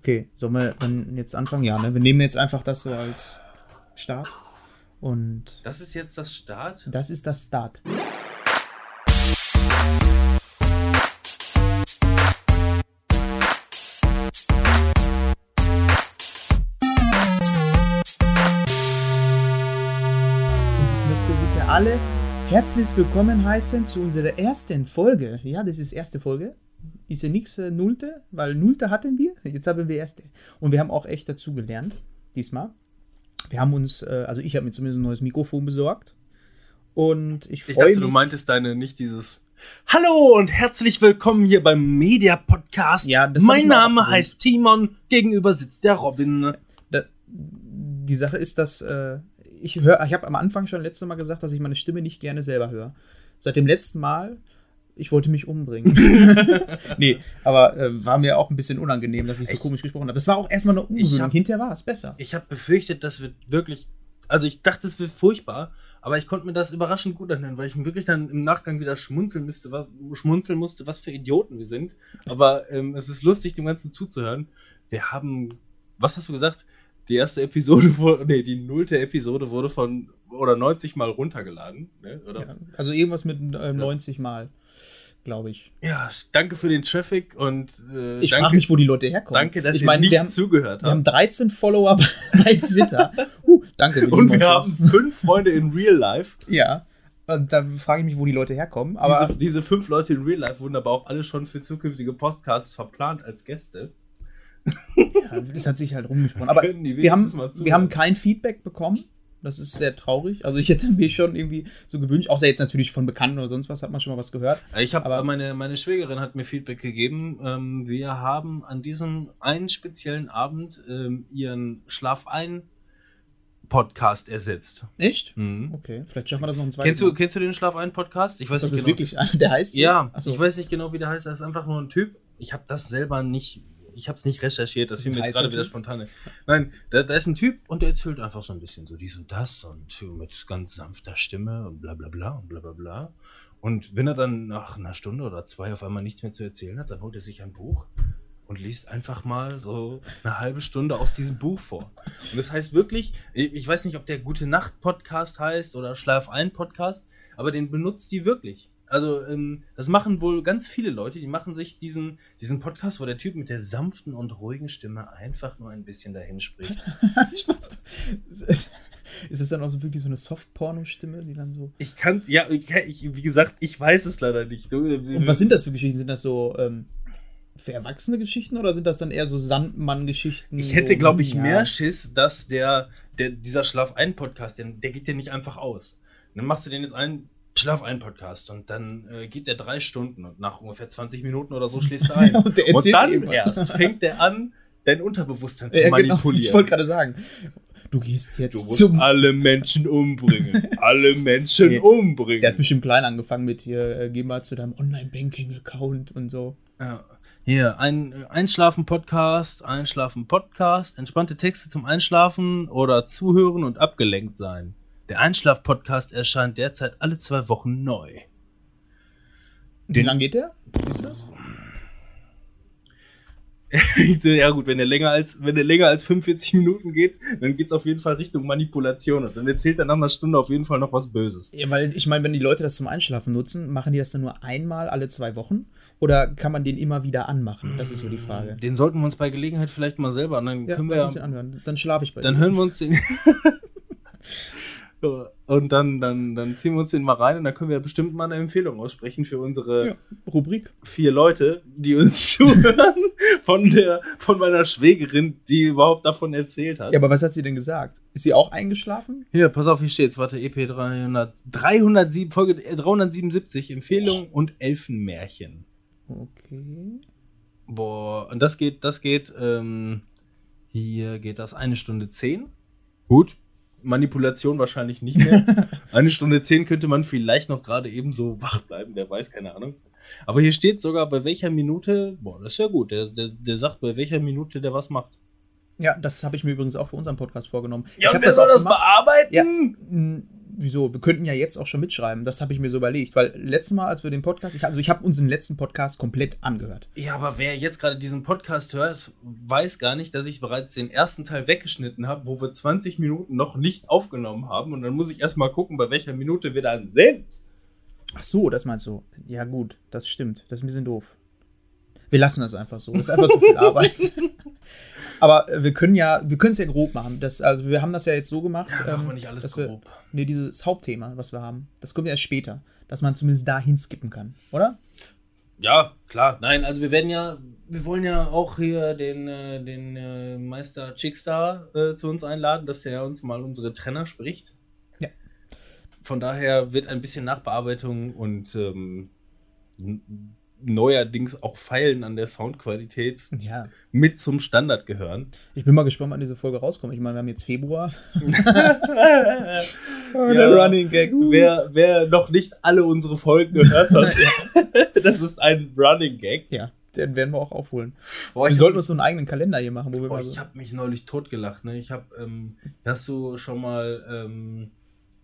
Okay, sollen wir dann jetzt anfangen? Ja, ne? Wir nehmen jetzt einfach das so als Start. Und Das ist jetzt das Start. das ist das Start. Und ich möchte bitte alle herzlich willkommen heißen zu unserer ersten Folge. Ja, das ist erste Folge. Ist ja nichts äh, Nullte, weil Nullte hatten wir. Jetzt haben wir erste. Und wir haben auch echt dazu gelernt, diesmal. Wir haben uns, äh, also ich habe mir zumindest ein neues Mikrofon besorgt. Und ich Ich freue dachte, mich. du meintest deine nicht dieses Hallo und herzlich willkommen hier beim Media Podcast. Ja, das ich mein Name heißt Timon, gegenüber sitzt der Robin. da, die Sache ist, dass äh, ich höre, ich habe am Anfang schon letztes Mal gesagt, dass ich meine Stimme nicht gerne selber höre. Seit dem letzten Mal, ich wollte mich umbringen. nee, aber äh, war mir auch ein bisschen unangenehm, dass ich so Ich- komisch gesprochen habe. Das war auch erstmal eine hab- Hinterher war es besser. Ich habe befürchtet, das wird wirklich. Also ich dachte, es wird furchtbar, aber ich konnte mir das überraschend gut anhören, weil ich wirklich dann im Nachgang wieder schmunzeln musste, was, schmunzeln musste, was für Idioten wir sind. Aber ähm, es ist lustig, dem Ganzen zuzuhören. Wir haben, was hast du gesagt? Die erste Episode, wurde, nee, die nullte Episode wurde von oder 90 Mal runtergeladen. Ne? Oder? Ja, also irgendwas mit äh, 90 Mal, glaube ich. Ja, danke für den Traffic und äh, Ich frage mich, wo die Leute herkommen. danke, dass ich ihr meine, nicht wir haben, zugehört wir haben habt. 13 Follower bei Twitter. uh, danke. Und wir haben fünf Freunde in Real Life. Ja. Und da frage ich mich, wo die Leute herkommen. Aber diese, diese fünf Leute in Real Life wurden aber auch alle schon für zukünftige Podcasts verplant als Gäste. Ja, das hat sich halt rumgesprochen. Aber wir haben, wir haben kein Feedback bekommen. Das ist sehr traurig. Also ich hätte mir schon irgendwie so gewünscht, außer jetzt natürlich von Bekannten oder sonst was, hat man schon mal was gehört. Ich habe aber- meine, meine Schwägerin hat mir Feedback gegeben. Ähm, wir haben an diesem einen speziellen Abend ähm, ihren Schlaf ein Podcast ersetzt. Echt? Mhm. Okay, vielleicht schaffen wir das noch ein zweites Kennst du, Mal. kennst du den Schlaf ein Podcast? Ich weiß das nicht ist genau. wirklich einer, der heißt so? Ja, Achso. ich weiß nicht genau, wie der heißt. Das ist einfach nur ein Typ. Ich habe das selber nicht, ich habe es nicht recherchiert. Das Ist fiel mir jetzt gerade wieder spontan. ein. Nein, da, da ist ein Typ und der erzählt einfach so ein bisschen so dies und das und mit ganz sanfter Stimme und bla bla bla und bla bla bla. Und wenn er dann nach einer Stunde oder zwei auf einmal nichts mehr zu erzählen hat, dann holt er sich ein Buch und liest einfach mal so eine halbe Stunde aus diesem Buch vor. Und das heißt wirklich, ich ich weiß nicht, ob der Gute Nacht Podcast heißt oder Schlaf ein Podcast, aber den benutzt die wirklich. Also ähm, das machen wohl ganz viele Leute, die machen sich diesen, diesen Podcast, wo der Typ mit der sanften und ruhigen Stimme einfach nur ein bisschen dahin spricht. Ist es dann auch so wirklich so eine Soft-Porno-Stimme, die dann so. Ich kann, ja, ich, wie gesagt, ich weiß es leider nicht. Du, Und was sind das für Geschichten? Sind das so ähm, für erwachsene Geschichten oder sind das dann eher so Sandmann-Geschichten? Ich hätte, so, glaube ich, ja. mehr Schiss, dass der, der dieser Schlaf ein Podcast, der, der geht dir nicht einfach aus. Dann machst du den jetzt ein Schlaf ein Podcast und dann äh, geht der drei Stunden und nach ungefähr 20 Minuten oder so schläfst du ein. Und und dann erst fängt der an, dein Unterbewusstsein zu Ja, genau. Ich manipulieren. wollte gerade sagen, du gehst jetzt du musst zum. alle Menschen umbringen. alle Menschen Nee. umbringen. Der hat bestimmt klein angefangen mit hier, äh, geh mal zu deinem Online-Banking-Account und so. Ja. Hier, ein äh, Einschlafen-Podcast, Einschlafen-Podcast, entspannte Texte zum Einschlafen oder zuhören und abgelenkt sein. Der Einschlaf-Podcast erscheint derzeit alle zwei Wochen neu. Wie Den- lang geht der? Siehst du das? ja gut, wenn der länger als, wenn der länger als 45 Minuten geht, dann geht es auf jeden Fall Richtung Manipulation und dann erzählt er nach einer Stunde auf jeden Fall noch was Böses. Ja, weil ich meine, wenn die Leute das zum Einschlafen nutzen, machen die das dann nur einmal alle zwei Wochen? Oder kann man den immer wieder anmachen? Das ist so die Frage. Den sollten wir uns bei Gelegenheit vielleicht mal selber an, dann Ja, können lass uns wir den anhören. Dann schlafe ich bei Dann dir. hören wir uns den. und dann, dann, dann ziehen wir uns den mal rein und dann können wir ja bestimmt mal eine Empfehlung aussprechen für unsere Ja, Rubrik. vier Leute, die uns zuhören, von der, von meiner Schwägerin, die überhaupt davon erzählt hat. Ja, aber was hat sie denn gesagt? Ist sie auch eingeschlafen? Hier, pass auf, hier steht's. Warte, EP 300, 307, Folge äh, 377, Empfehlung und Elfenmärchen. Okay. Boah, und das geht, das geht, ähm, hier geht das eine Stunde zehn. Gut. Manipulation wahrscheinlich nicht mehr. eine Stunde zehn könnte man vielleicht noch gerade eben so wach bleiben, wer weiß, keine Ahnung. Aber hier steht sogar bei welcher Minute, boah, das ist ja gut, der, der, der sagt, bei welcher Minute der was macht. Ja, das habe ich mir übrigens auch für unseren Podcast vorgenommen. Ja, ich und wer soll auch das gemacht. bearbeiten? Ja. Wieso? Wir könnten ja jetzt auch schon mitschreiben. Das habe ich mir so überlegt. Weil letztes Mal, als wir den Podcast, ich, also ich habe unseren letzten Podcast komplett angehört. Ja, aber wer jetzt gerade diesen Podcast hört, weiß gar nicht, dass ich bereits den ersten Teil weggeschnitten habe, wo wir 20 Minuten noch nicht aufgenommen haben. Und dann muss ich erstmal gucken, bei welcher Minute wir dann sind. Ach so, das meinst du. Ja, gut, das stimmt. Das ist ein bisschen doof. Wir lassen das einfach so. Das ist einfach zu viel Arbeit. Aber wir können ja, wir können es ja grob machen. Das, also wir haben das ja jetzt so gemacht. Ja, machen wir nicht alles dass wir, grob. Nee, dieses Hauptthema, was wir haben, das kommt ja erst später. Dass man zumindest dahin skippen kann, oder? Ja, klar. Nein, also wir werden ja, wir wollen ja auch hier den, äh, den äh, Meister Chickstar äh, zu uns einladen, dass der uns mal unsere Trenner spricht. Ja. Von daher wird ein bisschen Nachbearbeitung und ähm, neuerdings auch Feilen an der Soundqualität Ja. mit zum Standard gehören. Ich bin mal gespannt, wann diese Folge rauskommt. Ich meine, wir haben jetzt Februar. Ja. der Running Gag. Uh. Wer, wer noch nicht alle unsere Folgen gehört hat, das ist ein Running Gag. Ja, den werden wir auch aufholen. Boah, Wir ich sollten uns so einen eigenen Kalender hier machen, wo wir Boah, mal ich so. habe mich neulich totgelacht. Ne? Ich habe, ähm, hast du schon mal ähm,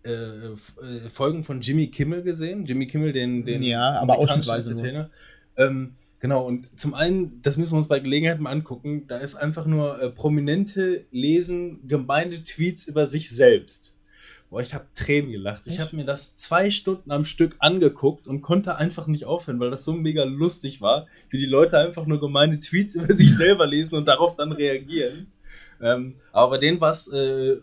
äh, äh, Folgen von Jimmy Kimmel gesehen? Jimmy Kimmel, den, den Ja, aber nur. Entertainer. Ähm, genau, und zum einen, das müssen wir uns bei Gelegenheit mal angucken, da ist einfach nur äh, Prominente lesen gemeine Tweets über sich selbst. Boah, ich habe Tränen gelacht. Ich habe mir das zwei Stunden am Stück angeguckt und konnte einfach nicht aufhören, weil das so mega lustig war, wie die Leute einfach nur gemeine Tweets über sich selber lesen und darauf dann reagieren. Ähm, aber bei denen war es äh,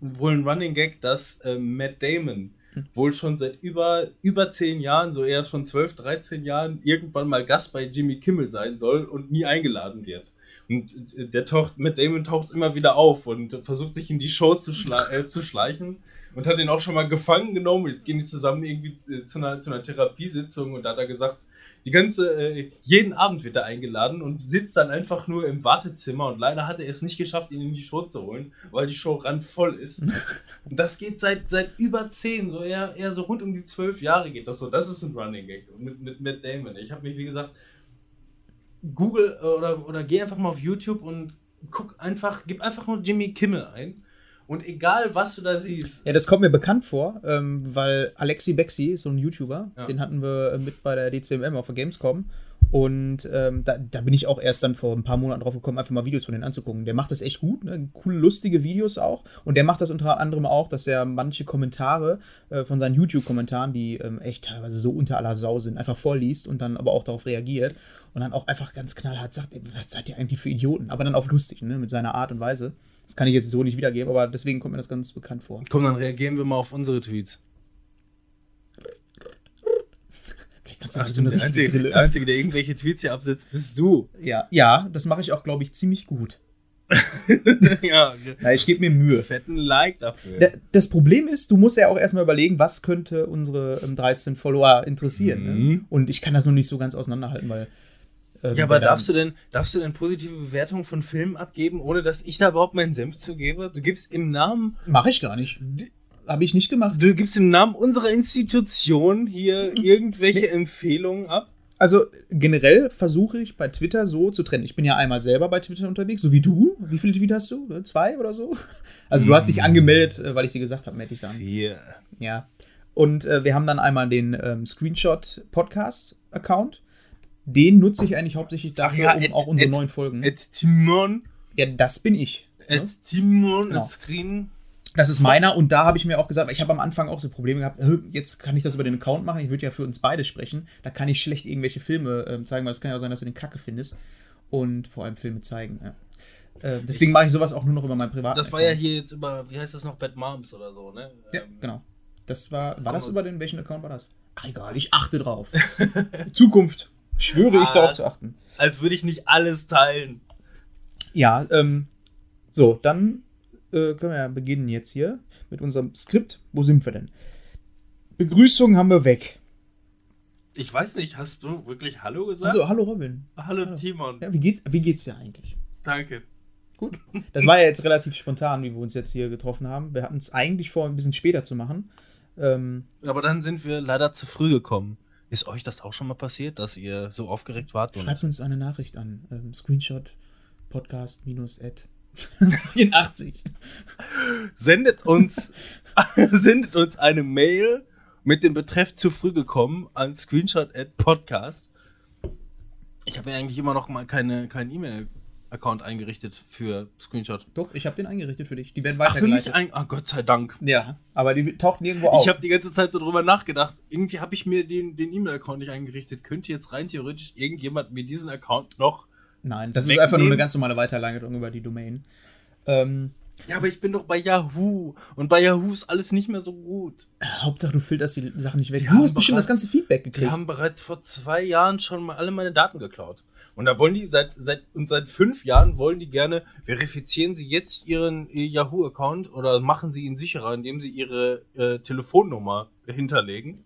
wohl ein Running Gag, dass äh, Matt Damon Hm. wohl schon seit über, über zehn Jahren, so eher schon 12, 13 Jahren, irgendwann mal Gast bei Jimmy Kimmel sein soll und nie eingeladen wird. Und äh, der taucht, Matt Damon taucht immer wieder auf und versucht sich in die Show zu, äh, zu schleichen und hat ihn auch schon mal gefangen genommen. Jetzt gehen die zusammen irgendwie äh, zu, einer, zu einer Therapiesitzung und da hat er gesagt, die ganze, äh, jeden Abend wird er eingeladen und sitzt dann einfach nur im Wartezimmer und leider hat er es nicht geschafft, ihn in die Show zu holen, weil die Show randvoll ist. und das geht seit, seit über zehn, so eher, eher so rund um die zwölf Jahre geht das so. Das ist ein Running Gag mit, mit Matt Damon. Ich habe mich, wie gesagt, Google äh, oder, oder geh einfach mal auf YouTube und guck einfach, gib einfach nur Jimmy Kimmel ein. Und egal, was du da siehst. Ja, das kommt mir bekannt vor, ähm, weil Alexi Bexi ist so ein YouTuber, Ja. den hatten wir äh, mit bei der DCMM auf der Gamescom. Und ähm, da, da bin ich auch erst dann vor ein paar Monaten drauf gekommen, einfach mal Videos von denen anzugucken. Der macht das echt gut, ne? coole, lustige Videos auch. Und der macht das unter anderem auch, dass er manche Kommentare äh, von seinen YouTube-Kommentaren, die ähm, echt teilweise so unter aller Sau sind, einfach vorliest und dann aber auch darauf reagiert. Und dann auch einfach ganz knallhart sagt, ey, was seid ihr eigentlich für Idioten? Aber dann auf lustig, ne? mit seiner Art und Weise. Das kann ich jetzt so nicht wiedergeben, aber deswegen kommt mir das ganz bekannt vor. Komm, dann reagieren wir mal auf unsere Tweets. Vielleicht kannst du Ach, so eine der Einzige, Grille. der Einzige, der irgendwelche Tweets hier absetzt, bist du. Ja, ja, das mache ich auch, glaube ich, ziemlich gut. ja, Ja, ich gebe mir Mühe. fetten Like dafür. Da- Das Problem ist, du musst ja auch erstmal überlegen, was könnte unsere ähm, 13 Follower interessieren. Ne? Mhm. Und ich kann das noch nicht so ganz auseinanderhalten, weil. Ähm, ja, aber darfst du denn, darfst du denn positive Bewertungen von Filmen abgeben, ohne dass ich da überhaupt meinen Senf zu gebe? Du gibst im Namen, Mache ich gar nicht. Habe ich nicht gemacht. du gibst im Namen unserer Institution hier irgendwelche Empfehlungen ab. Also generell versuche ich bei Twitter so zu trennen. Ich bin ja einmal selber bei Twitter unterwegs, so wie du. Wie viele Tweets hast du? Ne, Zwei oder so? Also du hast dich angemeldet, äh, weil ich dir gesagt habe, melde dich an. Vier. Ja. Und äh, wir haben dann einmal den ähm, Screenshot-Podcast-Account. Den nutze ich eigentlich hauptsächlich dafür, ja, um at- auch unsere at- neuen Folgen. At Timon, ja, das bin ich. ne? at Timon, Genau. Screen. Das ist meiner und da habe ich mir auch gesagt, ich habe am Anfang auch so Probleme gehabt, äh, jetzt kann ich das über den Account machen, ich würde ja für uns beide sprechen, da kann ich schlecht irgendwelche Filme ähm, zeigen, weil es kann ja auch sein, dass du den Kacke findest und vor allem Filme zeigen. Ja. Äh, deswegen mache ich sowas auch nur noch über meinen privaten Das war ja Account. hier jetzt über, wie heißt das noch, Bad Moms oder so, ne? Ja, Ähm, genau. Das war, war das über den, welchen Account war das? Ach egal, ich achte drauf. Zukunft schwöre ich Ah. darauf zu achten. Als würde ich nicht alles teilen. Ja, ähm, so, dann äh, können wir ja beginnen jetzt hier mit unserem Skript. Wo sind wir denn? Begrüßung haben wir weg. Ich weiß nicht, hast du wirklich Hallo gesagt? Also, hallo Robin. Hallo, hallo. Timon. Ja, wie geht's, wie geht's dir eigentlich? Danke. Gut. Das war ja jetzt relativ spontan, wie wir uns jetzt hier getroffen haben. Wir hatten es eigentlich vor, ein bisschen später zu machen. Ähm, Aber dann sind wir leider zu früh gekommen. Ist euch das auch schon mal passiert, dass ihr so aufgeregt wart? Schreibt uns eine Nachricht an. Ähm, Screenshot podcast minus at 84. sendet uns, sendet uns eine Mail mit dem Betreff zu früh gekommen an Screenshot at Podcast. Ich habe ja eigentlich immer noch mal keine, keinen E-Mail-Account eingerichtet für Screenshot. Doch, ich habe den eingerichtet für dich. Die werden Ach, für mich weitergeleitet. ein. Ah, Gott sei Dank. ja, aber die taucht nirgendwo auf. Ich habe die ganze Zeit so drüber nachgedacht. Irgendwie habe ich mir den den E-Mail-Account nicht eingerichtet. Könnte jetzt rein theoretisch irgendjemand mir diesen Account noch. Nein, das ist wegnehmen. einfach nur eine ganz normale Weiterleitung über die Domain. Ähm, Ja, aber ich bin doch bei Yahoo. Und bei Yahoo ist alles nicht mehr so gut. Hauptsache, du filterst die Sachen nicht weg. Die du haben hast bestimmt das ganze Feedback Die gekriegt. haben bereits vor zwei Jahren schon mal alle meine Daten geklaut. Und da wollen die seit, seit, und seit fünf Jahren wollen die gerne, verifizieren sie jetzt ihren Yahoo-Account oder machen sie ihn sicherer, indem sie ihre äh, Telefonnummer hinterlegen.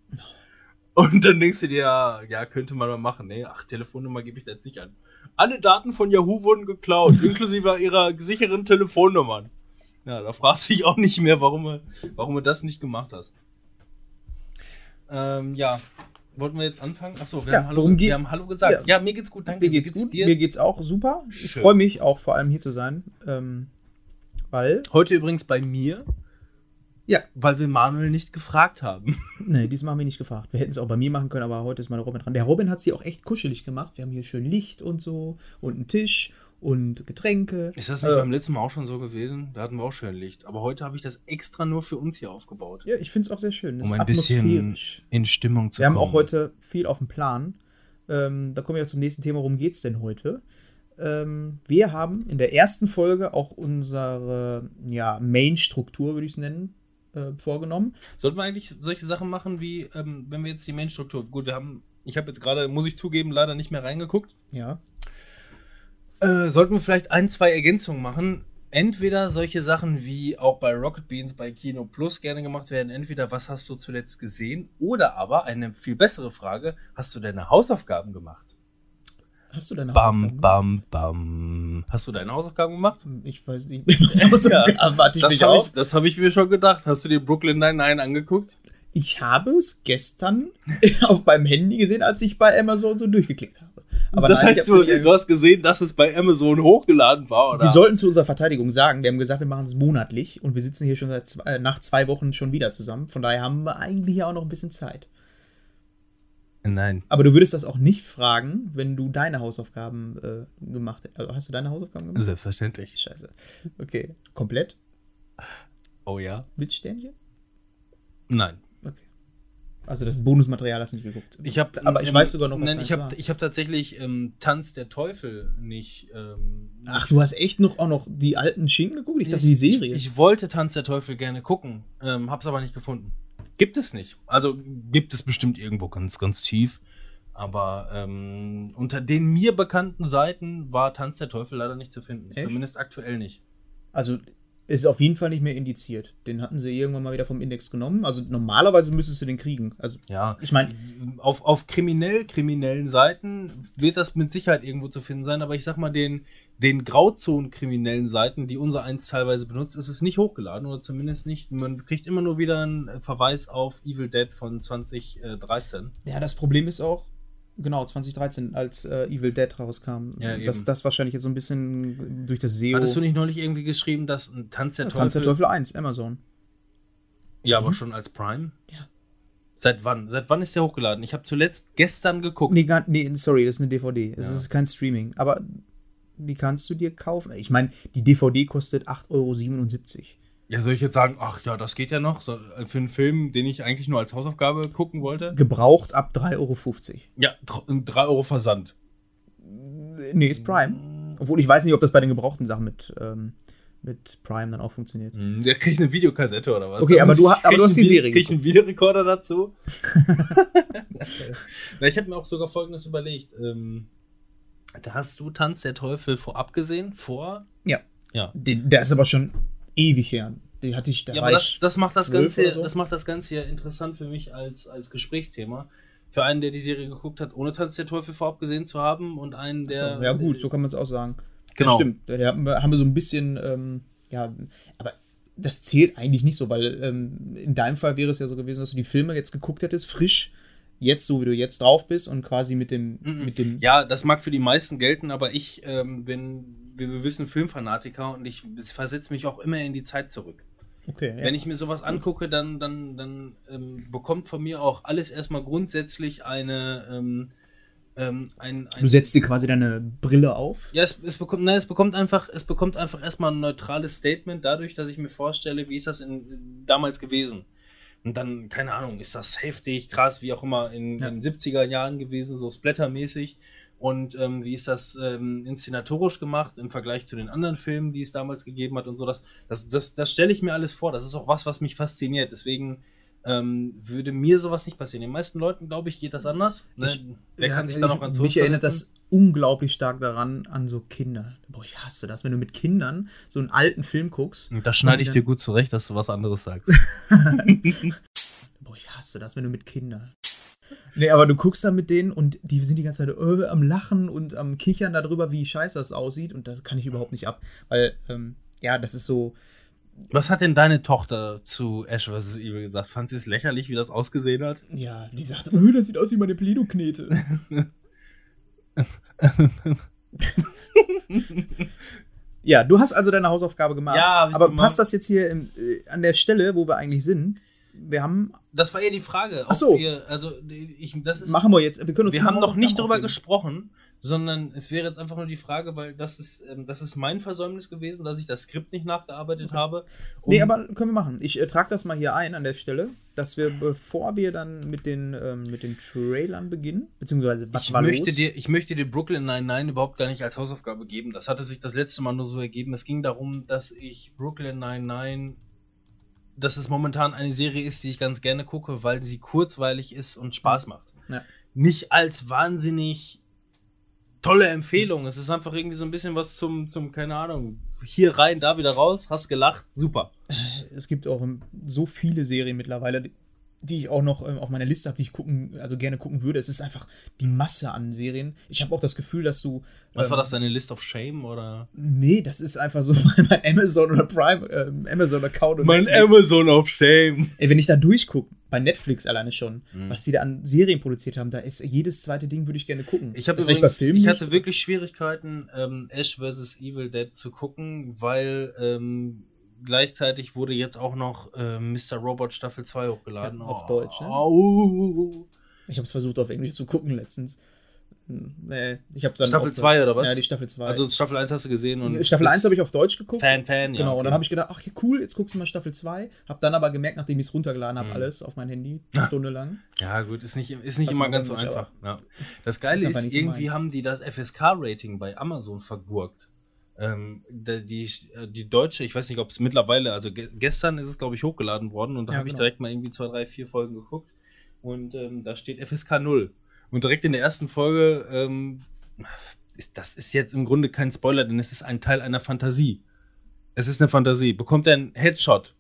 Und dann denkst du dir, ja, ja, könnte man mal machen. Nee, ach, Telefonnummer gebe ich da jetzt nicht an. Alle Daten von Yahoo wurden geklaut, inklusive ihrer sicheren Telefonnummern. Ja, da fragst du dich auch nicht mehr, warum warum du das nicht gemacht hast. Ähm, ja. Wollten wir jetzt anfangen? Achso, wir, Ja, haben, Hallo, geht- wir haben Hallo gesagt. Ja. Ja, mir geht's gut, danke. Mir geht's Wie gut, dir? mir geht's auch super. Ich Schön. freue mich auch vor allem hier zu sein, ähm, weil, Heute übrigens bei mir, ja, weil wir Manuel nicht gefragt haben. nee, diesmal haben wir nicht gefragt. Wir hätten es auch bei mir machen können, aber heute ist meine Robin dran. Der Robin hat sie auch echt kuschelig gemacht. Wir haben hier schön Licht und so und einen Tisch und Getränke. Ist das nicht Äh, beim letzten Mal auch schon so gewesen? Da hatten wir auch schön Licht. Aber heute habe ich das extra nur für uns hier aufgebaut. Ja, ich finde es auch sehr schön. Es Um ist ein bisschen in Stimmung zu Wir haben kommen. auch heute viel auf dem Plan. Ähm, da kommen wir zum nächsten Thema. Worum geht es denn heute? Ähm, wir haben in der ersten Folge auch unsere ja, Main-Struktur, würde ich es nennen, äh, vorgenommen. Sollten wir eigentlich solche Sachen machen, wie, ähm, wenn wir jetzt die Main-Struktur. Gut, wir haben, ich habe jetzt gerade, muss ich zugeben, leider nicht mehr reingeguckt. Ja. Äh, sollten wir vielleicht ein, zwei Ergänzungen machen. Entweder solche Sachen wie auch bei Rocket Beans bei Kino Plus gerne gemacht werden. Entweder was hast du zuletzt gesehen? Oder aber eine viel bessere Frage: Hast du deine Hausaufgaben gemacht? Hast du deine Bam, Hausaufgaben bam, bam. Hast du deine Hausaufgaben gemacht? gemacht? Ich weiß nicht. Hausaufgaben hatte ich Das habe auf. ich, das hab ich mir schon gedacht. Hast du dir Brooklyn Nine-Nine angeguckt? Ich habe es gestern auf meinem Handy gesehen, als ich bei Amazon so durchgeklickt habe. Aber das nein, heißt, du, du hast gesehen, dass es bei Amazon hochgeladen war, oder? Wir sollten zu unserer Verteidigung sagen, wir haben gesagt, wir machen es monatlich und wir sitzen hier schon seit zwei, äh, nach zwei Wochen schon wieder zusammen. Von daher haben wir eigentlich auch noch ein bisschen Zeit. Nein. Aber du würdest das auch nicht fragen, wenn du deine Hausaufgaben äh, gemacht hättest. Also hast du deine Hausaufgaben gemacht? Selbstverständlich. Scheiße. Okay. Komplett? Oh ja? Mit Sternchen? Nein. Also das Bonusmaterial hast du nicht geguckt. Ich hab, Aber ich weiß sogar noch, was nein, ich habe war. ich hab tatsächlich ähm, Tanz der Teufel nicht. Ähm, Ach, du hast echt noch auch noch die alten Schinken geguckt? Ich dachte, die Serie. Ich, ich wollte Tanz der Teufel gerne gucken, ähm, hab's aber nicht gefunden. Gibt es nicht. Also gibt es bestimmt irgendwo ganz, ganz tief. Aber ähm, unter den mir bekannten Seiten war Tanz der Teufel leider nicht zu finden. Echt? Zumindest aktuell nicht. Also ist auf jeden Fall nicht mehr indiziert. Den hatten sie irgendwann mal wieder vom Index genommen. Also normalerweise müsstest du den kriegen. Also Ja, ich meine, auf, auf kriminell, kriminellen Seiten wird das mit Sicherheit irgendwo zu finden sein, aber ich sag mal, den, den Grauzonen-kriminellen Seiten, die unser eins teilweise benutzt, ist es nicht hochgeladen oder zumindest nicht. Man kriegt immer nur wieder einen Verweis auf Evil Dead von 2013. ja, das Problem ist auch, genau, 2013, als äh, Evil Dead rauskam, Ja, dass eben. das wahrscheinlich jetzt so ein bisschen durch das SEO. Hattest du nicht neulich irgendwie geschrieben, dass ein Tanz der Ja, Teufel. Tanz der Teufel 1, Amazon. Ja, aber Mhm. schon als Prime? Ja. Seit wann? Seit wann ist der hochgeladen? Ich habe zuletzt gestern geguckt. Nee, gar, nee, sorry, das ist eine DVD. Es Ja. ist kein Streaming. Aber die kannst du dir kaufen. Ich meine, die DVD kostet 8,77 Euro. Ja, soll ich jetzt sagen, ach ja, das geht ja noch, so, äh, für einen Film, den ich eigentlich nur als Hausaufgabe gucken wollte? Gebraucht ab 3,50 Euro. Ja, 3 Euro Versand. Nee, ist Prime. Obwohl ich weiß nicht, ob das bei den gebrauchten Sachen mit, ähm, mit Prime dann auch funktioniert. Hm, Der kriegt eine Videokassette oder was? Okay, aber du ich- aber krieg du hast die Serie Krieg ich einen Videorekorder dazu? Na, ich habe mir auch sogar folgendes überlegt. Ähm, da hast du Tanz der Teufel vorab gesehen? Vor? Ja. Ja. Der ist aber schon ewig her. Den hatte ich da Ja, aber das, das macht das 12 Ganze, so. das macht das Ganze ja interessant für mich als, als Gesprächsthema. Für einen, der die Serie geguckt hat, ohne Tanz der Teufel vorab gesehen zu haben und einen, der. so, ja gut, so kann man es auch sagen. Genau. Das stimmt. Da haben wir, haben wir so ein bisschen, ähm, ja, aber das zählt eigentlich nicht so, weil ähm, in deinem Fall wäre es ja so gewesen, dass du die Filme jetzt geguckt hättest, frisch, jetzt so wie du jetzt drauf bist und quasi mit dem, Mhm. mit dem Ja, das mag für die meisten gelten, aber ich ähm, bin wie wir wissen, Filmfanatiker und ich versetze mich auch immer in die Zeit zurück. Okay. Wenn ich mir sowas angucke, dann, dann, dann ähm, bekommt von mir auch alles erstmal grundsätzlich eine. Ähm, ähm, ein, ein, du setzt dir quasi deine Brille auf. Ja, es, es bekommt, nein, es bekommt einfach, es bekommt einfach erstmal ein neutrales Statement dadurch, dass ich mir vorstelle, wie ist das in, damals gewesen. Und dann, keine Ahnung, ist das heftig, krass, wie auch immer in Ja. den 70er Jahren gewesen, so splattermäßig. Und ähm, wie ist das ähm, inszenatorisch gemacht im Vergleich zu den anderen Filmen, die es damals gegeben hat und so. Das, das, das, das stelle ich mir alles vor. Das ist auch was, was mich fasziniert. Deswegen ähm, würde mir sowas nicht passieren. Den meisten Leuten, glaube ich, geht das anders. Ne? Ich- Wer Ja, kann sich da noch an Mich erinnert das unglaublich stark daran, an so Kinder. Boah, ich hasse das, wenn du mit Kindern so einen alten Film guckst. Und das schneide ich dir gut zurecht, dass du was anderes sagst. Boah, ich hasse das, wenn du mit Kindern. Nee, aber du guckst dann mit denen und die sind die ganze Zeit äh, am Lachen und am Kichern darüber, wie scheiße das aussieht. Und das kann ich überhaupt nicht ab. Weil, ähm, ja, das ist so. Was hat denn deine Tochter zu Ash vs. Evil gesagt? Fand sie es lächerlich, wie das ausgesehen hat? Ja, die sagt, äh, das sieht aus wie meine Pleno-Knete. ja, du hast also deine Hausaufgabe gemacht. Ja, aber gemacht. passt das jetzt hier im, äh, an der Stelle, wo wir eigentlich sind? Wir haben. Das war ja die Frage. Ach so. Wir, also, ich, das ist, Machen wir jetzt. Wir können uns wir haben noch nicht darüber gesprochen, sondern es wäre jetzt einfach nur die Frage, weil das ist, ähm, das ist mein Versäumnis gewesen, dass ich das Skript nicht nachgearbeitet Okay. habe. Nee, Um- aber können wir machen. Ich äh, trage das mal hier ein an der Stelle, dass wir, bevor wir dann mit den, ähm, mit den Trailern beginnen, beziehungsweise was ich war möchte, los? dir, ich möchte dir Brooklyn 99 überhaupt gar nicht als Hausaufgabe geben. Das hatte sich das letzte Mal nur so ergeben. Es ging darum, dass ich Brooklyn 99, dass es momentan eine Serie ist, die ich ganz gerne gucke, weil sie kurzweilig ist und Spaß macht. Ja. Nicht als wahnsinnig tolle Empfehlung. Es ist einfach irgendwie so ein bisschen was zum, zum keine Ahnung, hier rein, da wieder raus, hast gelacht, super. es gibt auch so viele Serien mittlerweile, die- ich auch noch ähm, auf meiner Liste habe, die ich gucken, also gerne gucken würde. Es ist einfach die Masse an Serien. Ich habe auch das Gefühl, dass du. Was ähm, war das, deine List of Shame oder? Nee, das ist einfach so mein, mein Amazon oder Prime, ähm, Amazon-Account. und Mein Netflix. Amazon of Shame. Ey, wenn ich da durchgucke, bei Netflix alleine schon, Mhm. was die da an Serien produziert haben, da ist jedes zweite Ding, würde ich gerne gucken. Ich übrigens, bei Filmen ich hatte wirklich Schwierigkeiten, ähm, Ash vs. Evil Dead zu gucken, weil ähm, gleichzeitig wurde jetzt auch noch ähm, Mr. Robot Staffel 2 hochgeladen. Ja, auf Deutsch, ne? Au. Ich habe es versucht, auf Englisch zu gucken letztens. Hm, Nee, ich habe dann. Staffel auf- 2 oder was? Ja, die Staffel 2. Also Staffel 1 hast du gesehen und Staffel bist 1 habe ich auf Deutsch geguckt. Fan, Fan, ja. Genau, und okay. dann habe ich gedacht, ach cool, jetzt guckst du mal Staffel 2. Hab dann aber gemerkt, nachdem ich es runtergeladen habe, Mhm. alles auf mein Handy, eine Stunde lang. Ja, gut, ist nicht, ist nicht Das immer ganz so einfach. Ja. Das Geile Ist ist, so irgendwie meins. haben die das FSK-Rating bei Amazon vergurkt. Ähm, die, die, die deutsche, ich weiß nicht, ob es mittlerweile, also ge gestern ist es, glaube ich, hochgeladen worden und da Ja, habe ich genau. direkt mal irgendwie zwei, drei, vier Folgen geguckt und ähm, da steht FSK 0. Und direkt in der ersten Folge, ähm, ist, das ist jetzt im Grunde kein Spoiler, denn es ist ein Teil einer Fantasie. Es ist eine Fantasie. Bekommt er einen Headshot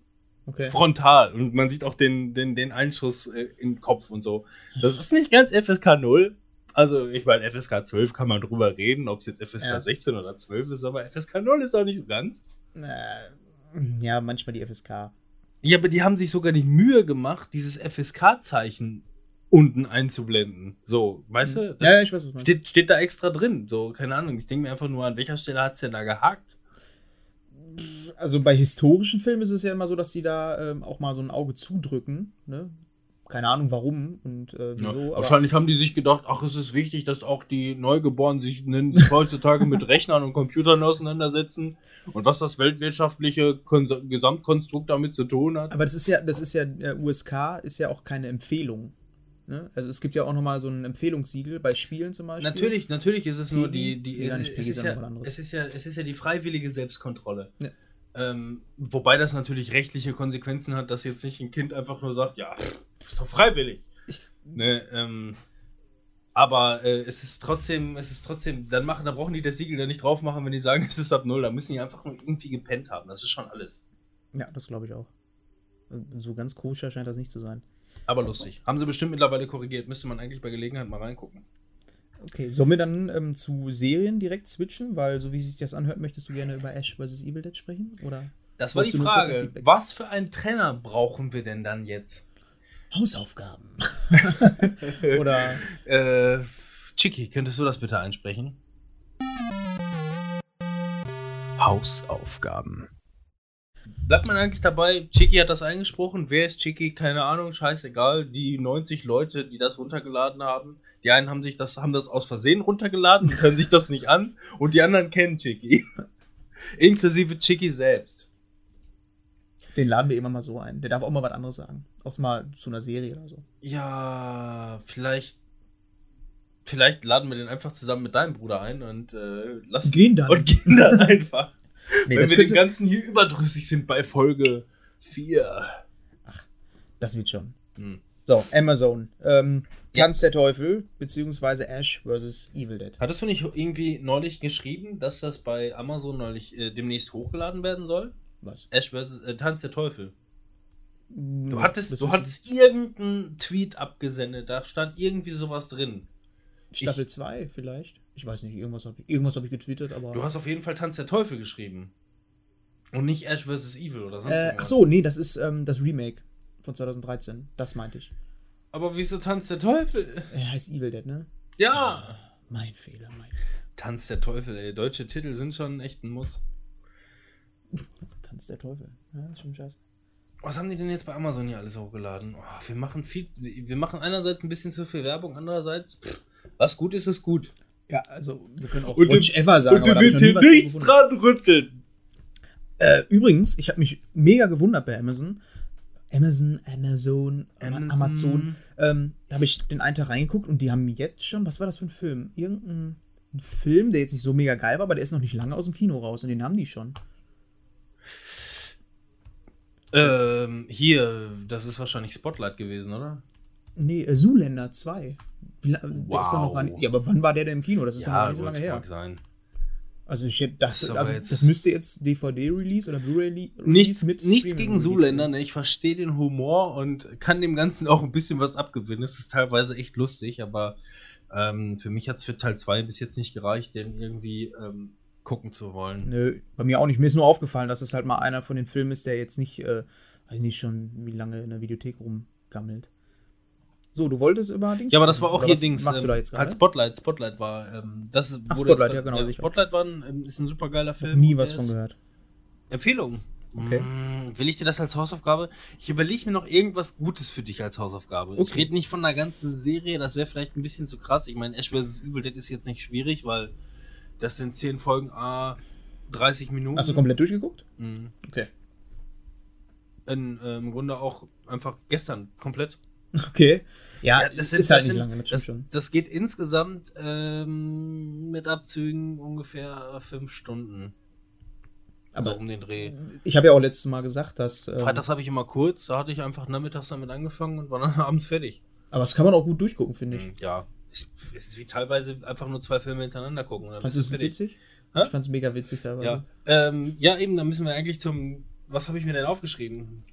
Okay. frontal und man sieht auch den, den, den Einschuss äh, im Kopf und so. Das ist nicht ganz FSK 0. Also, ich meine, FSK 12 kann man drüber reden, ob es jetzt FSK Ja. 16 oder 12 ist, aber FSK 0 ist auch nicht so ganz. Ja, manchmal die FSK. Ja, aber die haben sich sogar die Mühe gemacht, dieses FSK-Zeichen unten einzublenden. So, weißt du? Das Ja, ich weiß, was steht, steht da extra drin. So, keine Ahnung. Ich denke mir einfach nur, an welcher Stelle hat es denn da gehakt? Also bei historischen Filmen ist es ja immer so, dass die da ähm, auch mal so ein Auge zudrücken. Ne? Keine Ahnung warum und äh, wieso. Ja, wahrscheinlich haben die sich gedacht, ach, es ist wichtig, dass auch die Neugeborenen sich, heutzutage mit Rechnern und Computern auseinandersetzen und was das weltwirtschaftliche Kon Gesamtkonstrukt damit zu tun hat. Aber das ist ja, das ist ja, äh, USK ist ja auch keine Empfehlung. Ne? Also es gibt ja auch nochmal so ein Empfehlungssiegel bei Spielen zum Beispiel. Natürlich, natürlich ist es nur die, die gar nicht, es, ist ja, es ist ja, es ist ja die freiwillige Selbstkontrolle. Ja. Ähm, wobei das natürlich rechtliche Konsequenzen hat, dass jetzt nicht ein Kind einfach nur sagt, ja, ist doch freiwillig. Ne, ähm, aber äh, es ist trotzdem, es ist trotzdem, dann machen, da brauchen die das Siegel dann nicht drauf machen, wenn die sagen, es ist ab null. Da müssen die einfach nur irgendwie gepennt haben. Das ist schon alles. Ja, das glaube ich auch. So ganz koscher scheint das nicht zu sein. Aber lustig. Haben sie bestimmt mittlerweile korrigiert. Müsste man eigentlich bei Gelegenheit mal reingucken. Okay, sollen wir dann ähm, zu Serien direkt switchen? Weil, so wie sich das anhört, möchtest du gerne über Ash vs. Evil Dead sprechen? Oder Das war die Frage. Feedback? Was für einen Trainer brauchen wir denn dann jetzt? Hausaufgaben? Oder Äh, Chicky, könntest du das bitte einsprechen? Hausaufgaben. Bleibt man eigentlich dabei, Chicky hat das eingesprochen, wer ist Chicky? Keine Ahnung, scheißegal. Die 90 Leute, die das runtergeladen haben, die einen haben sich das, haben das aus Versehen runtergeladen, können sich das nicht an und die anderen kennen Chicky. Inklusive Chicky selbst. Den laden wir immer mal so ein. Der darf auch mal was anderes sagen. Auch mal zu einer Serie oder so. Ja, vielleicht. Vielleicht laden wir den einfach zusammen mit deinem Bruder ein und äh, lassen Gehen dann. und gehen dann einfach. Nee, wenn wir den könnte, ganzen hier überdrüssig sind bei Folge 4. das wird schon. Hm. So, Amazon. Ähm, Ja. Tanz der Teufel, beziehungsweise Ash vs. Evil Dead. Hattest du nicht irgendwie neulich geschrieben, dass das bei Amazon neulich äh, demnächst hochgeladen werden soll? Was? Ash vs. Äh, Tanz der Teufel. Du Du hattest, du hattest irgendeinen Tweet abgesendet, da stand irgendwie sowas drin. Staffel 2 vielleicht? Ich weiß nicht, irgendwas habe ich, irgendwas hab ich getwittert, aber. Du hast auf jeden Fall Tanz der Teufel geschrieben. Und nicht Ash vs. Evil oder sonst äh, ach so, nee, das ist ähm, das Remake von 2013. Das meinte ich. Aber wieso Tanz der Teufel? Er heißt Evil Dead, ne? Ja! Mein Fehler, mein Tanz der Teufel, ey. Deutsche Titel sind schon echt ein Muss. Fehler. Tanz der Teufel. Ja, ist schon scheiße. Was haben die denn jetzt bei Amazon hier alles hochgeladen? Oh, wir machen viel. Wir machen einerseits ein bisschen zu viel Werbung, andererseits. Pff, was gut ist, ist gut. Ja, also, wir können auch Und du- Watch Ever sagen. Und du willst hier nichts dran rütteln. Äh, übrigens, ich habe mich mega gewundert bei Amazon. Amazon, Amazon, Amazon. Amazon. Ähm, da habe ich den einen Tag reingeguckt und die haben jetzt schon, was war das für ein Film? Irgendein ein Film, der jetzt nicht so mega geil war, aber der ist noch nicht lange aus dem Kino raus und den haben die schon. Ähm, hier, das ist wahrscheinlich Spotlight gewesen, oder? Nee, äh, Zoolander 2. Wie, la- Der ist doch noch Wow. nicht, ja, aber wann war der denn im Kino? Das ist doch noch gar nicht so lange her. sein. Also ich hätte Das also jetzt- das müsste jetzt DVD-Release oder Blu-ray-Release Nichts, nichts Streaming-Release gegen Zoolander, ne? Ich verstehe den Humor und kann dem Ganzen auch ein bisschen was abgewinnen. Es ist teilweise echt lustig, aber ähm, für mich hat es für Teil 2 bis jetzt nicht gereicht, den irgendwie ähm, gucken zu wollen. Nö, bei mir auch nicht. Mir ist nur aufgefallen, dass es halt mal einer von den Filmen ist, der jetzt nicht, äh, weiß nicht schon, wie lange in der Videothek rumgammelt. So, du wolltest über Dings? Ja, aber das war auch hier was Dings. Machst du ähm, da jetzt gerade? Als Spotlight, Spotlight war, ähm, das Ach, wurde Spotlight, jetzt- ja, genau, sicher. Spotlight war ein, ähm, ist ein super geiler Film. nie was von ist- gehört. Empfehlung. Okay. Mm, Will ich dir das als Hausaufgabe? Ich überlege mir noch irgendwas Gutes für dich als Hausaufgabe. Ich Okay. rede nicht von einer ganzen Serie, das wäre vielleicht ein bisschen zu krass. Ich meine, Ash vs. Evil Dead ist jetzt nicht schwierig, weil das sind 10 Folgen, a 30 Minuten. Hast du komplett durchgeguckt? Mhm. Okay. In, äh, Im Grunde auch einfach gestern komplett. Okay. Ja, Ja, das sind- ist halt das nicht sind- lange, das Das, das geht insgesamt ähm, mit Abzügen ungefähr 5 Stunden. Aber Aber um den Dreh. ich habe ja auch letztes Mal gesagt, dass. Ähm, Freitags habe ich immer kurz, da hatte ich einfach nachmittags damit angefangen und war dann abends fertig. aber das kann man auch gut durchgucken, finde ich. Hm, Ja, es, ist wie teilweise einfach nur zwei Filme hintereinander gucken. Fandest du es witzig? Hä? Ich fand es mega witzig teilweise. Ja. Ähm, ja, eben, dann müssen wir eigentlich zum. Was habe ich mir denn aufgeschrieben?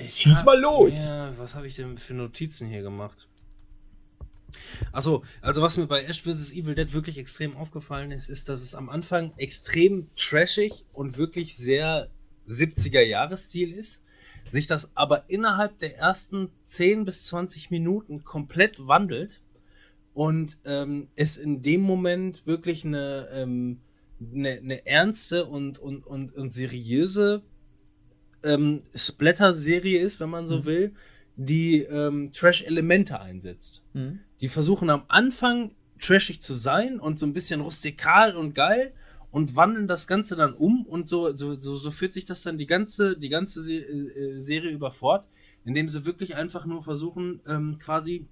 Ich Schieß hab- mal los! Ja, was habe ich denn für Notizen hier gemacht? Achso, also was mir bei Ash vs. Evil Dead wirklich extrem aufgefallen ist, ist, dass es am Anfang extrem trashig und wirklich sehr 70er-Jahres-Stil ist, sich das aber innerhalb der ersten 10 bis 20 Minuten komplett wandelt und ähm, es in dem Moment wirklich eine, ähm, eine, eine ernste und, und, und, und seriöse ähm, Splatter-Serie ist, wenn man so Mhm. will, die ähm, Trash-Elemente einsetzt. Mhm. Die versuchen am Anfang trashig zu sein und so ein bisschen rustikal und geil und wandeln das Ganze dann um und so, so, so, so führt sich das dann die ganze, die ganze Se äh, Serie über fort, indem sie wirklich einfach nur versuchen, ähm, quasi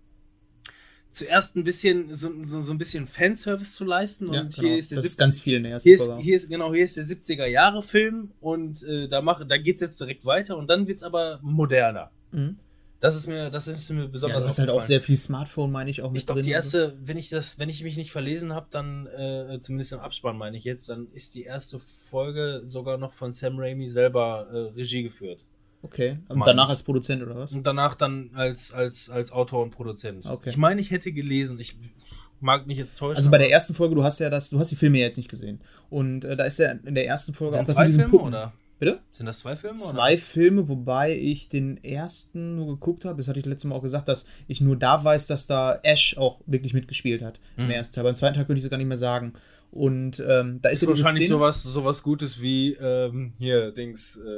zuerst ein bisschen so, so, so ein bisschen Fanservice zu leisten Ja, und genau. hier ist der das ist 70 ganz viel in der ersten hier ist, Folge. hier ist, genau, hier ist der 70er Jahre Film und äh, da, mach, da geht es jetzt direkt weiter und dann wird es aber moderner. Mhm. Das ist mir, das ist mir Ja, besonders du hast halt auch sehr viel Smartphone, meine ich, auch mit Ich glaube, die erste, wenn ich das, wenn ich mich nicht verlesen habe, dann, äh, zumindest im Abspann meine ich jetzt, dann ist die erste Folge sogar noch von Sam Raimi selber äh, Regie geführt. Okay. Und Meine danach als Produzent oder was? Und danach dann als, als, als Autor und Produzent. Okay. Ich meine, ich hätte gelesen, ich mag mich jetzt täuschen. Also bei der ersten Folge, du hast ja das, du hast die Filme ja jetzt nicht gesehen. Und äh, da ist ja in der ersten Folge Sind auch das zwei mit Filme oder? Bitte? Sind das zwei Filme? Zwei Filme, wobei ich den ersten nur geguckt habe. Das hatte ich letztes Mal auch gesagt, dass ich nur da weiß, dass da Ash auch wirklich mitgespielt hat im Mhm. ersten Teil. Beim zweiten Teil könnte ich es gar nicht mehr sagen. Und ähm, da ist, Ist ja wahrscheinlich Szene, sowas, sowas Gutes wie ähm, hier, Dings, äh,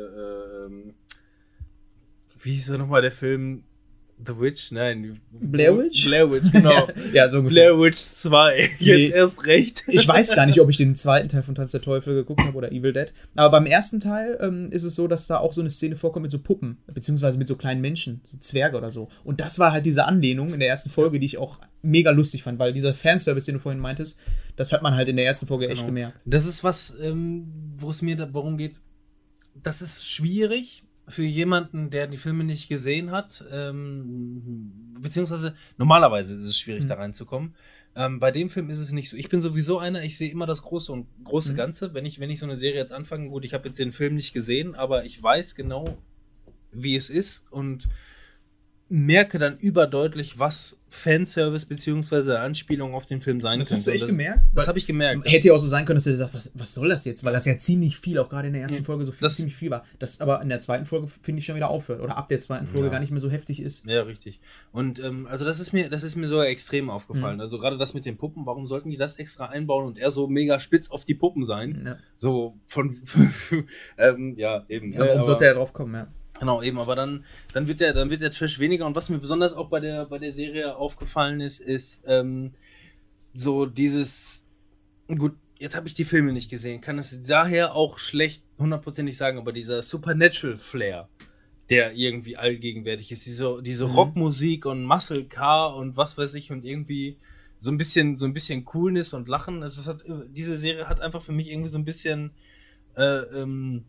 ähm, wie hieß er nochmal der Film? The Witch? Nein. Blair Witch? Blair Witch, genau. ja, so ungefähr. Blair Witch 2. Jetzt Nee. erst recht. Ich weiß gar nicht, ob ich den zweiten Teil von Tanz der Teufel geguckt habe oder Evil Dead. Aber beim ersten Teil ähm, ist es so, dass da auch so eine Szene vorkommt mit so Puppen, beziehungsweise mit so kleinen Menschen, so Zwerge oder so. Und das war halt diese Anlehnung in der ersten Folge, die ich auch mega lustig fand, weil dieser Fanservice, den du vorhin meintest, das hat man halt in der ersten Folge echt Genau. gemerkt. Das ist was, ähm, wo es mir darum geht. Das ist schwierig für jemanden, der die Filme nicht gesehen hat. Ähm, beziehungsweise normalerweise ist es schwierig, Mhm. da reinzukommen. Ähm, bei dem Film ist es nicht so. Ich bin sowieso einer, ich sehe immer das große und große Mhm. Ganze. Wenn ich, wenn ich so eine Serie jetzt anfange, gut, ich habe jetzt den Film nicht gesehen, aber ich weiß genau, wie es ist und merke dann überdeutlich, was Fanservice beziehungsweise Anspielung auf den Film sein Das könnte. hast du echt das, gemerkt? Das habe ich gemerkt. Das- Hätte ja auch so sein können, dass du sagst, was, was soll das jetzt? Weil das ja ziemlich viel, auch gerade in der ersten Nee, Folge so viel, das- ziemlich viel war. Das aber in der zweiten Folge, finde ich, schon wieder aufhört. Oder ab der zweiten Folge Ja. gar nicht mehr so heftig ist. Ja, richtig. Und ähm, also das ist mir, das ist mir sogar extrem aufgefallen. Mhm. Also gerade das mit den Puppen, warum sollten die das extra einbauen und er so mega spitz auf die Puppen sein? Ja, So von ähm, ja, eben. ja ne, warum aber- sollte er drauf kommen, ja. Genau, eben, aber dann, dann wird der, dann wird der Trash weniger. Und was mir besonders auch bei der, bei der Serie aufgefallen ist, ist ähm, so dieses, gut, jetzt habe ich die Filme nicht gesehen, kann es daher auch schlecht hundertprozentig sagen, aber dieser Supernatural Flair, der irgendwie allgegenwärtig ist, diese, diese Mhm. Rockmusik und Muscle Car und was weiß ich und irgendwie so ein bisschen, so ein bisschen Coolness und Lachen. Es hat, diese Serie hat einfach für mich irgendwie so ein bisschen, äh, ähm,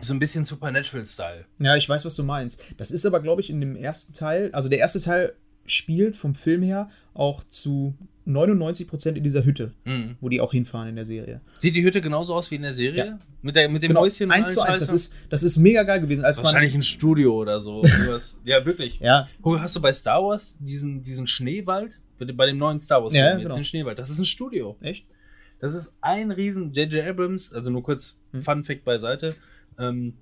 so ein bisschen Supernatural-Style. Ja, ich weiß, was du meinst. Das ist aber, glaube ich, in dem ersten Teil, also der erste Teil spielt vom Film her auch zu 99% in dieser Hütte, Mhm. wo die auch hinfahren in der Serie. Sieht die Hütte genauso aus wie in der Serie? Ja. Mit, der, mit dem Genau, Häuschen? und eins zu allem eins. Das Scheiße? ist, das ist mega geil gewesen. Wahrscheinlich ein Studio oder so. Ja, wirklich. Ja, hast du bei Star Wars diesen, diesen Schneewald? Bei dem, neuen Star Wars Ja, genau. den Schneewald. Das ist ein Studio. echt? Das ist ein riesen J.J. Abrams, also nur kurz Hm. Fun Fact beiseite. Ähm,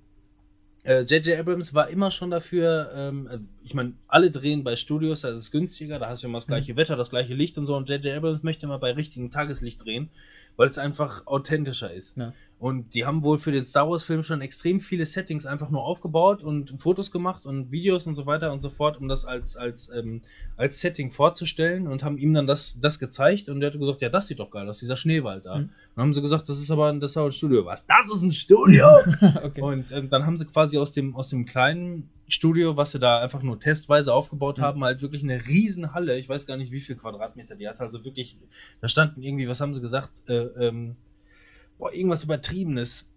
äh, J.J. Abrams war immer schon dafür, ähm, also ich meine, alle drehen bei Studios, da ist es günstiger, da hast du immer das gleiche Wetter, das gleiche Licht und so. Und J.J. Abrams möchte immer bei richtigem Tageslicht drehen, weil es einfach authentischer ist. Ja. Und die haben wohl für den Star Wars-Film schon extrem viele Settings einfach nur aufgebaut und Fotos gemacht und Videos und so weiter und so fort, um das als, als, ähm, als Setting vorzustellen und haben ihm dann das, das gezeigt und der hat gesagt, ja, das sieht doch geil aus, dieser Schneewald da. Mhm. Und dann haben sie gesagt, das ist aber ein, das ist aber ein Studio. Was? Das ist ein Studio? okay. Und ähm, dann haben sie quasi aus dem, aus dem kleinen Studio, was sie da einfach nur testweise aufgebaut Mhm. haben, halt wirklich eine riesen Halle. Ich weiß gar nicht, wie viel Quadratmeter die hat. Also wirklich, da standen irgendwie, was haben sie gesagt? Äh, ähm, boah, irgendwas Übertriebenes.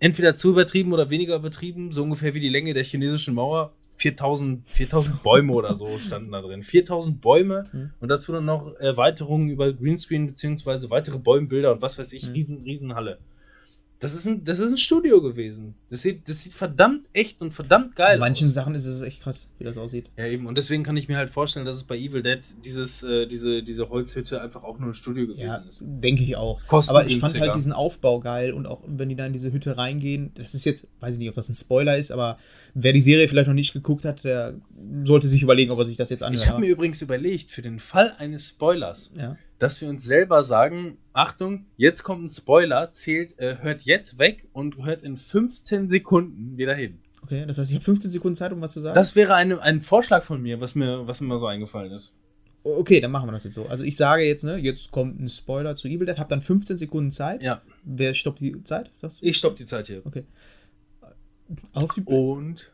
Entweder zu übertrieben oder weniger übertrieben, so ungefähr wie die Länge der chinesischen Mauer. 4000, 4000 Bäume oder so standen da drin. 4000 Bäume Mhm. und dazu dann noch Erweiterungen über Greenscreen beziehungsweise weitere Bäumbilder und was weiß ich, Mhm. riesen, riesen Halle. Das ist, ein, das ist ein Studio gewesen. Das sieht, das sieht verdammt echt und verdammt geil In manchen aus. Sachen ist es echt krass, wie das aussieht. Ja, eben. Und deswegen kann ich mir halt vorstellen, dass es bei Evil Dead dieses, äh, diese, diese Holzhütte einfach auch nur ein Studio gewesen Ja, ist. denke ich auch. Aber ich fand halt diesen Aufbau geil und auch wenn die da in diese Hütte reingehen, das ist jetzt, weiß ich nicht, ob das ein Spoiler ist, aber wer die Serie vielleicht noch nicht geguckt hat, der sollte sich überlegen, ob er sich das jetzt anhört. Ich habe mir übrigens überlegt, für den Fall eines Spoilers, ja. Dass wir uns selber sagen, Achtung, jetzt kommt ein Spoiler, zählt, äh, hört jetzt weg und hört in 15 Sekunden wieder hin. Okay, das heißt, ich habe 15 Sekunden Zeit, um was zu sagen. Das wäre eine, ein Vorschlag von mir, was mir, was mir mal so eingefallen ist. okay, dann machen wir das jetzt so. Also ich sage jetzt, ne, jetzt kommt ein Spoiler zu Evil Dead, hab dann 15 Sekunden Zeit. Ja, Wer stoppt die Zeit? Sagst du? ich stopp die Zeit hier. Okay. Auf die Und ja.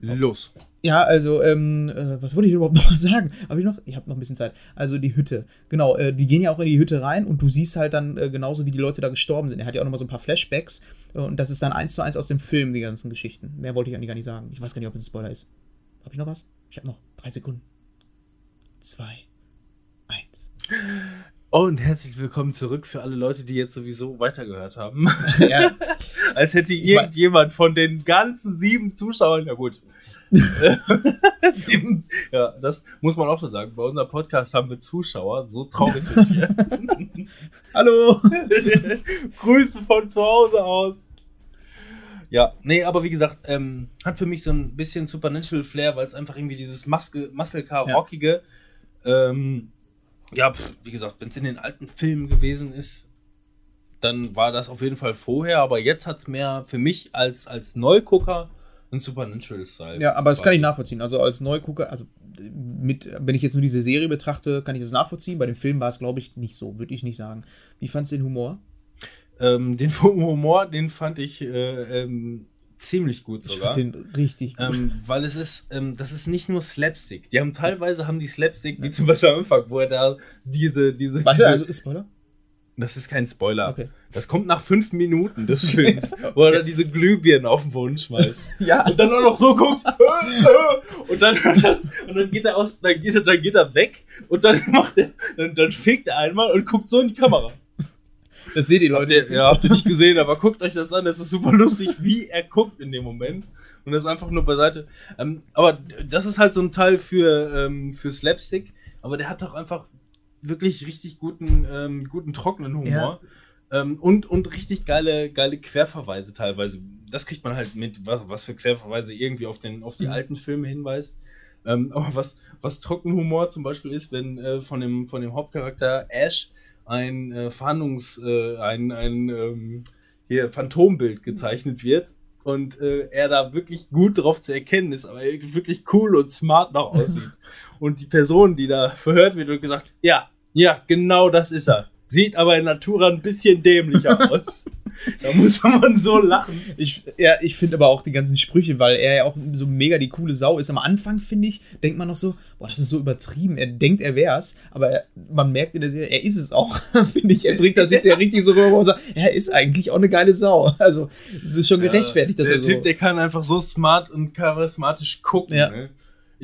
Los. Ja, also, ähm, äh, was wollte ich überhaupt noch sagen? Habe ich noch? Ich habe noch ein bisschen Zeit. Also die Hütte. Genau, äh, die gehen ja auch in die Hütte rein und du siehst halt dann äh, genauso, wie die Leute da gestorben sind. Er hat ja auch noch mal so ein paar Flashbacks äh, und das ist dann eins zu eins aus dem Film, die ganzen Geschichten. Mehr wollte ich eigentlich gar nicht sagen. Ich weiß gar nicht, ob es ein Spoiler ist. Habe ich noch was? Ich habe noch drei Sekunden. Zwei. Eins. Und herzlich willkommen zurück für alle Leute, die jetzt sowieso weitergehört haben. ja, Als hätte irgendjemand von den ganzen sieben Zuschauern, ja gut. sieben, ja, das muss man auch schon sagen. Bei unserem Podcast haben wir Zuschauer, so traurig sind wir. hallo! Grüße von zu Hause aus. Ja, nee, aber wie gesagt, ähm, hat für mich so ein bisschen Supernatural Flair, weil es einfach irgendwie dieses Muscle, Muscle Car Ja. Ähm, ja, pff, wie gesagt, wenn es in den alten Filmen gewesen ist, dann war das auf jeden Fall vorher, aber jetzt hat es mehr für mich als, als Neugucker ein Supernatural-Style. Ja, aber das kann ich nachvollziehen. Also als Neugucker, also mit, wenn ich jetzt nur diese Serie betrachte, kann ich das nachvollziehen. Bei dem Film war es, glaube ich, nicht so, würde ich nicht sagen. Wie fandst du den Humor? Ähm, den Humor, den fand ich äh, ähm, ziemlich gut sogar. Ich den richtig gut. Ähm, weil es ist, ähm, das ist nicht nur Slapstick. Die haben teilweise haben die Slapstick, wie zum Beispiel am Anfang, wo er da diese, diese. Was, diese also ist Spoiler? Das ist kein Spoiler. Okay. Das kommt nach fünf Minuten des Films, wo er dann diese Glühbirnen auf den Boden schmeißt. ja. Und dann auch noch so guckt. Und, dann, und, dann, und dann geht er aus, dann geht er, dann geht er weg und dann macht er, dann, dann fegt er einmal und guckt so in die Kamera. Das seht ihr Leute. Habt ihr, ja, habt ihr nicht gesehen, aber guckt euch das an. Das ist super lustig, wie er guckt in dem Moment. Und das ist einfach nur beiseite. Ähm, aber das ist halt so ein Teil für, ähm, für Slapstick. Aber der hat doch einfach wirklich richtig guten, ähm, guten trockenen Humor. Ja. Ähm, und, und richtig geile, geile Querverweise teilweise. Das kriegt man halt mit, was, was für Querverweise irgendwie auf, den, auf die mhm. alten Filme hinweist. Ähm, aber was, was Trockenhumor zum Beispiel ist, wenn äh, von, dem, von dem Hauptcharakter Ash ein äh, Fahndungs-, äh, ein, ein ähm, hier Phantombild gezeichnet wird und äh, er da wirklich gut drauf zu erkennen ist, aber wirklich cool und smart noch aussieht. und die Person, die da verhört wird, wird gesagt, ja, ja, genau das ist er. Sieht aber in Natura ein bisschen dämlicher aus. Da muss man so lachen. Ich, ja, ich finde aber auch die ganzen Sprüche, weil er ja auch so mega die coole Sau ist. Am Anfang, finde ich, denkt man noch so, boah, das ist so übertrieben. Er denkt, er wär's, aber er, man merkt in der Serie, er ist es auch, finde ich. Er bringt das hinterher richtig so rüber und sagt, er ist eigentlich auch eine geile Sau. Also, es ist schon gerechtfertigt, ja, dass der er so... Der Typ, der kann einfach so smart und charismatisch gucken, ja. ne?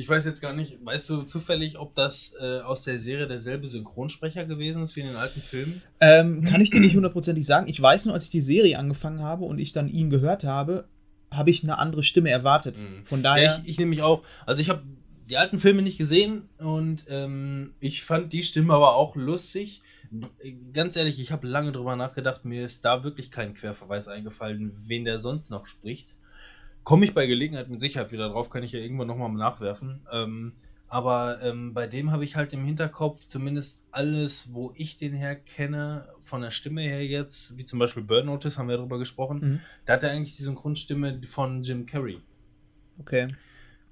Ich weiß jetzt gar nicht, weißt du zufällig, ob das äh, aus der Serie derselbe Synchronsprecher gewesen ist wie in den alten Filmen? Ähm, kann ich dir nicht hundertprozentig sagen. Ich weiß nur, als ich die Serie angefangen habe und ich dann ihn gehört habe, habe ich eine andere Stimme erwartet. Mhm. Von daher. Ja, ich, ich nämlich auch. Also ich habe die alten Filme nicht gesehen und ähm, ich fand die Stimme aber auch lustig. Ganz ehrlich, ich habe lange drüber nachgedacht, mir ist da wirklich kein Querverweis eingefallen, wen der sonst noch spricht. Komme ich bei Gelegenheit mit Sicherheit wieder drauf, kann ich ja irgendwann nochmal nachwerfen. Ähm, aber ähm, bei dem habe ich halt im Hinterkopf zumindest alles, wo ich den her kenne, von der Stimme her jetzt, wie zum Beispiel Bird Notice, haben wir darüber gesprochen. Mhm. Da hat er eigentlich die Synchronstimme von Jim Carrey. Okay.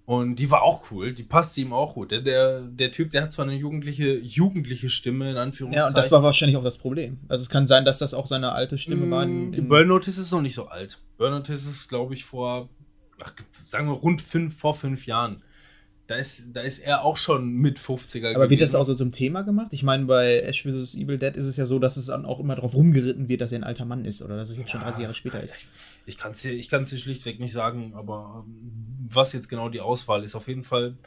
Und die war auch cool, die passte ihm auch gut. Der, der, der Typ, der hat zwar eine jugendliche, jugendliche Stimme, in Anführungszeichen. Ja, und das war wahrscheinlich auch das Problem. Also es kann sein, dass das auch seine alte Stimme mm, war. Burn Notice ist noch nicht so alt. Burn Notice ist, glaube ich, vor ach, sagen wir rund fünf, vor fünf Jahren. Da ist, da ist er auch schon mit 50er Aber wird das auch so zum Thema gemacht? Ich meine, bei Ash vs. Evil Dead ist es ja so, dass es dann auch immer darauf rumgeritten wird, dass er ein alter Mann ist oder dass es jetzt ja, schon 30 Jahre später ist. Ich kann es dir, ich dir schlichtweg nicht sagen, aber ähm, was jetzt genau die Auswahl ist, auf jeden Fall,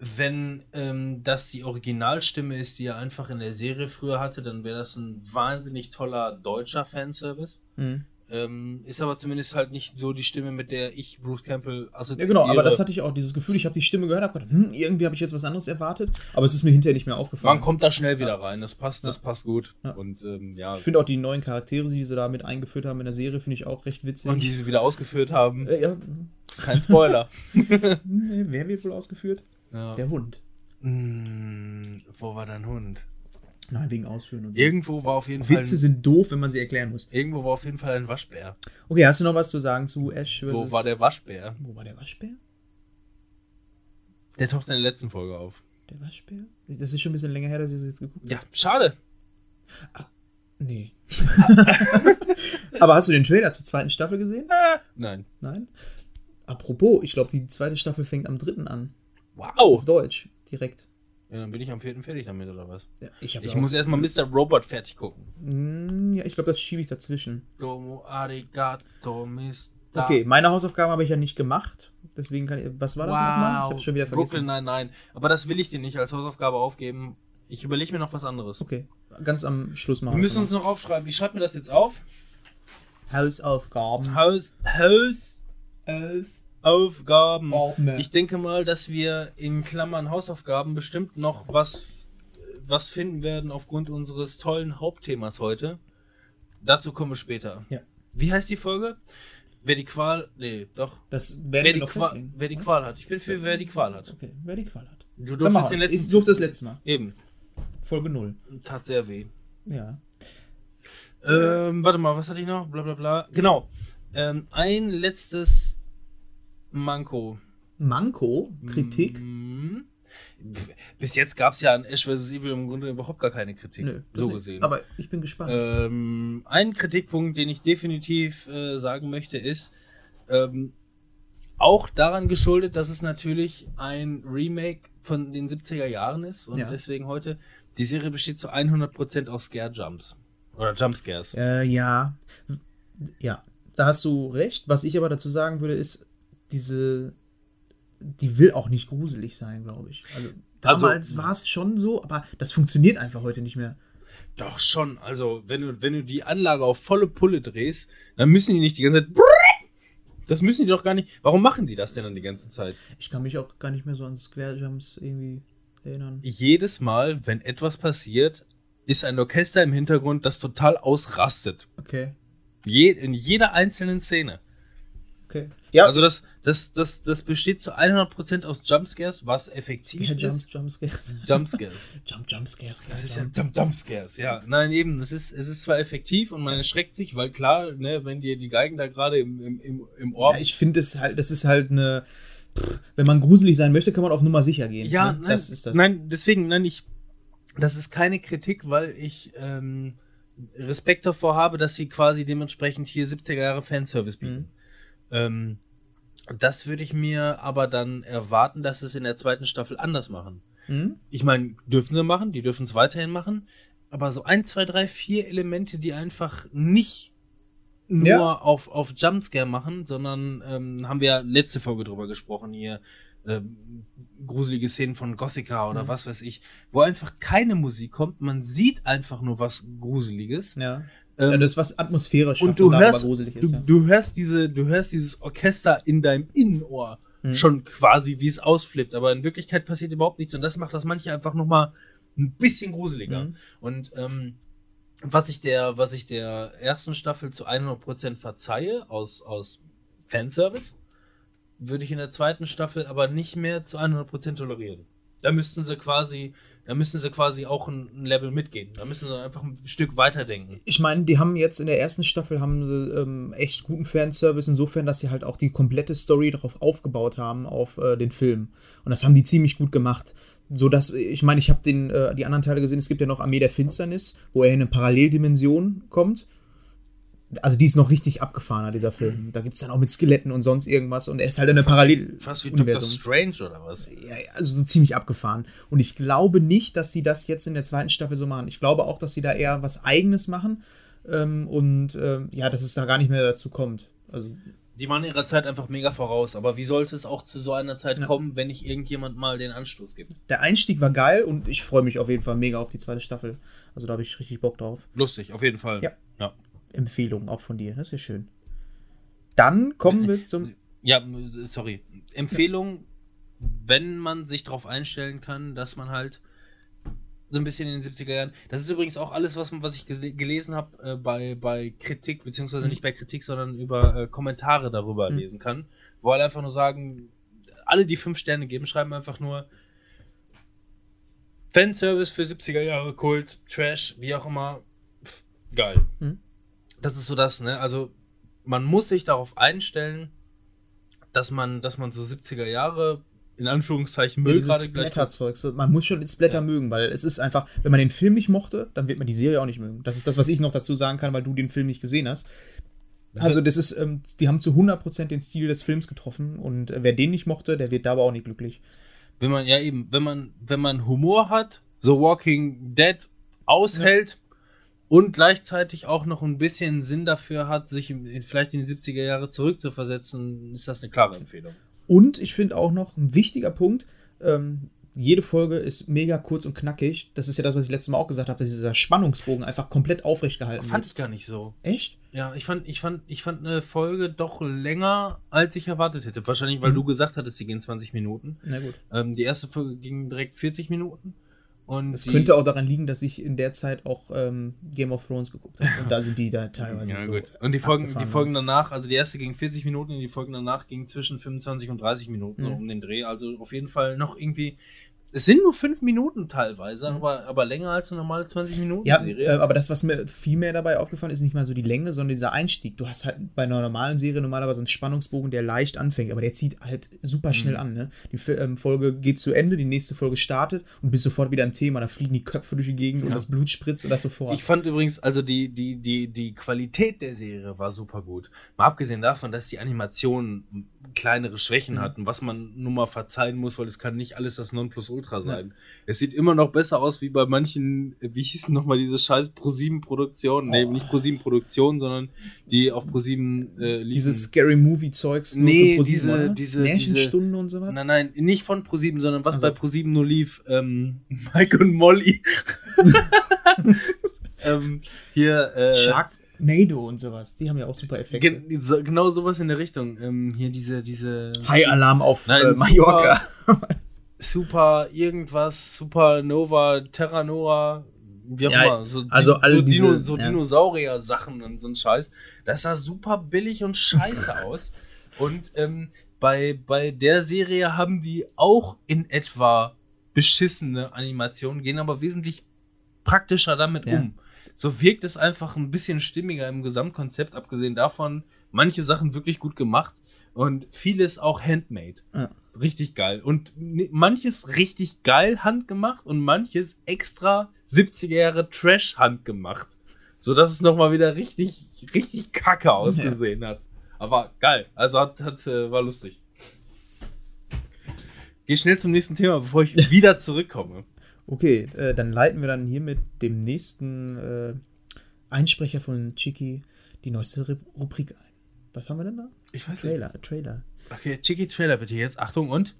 wenn ähm, das die Originalstimme ist, die er einfach in der Serie früher hatte, dann wäre das ein wahnsinnig toller deutscher Fanservice. Mhm. Ähm, ist aber zumindest halt nicht so die Stimme, mit der ich Bruce Campbell assoziiere. Ja, genau, aber das hatte ich auch, dieses Gefühl, ich habe die Stimme gehört, habe gedacht, hm, irgendwie habe ich jetzt was anderes erwartet, aber es ist mir hinterher nicht mehr aufgefallen. Man kommt da schnell wieder rein, das passt, das passt gut. Ja. Und, ähm, ja. Ich finde auch die neuen Charaktere, die sie da mit eingeführt haben in der Serie, finde ich auch recht witzig. Und die sie wieder ausgeführt haben. Äh, ja. Kein Spoiler. Wer wird wohl ausgeführt? Ja. Der Hund. Hm, wo war dein Hund? Nein, wegen Ausführen und so. Irgendwo war auf jeden Witze Fall. Witze sind doof, wenn man sie erklären muss. Irgendwo war auf jeden Fall ein Waschbär. Okay, hast du noch was zu sagen zu Ash? Wo war der Waschbär? Wo war der Waschbär? Der taucht in der letzten Folge auf. Der Waschbär? Das ist schon ein bisschen länger her, dass ich das jetzt geguckt habe. Ja, schade. Ah, nee. Aber hast du den Trailer zur zweiten Staffel gesehen? Ah, nein. Nein? Apropos, ich glaube, die zweite Staffel fängt am 3. an. Wow. Auf Deutsch, direkt. Ja, dann bin ich am 4. fertig damit, oder was? Ja, ich ich muss erstmal Mr. Robot fertig gucken. Mm, ja, ich glaube, das schiebe ich dazwischen. Domo arigato, Mr. Okay, meine Hausaufgaben habe ich ja nicht gemacht. Deswegen kann ich. Was war das wow. nochmal? Ich habe schon wieder vergessen. Brooklyn, nein, nein. Aber das will ich dir nicht als Hausaufgabe aufgeben. Ich überlege mir noch was anderes. Okay, ganz am Schluss machen wir. müssen uns noch aufschreiben. Ich schreibe mir das jetzt auf. Hausaufgaben. Haus. Haus. Elf. Aufgaben. Ich denke mal, dass wir in Klammern Hausaufgaben bestimmt noch was, was finden werden aufgrund unseres tollen Hauptthemas heute. Dazu kommen wir später. Ja. Wie heißt die Folge? Wer die Qual. Nee, doch. Das wer, die Qual, wer die Qual hat. Ich bin für wer die Qual hat. Okay, wer die Qual hat. Du durftest den letzten. Ich durfte das letzte Mal. Eben. Folge 0. Tat sehr weh. Ja. Ähm, warte mal, was hatte ich noch? Bla bla bla. Genau. Ähm, ein letztes Manko. Manko? Kritik? Mhm. Bis jetzt gab es ja an Ash vs. Evil im Grunde überhaupt gar keine Kritik. Nö, so nicht. gesehen. Aber ich bin gespannt. Ähm, ein Kritikpunkt, den ich definitiv äh, sagen möchte, ist ähm, auch daran geschuldet, dass es natürlich ein Remake von den 70er Jahren ist und Ja. deswegen heute, die Serie besteht zu 100% aus Scare Jumps. Oder Jumpscares. Äh, ja. Ja, da hast du recht. Was ich aber dazu sagen würde, ist, diese. Die will auch nicht gruselig sein, glaube ich. Also, Also- damals war es schon so, aber das funktioniert einfach heute nicht mehr. Doch schon, also wenn du, wenn du die Anlage auf volle Pulle drehst, dann müssen die nicht die ganze Zeit. Das müssen die doch gar nicht. Warum machen die das denn dann die ganze Zeit? Ich kann mich auch gar nicht mehr so an Square Jumps irgendwie erinnern. Jedes Mal, wenn etwas passiert, ist ein Orchester im Hintergrund, das total ausrastet. Okay. Je, in jeder einzelnen Szene. Okay. Ja, Also das, das, das, das besteht zu 100% aus Jumpscares, was effektiv Jumps, ist. Jumpscares. Jumpscares. Jump, Jumpscares. Das ist ja Jump, Jumpscares, ja. Nein, eben, es ist, es ist zwar effektiv und man erschreckt sich, weil klar, ne, wenn dir die Geigen da gerade im, im, im, im Ohr Ja, ich finde es halt, das ist halt eine. Wenn man gruselig sein möchte, kann man auf Nummer sicher gehen. Ja, ne? nein, das ist das. Nein, deswegen, nein, ich. Das ist keine Kritik, weil ich ähm, Respekt davor habe, dass sie quasi dementsprechend hier 70er Jahre Fanservice bieten. Mhm. Ähm, das würde ich mir aber dann erwarten, dass sie es in der zweiten Staffel anders machen. Hm? Ich meine, dürfen sie machen, die dürfen es weiterhin machen, aber so ein, zwei, drei, vier Elemente, die einfach nicht nur Ja. auf, auf Jumpscare machen, sondern ähm, haben wir ja letzte Folge drüber gesprochen hier, ähm, gruselige Szenen von Gothica oder Mhm. was weiß ich, wo einfach keine Musik kommt, man sieht einfach nur was Gruseliges. Ja. Ähm, ja. Das ist was atmosphärisch und du da hörst, aber gruselig du, ist. Ja. du hörst diese, du hörst dieses Orchester in deinem Innenohr Mhm. schon quasi, wie es ausflippt, aber in Wirklichkeit passiert überhaupt nichts und das macht das manche einfach noch mal ein bisschen gruseliger. Mhm. Und ähm, was ich der, was ich der ersten Staffel zu 100% verzeihe aus aus Fanservice, würde ich in der zweiten Staffel aber nicht mehr zu 100% tolerieren. Da müssten sie quasi, da müssten sie quasi auch ein, Level mitgehen. Da müssen sie einfach ein Stück weiterdenken. Ich meine, die haben jetzt in der ersten Staffel haben sie ähm, echt guten Fanservice insofern, dass sie halt auch die komplette Story darauf aufgebaut haben auf äh, den Film. Und das haben die ziemlich gut gemacht. So dass ich meine, ich habe äh, die anderen Teile gesehen. Es gibt ja noch Armee der Finsternis, wo er in eine Paralleldimension kommt. Also die ist noch richtig abgefahrener, dieser Film. Da gibt es dann auch mit Skeletten und sonst irgendwas. Und er ist halt in eine Parallel. Fast wie Doctor. Strange oder was? Ja, ja, also so ziemlich abgefahren. Und ich glaube nicht, dass sie das jetzt in der zweiten Staffel so machen. Ich glaube auch, dass sie da eher was Eigenes machen. Ähm, und ähm, ja, dass es da gar nicht mehr dazu kommt. Also, Die waren ihrer Zeit einfach mega voraus, aber wie sollte es auch zu so einer Zeit Ja. kommen, wenn nicht irgendjemand mal den Anstoß gibt? der Einstieg war geil und ich freue mich auf jeden Fall mega auf die zweite Staffel. Also da habe ich richtig Bock drauf. Lustig, auf jeden Fall. Ja. Ja, Empfehlung auch von dir, das ist schön. Dann kommen wir zum. Ja, sorry. Empfehlung, wenn man sich darauf einstellen kann, dass man halt so ein bisschen in den 70er Jahren. Das ist übrigens auch alles, was, was ich gele- gelesen habe äh, bei, bei Kritik, beziehungsweise Mhm. nicht bei Kritik, sondern über äh, Kommentare darüber Mhm. lesen kann. Wo alle einfach nur sagen, alle, die fünf Sterne geben, schreiben einfach nur Fanservice für 70er Jahre, Kult, Trash, wie auch immer. Pff, geil. Mhm. Das ist so das, ne? Also, man muss sich darauf einstellen, dass man, dass man so 70er Jahre in Anführungszeichen Ja, Müll dieses gerade Splatter-Zeug. So, Man muss schon Splatter Ja. mögen, weil es ist einfach, wenn man den Film nicht mochte, dann wird man die Serie auch nicht mögen. Das ist das, was ich noch dazu sagen kann, weil du den Film nicht gesehen hast. Also, das ist, ähm, die haben zu 100% den Stil des Films getroffen und äh, wer den nicht mochte, der wird da aber auch nicht glücklich. wenn man ja eben, wenn man, wenn man Humor hat, The Walking Dead aushält und gleichzeitig auch noch ein bisschen Sinn dafür hat, sich in, vielleicht in die 70er Jahre zurückzuversetzen, ist das eine klare Empfehlung. Und ich finde auch noch ein wichtiger Punkt, ähm, jede Folge ist mega kurz und knackig. Das ist ja das, was ich letztes Mal auch gesagt habe, dass dieser Spannungsbogen einfach komplett aufrecht gehalten Fand wird. ich gar nicht so. Echt? Ja, ich fand, ich fand, ich fand eine Folge doch länger, als ich erwartet hätte. Wahrscheinlich, weil Mhm. du gesagt hattest, sie gehen 20 Minuten. Na gut. Ähm, die erste Folge ging direkt 40 Minuten. Und Das die, könnte auch daran liegen, dass ich in der Zeit auch ähm, Game of Thrones geguckt habe. Und da sind die da teilweise Ja, so gut. Und die Folgen, die. Folgen danach, also die erste ging 40 Minuten und die Folgen danach gingen zwischen 25 und 30 Minuten, so Mhm. um den Dreh. Also auf jeden Fall noch irgendwie Es sind nur fünf Minuten teilweise, Mhm. aber, aber länger als eine normale 20 Minuten Ja, Serie. äh, aber das, was mir viel mehr dabei aufgefallen ist, nicht mal so die Länge, sondern dieser Einstieg. Du hast halt bei einer normalen Serie normalerweise einen Spannungsbogen, der leicht anfängt, aber der zieht halt super schnell Mhm. an. Ne? Die ähm, Folge geht zu Ende, die nächste Folge startet und bist sofort wieder im Thema. Da fliegen die Köpfe durch die Gegend und Ja. das Blut spritzt und das sofort. Ich fand übrigens, also die, die, die, die Qualität der Serie war super gut. Mal abgesehen davon, dass die Animationen kleinere Schwächen Mhm. hatten, was man nun mal verzeihen muss, weil es kann nicht alles das Nonplusultra sein. Es sieht immer noch besser aus wie bei manchen, äh, wie hießen nochmal diese scheiß Pro7-Produktionen? Nee, Oh. nicht Pro7-Produktionen, sondern die auf Pro7 äh, liefen. Dieses Scary Movie-Zeugs Nee, für ProSieben, diese- oder? diese- Märchenstunde und so was. Nein, nein, nicht von Pro7, sondern was Also. bei Pro7 nur lief. Ähm, Mike und Molly. ähm, hier, äh, Sharknado und sowas. Die haben ja auch super Effekte. Gen so, genau sowas in der Richtung. Ähm, hier diese, diese High-Alarm auf Nein, äh, Mallorca. Super irgendwas, Supernova, Terranova, wie auch Ja, immer. So, also alle so, diese- Dino, so ja. Dinosaurier-Sachen und so ein Scheiß. Das sah super billig und scheiße aus. Und ähm, bei, bei der Serie haben die auch in etwa beschissene Animationen, gehen aber wesentlich praktischer damit Ja. um. So wirkt es einfach ein bisschen stimmiger im Gesamtkonzept, abgesehen davon, manche Sachen wirklich gut gemacht und vieles auch handmade. Ja. Richtig geil. Und manches richtig geil handgemacht und manches extra 70er Jahre Trash handgemacht. So dass es nochmal wieder richtig, richtig kacke ausgesehen hat. Aber geil. Also hat, hat, äh, war lustig. Geh schnell zum nächsten Thema, bevor ich wieder zurückkomme. Okay, äh, dann leiten wir dann hier mit dem nächsten äh, Einsprecher von Chiki die neueste Ru- Rubrik ein. Was haben wir denn da? Ich weiß nicht. Trailer, Trailer. Okay, Chicky Trailer bitte jetzt. Achtung und.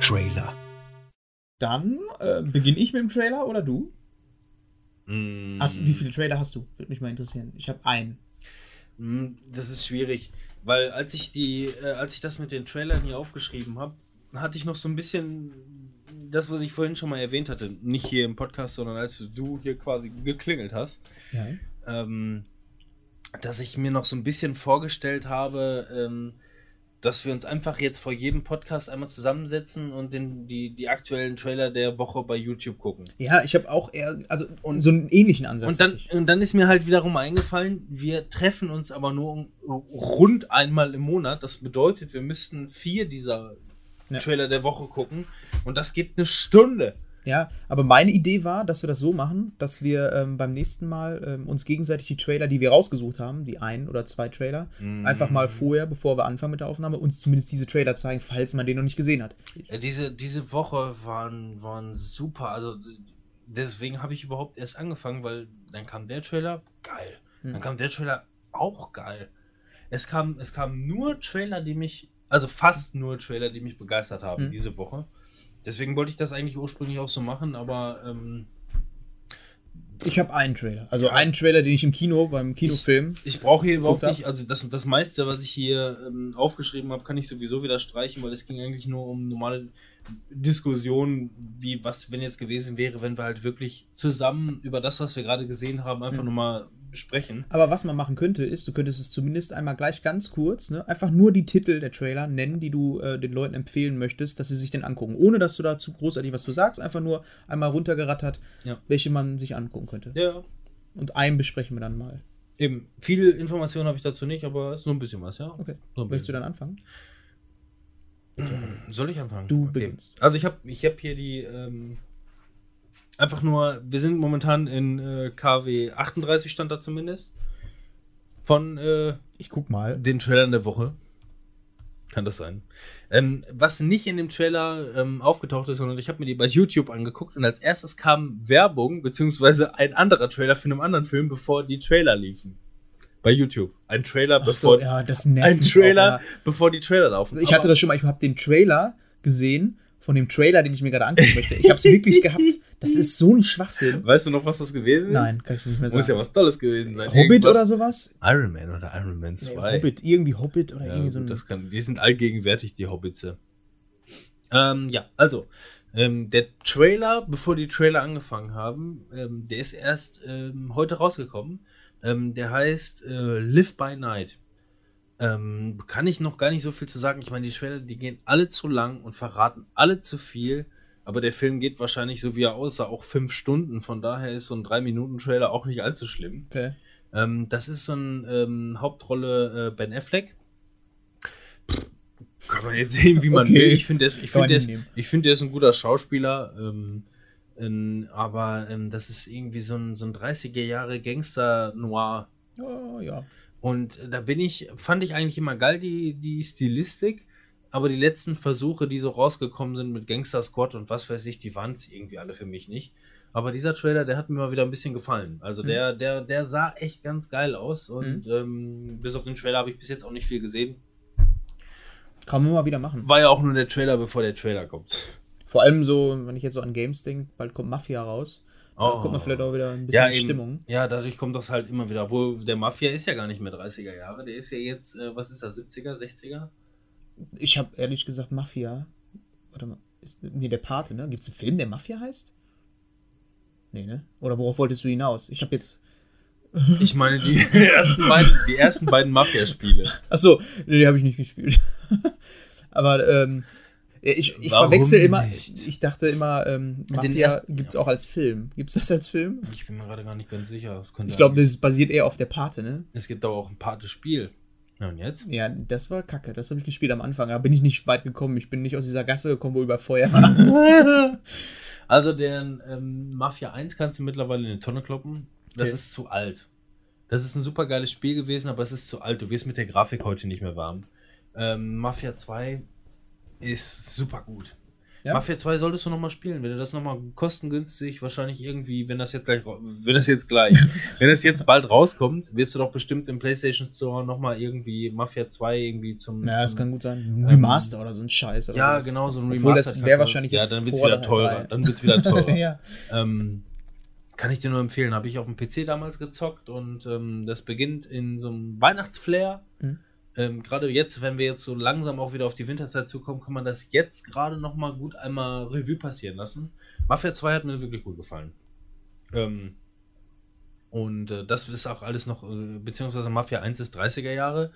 Trailer. Dann äh, beginne ich mit dem Trailer oder du? Mm. Hast, wie viele Trailer hast du? Würde mich mal interessieren. Ich habe einen. Mm, Das ist schwierig, weil als ich die, äh, als ich das mit den Trailern hier aufgeschrieben habe, hatte ich noch so ein bisschen das, was ich vorhin schon mal erwähnt hatte, nicht hier im Podcast, sondern als du hier quasi geklingelt hast, Ja. ähm, dass ich mir noch so ein bisschen vorgestellt habe, ähm, dass wir uns einfach jetzt vor jedem Podcast einmal zusammensetzen und den, die, die aktuellen Trailer der Woche bei YouTube gucken. Ja, ich habe auch eher, also Und- so einen ähnlichen Ansatz. Und dann, und dann ist mir halt wiederum eingefallen, wir treffen uns aber nur rund einmal im Monat. Das bedeutet, wir müssten vier dieser Ja. Trailer der Woche gucken. Und das geht eine Stunde. Ja, aber meine Idee war, dass wir das so machen, dass wir ähm, beim nächsten Mal ähm, uns gegenseitig die Trailer, die wir rausgesucht haben, die ein oder zwei Trailer, Mhm. einfach mal vorher, bevor wir anfangen mit der Aufnahme, uns zumindest diese Trailer zeigen, falls man den noch nicht gesehen hat. Ja, diese, diese Woche waren, waren super. Also deswegen habe ich überhaupt erst angefangen, weil dann kam der Trailer, geil. Hm. Dann kam der Trailer, auch geil. Es kam, es kam nur Trailer, die mich, also fast nur Trailer, die mich begeistert haben Hm. diese Woche. Deswegen wollte ich das eigentlich ursprünglich auch so machen, aber ähm, Ich habe einen Trailer. Also einen Trailer, den ich im Kino, beim Kinofilm. ich brauche hier überhaupt nicht, also das, das meiste, was ich hier ähm, aufgeschrieben habe, kann ich sowieso wieder streichen, weil es ging eigentlich nur um normale Diskussionen, wie was, wenn jetzt gewesen wäre, wenn wir halt wirklich zusammen über das, was wir gerade gesehen haben, einfach Mhm. nochmal besprechen. Aber was man machen könnte, ist, du könntest es zumindest einmal gleich ganz kurz, ne, einfach nur die Titel der Trailer nennen, die du äh, den Leuten empfehlen möchtest, dass sie sich den angucken. Ohne dass du dazu großartig was du sagst, einfach nur einmal runtergerattert, Ja. welche man sich angucken könnte. Ja, Und einen besprechen wir dann mal. eben. Viel Informationen habe ich dazu nicht, aber es ist nur ein bisschen was, ja. Okay. So Möchtest du dann anfangen? Soll ich anfangen? Du beginnst. Also ich habe ich hab hier die ähm, einfach nur, wir sind momentan in äh, KW 38 stand da zumindest von äh, Ich guck mal. den Trailern der Woche. Kann das sein. Ähm, was nicht in dem Trailer ähm, aufgetaucht ist, sondern ich habe mir die bei YouTube angeguckt und als erstes kam Werbung, beziehungsweise ein anderer Trailer für einen anderen Film, bevor die Trailer liefen. Bei YouTube. Ein Trailer, bevor, so, ja, ein Trailer, Auch, bevor die Trailer laufen. ja. Ich hatte das schon mal, ich habe den Trailer gesehen von dem Trailer, den ich mir gerade angucken möchte. Ich habe es wirklich gehabt. Das ist so ein Schwachsinn. Weißt du noch, was das gewesen ist? Nein, kann ich nicht mehr sagen. Muss ja was Tolles gewesen sein. Hobbit Irgendwas- oder sowas? Iron Man oder Iron Man Nee, 2. Hobbit, irgendwie Hobbit oder Ja, irgendwie so ein. das kann, die sind allgegenwärtig, die Hobbitze. Ähm, ja, also, ähm, der Trailer, bevor die Trailer angefangen haben, ähm, der ist erst ähm, heute rausgekommen. Ähm, der heißt äh, Live by Night. Ähm, kann ich noch gar nicht so viel zu sagen. Ich meine, die Trailer, die gehen alle zu lang und verraten alle zu viel. Aber der Film geht wahrscheinlich, so wie er aussah, auch fünf Stunden. Von daher ist so ein 3-Minuten-Trailer auch nicht allzu schlimm. Okay. Ähm, das ist so ein ähm, Hauptrolle äh, Ben Affleck. Kann man jetzt sehen, wie man Okay. will. Ich finde, der, ich man der, ist- ich finde, der ist ein guter Schauspieler. Ähm, ähm, aber ähm, das ist irgendwie so ein, so ein 30er Jahre Gangster-Noir. Oh, ja. Und da bin ich, fand ich eigentlich immer geil, die, die Stilistik. Aber die letzten Versuche, die so rausgekommen sind mit Gangster Squad und was weiß ich, die waren es irgendwie alle für mich nicht. Aber dieser Trailer, der hat mir mal wieder ein bisschen gefallen. Also Mhm. der, der, der sah echt ganz geil aus. Und ähm, bis auf den Trailer habe ich bis jetzt auch nicht viel gesehen. Kann man mal wieder machen. War ja auch nur der Trailer, bevor der Trailer kommt. Vor allem so, wenn ich jetzt so an Games denke, bald kommt Mafia raus. Da kommt man vielleicht auch wieder ein bisschen Oh. ja, in eben. Stimmung. Ja, dadurch kommt das halt immer wieder. Obwohl der Mafia ist ja gar nicht mehr 30er Jahre. Der ist ja jetzt, äh, was ist das, 70er, 60er? Ich habe ehrlich gesagt Mafia. Warte mal. Ist, nee, der Pate, ne? Gibt es einen Film, der Mafia heißt? Nee, ne? Oder worauf wolltest du hinaus? Ich habe jetzt. Ich meine, die ersten beiden, die ersten beiden Mafia-Spiele. Achso, nee, die habe ich nicht gespielt. Aber ähm, ich, ich Warum verwechsel immer. nicht? Ich dachte immer, ähm, Den Mafia ersten- gibt es ja. auch als Film. Gibt es das als Film? Ich bin mir gerade gar nicht ganz sicher. Ich glaube, das basiert eher auf der Pate, ne? es gibt aber auch ein Pate-Spiel. Ja, und jetzt? Ja, das war kacke. Das habe ich gespielt am Anfang. Da bin ich nicht weit gekommen. Ich bin nicht aus dieser Gasse gekommen, wo über Feuer war. Also den ähm, Mafia 1 kannst du mittlerweile in die Tonne kloppen. Das Okay. ist zu alt. Das ist ein super geiles Spiel gewesen, aber es ist zu alt. Du wirst mit der Grafik heute nicht mehr warm. Ähm, Mafia 2 ist super gut. Ja? Mafia 2 solltest du nochmal spielen, wenn du das nochmal kostengünstig, wahrscheinlich irgendwie, wenn das jetzt gleich, wenn das jetzt gleich, wenn das jetzt bald rauskommt, wirst du doch bestimmt im PlayStation Store nochmal irgendwie Mafia 2 irgendwie zum. Ja, das zum kann gut sein. Ein Remaster oder so ein Scheiß. Oder ja, sowas. genau, so ein Obwohl, das wäre kann- wahrscheinlich Ja, jetzt dann wird's vor wieder der teurer. Dann wird's wieder teurer. ja. ähm, kann ich dir nur empfehlen. Habe ich auf dem PC damals gezockt und ähm, das beginnt in so einem Weihnachtsflair. Mhm. Ähm, gerade jetzt, wenn wir jetzt so langsam auch wieder auf die Winterzeit zukommen, kann man das jetzt gerade noch mal gut einmal Revue passieren lassen. Mafia 2 hat mir wirklich gut gefallen. Ähm, und äh, das ist auch alles noch, äh, beziehungsweise Mafia 1 ist 30er Jahre,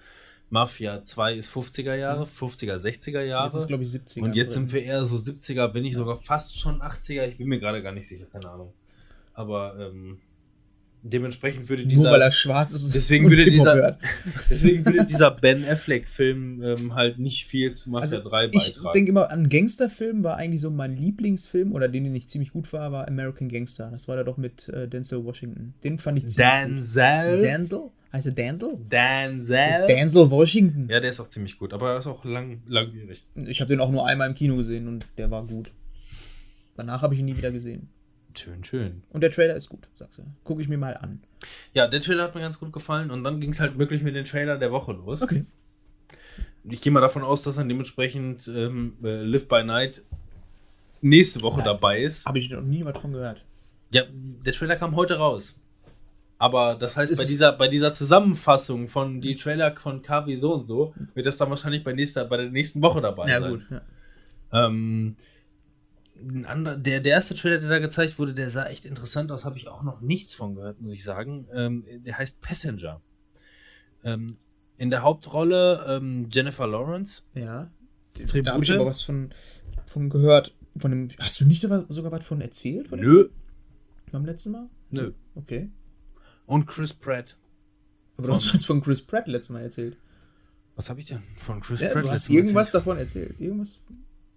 Mafia 2 ist 50er Jahre, 50er, 60er Jahre. Jetzt ist, glaube ich, 70. Und jetzt sind wir eher so 70er, wenn nicht sogar fast schon 80er. Ich bin mir gerade gar nicht sicher, keine Ahnung. Aber ähm, dementsprechend würde Nur weil dieser, er schwarz ist. deswegen würde dieser, deswegen würde dieser Ben Affleck-Film ähm, halt nicht viel zu Mafia Also, 3 ich beitragen. denke immer, an Gangsterfilm war eigentlich so mein Lieblingsfilm oder den, den ich ziemlich gut war, war American Gangster. Das war da doch mit äh, Denzel Washington. Den fand ich ziemlich gut. Denzel? Denzel? Heißt er Denzel? Denzel? Denzel Washington. Ja, der ist auch ziemlich gut, aber er ist auch lang, langwierig. Ich habe den auch nur einmal im Kino gesehen und der war gut. Danach habe ich ihn nie wieder gesehen. Schön, schön. Und der Trailer ist gut, sagst du. Gucke ich mir mal an. Ja, der Trailer hat mir ganz gut gefallen und dann ging es halt wirklich mit dem Trailer der Woche los. Okay. Ich gehe mal davon aus, dass dann dementsprechend ähm, äh, Live by Night nächste Woche Nein. dabei ist. Habe ich noch nie was von gehört. Ja, der Trailer kam heute raus. Aber das heißt, bei dieser, bei dieser Zusammenfassung von die Trailer von KW so und so, wird das dann wahrscheinlich bei, nächster, bei der nächsten Woche dabei Ja, sein. gut. Ja. Ähm, ein anderer, der, der erste Trailer, der da gezeigt wurde, der sah echt interessant aus, habe ich auch noch nichts von gehört, muss ich sagen. Ähm, der heißt Passenger. Ähm, in der Hauptrolle ähm, Jennifer Lawrence. ja. Tribute? Da habe ich aber was von, von gehört. Von dem, hast du nicht aber sogar was von erzählt? Von dem- Nö. Beim letzten Mal? Nö. Okay. Und Chris Pratt. Aber du hast was von Chris Pratt letztes Mal erzählt. Was habe ich denn von Chris Ja, Pratt? du hast irgendwas davon erzählt. Irgendwas.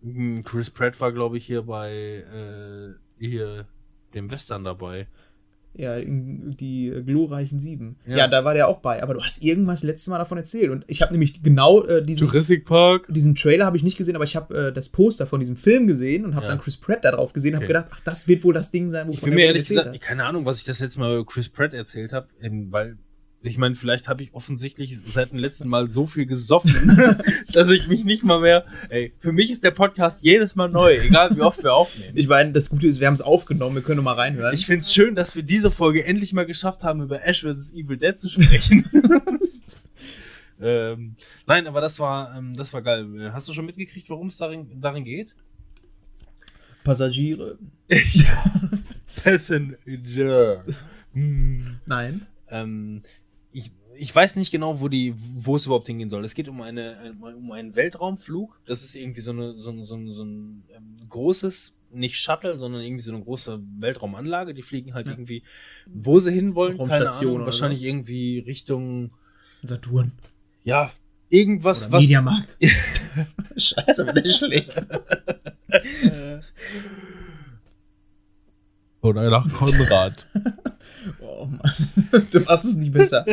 Hm, Chris Pratt war, glaube ich, hier bei äh, hier dem Western dabei. Ja, in die glorreichen Sieben. Ja. Ja. da war der auch bei. Aber du hast irgendwas letztes Mal davon erzählt. Und ich habe nämlich genau äh, diesen, Jurassic Park. diesen Trailer habe ich nicht gesehen, aber ich habe äh, das Poster von diesem Film gesehen und habe Ja. dann Chris Pratt da drauf gesehen und Okay. habe gedacht, ach, das wird wohl das Ding sein, wovon Ich bin mir ehrlich gesagt, keine Ahnung, was ich das letzte Mal über Chris Pratt erzählt habe, weil ich meine, vielleicht habe ich offensichtlich seit dem letzten Mal so viel gesoffen, dass ich mich nicht mal mehr. Ey, für mich ist der Podcast jedes Mal neu, egal wie oft wir aufnehmen. Ich meine, das Gute ist, wir haben es aufgenommen, wir können mal reinhören. Ich finde es schön, dass wir diese Folge endlich mal geschafft haben, über Ash vs. Evil Dead zu sprechen. ähm, nein, aber das war, ähm, das war geil. Hast du schon mitgekriegt, worum es darin, darin geht? Passagiere. Passenger. Hm. Nein. Ähm, ich, ich weiß nicht genau, wo die, wo es überhaupt hingehen soll. Es geht um eine, ein- um einen Weltraumflug. Das ist irgendwie so eine, so ein, so ein, so ein ähm, großes, nicht Shuttle, sondern irgendwie so eine große Weltraumanlage. Die fliegen halt Ja. irgendwie, wo sie hinwollen, keine Raumstation Ahnung. Wahrscheinlich was? irgendwie Richtung, Saturn. ja, irgendwas, Oder was. Mediamarkt. Scheiße, war das schlecht. Oder nach Konrad. Oh Mann, du machst es nicht besser.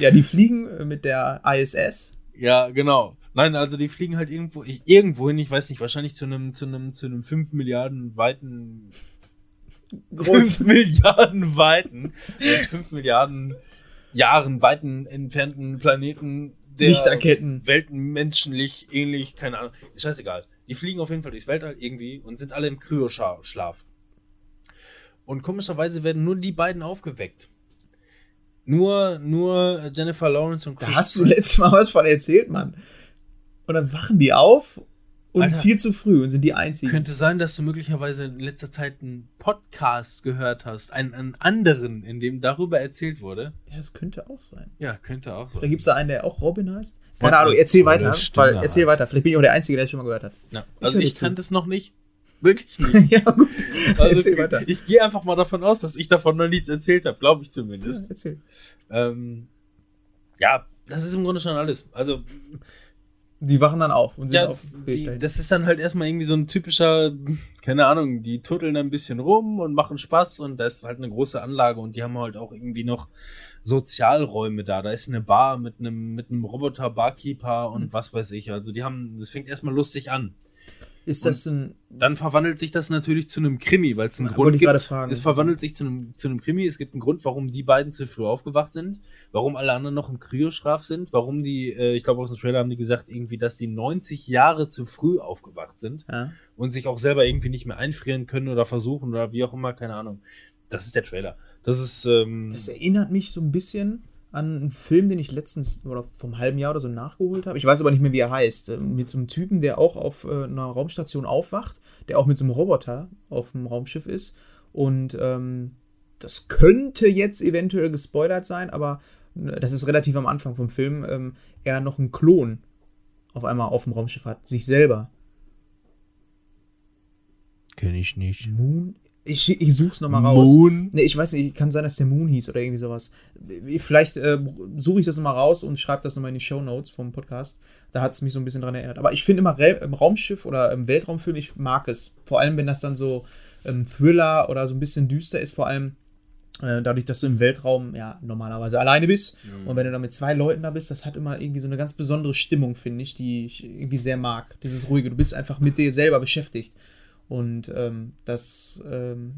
Ja, die fliegen äh, mit der ISS. Ja, genau. Nein, also die fliegen halt irgendwo, ich, irgendwo hin, ich weiß nicht, wahrscheinlich zu einem, zu einem, zu einem 5 Milliarden weiten, 5 Groß. Milliarden weiten, 5 Milliarden Jahren weiten entfernten Planeten, der Lichterketten. weltmenschlich ähnlich, keine Ahnung, scheißegal. Die fliegen auf jeden Fall durchs Weltall irgendwie und sind alle im Kryoschlaf. Und komischerweise werden nur die beiden aufgeweckt. Nur, nur Jennifer Lawrence und Da Chris hast du letztes Mal was von erzählt, Mann. Und dann wachen die auf und Alter. viel zu früh und sind die einzigen. Könnte sein, dass du möglicherweise in letzter Zeit einen Podcast gehört hast, einen, einen anderen, in dem darüber erzählt wurde. ja, das könnte auch sein. Ja, könnte auch Da sein. gibt es da einen, der auch Robin heißt. Keine Ahnung, erzähl weiter. Weil, erzähl weiter. Vielleicht bin ich auch der Einzige, der es schon mal gehört hat. Ja. Ich Also ich zu. kannte es noch nicht. Wirklich nicht. ja, gut. Also weiter. Ich gehe einfach mal davon aus, dass ich davon noch nichts erzählt habe, glaube ich Ja, zumindest. erzähl. Ähm, ja, das ist im Grunde schon alles. Also Die wachen dann auf und sind Ja, auf die, das ist dann halt erstmal irgendwie so ein typischer, keine Ahnung, die turteln ein bisschen rum und machen Spaß und da ist halt eine große Anlage und die haben halt auch irgendwie noch Sozialräume da. Da ist eine Bar mit einem, mit einem Roboter-Barkeeper und Mhm. was weiß ich. Also die haben, das fängt erstmal lustig an. Ist das ein. Dann verwandelt sich das natürlich zu einem Krimi, weil es einen Ja, Grund gibt. Es verwandelt sich zu einem, zu einem Krimi. Es gibt einen Grund, warum die beiden zu früh aufgewacht sind, warum alle anderen noch im Kryoschlaf sind, warum die, äh, ich glaube aus dem Trailer haben die gesagt, irgendwie, dass die 90 Jahre zu früh aufgewacht sind Ja. und sich auch selber irgendwie nicht mehr einfrieren können oder versuchen oder wie auch immer, keine Ahnung. Das ist der Trailer. Das ist, ähm, Das erinnert mich so ein bisschen an einen Film, den ich letztens oder vom halben Jahr oder so nachgeholt habe. Ich weiß aber nicht mehr, wie er heißt. Äh, Mit so einem Typen, der auch auf äh, einer Raumstation aufwacht, der auch mit so einem Roboter auf dem Raumschiff ist. Und ähm, das könnte jetzt eventuell gespoilert sein, aber äh, das ist relativ am Anfang vom Film. Ähm, er noch einen Klon auf einmal auf dem Raumschiff hat, sich selber. kenne ich nicht. Moon? Ich, ich such's nochmal raus. Moon. Ne, ich weiß nicht, kann sein, dass der Moon hieß oder irgendwie sowas. Vielleicht äh, suche ich das nochmal raus und schreibe das nochmal in die Show Notes vom Podcast. Da hat es mich so ein bisschen dran erinnert. Aber ich finde immer Ra im Raumschiff oder im Weltraumfilm, ich mag es. Vor allem, wenn das dann so ähm, Thriller oder so ein bisschen düster ist, vor allem äh, dadurch, dass du im Weltraum ja normalerweise alleine bist. Mhm. Und wenn du da mit zwei Leuten da bist, das hat immer irgendwie so eine ganz besondere Stimmung, finde ich, die ich irgendwie sehr mag. Dieses Ruhige. Du bist einfach mit dir selber beschäftigt. Und ähm, das, ähm,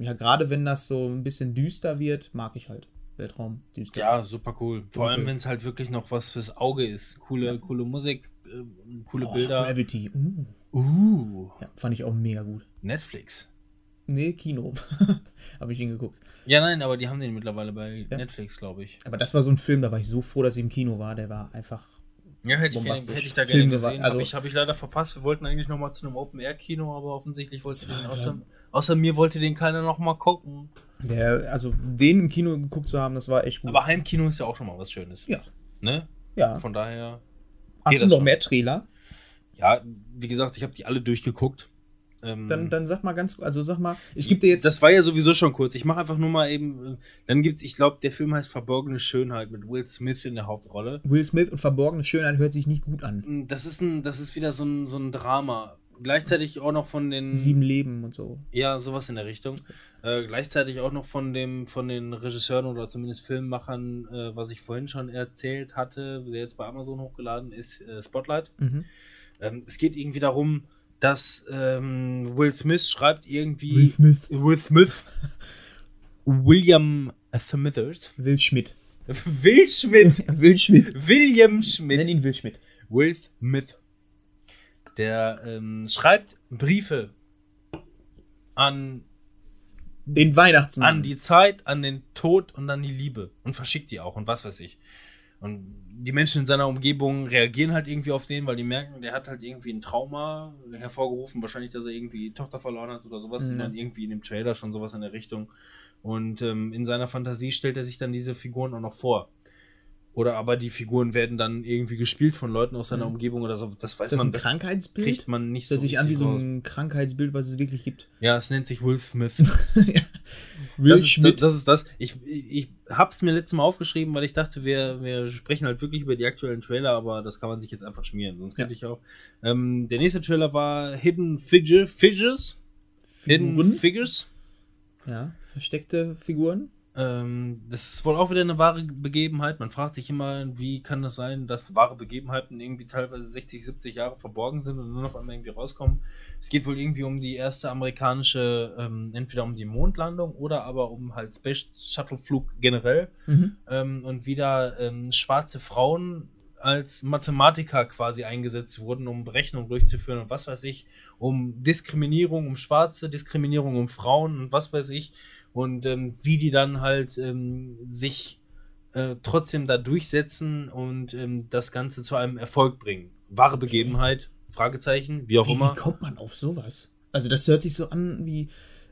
ja, gerade wenn das so ein bisschen düster wird, mag ich halt Weltraum düster. Ja, super cool. Vor Okay. allem, wenn es halt wirklich noch was fürs Auge ist. Coole, coole Musik, äh, coole Oh, Bilder. Gravity. Uh. Uh, Ja, fand ich auch mega gut. Netflix. Nee, Kino. Habe ich ihn geguckt. Ja, nein, aber die haben den mittlerweile bei Ja. Netflix, glaube ich. Aber das war so ein Film, da war ich so froh, dass ich im Kino war. Der war einfach. Ja, hätte ich, hätte ich da gerne gesehen. also- habe ich, hab ich leider verpasst. Wir wollten eigentlich noch mal zu einem Open-Air-Kino, aber offensichtlich wollte den außer, außer mir wollte den keiner noch mal gucken. Der, also den im Kino geguckt zu haben, das war echt gut. Aber Heimkino ist ja auch schon mal was Schönes. Ja. Ne? ja. Von daher, Hast du noch schon. mehr Trailer? ja, wie gesagt, ich habe die alle durchgeguckt. Ähm, Dann, dann sag mal ganz, also sag mal, ich gebe dir jetzt. Das war ja sowieso schon kurz. Ich mache einfach nur mal eben. äh, Dann gibt's, ich glaube, der Film heißt Verborgene Schönheit mit Will Smith in der Hauptrolle. Will Smith und verborgene Schönheit hört sich nicht gut an. Mm, Das ist ein, das ist wieder so ein, so ein Drama. Gleichzeitig auch noch von den. Sieben Leben und so. Ja, sowas in der Richtung. Äh, gleichzeitig auch noch von dem, von den Regisseuren oder zumindest Filmemachern, äh, was ich vorhin schon erzählt hatte, der jetzt bei Amazon hochgeladen ist, äh, Spotlight. Mhm. Ähm, es geht irgendwie darum, dass ähm, Will Smith schreibt irgendwie. Will Smith. Will Smith. William Smithers. Will Schmidt. Will Schmidt. Will Schmidt. William Nenn Schmidt. ihn Will Schmidt. Will Smith. Der ähm, schreibt Briefe an, Den Weihnachtsmann. an die Zeit, an den Tod und an die Liebe. Und verschickt die auch und was weiß ich. Und die Menschen in seiner Umgebung reagieren halt irgendwie auf den, weil die merken, der hat halt irgendwie ein Trauma hervorgerufen. Wahrscheinlich, dass er irgendwie die Tochter verloren hat oder sowas. Mhm. Man irgendwie in dem Trailer schon sowas in der Richtung. Und ähm, in seiner Fantasie stellt er sich dann diese Figuren auch noch vor. Oder aber die Figuren werden dann irgendwie gespielt von Leuten aus seiner Mhm. Umgebung oder so. Das weiß Ist das man, ein Krankheitsbild? kriegt man nicht Das hört sich an wie so ein Krankheitsbild, was es wirklich gibt. Ja, es nennt sich Will Smith. ja. Will das, ist, das, Schmidt. ist das. Ich, ich hab's mir letztes Mal aufgeschrieben, weil ich dachte, wir, wir sprechen halt wirklich über die aktuellen Trailer, aber das kann man sich jetzt einfach schmieren. Sonst könnte ich auch. Ähm, der nächste Trailer war Hidden Figure, Figures. Hidden Figuren? Figures. Ja, versteckte Figuren. Ähm, das ist wohl auch wieder eine wahre Begebenheit. Man fragt sich immer, wie kann es sein, dass wahre Begebenheiten irgendwie teilweise 60, 70 Jahre verborgen sind und nur auf einmal irgendwie rauskommen. Es geht wohl irgendwie um die erste amerikanische, ähm, entweder um die Mondlandung oder aber um halt Space Shuttle Flug generell. Mhm. Ähm, und wieder ähm, schwarze Frauen als Mathematiker quasi eingesetzt wurden, um Berechnungen durchzuführen und was weiß ich, um Diskriminierung, um Schwarze, Diskriminierung um Frauen und was weiß ich. Und ähm, wie die dann halt ähm, sich äh, trotzdem da durchsetzen und ähm, das Ganze zu einem Erfolg bringen. Wahre Begebenheit, Fragezeichen, wie auch Wie, immer. wie kommt man auf sowas? Also das hört sich so an wie,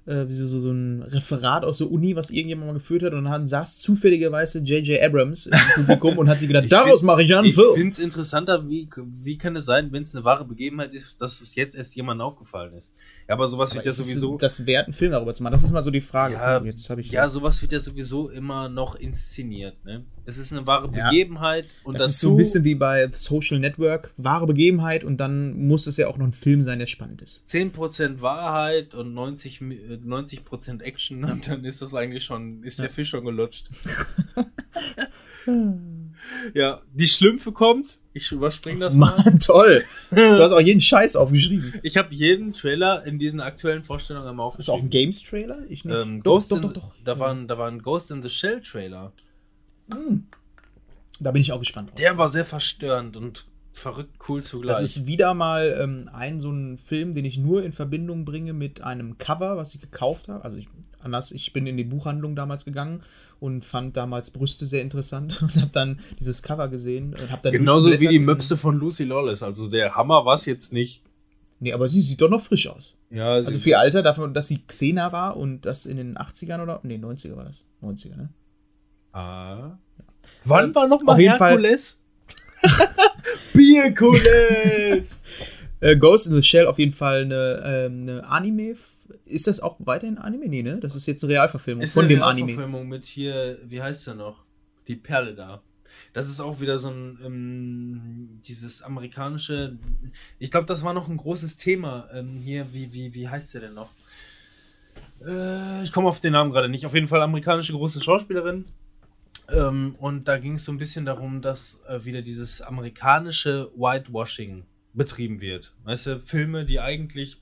äh, wie so, so, so ein Referat aus der Uni, was irgendjemand mal geführt hat und dann saß zufälligerweise J.J. Abrams im Publikum und hat sich gedacht, Ich daraus mache ich einen Ich Film. finde es interessanter, wie, wie kann es sein, wenn es eine wahre Begebenheit ist, dass es jetzt erst jemandem aufgefallen ist. Ja, aber sowas Aber wird ja sowieso. das wert, einen Film darüber zu machen? Das ist mal so die Frage. Ja, ich ja, sowas wird ja sowieso immer noch inszeniert. Ne? Es ist eine wahre Ja. Begebenheit und das ist so ein bisschen wie bei Social Network, wahre Begebenheit und dann muss es ja auch noch ein Film sein, der spannend ist. 10% Wahrheit und 90, Mi- äh, 90% Action und dann ist das eigentlich schon, ist der Ja. Fisch schon gelutscht. Ja, die Schlümpfe kommt. Ich überspringe das mal. Mann, toll. Du hast auch jeden Scheiß aufgeschrieben. Ich habe jeden Trailer in diesen aktuellen Vorstellungen einmal Ist auch ein aufgeschrieben. Games-Trailer? Ich nicht. Ähm, doch, Ghost doch, in, doch, doch. Da, war ein, da war ein Ghost in the Shell Trailer. Hm. Da bin ich auch gespannt drauf. Der war sehr verstörend und verrückt cool zugleich. Das ist wieder mal ähm, ein so ein Film, den ich nur in Verbindung bringe mit einem Cover, was ich gekauft habe. Also ich, anders, ich bin in die Buchhandlung damals gegangen und fand damals Brüste sehr interessant und habe dann dieses Cover gesehen und habe dann Genauso wie die. Möpse von Lucy Lawless. Also der Hammer war es jetzt nicht. Nee, aber sie sieht doch noch frisch aus. Ja, Also für ihr Alter, dafür, dass sie Xena war und das in den 80ern oder nee, 90er war das. 90er, ne? Ah. Wann war noch mal Auf jeden Fall- Herkules? Bierkules! Äh, Ghost in the Shell auf jeden Fall eine, ähm, eine Anime. Ist das auch weiterhin Anime? Nee, ne? Das ist jetzt eine Realverfilmung Ist von eine dem Anime. Realverfilmung mit hier, wie heißt der noch? Die Perle da. Das ist auch wieder so ein, ähm, dieses amerikanische, ich glaube, das war noch ein großes Thema ähm, hier, wie, wie, wie heißt der denn noch? Äh, ich komme auf den Namen gerade nicht. Auf jeden Fall amerikanische große Schauspielerin. Ähm, und da ging es so ein bisschen darum, dass äh, wieder dieses amerikanische Whitewashing betrieben wird. Weißt du, Filme, die eigentlich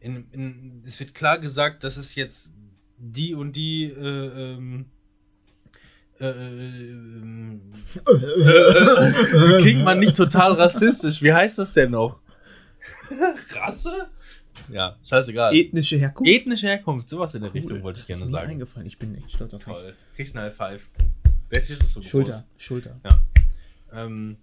in, in, es wird klar gesagt, dass es jetzt die und die äh, ähm, äh, ähm, äh, klingt man nicht total rassistisch. Wie heißt das denn noch? Rasse? Ja, scheißegal. Ethnische Herkunft. Ethnische Herkunft, sowas in der Cool, Richtung wollte ich das ist gerne mir sagen. eingefallen. Ich bin echt stolz auf mich. Toll. Kriegst einen High Five. Der Tisch ist so Schulter, Schulter. groß. Ähm,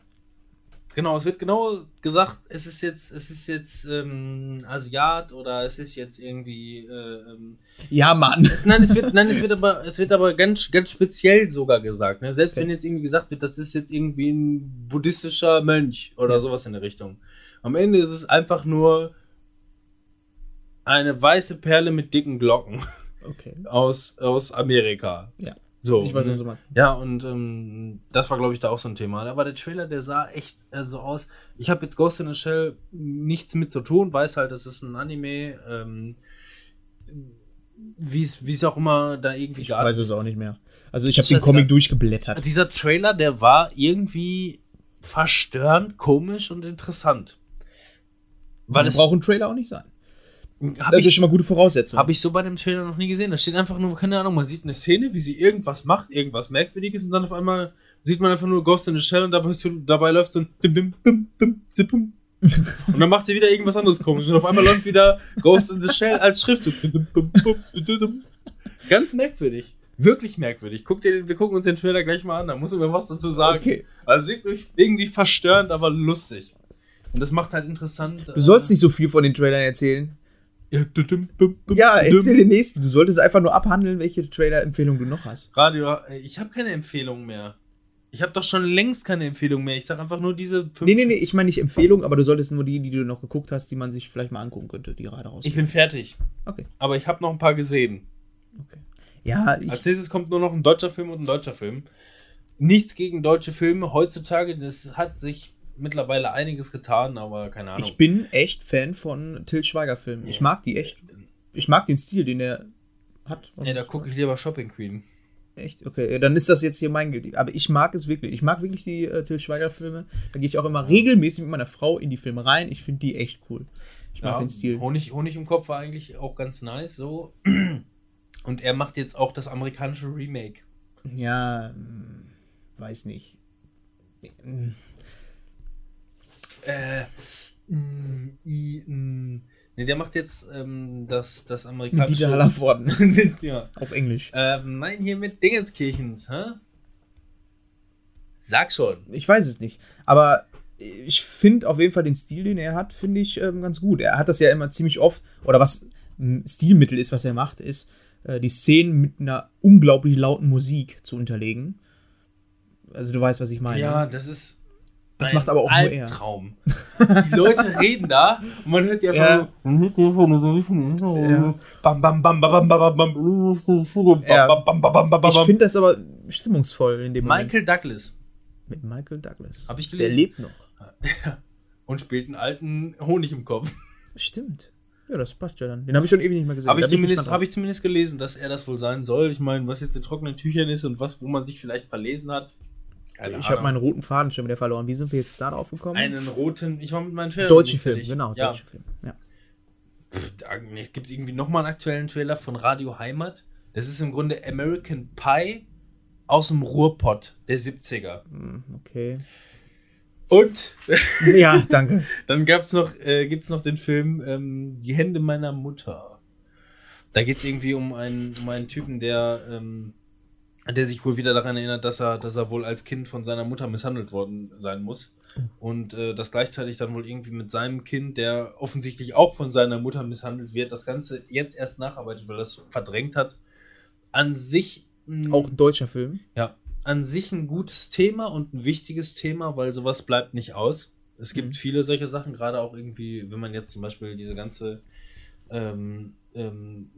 genau, es wird genau gesagt, es ist jetzt, es ist jetzt ähm, Asiat oder es ist jetzt irgendwie. Äh, ähm, Ja, Mann. es, nein, es wird, nein, es wird aber, es wird aber ganz, ganz speziell sogar gesagt. Ne? Selbst Okay. wenn jetzt irgendwie gesagt wird, das ist jetzt irgendwie ein buddhistischer Mönch oder Ja. sowas in der Richtung. Am Ende ist es einfach nur eine weiße Perle mit dicken Glocken Okay. aus, aus Amerika. Ja. So. Ich weiß, ne? was du meinst. Ja, und ähm, das war, glaube ich, da auch so ein Thema. Aber der Trailer, der sah echt äh, so aus. Ich habe jetzt Ghost in the Shell nichts mit zu tun, weiß halt, das ist ein Anime. Ähm, wie es auch immer da irgendwie Ich weiß es auch nicht mehr. Also ich habe den Comic durchgeblättert. Dieser Trailer, der war irgendwie verstörend, komisch und interessant. Weil Man es braucht ein Trailer auch nicht sein. Hab Das ist ich, schon mal gute Voraussetzung. Habe ich so bei dem Trailer noch nie gesehen. Da steht einfach nur, keine Ahnung, man sieht eine Szene, wie sie irgendwas macht, irgendwas Merkwürdiges und dann auf einmal sieht man einfach nur Ghost in the Shell und dabei, dabei läuft so ein bim, bim, bim. Und dann macht sie wieder irgendwas anderes komisch und auf einmal läuft wieder Ghost in the Shell als Schriftzug. Ganz merkwürdig. Wirklich merkwürdig. Guck dir wir gucken uns den Trailer gleich mal an, da muss ich mir was dazu sagen. Okay. Also irgendwie- irgendwie verstörend, aber lustig. Und das macht halt interessant. Du sollst nicht so viel von den Trailern erzählen. Ja, erzähl den nächsten. Du solltest einfach nur abhandeln, welche Trailer-Empfehlung du noch hast. Radio, äh, ich habe keine Empfehlung mehr. Ich habe doch schon längst keine Empfehlung mehr. Ich sag einfach nur diese fünf. Nee, nee, nee, ich meine nicht Empfehlung, aber du solltest nur die, die du noch geguckt hast, die man sich vielleicht mal angucken könnte, die gerade raus. Ich bin fertig. Okay. Aber ich habe noch ein paar gesehen. okay. Ja, ich, Als nächstes kommt nur noch ein deutscher Film und ein deutscher Film. Nichts gegen deutsche Filme. Heutzutage, das hat sich mittlerweile einiges getan, aber keine Ahnung. ich bin echt Fan von Till Schweiger Filmen. Ich Ja. mag die echt. Ich mag den Stil, den er hat. Nee, da gucke ich lieber Shopping Queen. Echt? Okay, dann ist das jetzt hier mein Guilty. Aber ich mag es wirklich. Ich mag wirklich die äh, Till Schweiger Filme. Da gehe ich auch immer regelmäßig mit meiner Frau in die Filme rein. Ich finde die echt cool. Ich mag Ja, den Stil. Honig, Honig im Kopf war eigentlich auch ganz nice, so. Und er macht jetzt auch das amerikanische Remake. Ja, hm, weiß nicht. Äh, mm, i, mm. Ne, der macht jetzt ähm, das, das amerikanische. Dieter Hallervorden. ja. Auf Englisch. Ähm, nein, hier mit Dingenskirchens, hä? Sag schon. Ich weiß es nicht. Aber ich finde auf jeden Fall den Stil, den er hat, finde ich ähm, ganz gut. Er hat das ja immer ziemlich oft, oder was ein Stilmittel ist, was er macht, ist, äh, die Szenen mit einer unglaublich lauten Musik zu unterlegen. Also du weißt, was ich meine. Ja, das ist. Das macht aber auch Albtraum. nur er. Traum. Die Leute reden da und man hört die einfach so. Ja. Bam, bam, bam, bam, bam, bam, bam. Ja. Bam, bam, bam, ich finde das aber stimmungsvoll in dem Michael Moment. Douglas. Mit Michael Douglas. Hab ich gelesen. Der lebt noch. und spielt einen alten Honig im Kopf. Stimmt. Ja, das passt ja dann. Den habe ich schon ewig nicht mehr gesehen. Habe ich, zumindest, hab ich zumindest gelesen, dass er das wohl sein soll. Ich meine, was jetzt in trockenen Tüchern ist und was, wo man sich vielleicht verlesen hat, keine ich habe meinen roten Faden schon wieder verloren. Wie sind wir jetzt da drauf gekommen? einen roten. Ich war mit meinem Trailer. deutschen Film, fertig. genau, Ja, deutschen Film. Ja. Es gibt irgendwie nochmal einen aktuellen Trailer von Radio Heimat. Das ist im Grunde American Pie aus dem Ruhrpott der 70er. Hm, Okay. Und Ja, danke. dann gab's noch, äh, gibt's noch den Film ähm, Die Hände meiner Mutter. Da geht's irgendwie um einen, um einen Typen, der, ähm, der sich wohl wieder daran erinnert, dass er, dass er wohl als Kind von seiner Mutter misshandelt worden sein muss. Und äh, das gleichzeitig dann wohl irgendwie mit seinem Kind, der offensichtlich auch von seiner Mutter misshandelt wird, das Ganze jetzt erst nacharbeitet, weil das verdrängt hat. An sich. mh, Auch ein deutscher Film. ja, an sich ein gutes Thema und ein wichtiges Thema, weil sowas bleibt nicht aus. Es gibt Mhm. viele solche Sachen, gerade auch irgendwie, wenn man jetzt zum Beispiel diese ganze ähm, ähm,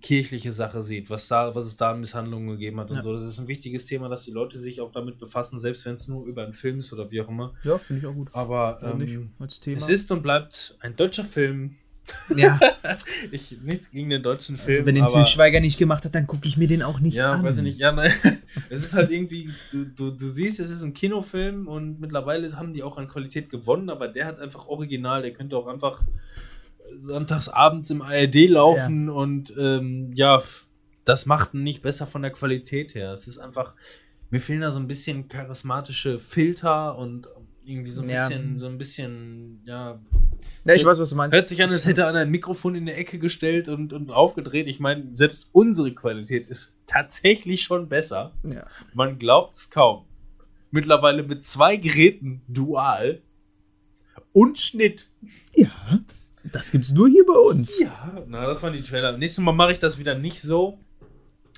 kirchliche Sache sieht, was da, was es da an Misshandlungen gegeben hat und Ja. so. Das ist ein wichtiges Thema, dass die Leute sich auch damit befassen, selbst wenn es nur über einen Film ist oder wie auch immer. Ja, finde ich auch gut. Aber ähm, Als Thema. es ist und bleibt ein deutscher Film. ja, Ich nichts gegen den deutschen Film. also wenn den aber- Til Schweiger nicht gemacht hat, dann gucke ich mir den auch nicht ja, an. weiß ich nicht. Ja, nein. Es ist halt irgendwie, du, du, du siehst, es ist ein Kinofilm und mittlerweile haben die auch an Qualität gewonnen, aber der hat einfach original, der könnte auch einfach sonntags abends im ARD laufen und ähm, ja, das macht nicht besser von der Qualität her. Es ist einfach, mir fehlen da so ein bisschen charismatische Filter und irgendwie so ein Ja. bisschen, so ein bisschen, ja, Ja, ich weiß, was du meinst. Hört sich an, als hätte einer ein Mikrofon in der Ecke gestellt und, und aufgedreht. Ich meine, selbst unsere Qualität ist tatsächlich schon besser. Ja. Man glaubt es kaum. Mittlerweile mit zwei Geräten dual und Schnitt. ja, das gibt's nur hier bei uns. Ja, na, das waren die Trailer. Nächstes Mal mache ich das wieder nicht so.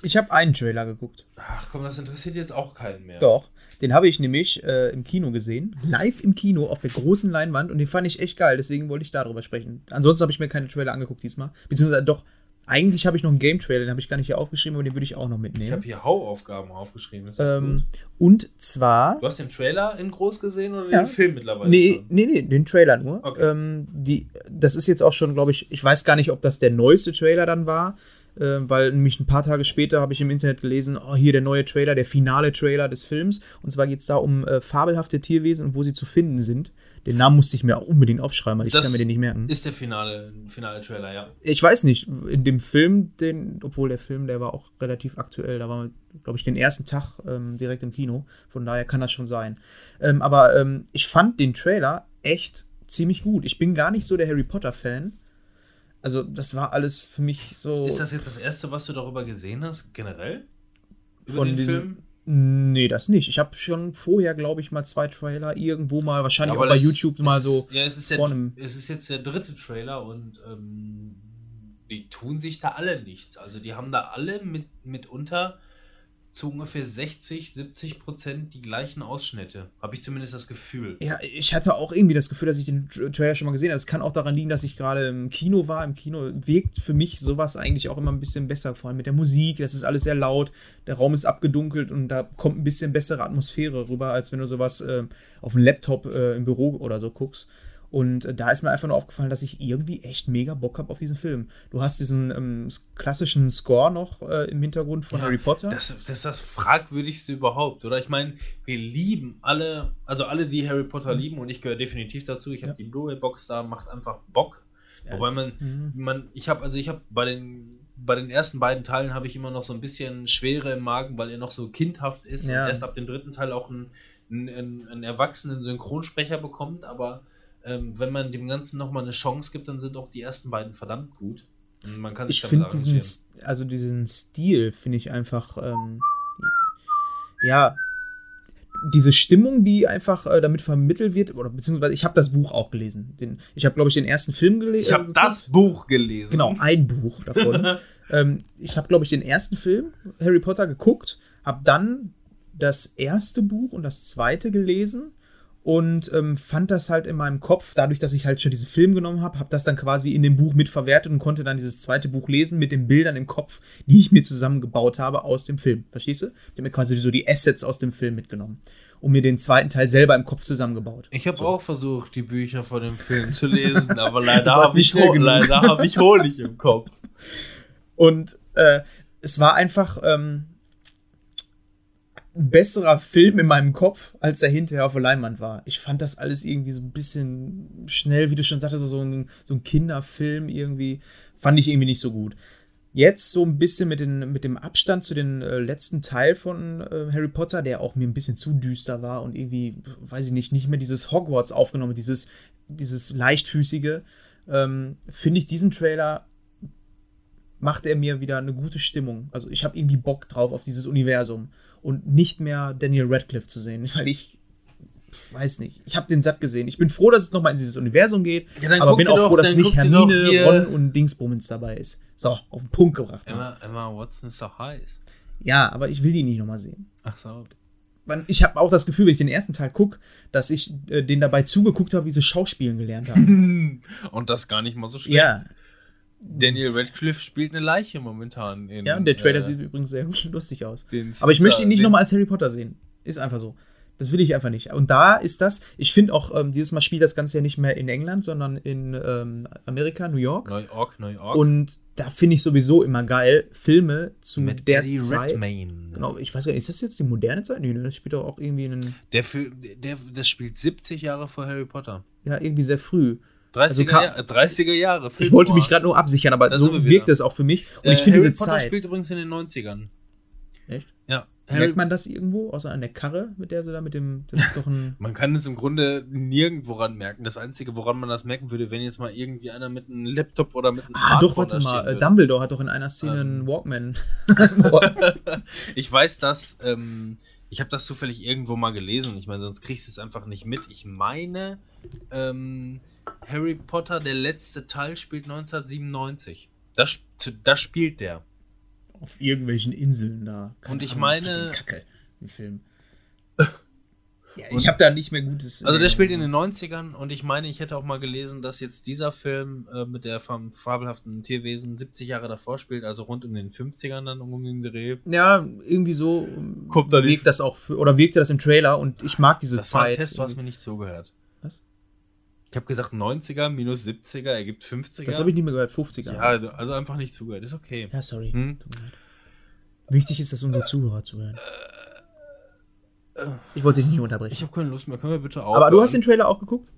Ich habe einen Trailer geguckt. Ach komm, das interessiert jetzt auch keinen mehr. Doch. Den habe ich nämlich äh, im Kino gesehen. Live im Kino auf der großen Leinwand und den fand ich echt geil. Deswegen wollte ich darüber sprechen. Ansonsten habe ich mir keine Trailer angeguckt diesmal. Beziehungsweise doch, eigentlich habe ich noch einen Game-Trailer, den habe ich gar nicht hier aufgeschrieben, aber den würde ich auch noch Ich mitnehmen. habe hier Hauaufgaben aufgeschrieben. Ähm, und zwar. Du hast den Trailer in groß gesehen oder Ja. den Film mittlerweile Nee, schon? nee, nee, den Trailer nur. Okay. Ähm, die, das ist jetzt auch schon, glaube ich, ich weiß gar nicht, ob das der neueste Trailer dann war, äh, weil nämlich ein paar Tage später habe ich im Internet gelesen, oh, hier der neue Trailer, der finale Trailer des Films. Und zwar geht es da um äh, fabelhafte Tierwesen und wo sie zu finden sind. Den Namen musste ich mir auch unbedingt aufschreiben, weil ich Das kann mir den nicht merken. Ist der finale, finale Trailer, ja. Ich weiß nicht, in dem Film, den, obwohl der Film, der war auch relativ aktuell, da war, glaube ich, den ersten Tag ähm, direkt im Kino. Von daher kann das schon sein. Ähm, aber ähm, ich fand den Trailer echt ziemlich gut. Ich bin gar nicht so der Harry Potter-Fan. Also, das war alles für mich so. Ist das jetzt das erste, was du darüber gesehen hast, generell? Über Von den, den- Film? Nee, das nicht. Ich habe schon vorher, glaube ich, mal zwei Trailer irgendwo mal, wahrscheinlich aber auch bei YouTube mal so. Ja, es ist, einem- es ist jetzt der dritte Trailer und ähm, die tun sich da alle nichts. Also die haben da alle mit, mitunter zu ungefähr 60, 70 Prozent die gleichen Ausschnitte. Habe ich zumindest das Gefühl. Ja, ich hatte auch irgendwie das Gefühl, dass ich den Trailer schon mal gesehen habe. Es kann auch daran liegen, dass ich gerade im Kino war. Im Kino wirkt für mich sowas eigentlich auch immer ein bisschen besser, vor allem mit der Musik. Das ist alles sehr laut, der Raum ist abgedunkelt und da kommt ein bisschen bessere Atmosphäre rüber, als wenn du sowas äh, auf dem Laptop äh, im Büro oder so guckst. Und äh, da ist mir einfach nur aufgefallen, dass ich irgendwie echt mega Bock habe auf diesen Film. Du hast diesen ähm, klassischen Score noch äh, im Hintergrund von ja, Harry Potter. Das, das, ist das fragwürdigste überhaupt, oder? Ich meine, wir lieben alle, also alle, die Harry Potter mhm. lieben, und ich gehöre definitiv dazu. Ich habe ja. die Blu-ray-Box da, macht einfach Bock. Ja. Wobei man, mhm. man, ich habe, also ich habe bei den bei den ersten beiden Teilen habe ich immer noch so ein bisschen Schwere im Magen, weil er noch so kindhaft ist und erst ab dem dritten Teil auch einen, einen, einen erwachsenen Synchronsprecher bekommt, aber ähm, wenn man dem Ganzen nochmal eine Chance gibt, dann sind auch die ersten beiden verdammt gut. Und man kann sich ich finde diesen, also diesen Stil finde ich einfach, ähm, ja, diese Stimmung, die einfach äh, damit vermittelt wird, oder beziehungsweise ich habe das Buch auch gelesen. Den, ich habe, glaube ich, den ersten Film gelesen. Ich habe das Buch gelesen. Genau, ein Buch davon. ähm, ich habe, glaube ich, den ersten Film, Harry Potter, geguckt, habe dann das erste Buch und das zweite gelesen und ähm, fand das halt in meinem Kopf, dadurch, dass ich halt schon diesen Film genommen habe, habe das dann quasi in dem Buch mitverwertet und konnte dann dieses zweite Buch lesen mit den Bildern im Kopf, die ich mir zusammengebaut habe aus dem Film. Verstehst du? Ich habe mir quasi so die Assets aus dem Film mitgenommen und mir den zweiten Teil selber im Kopf zusammengebaut. Ich habe so. auch versucht, die Bücher von dem Film zu lesen, aber leider habe ich, hab ich Honig im Kopf. Und äh, es war einfach. Ähm, besserer Film in meinem Kopf, als er hinterher auf der Leinwand war. Ich fand das alles irgendwie so ein bisschen schnell, wie du schon sagtest, so ein, so ein Kinderfilm irgendwie. Fand ich irgendwie nicht so gut. Jetzt so ein bisschen mit, den, mit dem Abstand zu den äh, letzten Teil von äh, Harry Potter, der auch mir ein bisschen zu düster war und irgendwie, weiß ich nicht, nicht mehr dieses Hogwarts aufgenommen, dieses, dieses leichtfüßige, ähm, finde ich diesen Trailer macht er mir wieder eine gute Stimmung. Also ich habe irgendwie Bock drauf auf dieses Universum und nicht mehr Daniel Radcliffe zu sehen, weil ich weiß nicht. Ich habe den satt gesehen. Ich bin froh, dass es nochmal in dieses Universum geht, ja, aber bin auch doch, froh, dass nicht Hermine, Ron und Dingsbummens dabei ist. So, auf den Punkt gebracht. Emma, Emma Watson ist doch heiß. Ja, aber ich will die nicht nochmal sehen. Ach so. Ich habe auch das Gefühl, wenn ich den ersten Teil gucke, dass ich äh, den dabei zugeguckt habe, wie sie Schauspielen gelernt haben. und das gar nicht mal so schlecht. Ja, Daniel Radcliffe spielt eine Leiche momentan. In, ja, und der Trailer äh, sieht übrigens sehr lustig aus. Aber ich möchte ihn nicht nochmal als Harry Potter sehen. Ist einfach so. Das will ich einfach nicht. Und da ist das, ich finde auch, ähm, dieses Mal spielt das Ganze ja nicht mehr in England, sondern in ähm, Amerika, New York. New York, New York. Und da finde ich sowieso immer geil, Filme zu Mit der Eddie Zeit. Redmayne. Genau, ich weiß gar nicht, ist das jetzt die moderne Zeit? Nee, ne, das spielt doch auch irgendwie einen. Der, der, das spielt 70 Jahre vor Harry Potter. Ja, irgendwie sehr früh. 30er, also Jahr, 30er Jahre. Ich wollte mich gerade nur absichern, aber so wirkt es auch für mich. Und äh, ich finde diese Potter Zeit. spielt übrigens in den 90ern. Echt? Ja. Harry Merkt man das irgendwo, außer an der Karre, mit der sie da mit dem. Das ist doch ein. man kann es im Grunde nirgendwo ran merken. Das Einzige, woran man das merken würde, wenn jetzt mal irgendwie einer mit einem Laptop oder mit einem Smartphone. Ah, doch, warte mal. Äh, Dumbledore hat doch in einer Szene ähm. einen Walkman. ich weiß das. Ähm, ich habe das zufällig irgendwo mal gelesen. Ich meine, sonst kriegst du es einfach nicht mit. Ich meine. Ähm, Harry Potter, der letzte Teil, spielt 1997. Das, das spielt der. Auf irgendwelchen Inseln da. Keine und ich Ahnung, meine. Kacke, im Film. ja, ich habe da nicht mehr gutes. Also, der spielt in den 90ern und ich meine, ich hätte auch mal gelesen, dass jetzt dieser Film äh, mit der vom fabelhaften Tierwesen 70 Jahre davor spielt, also rund um den 50ern dann um den Dreh. Ja, irgendwie so. Kommt da wirkt das auch, oder wirkte das im Trailer und ich mag diese das Zeit. Test, du hast mir nicht zugehört. Ich habe gesagt 90er minus 70er ergibt 50er. Das habe ich nicht mehr gehört, 50er. Ja, also einfach nicht zugehört, ist okay. Ja, sorry. Hm? Wichtig ist, dass unsere Zuhörer zuhören. Ich wollte dich nicht unterbrechen. Ich habe keine Lust mehr, können wir bitte aufhören? Aber du hast den Trailer auch geguckt?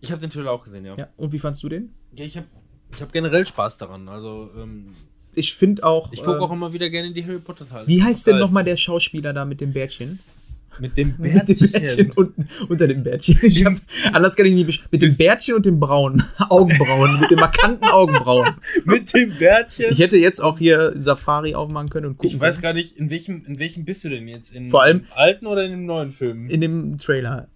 Ich habe den Trailer auch gesehen, ja. ja. Und wie fandst du den? Ja, ich habe ich hab generell Spaß daran. Also, ähm, ich finde auch. Ich gucke äh, auch immer wieder gerne in die Harry Potter Teile. Wie heißt denn nochmal der Schauspieler da mit dem Bärtchen? Mit dem Bärtchen. Mit dem Bärtchen unten, unter dem Bärtchen. Ich hab, anders kann ich nicht Mit dem Bärtchen und dem braunen Augenbrauen. mit den markanten Augenbrauen. mit dem Bärtchen. Ich hätte jetzt auch hier Safari aufmachen können und gucken. Ich weiß gar nicht, in welchem, in welchem bist du denn jetzt? In Vor allem, alten oder in dem neuen Film? In dem Trailer.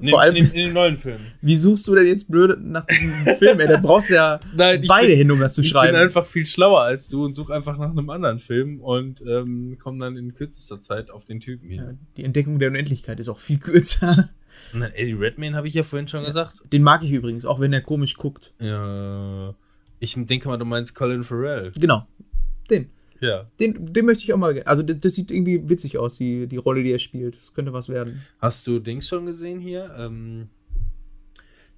In, Vor allem, in, in den neuen Filmen. wie suchst du denn jetzt blöd nach diesem Film? Ey, da brauchst du ja Nein, ich beide bin- hin, um das zu ich schreiben. bin einfach viel schlauer als du und suche einfach nach einem anderen Film und ähm, komme dann in kürzester Zeit auf den Typen ja, hier. die Entdeckung der Unendlichkeit ist auch viel kürzer. Und dann Eddie Redmayne habe ich ja vorhin schon gesagt. Den mag ich übrigens, auch wenn er komisch guckt. Ja, ich denke mal, du meinst Colin Farrell. Genau. Den. Ja. Den, den möchte ich auch mal. Also, das, das sieht irgendwie witzig aus, die, die Rolle, die er spielt. Das könnte was werden. Hast du Dings schon gesehen hier? Ähm,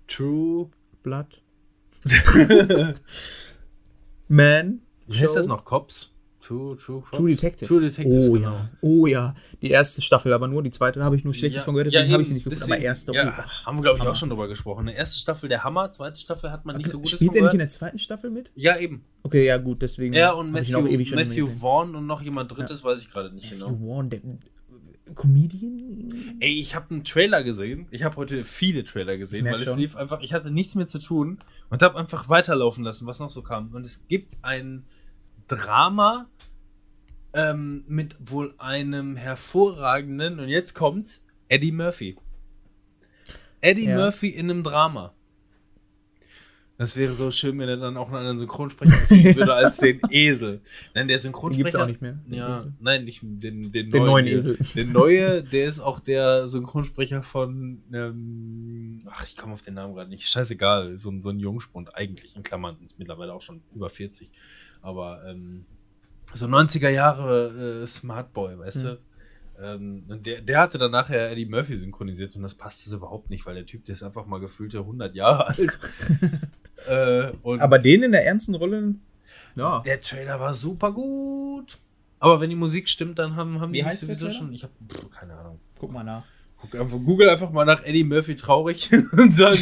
True. Blood. Man. Wie heißt das noch? Cops? True, True? True Detective. True Detective, Oh genau. ja. Oh ja. Die erste Staffel aber nur. Die zweite habe ich nur Schlechtes Ja, von gehört, ja, deswegen habe ich sie nicht geguckt. deswegen- aber erste. Ja, oh. haben wir, glaube ich, Hammer. auch schon drüber gesprochen. Eine erste Staffel der Hammer, zweite Staffel hat man nicht so gutes Spielt er nicht in der zweiten Staffel mit? Ja, eben. Okay, ja gut, deswegen. Er und Matthew, ewig Matthew. Vaughn und noch jemand drittes, weiß ich gerade nicht Matthew genau. Vaughn, der Comedian? Ey, ich habe einen Trailer gesehen. Ich habe heute viele Trailer gesehen, weil es schon. lief einfach. Ich hatte nichts mehr zu tun und habe einfach weiterlaufen lassen, was noch so kam. Und es gibt ein Drama ähm, mit wohl einem hervorragenden und jetzt kommt Eddie Murphy. Eddie Ja. Murphy in einem Drama. Das wäre so schön, wenn er dann auch einen anderen Synchronsprecher kriegen würde als den Esel. Nein, der Den Synchronsprecher. gibt's auch nicht mehr. den Ja, Esel. nein, nicht den, den, Den neuen hier. Esel. Der neue, der ist auch der Synchronsprecher von. Ähm, ach, ich komme auf den Namen gerade nicht. Scheißegal. So, ein- so ein Jungspund, eigentlich in Klammern. Ist mittlerweile auch schon über 40. Aber ähm, so 90er Jahre äh, Smartboy, weißt Hm. du? Ähm, und der, der hatte dann nachher Eddie Murphy synchronisiert und das passte so überhaupt nicht, weil der Typ, der ist einfach mal gefühlte 100 Jahre alt. äh, und Aber den in der ernsten Rolle. Ja. der Trailer war super gut. Aber wenn die Musik stimmt, dann haben, haben Wie die heißt der Trailer? schon. Ich habe keine Ahnung. Guck mal nach. Guck einfach, Google einfach mal nach Eddie Murphy traurig und dann.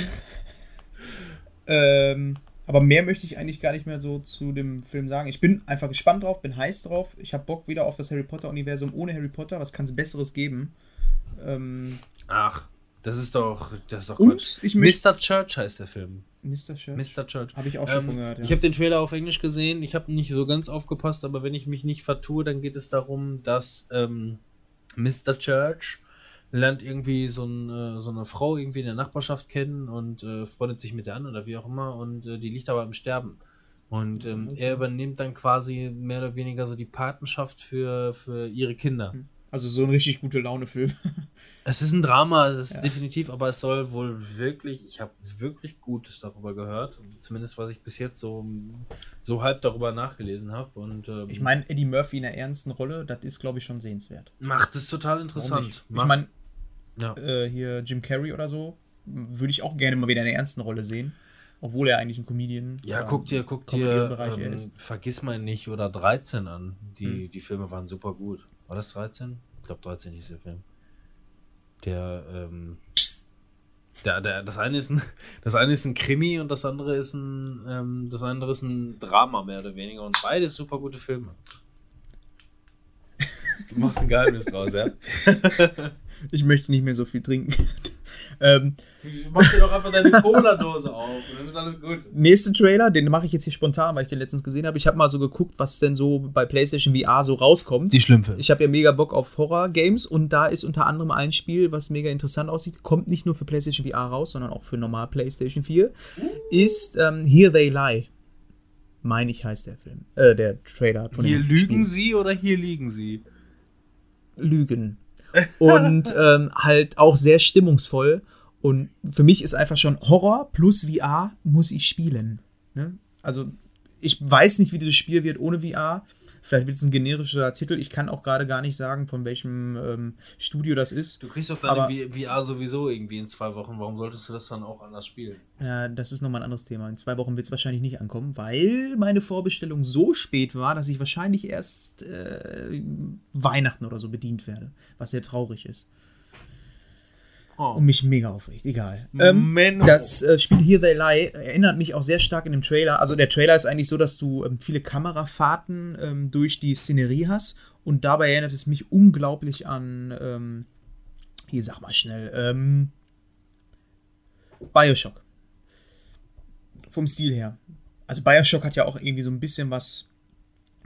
Ähm, aber mehr möchte ich eigentlich gar nicht mehr so zu dem Film sagen. Ich bin einfach gespannt drauf, bin heiß drauf. Ich habe Bock wieder auf das Harry Potter-Universum ohne Harry Potter. Was kann es Besseres geben? Ähm, Ach, das ist doch. Das ist doch Quatsch. Mr. Church heißt der Film. Mr. Church. Mr. Church. Habe ich auch schon Ähm, von gehört. Ja. Ich habe den Trailer auf Englisch gesehen. Ich habe nicht so ganz aufgepasst, aber wenn ich mich nicht vertue, dann geht es darum, dass ähm, Mr. Church lernt irgendwie so, ein, äh, so eine Frau irgendwie in der Nachbarschaft kennen und äh, freundet sich mit der an oder wie auch immer und äh, die liegt aber im Sterben. Und ähm, Okay. er übernimmt dann quasi mehr oder weniger so die Patenschaft für, für ihre Kinder. also so ein richtig gute Laune-Film. Es ist ein Drama, es ist Ja. definitiv, aber es soll wohl wirklich, ich habe wirklich Gutes darüber gehört, zumindest was ich bis jetzt so, so halb darüber nachgelesen habe und ähm, Ich meine, Eddie Murphy in der ernsten Rolle, das ist, glaube ich, schon sehenswert. macht es total interessant. Ich meine, ja. äh, hier Jim Carrey oder so, würde ich auch gerne mal wieder in der ernsten Rolle sehen. Obwohl er eigentlich ein Comedian ja, oder guck dir, guck dir, ähm, ist. vergiss mal nicht oder 13 an. Die, Hm. die Filme waren super gut. War das 13? Ich glaube 13 hieß der Film. Der, ähm, der, der, das eine ist ein, das eine ist ein Krimi und das andere ist ein, ähm, das andere ist ein Drama mehr oder weniger und beides super gute Filme. Du machst ein Geheimnis draus, ja? Ich möchte nicht mehr so viel trinken. ähm, Du machst dir doch einfach deine Cola-Dose auf und dann ist alles gut. nächste Trailer, den mache ich jetzt hier spontan, weil ich den letztens gesehen habe. Ich habe mal so geguckt, was denn so bei PlayStation VR so rauskommt. Die Schlümpfe. Ich habe ja mega Bock auf Horror-Games und da ist unter anderem ein Spiel, was mega interessant aussieht, kommt nicht nur für PlayStation VR raus, sondern auch für normal PlayStation 4, ist ähm, Here They Lie. Meine ich heißt der Film. Äh, der Trailer von Hier dem lügen Spiel. sie oder hier liegen sie? Lügen. Und ähm, halt auch sehr stimmungsvoll. Und für mich ist einfach schon Horror plus VR muss ich spielen. Ne? Also ich weiß nicht, wie dieses Spiel wird ohne VR. Vielleicht wird es ein generischer Titel. Ich kann auch gerade gar nicht sagen, von welchem ähm, Studio das ist. Du kriegst doch deine VR sowieso irgendwie in zwei Wochen. Warum solltest du das dann auch anders spielen? Ja, das ist nochmal ein anderes Thema. In zwei Wochen wird es wahrscheinlich nicht ankommen, weil meine Vorbestellung so spät war, dass ich wahrscheinlich erst äh, Weihnachten oder so bedient werde. Was sehr traurig ist. Oh. Und mich mega aufregt. Egal. Ähm, das äh, Spiel Here They Lie erinnert mich auch sehr stark in dem Trailer. Also der Trailer ist eigentlich so, dass du ähm, viele Kamerafahrten ähm, durch die Szenerie hast und dabei erinnert es mich unglaublich an, ähm, hier sag mal schnell, ähm, Bioshock. Vom Stil her. Also Bioshock hat ja auch irgendwie so ein bisschen was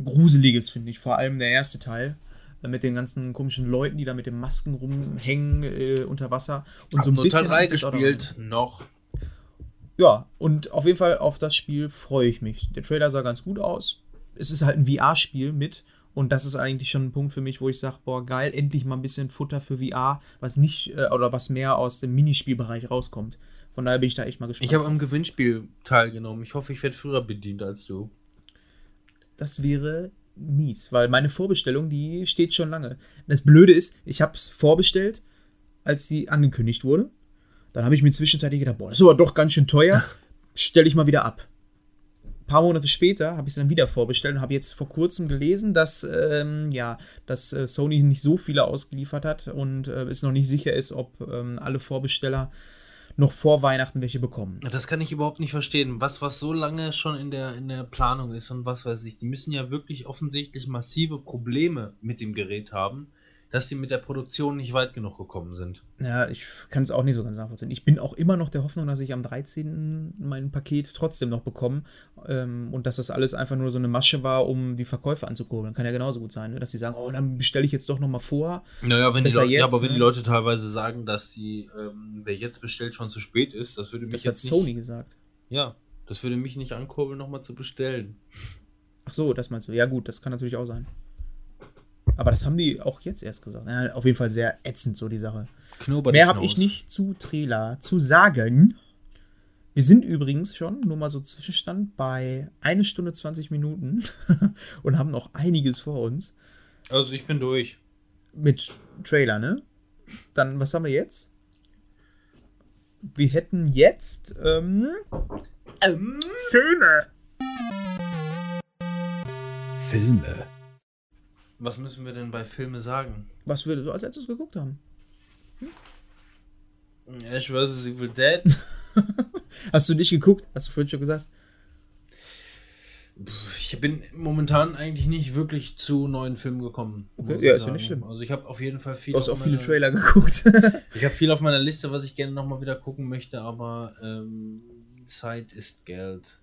Gruseliges, finde ich. Vor allem der erste Teil. Äh, mit den ganzen komischen Leuten, die da mit den Masken rumhängen äh, unter Wasser. Und Hab so ein bisschen. Teil 3 hat mich das auch gespielt, noch. ja, und auf jeden Fall auf das Spiel freue ich mich. Der Trailer sah ganz gut aus. Es ist halt ein VR-Spiel mit. Und das ist eigentlich schon ein Punkt für mich, wo ich sage, boah, geil, endlich mal ein bisschen Futter für VR, was nicht, äh, oder was mehr aus dem Minispielbereich rauskommt. Von daher bin ich da echt mal gespannt. Ich habe am Gewinnspiel teilgenommen. Ich hoffe, ich werde früher bedient als du. das wäre mies, weil meine Vorbestellung, die steht schon lange. Das Blöde ist, ich habe es vorbestellt, als die angekündigt wurde. Dann habe ich mir zwischenzeitlich gedacht, boah, das ist aber doch ganz schön teuer. Stelle ich mal wieder ab. Ein paar Monate später habe ich es dann wieder vorbestellt und habe jetzt vor kurzem gelesen, dass, ähm, ja, dass äh, Sony nicht so viele ausgeliefert hat und äh, es noch nicht sicher ist, ob ähm, alle Vorbesteller noch vor Weihnachten welche bekommen. Das kann ich überhaupt nicht verstehen. Was, was so lange schon in der, in der Planung ist und was weiß ich. Die müssen ja wirklich offensichtlich massive Probleme mit dem Gerät haben, dass sie mit der Produktion nicht weit genug gekommen sind. Ja, ich kann es auch nicht so ganz nachvollziehen. Ich bin auch immer noch der Hoffnung, dass ich am 13. mein Paket trotzdem noch bekomme ähm, und dass das alles einfach nur so eine Masche war, um die Verkäufe anzukurbeln. Kann ja genauso gut sein, ne? dass sie sagen, oh, dann bestelle ich jetzt doch noch mal vor. Naja, wenn die, Leute, ja, jetzt, aber wenn ne? die Leute teilweise sagen, dass sie, ähm, wer jetzt bestellt, schon zu spät ist, das würde mich Das hat jetzt Sony nicht, gesagt. Ja, das würde mich nicht ankurbeln, nochmal zu bestellen. Ach so, das meinst du. Ja gut, das kann natürlich auch sein. Aber das haben die auch jetzt erst gesagt. Ja, auf jeden Fall sehr ätzend, so die Sache. Knober Mehr habe ich nicht zu Trailer zu sagen. Wir sind übrigens schon, nur mal so Zwischenstand, bei 1 Stunde 20 Minuten und haben noch einiges vor uns Also ich bin durch. mit Trailer, ne? Dann, was haben wir jetzt? Wir hätten jetzt ähm, Filme. Filme. Was müssen wir denn bei Filme sagen? Was wir so als letztes geguckt haben. Ash vs. Evil Dead. Hast du nicht geguckt? Hast du vorhin schon gesagt? Ich bin momentan eigentlich nicht wirklich zu neuen Filmen gekommen. Okay, ja, ich ist ja nicht schlimm. Also ich habe auf jeden Fall viel. Du hast auch viele meiner- Trailer geguckt. Ich habe viel auf meiner Liste, was ich gerne nochmal wieder gucken möchte, aber ähm, Zeit ist Geld.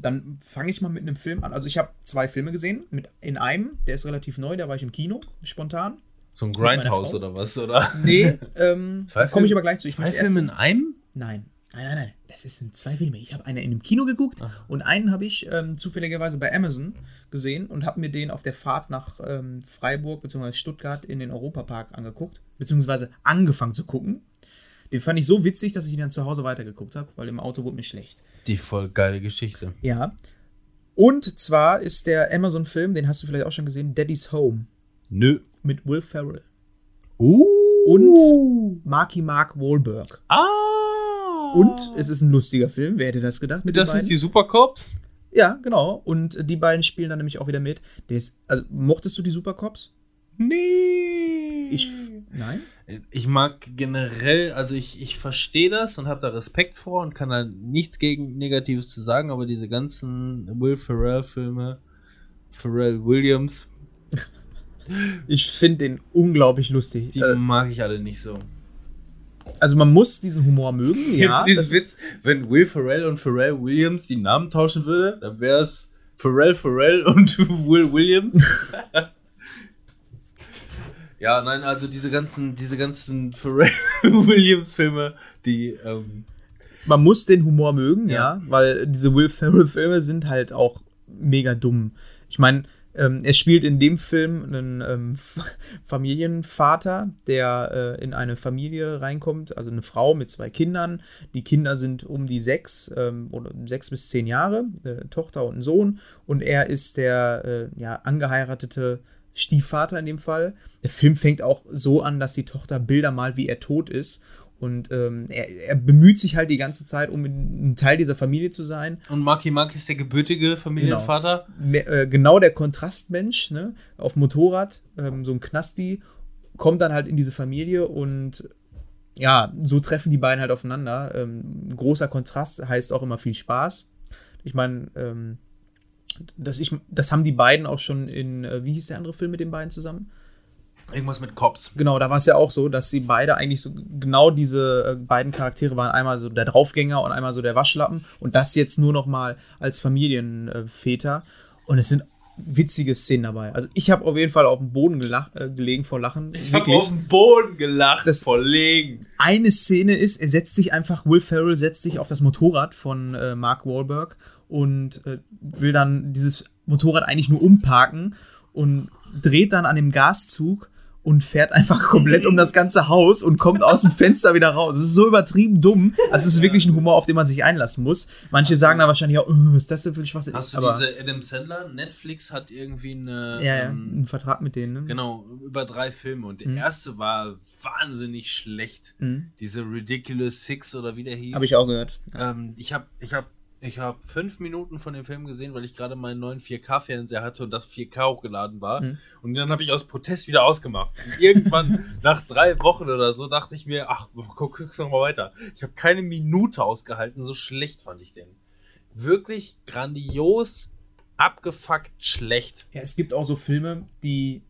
Dann fange ich mal mit einem Film an. Also ich habe zwei Filme gesehen. Mit, in einem, der ist relativ neu, da war ich im Kino, spontan. So ein Grindhouse oder was, oder? Nee, ähm, komme ich aber gleich zu. Ich Zwei Filme in erst, einem? Nein, nein, nein, nein. Das sind zwei Filme. Ich habe einen in einem Kino geguckt Ach. und einen habe ich ähm, zufälligerweise bei Amazon gesehen und habe mir den auf der Fahrt nach ähm, Freiburg bzw. Stuttgart in den Europapark angeguckt, beziehungsweise angefangen zu gucken. Den fand ich so witzig, dass ich ihn dann zu Hause weitergeguckt habe, weil im Auto wurde mir schlecht. Die voll geile Geschichte. Ja. Und zwar ist der Amazon-Film, den hast du vielleicht auch schon gesehen, Daddy's Home Nö. mit Will Ferrell. Uh. Und Marky Mark Wahlberg. Ah. Und es ist ein lustiger Film, wer hätte das gedacht mit das sind die Supercops? ja, genau. Und die beiden spielen dann nämlich auch wieder mit. Der ist, also, mochtest du die Supercops? Nee. Ich, nein? Ich mag generell, also ich, ich verstehe das und habe da Respekt vor und kann da nichts gegen Negatives zu sagen, aber diese ganzen Will Ferrell-Filme, Pharrell Williams, Ich finde den unglaublich lustig. die Äh, mag ich alle nicht so. also man muss diesen Humor mögen, ja. Jetzt ist- Witz, wenn Will Ferrell und Pharrell Williams die Namen tauschen würde, dann wäre es Pharrell Pharrell und Will Williams. ja, nein, also diese ganzen, diese ganzen Pharrell Williams Filme, die, ähm, man muss den Humor mögen, ja, Ja. weil diese Will Ferrell-Filme sind halt auch mega dumm. Ich meine, ähm, er spielt in dem Film einen ähm, Familienvater, der äh, in eine Familie reinkommt, also eine Frau mit zwei Kindern. Die Kinder sind um die sechs ähm, oder sechs bis zehn Jahre, äh, Tochter und ein Sohn, und er ist der äh, ja, angeheiratete Stiefvater in dem Fall. Der Film fängt auch so an, dass die Tochter Bilder malt, wie er tot ist. Und ähm, er, er bemüht sich halt die ganze Zeit, um ein Teil dieser Familie zu sein. und Marky Mark ist der gebürtige Familienvater. Me- äh, genau der Kontrastmensch, ne? Auf Motorrad, ähm, so ein Knasti, kommt dann halt in diese Familie und ja, so treffen die beiden halt aufeinander. Ähm, großer Kontrast heißt auch immer viel Spaß. Ich meine, ähm, das, ich, das haben die beiden auch schon in, äh, wie hieß der andere Film mit den beiden zusammen? Irgendwas mit Cops. Genau, da war es ja auch so, dass sie beide eigentlich so genau diese äh, beiden Charaktere waren. Einmal so der Draufgänger und einmal so der Waschlappen. Und das jetzt nur noch mal als Familienväter. Und es sind witzige Szenen dabei. Also ich habe auf jeden Fall auf dem Boden gelach, äh, gelegen vor Lachen. Ich habe auf dem Boden gelacht Das- vor Legen. Eine Szene ist, er setzt sich einfach, Will Ferrell setzt sich auf das Motorrad von äh, Mark Wahlberg und äh, will dann dieses Motorrad eigentlich nur umparken und dreht dann an dem Gaszug und fährt einfach komplett um das ganze Haus und kommt aus dem Fenster wieder raus. Es ist so übertrieben dumm. Also es ist wirklich ein Humor, auf den man sich einlassen muss. Manche sagen da wahrscheinlich auch, oh, was ist das denn für ein Schwachsinn? Hast du Aber diese Adam Sandler? Netflix hat irgendwie eine. ja, ja, ähm, einen Vertrag mit denen. Ne? Genau, über drei Filme. Und der Mhm. erste war wahnsinnig schlecht. Mhm. Diese Ridiculous Six oder wie der hieß. Habe ich auch gehört. Ähm, ich habe ich hab, ich hab fünf Minuten von dem Film gesehen, weil ich gerade meinen neuen 4K-Fernseher hatte und das 4K hochgeladen war. Mhm. Und dann habe ich aus Protest wieder ausgemacht. Und irgendwann, nach drei Wochen oder so, dachte ich mir, ach, guck, guck's noch mal weiter. Ich habe keine Minute ausgehalten, so schlecht fand ich den. Wirklich grandios, abgefuckt schlecht. Ja, es gibt auch so Filme, die.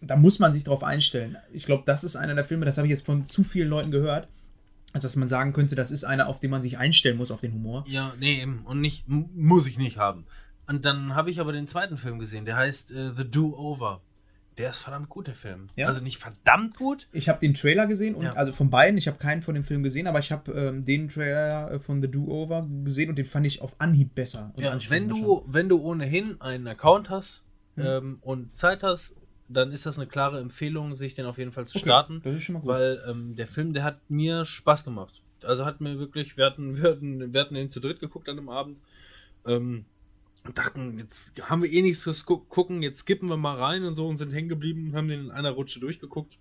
Da muss man sich drauf einstellen. Ich glaube, das ist einer der Filme, das habe ich jetzt von zu vielen Leuten gehört, als dass man sagen könnte, das ist einer, auf den man sich einstellen muss, auf den Humor. Ja, nee, eben. Und nicht, muss ich nicht haben. Und dann habe ich aber den zweiten Film gesehen, der heißt äh, The Do-Over. Der ist verdammt gut, der Film. Ja? Also nicht verdammt gut. Ich habe den Trailer gesehen, und, Ja. also von beiden, ich habe keinen von dem Film gesehen, aber ich habe ähm, den Trailer äh, von The Do-Over gesehen und den fand ich auf Anhieb besser. Ja, wenn du, wenn du ohnehin einen Account hast Mhm. ähm, und Zeit hast, dann ist das eine klare Empfehlung, sich den auf jeden Fall zu Okay, starten. Das ist schon mal gut. Weil ähm, der Film, der hat mir Spaß gemacht. Also hat mir wirklich, wir hatten, wir hatten, wir hatten den zu dritt geguckt an dem Abend. Ähm, und dachten, jetzt haben wir eh nichts fürs Gu- gucken, jetzt skippen wir mal rein und so und sind hängen geblieben und haben den in einer Rutsche durchgeguckt.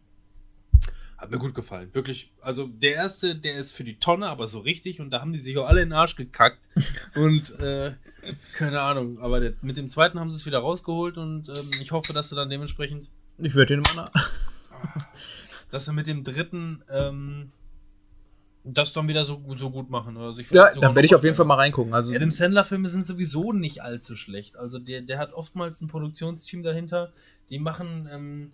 Hat mir gut gefallen. Wirklich. Also der erste, der ist für die Tonne, aber so richtig und da haben die sich auch alle in den Arsch gekackt. und äh, keine Ahnung. Aber der, mit dem zweiten haben sie es wieder rausgeholt und ähm, ich hoffe, dass sie dann dementsprechend ich würde den mal nach. dass sie mit dem dritten ähm, das dann wieder so, so gut machen. Oder sich Ja, vielleicht sogar da werde ich auf jeden Fall mal reingucken. Also, Adam Sandler-Filme sind sowieso nicht allzu schlecht. Also der, der hat oftmals ein Produktionsteam dahinter, die machen, ähm,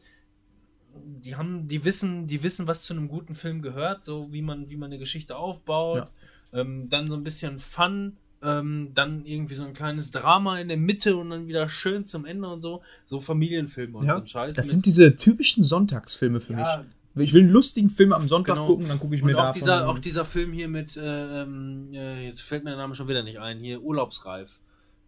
die haben, die wissen, die wissen, was zu einem guten Film gehört, so wie man, wie man eine Geschichte aufbaut. Ähm, dann so ein bisschen Fun, ähm, dann irgendwie so ein kleines Drama in der Mitte und dann wieder schön zum Ende und so. So Familienfilme und ja, so ein Scheiß. das sind diese typischen Sonntagsfilme für ja, mich. Ich will einen lustigen Film am Sonntag Genau. gucken, dann gucke ich mir Und auch davon. dieser, auch dieser Film hier mit, äh, ähm, äh, jetzt fällt mir der Name schon wieder nicht ein, hier Urlaubsreif.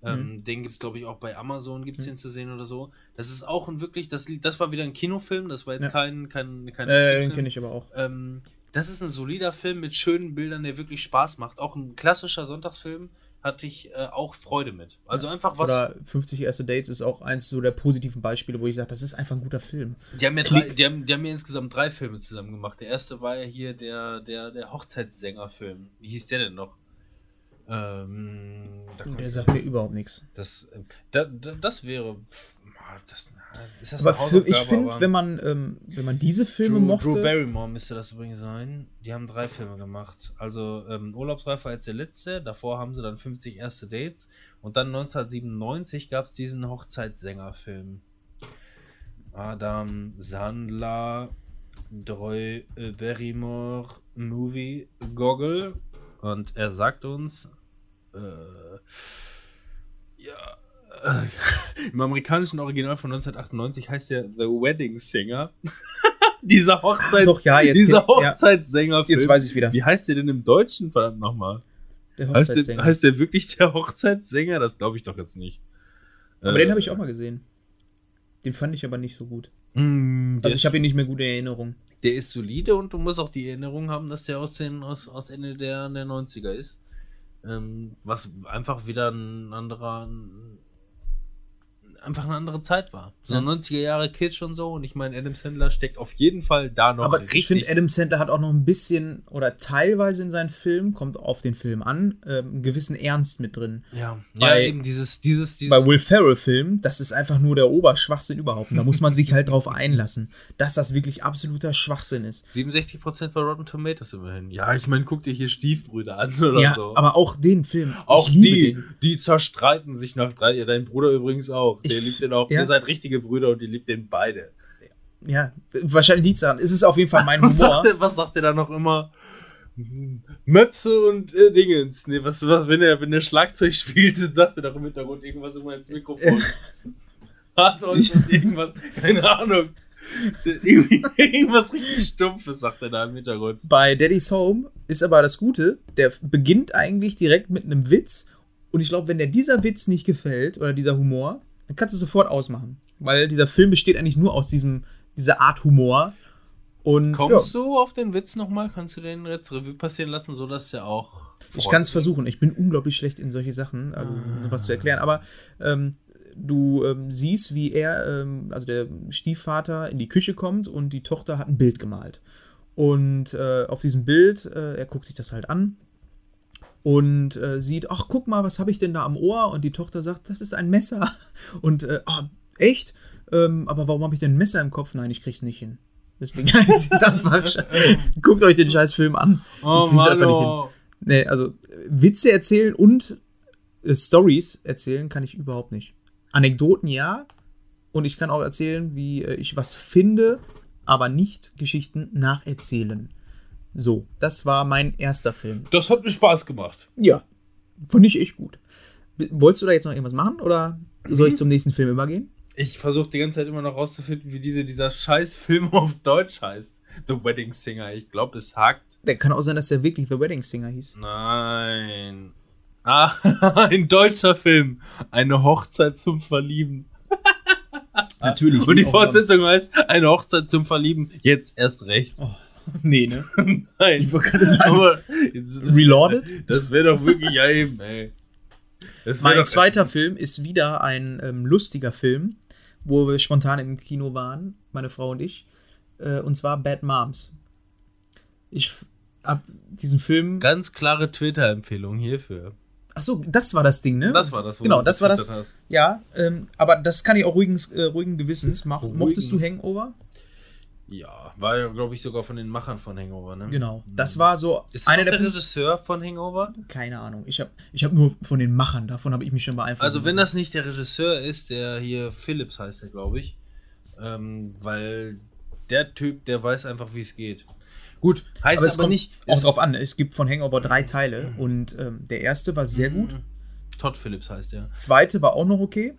Ähm, Den gibt es, glaube ich, auch bei Amazon, gibt es Mhm. den zu sehen oder so. Das ist auch ein wirklich, das, das war wieder ein Kinofilm, das war jetzt Ja. kein, kein, kein äh, den kenne ich aber auch. Ähm, das ist ein solider Film mit schönen Bildern, der wirklich Spaß macht. Auch ein klassischer Sonntagsfilm hatte ich äh, auch Freude mit. Also einfach was. Oder 50 erste Dates ist auch eins so der positiven Beispiele, wo ich sage, das ist einfach ein guter Film. Die haben, mir drei, die, haben, die haben mir insgesamt drei Filme zusammen gemacht. Der erste war ja hier der, der, der Hochzeitssänger-Film. Wie hieß der denn noch? Ähm, Der sagt mir überhaupt nichts. das, äh, da, da, das wäre. ah, Das, ist das Aber für, ich finde, wenn man, ähm, wenn man diese Filme Drew, mochte. Drew Barrymore müsste das übrigens sein. Die haben drei Filme gemacht. Also ähm, Urlaubsreif war jetzt der letzte. Davor haben sie dann 50 erste Dates. Und dann 1997 gab es diesen Hochzeitssänger-Film. Adam Sandler, Drew äh, Barrymore, Movie, Goggle. Und er sagt uns, äh, ja, äh, im amerikanischen Original von 1998 heißt der The Wedding Singer. dieser Hochzeit, Doch, ja, jetzt, dieser kenn- ja, Hochzeitssänger. jetzt weiß ich wieder. Wie heißt der denn im Deutschen, verdammt nochmal? Der Heißt der, Hochzeitssänger. heißt der wirklich der Hochzeitssänger? Das glaube ich doch jetzt nicht. aber Äh, den habe ich auch mal gesehen. Den fand ich aber nicht so gut. Mm, Also ich habe ihn nicht mehr gut in Erinnerung. der ist solide und du musst auch die Erinnerung haben, dass der aus, den, aus, aus Ende der, der 90er ist. Ähm, was einfach wieder ein anderer. Einfach eine andere Zeit war. So Ja. 90er Jahre Kitsch und so. Und ich meine, Adam Sandler steckt auf jeden Fall da noch Aber ich finde, Adam Sandler hat auch noch ein bisschen, oder teilweise in seinen Filmen, kommt auf den Film an, ähm, einen gewissen Ernst mit drin. ja, bei- ja, eben dieses, dieses, dieses. Bei Will Ferrell-Filmen, das ist einfach nur der Oberschwachsinn überhaupt. Und da muss man sich halt drauf einlassen, dass das wirklich absoluter Schwachsinn ist. 67% bei Rotten Tomatoes immerhin. Ja, ich meine, guck dir hier Stiefbrüder an oder ja, so. aber auch den Film. auch ich die, Den. die zerstreiten sich nach drei. Ja, dein Bruder übrigens auch. Der Ich- liebt den auch. ja. Ihr seid richtige Brüder und die liebt den beide. Ja, wahrscheinlich liegt daran. Es ist auf jeden Fall mein Was sagt, Humor. der, was sagt der da noch immer? Möpse und äh, Dingens. Nee, was, was, wenn er, wenn er Schlagzeug spielt, sagt er doch im Hintergrund irgendwas immer ins Mikrofon. Hat uns und irgendwas, keine Ahnung. Irgendwas richtig Stumpfes, sagt er da im Hintergrund. Bei Daddy's Home ist aber das Gute, der beginnt eigentlich direkt mit einem Witz. Und ich glaube, wenn dir dieser Witz nicht gefällt oder dieser Humor, dann kannst du es sofort ausmachen. Weil dieser Film besteht eigentlich nur aus diesem, dieser Art Humor. Und, Kommst ja. du auf den Witz nochmal? Kannst du den jetzt Revue passieren lassen, sodass der auch. Ich kann es versuchen. Ich bin unglaublich schlecht in solche Sachen, also ah. was zu erklären. Aber ähm, du ähm, siehst, wie er, ähm, also der Stiefvater, in die Küche kommt und die Tochter hat ein Bild gemalt. Und äh, auf diesem Bild, äh, er guckt sich das halt an und äh, sieht, ach, guck mal, was habe ich denn da am Ohr? Und die Tochter sagt, das ist ein Messer. Und, oh, echt? Ähm, aber warum habe ich denn ein Messer im Kopf? Nein, ich krieg's nicht hin. Deswegen ist es einfach. Guckt euch den scheiß Film an. Oh, ich einfach nicht hin. Nee, also Witze erzählen und äh, Stories erzählen kann ich überhaupt nicht. Anekdoten ja. Und ich kann auch erzählen, wie äh, ich was finde, aber nicht Geschichten nacherzählen. So, das war mein erster Film. Das hat mir Spaß gemacht. Ja, fand ich echt gut. Wolltest du da jetzt noch irgendwas machen oder soll ich mhm. zum nächsten Film übergehen? Ich versuche die ganze Zeit immer noch rauszufinden, wie diese, dieser scheiß Film auf Deutsch heißt. The Wedding Singer. Ich glaube, es hakt. Der kann auch sein, dass der wirklich The Wedding Singer hieß. Nein. Ah, ein deutscher Film. Eine Hochzeit zum Verlieben. Natürlich. Und die Fortsetzung heißt Eine Hochzeit zum Verlieben. Jetzt erst recht. Oh. Nee, ne? Nein. Ich wollte gerade sagen. Aber das, Reloaded? Das wäre doch wirklich ja eben, ey. Mein zweiter Film ist wieder ein ähm, lustiger Film, wo wir spontan im Kino waren, meine Frau und ich. Äh, und zwar Bad Moms. Ich hab diesen Film. Ganz klare Twitter-Empfehlung hierfür. Achso, das war das Ding, ne? Das war das, wo Genau, das war das. Hast. Ja, ähm, aber das kann ich auch ruhigen, äh, ruhigen Gewissens machen. Mochtest du Hangover? Ja, war ja, glaube ich, sogar von den Machern von Hangover, ne? Genau. Das war so. Ist einer der, der Regisseur von Hangover? Keine Ahnung. Ich habe ich hab nur von den Machern, davon habe ich mich schon beeinflusst. Also, wenn das nicht der Regisseur ist, der hier Phillips heißt, der, glaube ich. Ähm, weil der Typ, der weiß einfach, wie es geht. Gut, heißt aber, es aber nicht. Auch drauf an, es gibt von Hangover drei Teile mhm. und ähm, der erste war sehr gut. Mhm. Todd Phillips heißt der. Zweite war auch noch okay.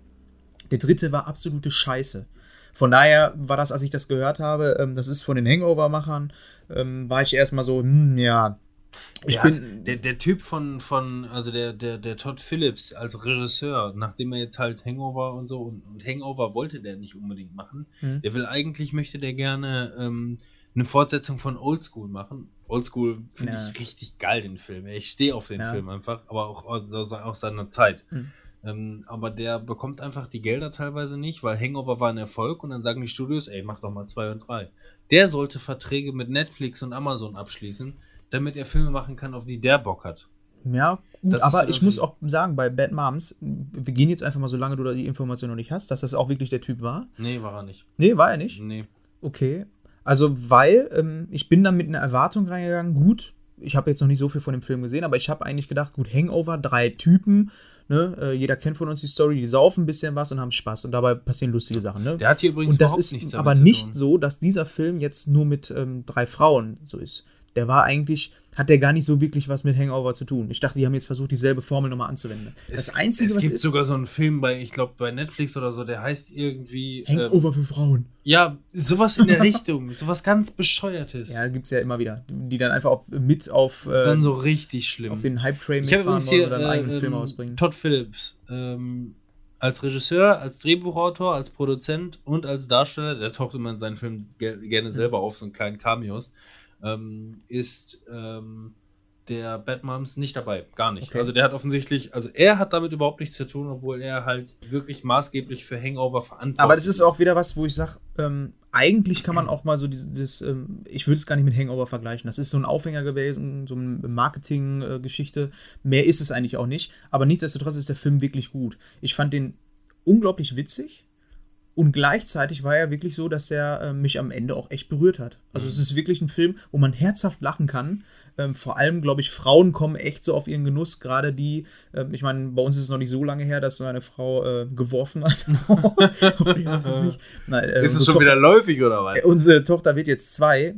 Der dritte war absolute Scheiße. Von daher war das, als ich das gehört habe, ähm, das ist von den Hangover-Machern, ähm, war ich erstmal so, hm, ja. Ich der, bin, hat, der, der Typ von, von, also der, der, der Todd Phillips als Regisseur, nachdem er jetzt halt Hangover und so, und, und Hangover wollte der nicht unbedingt machen, mhm. der will eigentlich, möchte der gerne ähm, eine Fortsetzung von Oldschool machen. Oldschool finde ja. ich richtig geil, den Film. Ich stehe auf den ja. Film einfach, aber auch aus, aus seiner Zeit. Mhm. Ähm, aber der bekommt einfach die Gelder teilweise nicht, weil Hangover war ein Erfolg und dann sagen die Studios, ey, mach doch mal zwei und drei. Der sollte Verträge mit Netflix und Amazon abschließen, damit er Filme machen kann, auf die der Bock hat. Ja, gut, aber ich muss auch sagen, bei Bad Moms, wir gehen jetzt einfach mal, solange du da die Information noch nicht hast, dass das auch wirklich der Typ war. Nee, war er nicht. Nee, war er nicht? Nee. Okay. Also, weil ähm, ich bin da mit einer Erwartung reingegangen, gut, ich habe jetzt noch nicht so viel von dem Film gesehen, aber ich habe eigentlich gedacht, gut, Hangover, drei Typen, Ne? Äh, jeder kennt von uns die Story, die saufen ein bisschen was und haben Spaß und dabei passieren lustige Sachen. Ne? Der hat hier übrigens und das ist aber nicht so, dass dieser Film jetzt nur mit ähm, drei Frauen so ist. Der war eigentlich hat der gar nicht so wirklich was mit Hangover zu tun. Ich dachte, die haben jetzt versucht, dieselbe Formel nochmal anzuwenden. Es, das Einzige, es was gibt ist, sogar so einen Film bei, ich glaube, bei Netflix oder so, der heißt irgendwie. Hangover ähm, für Frauen. Ja, sowas in der Richtung. Sowas ganz Bescheuertes. Ja, gibt es ja immer wieder. Die dann einfach auf, mit auf. Äh, dann so richtig schlimm. Auf den Hype-Train mitfahren hier, oder einen äh, eigenen Film ähm, ausbringen. Todd Phillips. Ähm, als Regisseur, als Drehbuchautor, als Produzent und als Darsteller, der taucht immer in seinen Filmen gerne selber auf, so einen kleinen Cameos ähm, ist ähm, der Batmoms nicht dabei. Gar nicht. Okay. Also der hat offensichtlich, also er hat damit überhaupt nichts zu tun, obwohl er halt wirklich maßgeblich für Hangover verantwortlich ist. Aber das ist auch wieder was, wo ich sage, ähm, eigentlich kann man auch mal so dieses, ähm, ich würde es gar nicht mit Hangover vergleichen. Das ist so ein Aufhänger gewesen, so eine Marketing-Geschichte. Mehr ist es eigentlich auch nicht. Aber nichtsdestotrotz ist der Film wirklich gut. Ich fand den unglaublich witzig. Und gleichzeitig war er wirklich so, dass er äh, mich am Ende auch echt berührt hat. Also mhm. es ist wirklich ein Film, wo man herzhaft lachen kann. Ähm, vor allem, glaube ich, Frauen kommen echt so auf ihren Genuss. Gerade die, äh, ich meine, bei uns ist es noch nicht so lange her, dass so eine Frau äh, geworfen hat. nicht. Nein, äh, ist es schon wieder läufig oder was? Unsere Tochter wird jetzt zwei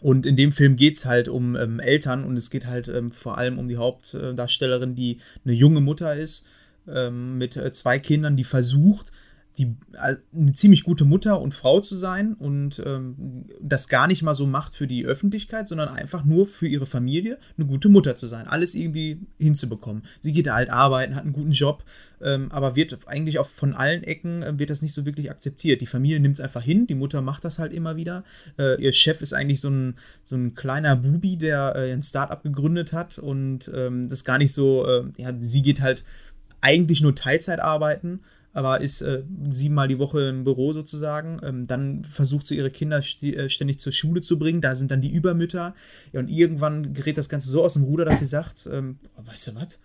Und in dem Film geht es halt um ähm, Eltern und es geht halt ähm, vor allem um die Hauptdarstellerin, die eine junge Mutter ist, ähm, mit äh, zwei Kindern, die versucht, die, äh, eine ziemlich gute Mutter und Frau zu sein und ähm, das gar nicht mal so macht für die Öffentlichkeit, sondern einfach nur für ihre Familie eine gute Mutter zu sein, alles irgendwie hinzubekommen. Sie geht halt arbeiten, hat einen guten Job, ähm, aber wird eigentlich auch von allen Ecken äh, wird das nicht so wirklich akzeptiert. Die Familie nimmt es einfach hin, die Mutter macht das halt immer wieder. Äh, ihr Chef ist eigentlich so ein, so ein kleiner Bubi, der äh, ein Startup gegründet hat und ähm, das gar nicht so, äh, ja, sie geht halt eigentlich nur Teilzeit arbeiten aber ist äh, siebenmal die Woche im Büro sozusagen. Ähm, dann versucht sie ihre Kinder äh, ständig zur Schule zu bringen. Da sind dann die Übermütter. Ja, und irgendwann gerät das Ganze so aus dem Ruder, dass sie sagt: ähm, Weißt du was?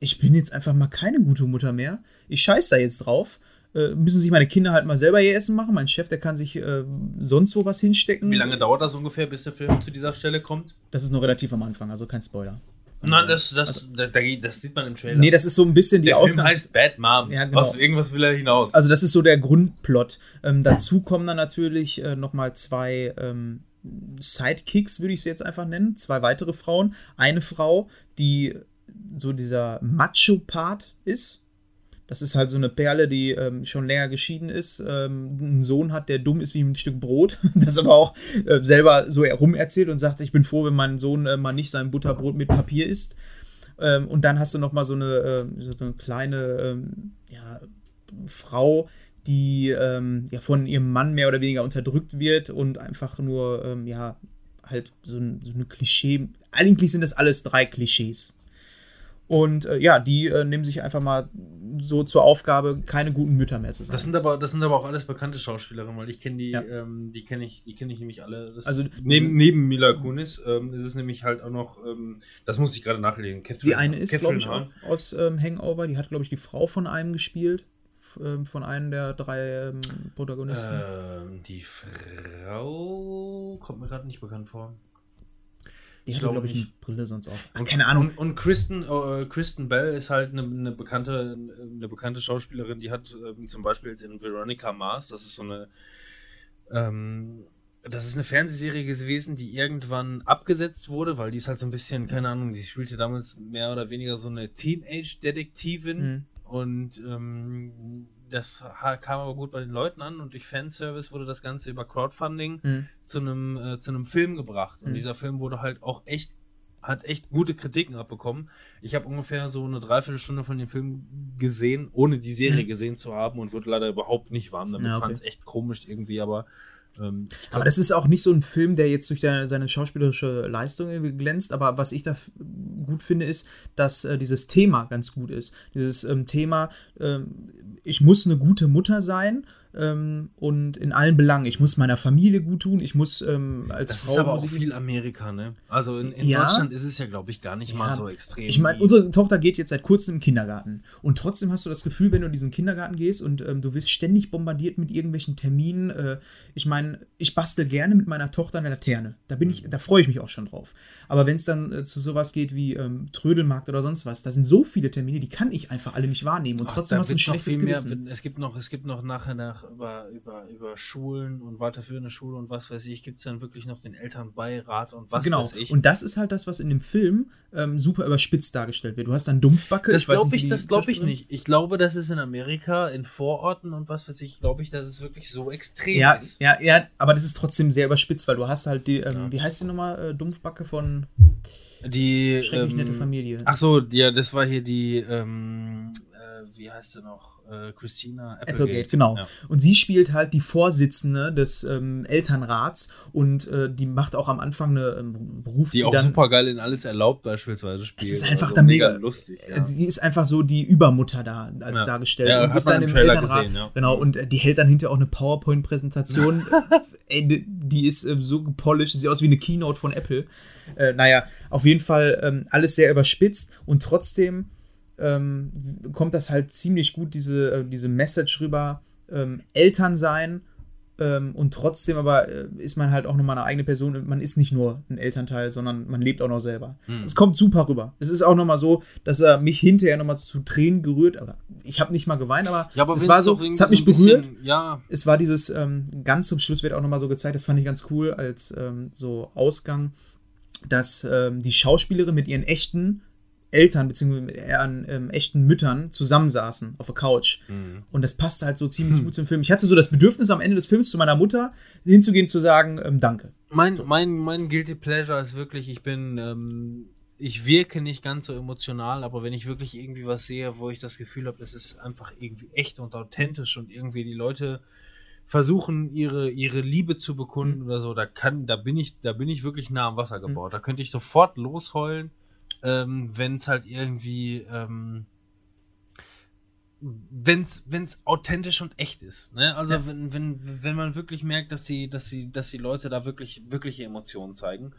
Ich bin jetzt einfach mal keine gute Mutter mehr. Ich scheiß da jetzt drauf. Äh, müssen sich meine Kinder halt mal selber ihr Essen machen. Mein Chef, der kann sich äh, sonst wo was hinstecken. Wie lange dauert das ungefähr, bis der Film zu dieser Stelle kommt? Das ist noch relativ am Anfang, also kein Spoiler. Nein, das, das, also, da, das sieht man im Trailer. Nee, das ist so ein bisschen die Der Film heißt Bad Moms. Ja, genau. Aus irgendwas will er hinaus. Also das ist so der Grundplot. Ähm, dazu kommen dann natürlich äh, nochmal zwei ähm, Sidekicks, würde ich sie jetzt einfach nennen. Zwei weitere Frauen. Eine Frau, die so dieser Macho-Part ist. Das ist halt so eine Perle, die ähm, schon länger geschieden ist, ähm, einen Sohn hat, der dumm ist wie ein Stück Brot, das aber auch äh, selber so herumerzählt und sagt, ich bin froh, wenn mein Sohn äh, mal nicht sein Butterbrot mit Papier isst. Ähm, und dann hast du noch mal so eine, äh, so eine kleine ähm, ja, Frau, die ähm, ja von ihrem Mann mehr oder weniger unterdrückt wird und einfach nur ähm, ja halt so, ein, so eine Klischee. Eigentlich sind das alles drei Klischees. Und äh, ja, die äh, nehmen sich einfach mal so zur Aufgabe, keine guten Mütter mehr zu sein. Das sind aber, das sind aber auch alles bekannte Schauspielerinnen, weil ich kenne die, ja. ähm, die kenne ich, die kenne ich nämlich alle. Das also neben, neben Mila Kunis ähm, ist es nämlich halt auch noch, ähm, das muss ich gerade nachlegen. Catherine, die eine ist, glaube ich, auch aus ähm, Hangover. Die hat, glaube ich, die Frau von einem gespielt ähm, von einem der drei ähm, Protagonisten? Ähm, die Frau kommt mir gerade nicht bekannt vor. Die hatte, glaube ich, eine Brille sonst auf. Ach, keine Ahnung. Und, und Kristen, äh, Kristen Bell ist halt eine, eine, bekannte, eine bekannte Schauspielerin, die hat ähm, zum Beispiel jetzt in Veronica Mars, das ist so eine, ähm, das ist eine Fernsehserie gewesen, die irgendwann abgesetzt wurde, weil die ist halt so ein bisschen, keine Ahnung, die spielte damals mehr oder weniger so eine Teenage-Detektivin mhm. und ähm, das kam aber gut bei den Leuten an und durch Fanservice wurde das Ganze über Crowdfunding mhm. zu einem äh, zu einem Film gebracht. Und mhm. dieser Film wurde halt auch echt hat echt gute Kritiken abbekommen. Ich habe ungefähr so eine Dreiviertelstunde von dem Film gesehen, ohne die Serie mhm. gesehen zu haben und wurde leider überhaupt nicht warm damit. Ja, okay. Fand es echt komisch irgendwie, aber ähm, aber das ist auch nicht so ein Film, der jetzt durch der, seine schauspielerische Leistung glänzt. Aber was ich da gut finde, ist, dass äh, dieses Thema ganz gut ist. Dieses ähm, Thema, ähm, ich muss eine gute Mutter sein ähm, und in allen Belangen. Ich muss meiner Familie gut tun, ich muss ähm, als das Frau. Das ist aber auch viel Amerika, ne? Also in, in ja, Deutschland ist es ja, glaube ich, gar nicht ja, mal so extrem. Ich meine, unsere Tochter geht jetzt seit kurzem im Kindergarten und trotzdem hast du das Gefühl, wenn du in diesen Kindergarten gehst und ähm, du wirst ständig bombardiert mit irgendwelchen Terminen. Äh, ich meine, ich bastel gerne mit meiner Tochter eine Laterne. Da bin ich, da freue ich mich auch schon drauf. Aber wenn es dann äh, zu sowas geht wie ähm, Trödelmarkt oder sonst was, da sind so viele Termine, die kann ich einfach alle nicht wahrnehmen und Ach, trotzdem hast du ein schlechtes Gewissen. Mehr, es gibt noch, es gibt noch nachher nach über, über, über Schulen und weiterführende Schule und was weiß ich, gibt es dann wirklich noch den Elternbeirat und was genau. weiß ich. Und das ist halt das, was in dem Film ähm, super überspitzt dargestellt wird. Du hast dann Dumpfbacke. Das glaube ich, das glaube ich nicht. Ich glaube, das ist in Amerika, in Vororten und was weiß ich, glaube ich, dass es wirklich so extrem ja, ist. Ja, ja, aber das ist trotzdem sehr überspitzt, weil du hast halt die, ähm, ja. wie heißt die nochmal, äh, Dumpfbacke von die schrecklich ähm, nette Familie. Ach so, ja, das war hier die, ähm, äh, wie heißt sie noch? Äh, Christina Applegate. Applegate genau. Ja. Und sie spielt halt die Vorsitzende des ähm, Elternrats und äh, die macht auch am Anfang eine ähm, Beruf. Die auch dann, super geil in alles erlaubt beispielsweise spielt. Es ist einfach also mega lustig. Ja. Sie ist einfach so die Übermutter da als ja. dargestellt. Ja, und ist dann im Trailer Elternrat. Gesehen, ja. Genau, und äh, die hält dann hinterher auch eine PowerPoint-Präsentation. Ey, die ist äh, so gepolished, sieht aus wie eine Keynote von Apple. Äh, naja, auf jeden Fall ähm, alles sehr überspitzt und trotzdem ähm, kommt das halt ziemlich gut, diese, äh, diese Message rüber. Ähm, Eltern sein Ähm, und trotzdem aber äh, ist man halt auch nochmal eine eigene Person und man ist nicht nur ein Elternteil, sondern man lebt auch noch selber. Hm. Es kommt super rüber. Es ist auch nochmal so, dass er mich hinterher nochmal zu Tränen gerührt, aber ich habe nicht mal geweint, aber, Ja, aber es war so, es hat mich so ein bisschen- berührt. Ja, Es war dieses, ähm, ganz zum Schluss wird auch nochmal so gezeigt, das fand ich ganz cool als ähm, so Ausgang, dass ähm, die Schauspielerin mit ihren echten Eltern bzw. mit ihren ähm, echten Müttern zusammensaßen auf der Couch. Mhm. Und das passte halt so ziemlich gut zum Film. Ich hatte so das Bedürfnis am Ende des Films zu meiner Mutter hinzugehen, zu sagen, ähm, danke. Mein, mein, mein Guilty Pleasure ist wirklich, ich bin, ähm, ich wirke nicht ganz so emotional, aber wenn ich wirklich irgendwie was sehe, wo ich das Gefühl habe, es ist einfach irgendwie echt und authentisch und irgendwie die Leute versuchen, ihre, ihre Liebe zu bekunden oder so, da kann, da bin ich, da bin ich wirklich nah am Wasser gebaut. Da könnte ich sofort losheulen, ähm, wenn es halt irgendwie, ähm, wenn's, wenn's authentisch und echt ist. Ne? Also Ja. wenn, wenn, wenn man wirklich merkt, dass sie, dass sie, dass die Leute da wirklich, wirkliche Emotionen zeigen.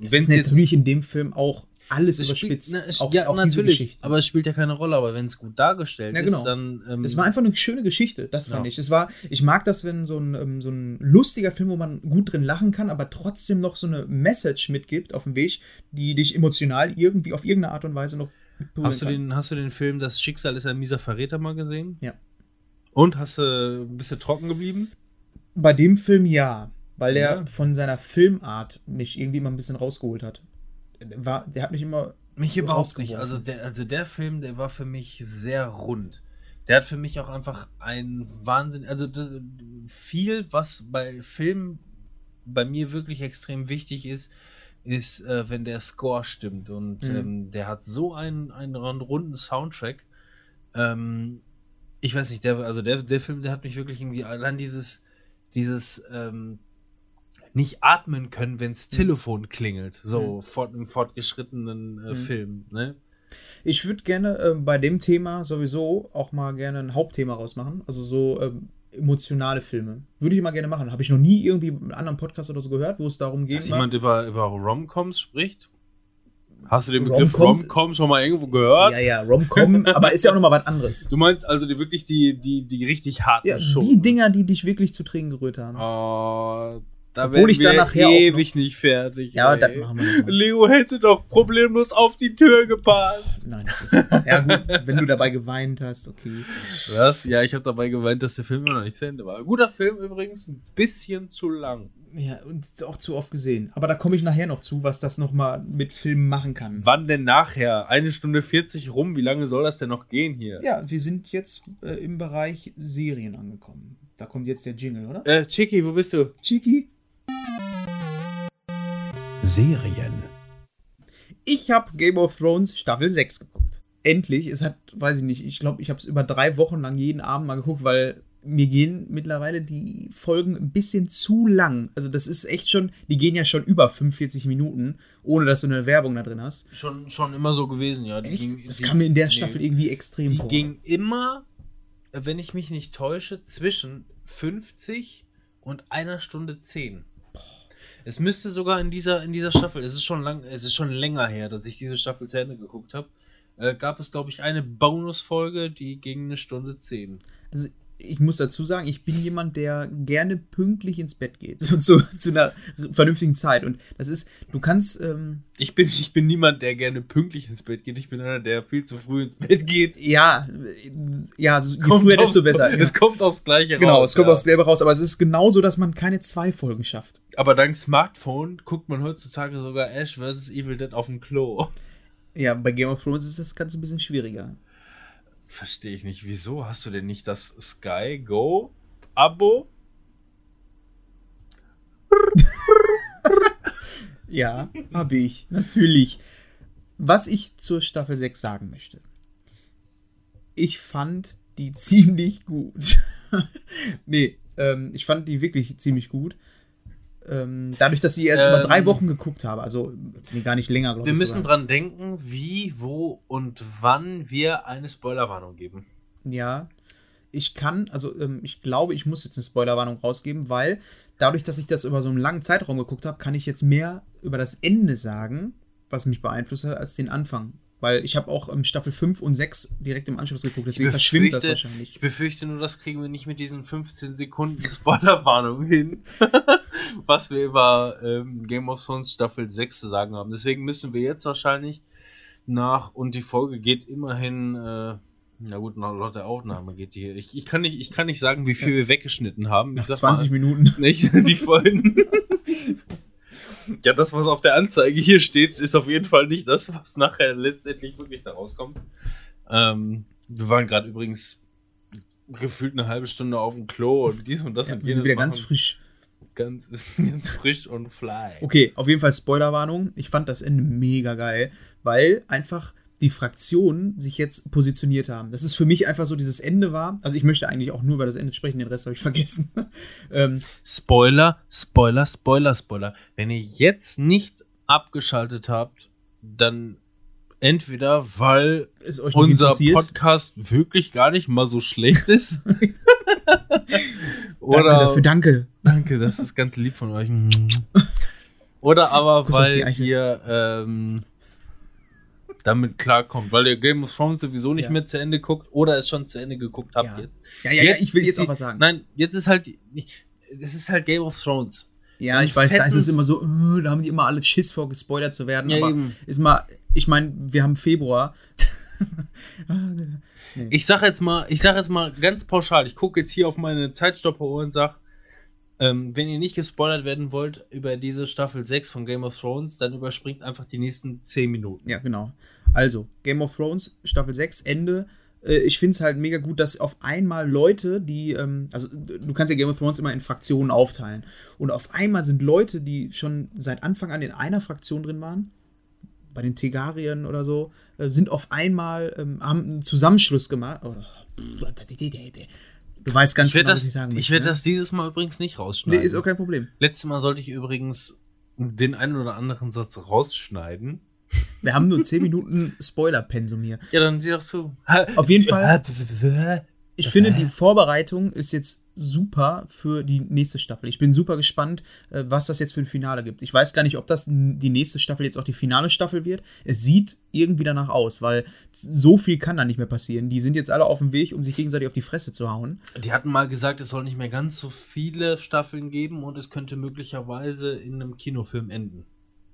Es Wenn's ist natürlich in dem Film auch alles es spielt, überspitzt. na, es, auch, ja, auch natürlich, aber es spielt ja keine Rolle, aber wenn es gut dargestellt Ja, genau. ist, dann. Ähm, Es war einfach eine schöne Geschichte, das fand Ja. ich. Es war, ich mag das, wenn so ein, ähm, so ein lustiger Film, wo man gut drin lachen kann, aber trotzdem noch so eine Message mitgibt auf dem Weg, die dich emotional irgendwie auf irgendeine Art und Weise noch hast, du kann. den, hast du den Film Das Schicksal ist ein mieser Verräter mal gesehen? Ja. Und hast du ein bisschen trocken geblieben? Bei dem Film ja, weil der Ja. von seiner Filmart mich irgendwie immer ein bisschen rausgeholt hat. Der, war, der hat mich immer. Mich überhaupt nicht. Also der, also der Film, der war für mich sehr rund. Der hat für mich auch einfach ein Wahnsinn. Also das, viel, was bei Filmen bei mir wirklich extrem wichtig ist, ist, äh, wenn der Score stimmt. Und Mhm. ähm, der hat so einen, einen runden Soundtrack. Ähm, ich weiß nicht, der, also der, der Film, der hat mich wirklich irgendwie allein dieses, dieses ähm, nicht atmen können, wenns Telefon klingelt. So fort, im fortgeschrittenen äh, Mhm. Film. Ne? Ich würde gerne äh, bei dem Thema sowieso auch mal gerne ein Hauptthema rausmachen. Also so ähm, emotionale Filme. Würde ich mal gerne machen. Habe ich noch nie irgendwie in einem anderen Podcast oder so gehört, wo es darum geht. Dass jemand über, über Romcoms spricht? Hast du den Begriff Romcoms- Romcom schon mal irgendwo gehört? Ja, ja, Rom-Com, aber ist ja auch nochmal was anderes. Du meinst also die wirklich die, die, die richtig harten Ja, Schoten? die Dinger, die dich wirklich zu Tränen gerührt haben. Oh, da Obwohl ich wir da nachher ewig nicht fertig. ja, ey. das machen wir. Leo hätte doch problemlos auf die Tür gepasst. Nein, das ist. Ja, gut, wenn du dabei geweint hast, okay. Was? Ja, ich habe dabei geweint, dass der Film immer noch nicht zu Ende war. Guter Film übrigens, ein bisschen zu lang. Ja, und auch zu oft gesehen. Aber da komme ich nachher noch zu, was das nochmal mit Filmen machen kann. Wann denn nachher? Eine Stunde 40 rum, wie lange soll das denn noch gehen hier? Ja, wir sind jetzt äh, im Bereich Serien angekommen. Da kommt jetzt der Jingle, oder? Äh, Chicky, wo bist du? Chiki? Serien. Ich habe Game of Thrones Staffel 6 geguckt. Endlich. Es hat, weiß ich nicht, ich glaube, ich habe es über drei Wochen lang jeden Abend mal geguckt, weil mir gehen mittlerweile die Folgen ein bisschen zu lang. Also das ist echt schon, die gehen ja schon über 45 Minuten, ohne dass du eine Werbung da drin hast. Schon, schon immer so gewesen, ja. Die Echt? ging- das die- kam mir in der nee. Staffel irgendwie extrem Die vor. ging immer, wenn ich mich nicht täusche, zwischen 50 und einer Stunde 10. Es müsste sogar in dieser, in dieser Staffel, es ist schon lang, es ist schon länger her, dass ich diese Staffel zu Ende geguckt habe, äh, gab es, glaube ich, eine Bonusfolge, die ging eine Stunde 10. Also ich muss dazu sagen, ich bin jemand, der gerne pünktlich ins Bett geht. So, zu, zu einer vernünftigen Zeit. Und das ist, du kannst, ähm, Ich bin, ich bin niemand, der gerne pünktlich ins Bett geht. Ich bin einer, der viel zu früh ins Bett geht. ja, äh, ja, so, je früher, desto besser. Es kommt aufs Gleiche Genau, raus. es kommt ja. aufs selbe raus, aber es ist genauso, dass man keine zwei Folgen schafft. Aber dank Smartphone guckt man heutzutage sogar Ash vs. Evil Dead auf dem Klo. Ja, bei Game of Thrones ist das Ganze ein bisschen schwieriger. Verstehe ich nicht. Wieso hast du denn nicht das Sky Go Abo? Ja, habe ich, natürlich. Was ich zur Staffel 6 sagen möchte. Ich fand die ziemlich gut. nee, ähm, ich fand die wirklich ziemlich gut. Ähm, dadurch, dass ich erst über Ähm, drei Wochen geguckt habe, also nee, gar nicht länger, glaube Wir ich. müssen sogar. dran denken, wie, wo und wann wir eine Spoilerwarnung geben. Ja, ich kann, also ähm, ich glaube, ich muss jetzt eine Spoilerwarnung rausgeben, weil dadurch, dass ich das über so einen langen Zeitraum geguckt habe, kann ich jetzt mehr über das Ende sagen, was mich beeinflusst hat, als den Anfang. Weil ich habe auch ähm, Staffel 5 und 6 direkt im Anschluss geguckt, deswegen verschwimmt das wahrscheinlich. Ich befürchte nur, das kriegen wir nicht mit diesen 15 Sekunden Spoilerwarnung hin, was wir über ähm, Game of Thrones Staffel 6 zu sagen haben. Deswegen müssen wir jetzt wahrscheinlich nach, und die Folge geht immerhin, äh, na gut, nach laut der Aufnahme geht die. Ich, ich, kann nicht, ich kann nicht sagen, wie viel ja. wir weggeschnitten haben. Ich nach 20 mal, Minuten. Nicht, die Folgen. ja, das, was auf der Anzeige hier steht, ist auf jeden Fall nicht das, was nachher letztendlich wirklich da rauskommt. Ähm, wir waren gerade übrigens gefühlt eine halbe Stunde auf dem Klo und dies und das ja, und Wir sind wieder ganz frisch. Ganz, ganz frisch und fly. Okay, auf jeden Fall Spoilerwarnung. Ich fand das Ende mega geil, weil einfach die Fraktionen sich jetzt positioniert haben. Das ist für mich einfach so, dieses Ende war. Also ich möchte eigentlich auch nur über das Ende sprechen, den Rest habe ich vergessen. ähm, Spoiler, Spoiler, Spoiler, Spoiler. Wenn ihr jetzt nicht abgeschaltet habt, dann entweder weil unser Podcast wirklich gar nicht mal so schlecht ist. Oder danke dafür, danke. Danke, das ist ganz lieb von euch. Oder aber weil ihr ähm, damit klarkommt, weil ihr Game of Thrones sowieso nicht ja. mehr zu Ende guckt oder es schon zu Ende geguckt habt ja. jetzt. Ja, ja, jetzt, ja, ich will jetzt auch was sagen. Nein, jetzt ist halt, es ist halt Game of Thrones. Ja, Und ich weiß, da ist es immer so, uh, da haben die immer alle Schiss vor, gespoilert zu werden. Aber eben. ist mal, ich meine, wir haben Februar. nee. Ich sag jetzt mal, ich sag jetzt mal ganz pauschal, ich gucke jetzt hier auf meine Zeitstopperuhr und sag, ähm, wenn ihr nicht gespoilert werden wollt über diese Staffel 6 von Game of Thrones, dann überspringt einfach die nächsten 10 Minuten. Ja, genau. Also, Game of Thrones, Staffel 6, Ende. Äh, ich finde es halt mega gut, dass auf einmal Leute, die, ähm, also du kannst ja Game of Thrones immer in Fraktionen aufteilen. Und auf einmal sind Leute, die schon seit Anfang an in einer Fraktion drin waren, bei den Tegarien oder so, äh, sind auf einmal, ähm, haben einen Zusammenschluss gemacht. Oh, Du weißt ganz genau, das, was ich sagen möchte. Ich werde ne? das dieses Mal übrigens nicht rausschneiden. Nee, ist auch kein Problem. Letztes Mal sollte ich übrigens den einen oder anderen Satz rausschneiden. Wir haben nur 10 Minuten Spoiler-Pensum hier. Ja, dann sieh doch zu. Auf jeden Fall. Ich finde, die Vorbereitung ist jetzt super für die nächste Staffel. Ich bin super gespannt, äh, was das jetzt für ein Finale gibt. Ich weiß gar nicht, ob das die nächste Staffel jetzt auch die finale Staffel wird. Es sieht irgendwie danach aus, weil so viel kann da nicht mehr passieren. Die sind jetzt alle auf dem Weg, um sich gegenseitig auf die Fresse zu hauen. Die hatten mal gesagt, es soll nicht mehr ganz so viele Staffeln geben und es könnte möglicherweise in einem Kinofilm enden.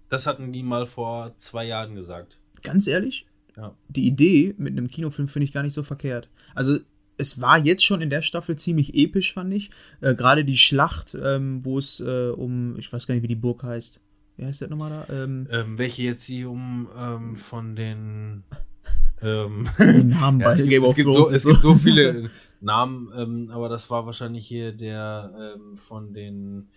Das hatten die mal vor zwei Jahren gesagt. Ganz ehrlich? Ja. Die Idee mit einem Kinofilm finde ich gar nicht so verkehrt. Also es war jetzt schon in der Staffel ziemlich episch, fand ich. Äh, Gerade die Schlacht, ähm, wo es äh, um, ich weiß gar nicht, wie die Burg heißt. Wie heißt der nochmal da? Ähm, ähm, welche jetzt hier um ähm, von den ähm, die Namen ja, es gibt, es gibt, so, es gibt so viele Namen, ähm, aber das war wahrscheinlich hier der ähm, von den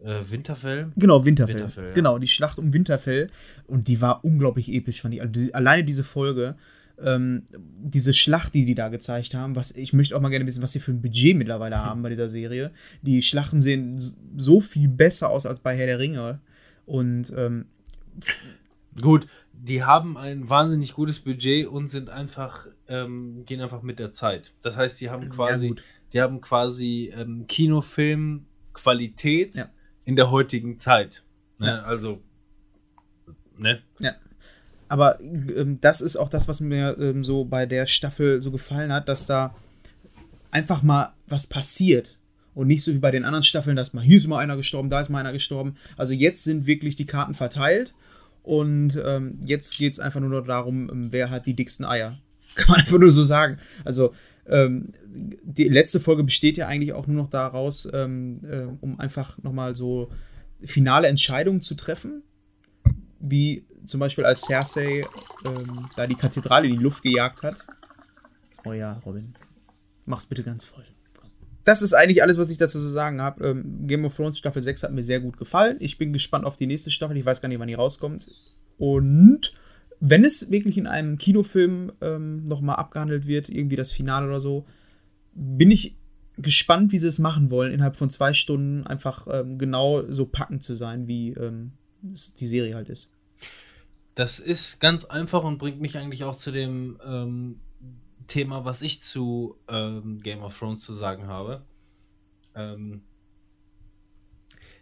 äh, Winterfell. Genau, Winterfell. Winterfell ja. Genau, die Schlacht um Winterfell. Und die war unglaublich episch, fand ich. Also die, alleine diese Folge ähm, diese Schlacht, die die da gezeigt haben, was ich möchte auch mal gerne wissen, was sie für ein Budget mittlerweile hm. haben bei dieser Serie. Die Schlachten sehen so viel besser aus als bei Herr der Ringe. Und ähm, gut, die haben ein wahnsinnig gutes Budget und sind einfach, ähm, gehen einfach mit der Zeit. Das heißt, die haben quasi, ja, die haben quasi ähm, Kinofilm-Qualität ja. in der heutigen Zeit. Ne? Ja. Also, ne? Ja aber ähm, das ist auch das, was mir ähm, so bei der Staffel so gefallen hat, dass da einfach mal was passiert. Und nicht so wie bei den anderen Staffeln, dass mal hier ist mal einer gestorben, da ist mal einer gestorben. Also jetzt sind wirklich die Karten verteilt. Und ähm, jetzt geht es einfach nur noch darum, ähm, wer hat die dicksten Eier. Kann man einfach nur so sagen. Also ähm, die letzte Folge besteht ja eigentlich auch nur noch daraus, ähm, äh, um einfach nochmal so finale Entscheidungen zu treffen wie zum Beispiel als Cersei ähm, da die Kathedrale in die Luft gejagt hat. Oh ja, Robin, mach's bitte ganz voll. Das ist eigentlich alles, was ich dazu zu sagen habe. Ähm, Game of Thrones Staffel 6 hat mir sehr gut gefallen. Ich bin gespannt auf die nächste Staffel. Ich weiß gar nicht, wann die rauskommt. Und wenn es wirklich in einem Kinofilm ähm, nochmal abgehandelt wird, irgendwie das Finale oder so, bin ich gespannt, wie sie es machen wollen, innerhalb von zwei Stunden einfach ähm, genau so packend zu sein, wie ähm, die Serie halt ist. Das ist ganz einfach und bringt mich eigentlich auch zu dem ähm, Thema, was ich zu ähm, Game of Thrones zu sagen habe. Ähm,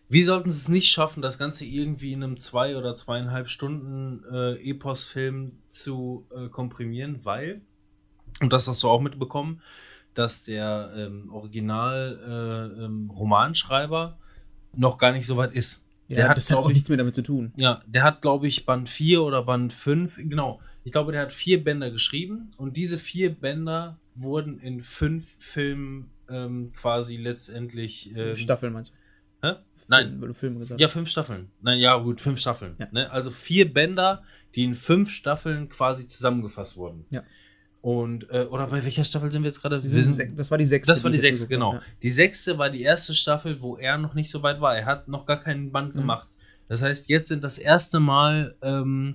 Wie sollten sie es nicht schaffen, das Ganze irgendwie in einem zwei oder zweieinhalb Stunden äh, Epos-Film zu äh, komprimieren, weil, und das hast du auch mitbekommen, dass der ähm, Original-Romanschreiber äh, ähm, noch gar nicht so weit ist. Ja, der hat, das hat auch ich, nichts mehr damit zu tun. Ja, der hat, glaube ich, Band 4 oder Band 5, genau. Ich glaube, der hat vier Bänder geschrieben und diese vier Bänder wurden in fünf Filmen ähm, quasi letztendlich. Ähm, Staffeln meinst hä? du? Nein. Weil du Filme gesagt Ja, fünf Staffeln. Nein, ja, gut, fünf Staffeln. Ja. Ne? Also vier Bänder, die in fünf Staffeln quasi zusammengefasst wurden. Ja. Und, äh, oder bei welcher Staffel sind wir jetzt gerade? Die das war die sechste. das war die dazu sechste, genau. gekommen, Die sechste war die erste Staffel, wo er noch nicht so weit war. Er hat noch gar keinen Band Mhm. gemacht. Das heißt, jetzt sind das erste Mal ähm,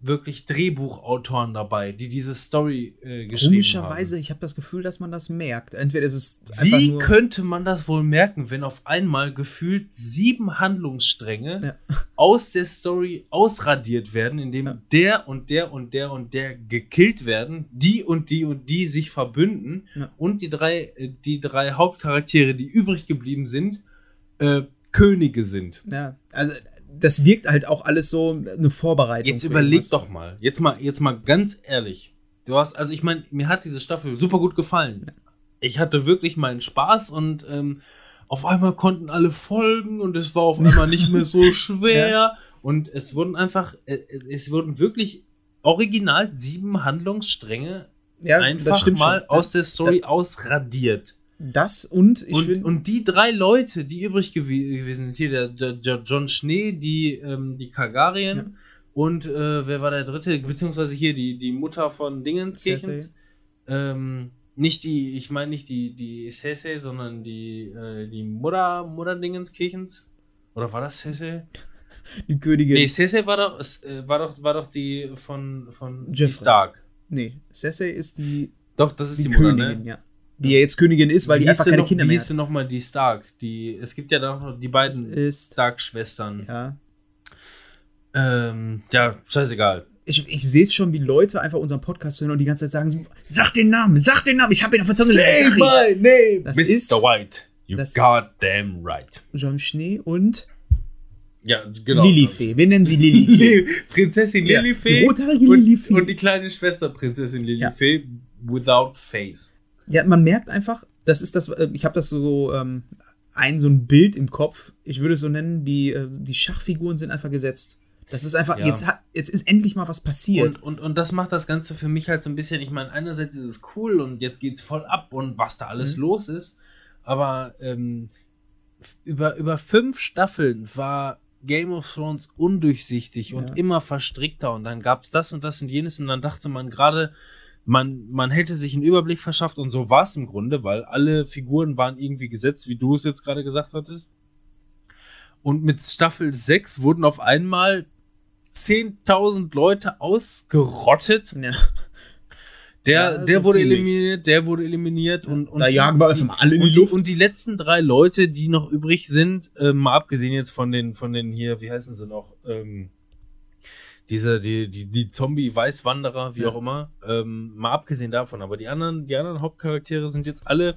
wirklich Drehbuchautoren dabei, die diese Story äh, geschrieben Komischerweise, haben. ich habe das Gefühl, dass man das merkt. Entweder ist es Wie nur. könnte man das wohl merken, wenn auf einmal gefühlt sieben Handlungsstränge Ja. aus der Story ausradiert werden, indem Ja. der und der und der und der gekillt werden, die und die und die sich verbünden Ja. und die drei, äh, die drei Hauptcharaktere, die übrig geblieben sind, äh, Könige sind. Ja, also das wirkt halt auch alles so eine Vorbereitung. Jetzt überleg irgendwas. doch mal, jetzt mal, jetzt mal ganz ehrlich. Du hast, also ich meine, mir hat diese Staffel super gut gefallen. Ich hatte wirklich meinen Spaß und ähm, auf einmal konnten alle folgen und es war auf einmal nicht mehr so schwer und es wurden einfach, äh, es wurden wirklich original sieben Handlungsstränge Ja, einfach mal schon. aus der Story ausradiert. Das und ich und, und die drei Leute, die übrig gew gewesen sind, hier der, der, der John Schnee, die, ähm, die Kagarien Ja. und äh, wer war der dritte? Beziehungsweise hier die, die Mutter von Dingenskirchens. Ähm, nicht die, ich meine nicht die, die Cersei, sondern die, äh, die Mutter, Mutter Dingenskirchens. Oder war das Cersei? Die Königin. Nee, Cersei war doch, äh, war doch, war doch die von, von die. Stark. Nee, Cersei ist die, Doch, das ist die, die, Mutter, Königin, ne? ja. Die ja jetzt Königin ist, weil Wie die einfach keine noch, Kinder wie mehr hieß hat. denn nochmal die Stark? Die, es gibt ja dann noch die beiden. Stark-Schwestern. Ja. Ähm, ja, scheißegal. Ich, ich sehe es schon, wie Leute einfach unseren Podcast hören und die ganze Zeit sagen: so, Sag den Namen, sag den Namen, ich habe ihn auf. Sag ihn. my name! Das Mr. ist- White. You das- goddamn right. John Schnee und Ja, genau. Lilifee. Wir nennen sie Lilifee. Lili- Prinzessin Ja, Lilifee die rothaarige und, Lilifee. und die kleine Schwester Prinzessin Lilifee without face. Ja, man merkt einfach, das ist das, äh, ich habe das so, ähm, ein so ein Bild im Kopf, ich würde es so nennen, die, äh, die Schachfiguren sind einfach gesetzt. Das ist einfach, Ja. jetzt, hat, jetzt ist endlich mal was passiert. Und, und, und das macht das Ganze für mich halt so ein bisschen, ich meine, einerseits ist es cool und jetzt geht's voll ab und was da alles Mhm. los ist, aber ähm, über, über fünf Staffeln war Game of Thrones undurchsichtig und Ja. immer verstrickter und dann gab's das und das und jenes und dann dachte man gerade, man, man hätte sich einen Überblick verschafft und so war es im Grunde, weil alle Figuren waren irgendwie gesetzt, wie du es jetzt gerade gesagt hattest. Und mit Staffel 6 wurden auf einmal 10.000 Leute ausgerottet. ja, Der, Ja, der wurde ziemlich. eliminiert, der wurde eliminiert und, und da jagen wir einfach alle in die und, Luft. und die letzten drei Leute, die noch übrig sind, äh, mal abgesehen jetzt von den, von den hier, wie heißen sie noch, ähm, diese, die, die, die Zombie-Weißwanderer, wie Ja. auch immer, ähm, mal abgesehen davon, aber die anderen, die anderen Hauptcharaktere sind jetzt alle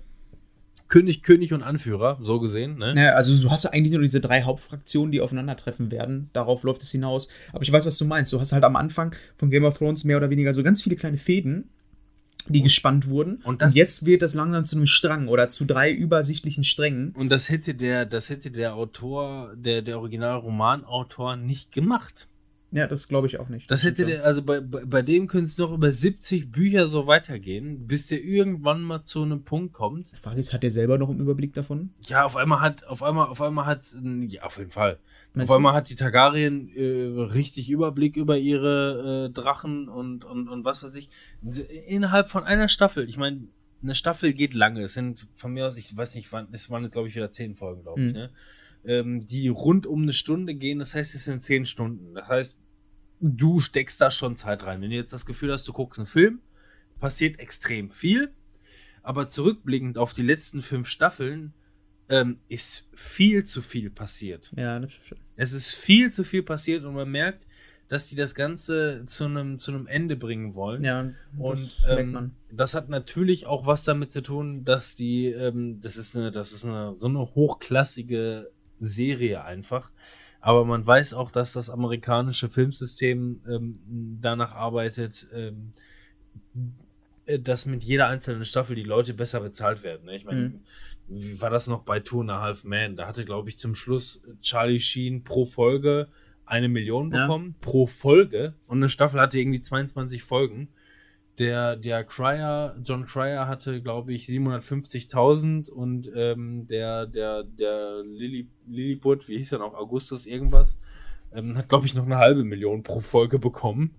König, König und Anführer, so gesehen, ne? Naja, also du hast ja eigentlich nur diese drei Hauptfraktionen, die aufeinandertreffen werden. Darauf läuft es hinaus. Aber ich weiß, was du meinst. Du hast halt am Anfang von Game of Thrones mehr oder weniger so ganz viele kleine Fäden, die gespannt wurden. und das- jetzt wird das langsam zu einem Strang oder zu drei übersichtlichen Strängen. Und das hätte der, das hätte der Autor, der, der Original-Romanautor nicht gemacht. Ja, das glaube ich auch nicht. Das hätte der, also bei, bei, bei dem können es noch über 70 Bücher so weitergehen, bis der irgendwann mal zu einem Punkt kommt. Die Frage ist, hat der selber noch einen Überblick davon? Ja, auf einmal hat, auf einmal, auf einmal hat, ja, auf jeden Fall. Meinst auf einmal hat die Targaryen äh, richtig Überblick über ihre äh, Drachen und, und, und was weiß ich. Innerhalb von einer Staffel. Ich meine, eine Staffel geht lange. Es sind von mir aus, ich weiß nicht, wann, es waren jetzt, glaube ich, wieder zehn Folgen, glaube ich, Mhm. ne? Ähm, die rund um eine Stunde gehen. Das heißt, es sind zehn Stunden. Das heißt, du steckst da schon Zeit rein. Wenn du jetzt das Gefühl hast, du guckst einen Film, passiert extrem viel. Aber zurückblickend auf die letzten fünf Staffeln ähm, ist viel zu viel passiert. Ja, das ist schön. Es ist viel zu viel passiert und man merkt, dass die das Ganze zu einem zu einem Ende bringen wollen. Ja, und ähm, das hat natürlich auch was damit zu tun, dass die, ähm, das ist eine, das ist eine so eine hochklassige Serie einfach. Aber man weiß auch, dass das amerikanische Filmsystem ähm, danach arbeitet, ähm, äh, dass mit jeder einzelnen Staffel die Leute besser bezahlt werden. Ne? Ich meine, Mhm. wie war das noch bei Two and a Half Man? Da hatte, glaube ich, zum Schluss Charlie Sheen pro Folge eine Million Ja. bekommen. Pro Folge. Und eine Staffel hatte irgendwie 22 Folgen. Der, der Cryer, John Cryer hatte, glaube ich, 750.000 und ähm, der, der, der Lilliput, wie hieß er noch, Augustus irgendwas, ähm, hat, glaube ich, noch eine halbe Million pro Folge bekommen.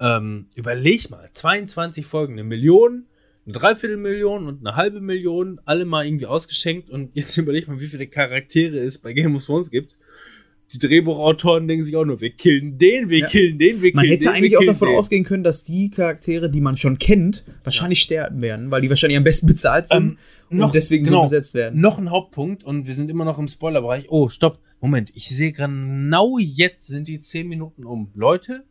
Ähm, überleg mal, 22 Folgen, eine Million, eine Dreiviertelmillion und eine halbe Million, alle mal irgendwie ausgeschenkt und jetzt überleg mal, wie viele Charaktere es bei Game of Thrones gibt. Die Drehbuchautoren denken sich auch nur, wir killen den, wir Ja. killen den, wir killen Man den. hätte wir eigentlich auch davon den. ausgehen können, dass die Charaktere, die man schon kennt, wahrscheinlich sterben werden, weil die wahrscheinlich am besten bezahlt sind Ähm, und noch- deswegen genau. so besetzt werden. Noch ein Hauptpunkt und wir sind immer noch im Spoilerbereich. Oh, stopp. Moment, ich sehe genau jetzt sind die 10 Minuten um. Leute,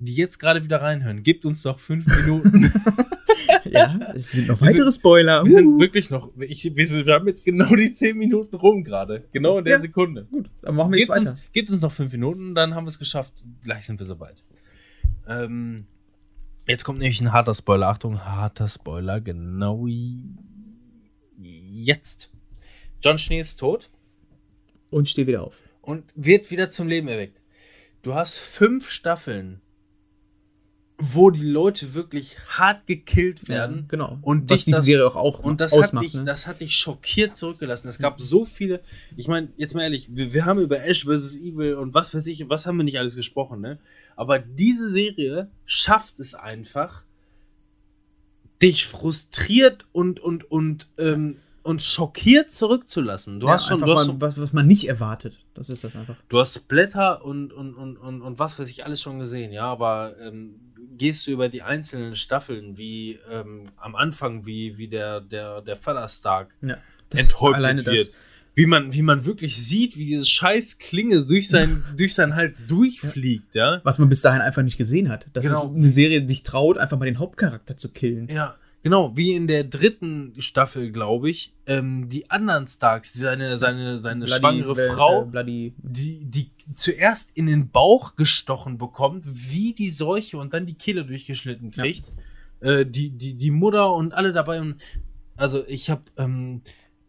die jetzt gerade wieder reinhören, gebt uns doch 5 Minuten. Ja, es sind noch Wir sind- weitere Spoiler. wir sind wirklich noch. Ich, wir, sind, wir haben jetzt genau die 10 Minuten rum gerade. Genau in der Ja. Sekunde. Gut, dann machen wir jetzt Gebt weiter. uns, gebt uns noch 5 Minuten, dann haben wir es geschafft. Gleich sind wir soweit. Ähm, jetzt kommt nämlich ein harter Spoiler. Achtung, harter Spoiler. Genau jetzt. John Schnee ist tot. Und steh wieder auf. und wird wieder zum Leben erweckt. Du hast fünf Staffeln, wo die Leute wirklich hart gekillt werden. genau. Und was die das- Serie auch, auch Und das ausmacht. hat, dich, ne? das hat dich schockiert zurückgelassen. Es gab so viele. Ich meine, jetzt mal ehrlich, wir, wir haben über Ash vs. Evil und was weiß ich, was haben wir nicht alles gesprochen, ne? Aber diese Serie schafft es einfach, dich frustriert und, und, und, ähm, und schockiert zurückzulassen. Du Ja, hast schon, du hast mal, was, was man nicht erwartet. Das ist das einfach. Du hast Blätter und, und, und, und, und was weiß ich alles schon gesehen, ja, aber ähm, gehst du über die einzelnen Staffeln, wie ähm, am Anfang, wie, wie der, der, der Vater Stark Ja. enthäuptet Alleine das. wird, wie man, wie man wirklich sieht, wie diese scheiß Klinge durch, sein, durch seinen Hals durchfliegt, ja. Was man bis dahin einfach nicht gesehen hat. Dass Genau. es eine Serie sich traut, einfach mal den Hauptcharakter zu killen. Ja, genau, wie in der dritten Staffel, glaube ich, ähm, die anderen Starks, seine, seine, seine Bloody- schwangere äh, Frau, Äh, Bloody, die, die zuerst in den Bauch gestochen bekommt, wie die Seuche und dann die Kehle durchgeschnitten Ja. kriegt. Äh, die, die, die Mutter und alle dabei. Und, also ich habe, ähm,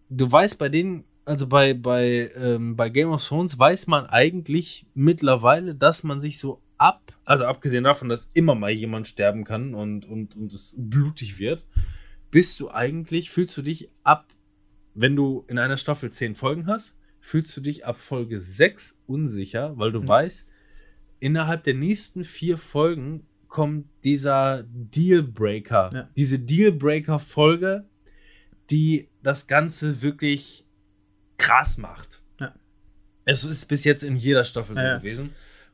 du weißt bei denen, also bei, bei, ähm, bei Game of Thrones weiß man eigentlich mittlerweile, dass man sich so ab, also abgesehen davon, dass immer mal jemand sterben kann und, und, und es blutig wird, bist du eigentlich, fühlst du dich ab, wenn du in einer Staffel zehn Folgen hast, fühlst du dich ab Folge 6 unsicher, weil du Mhm. weißt, innerhalb der nächsten vier Folgen kommt dieser Dealbreaker. Ja. Diese Dealbreaker-Folge, die das Ganze wirklich krass macht. Ja. Es ist bis jetzt in jeder Staffel so Ja, ja.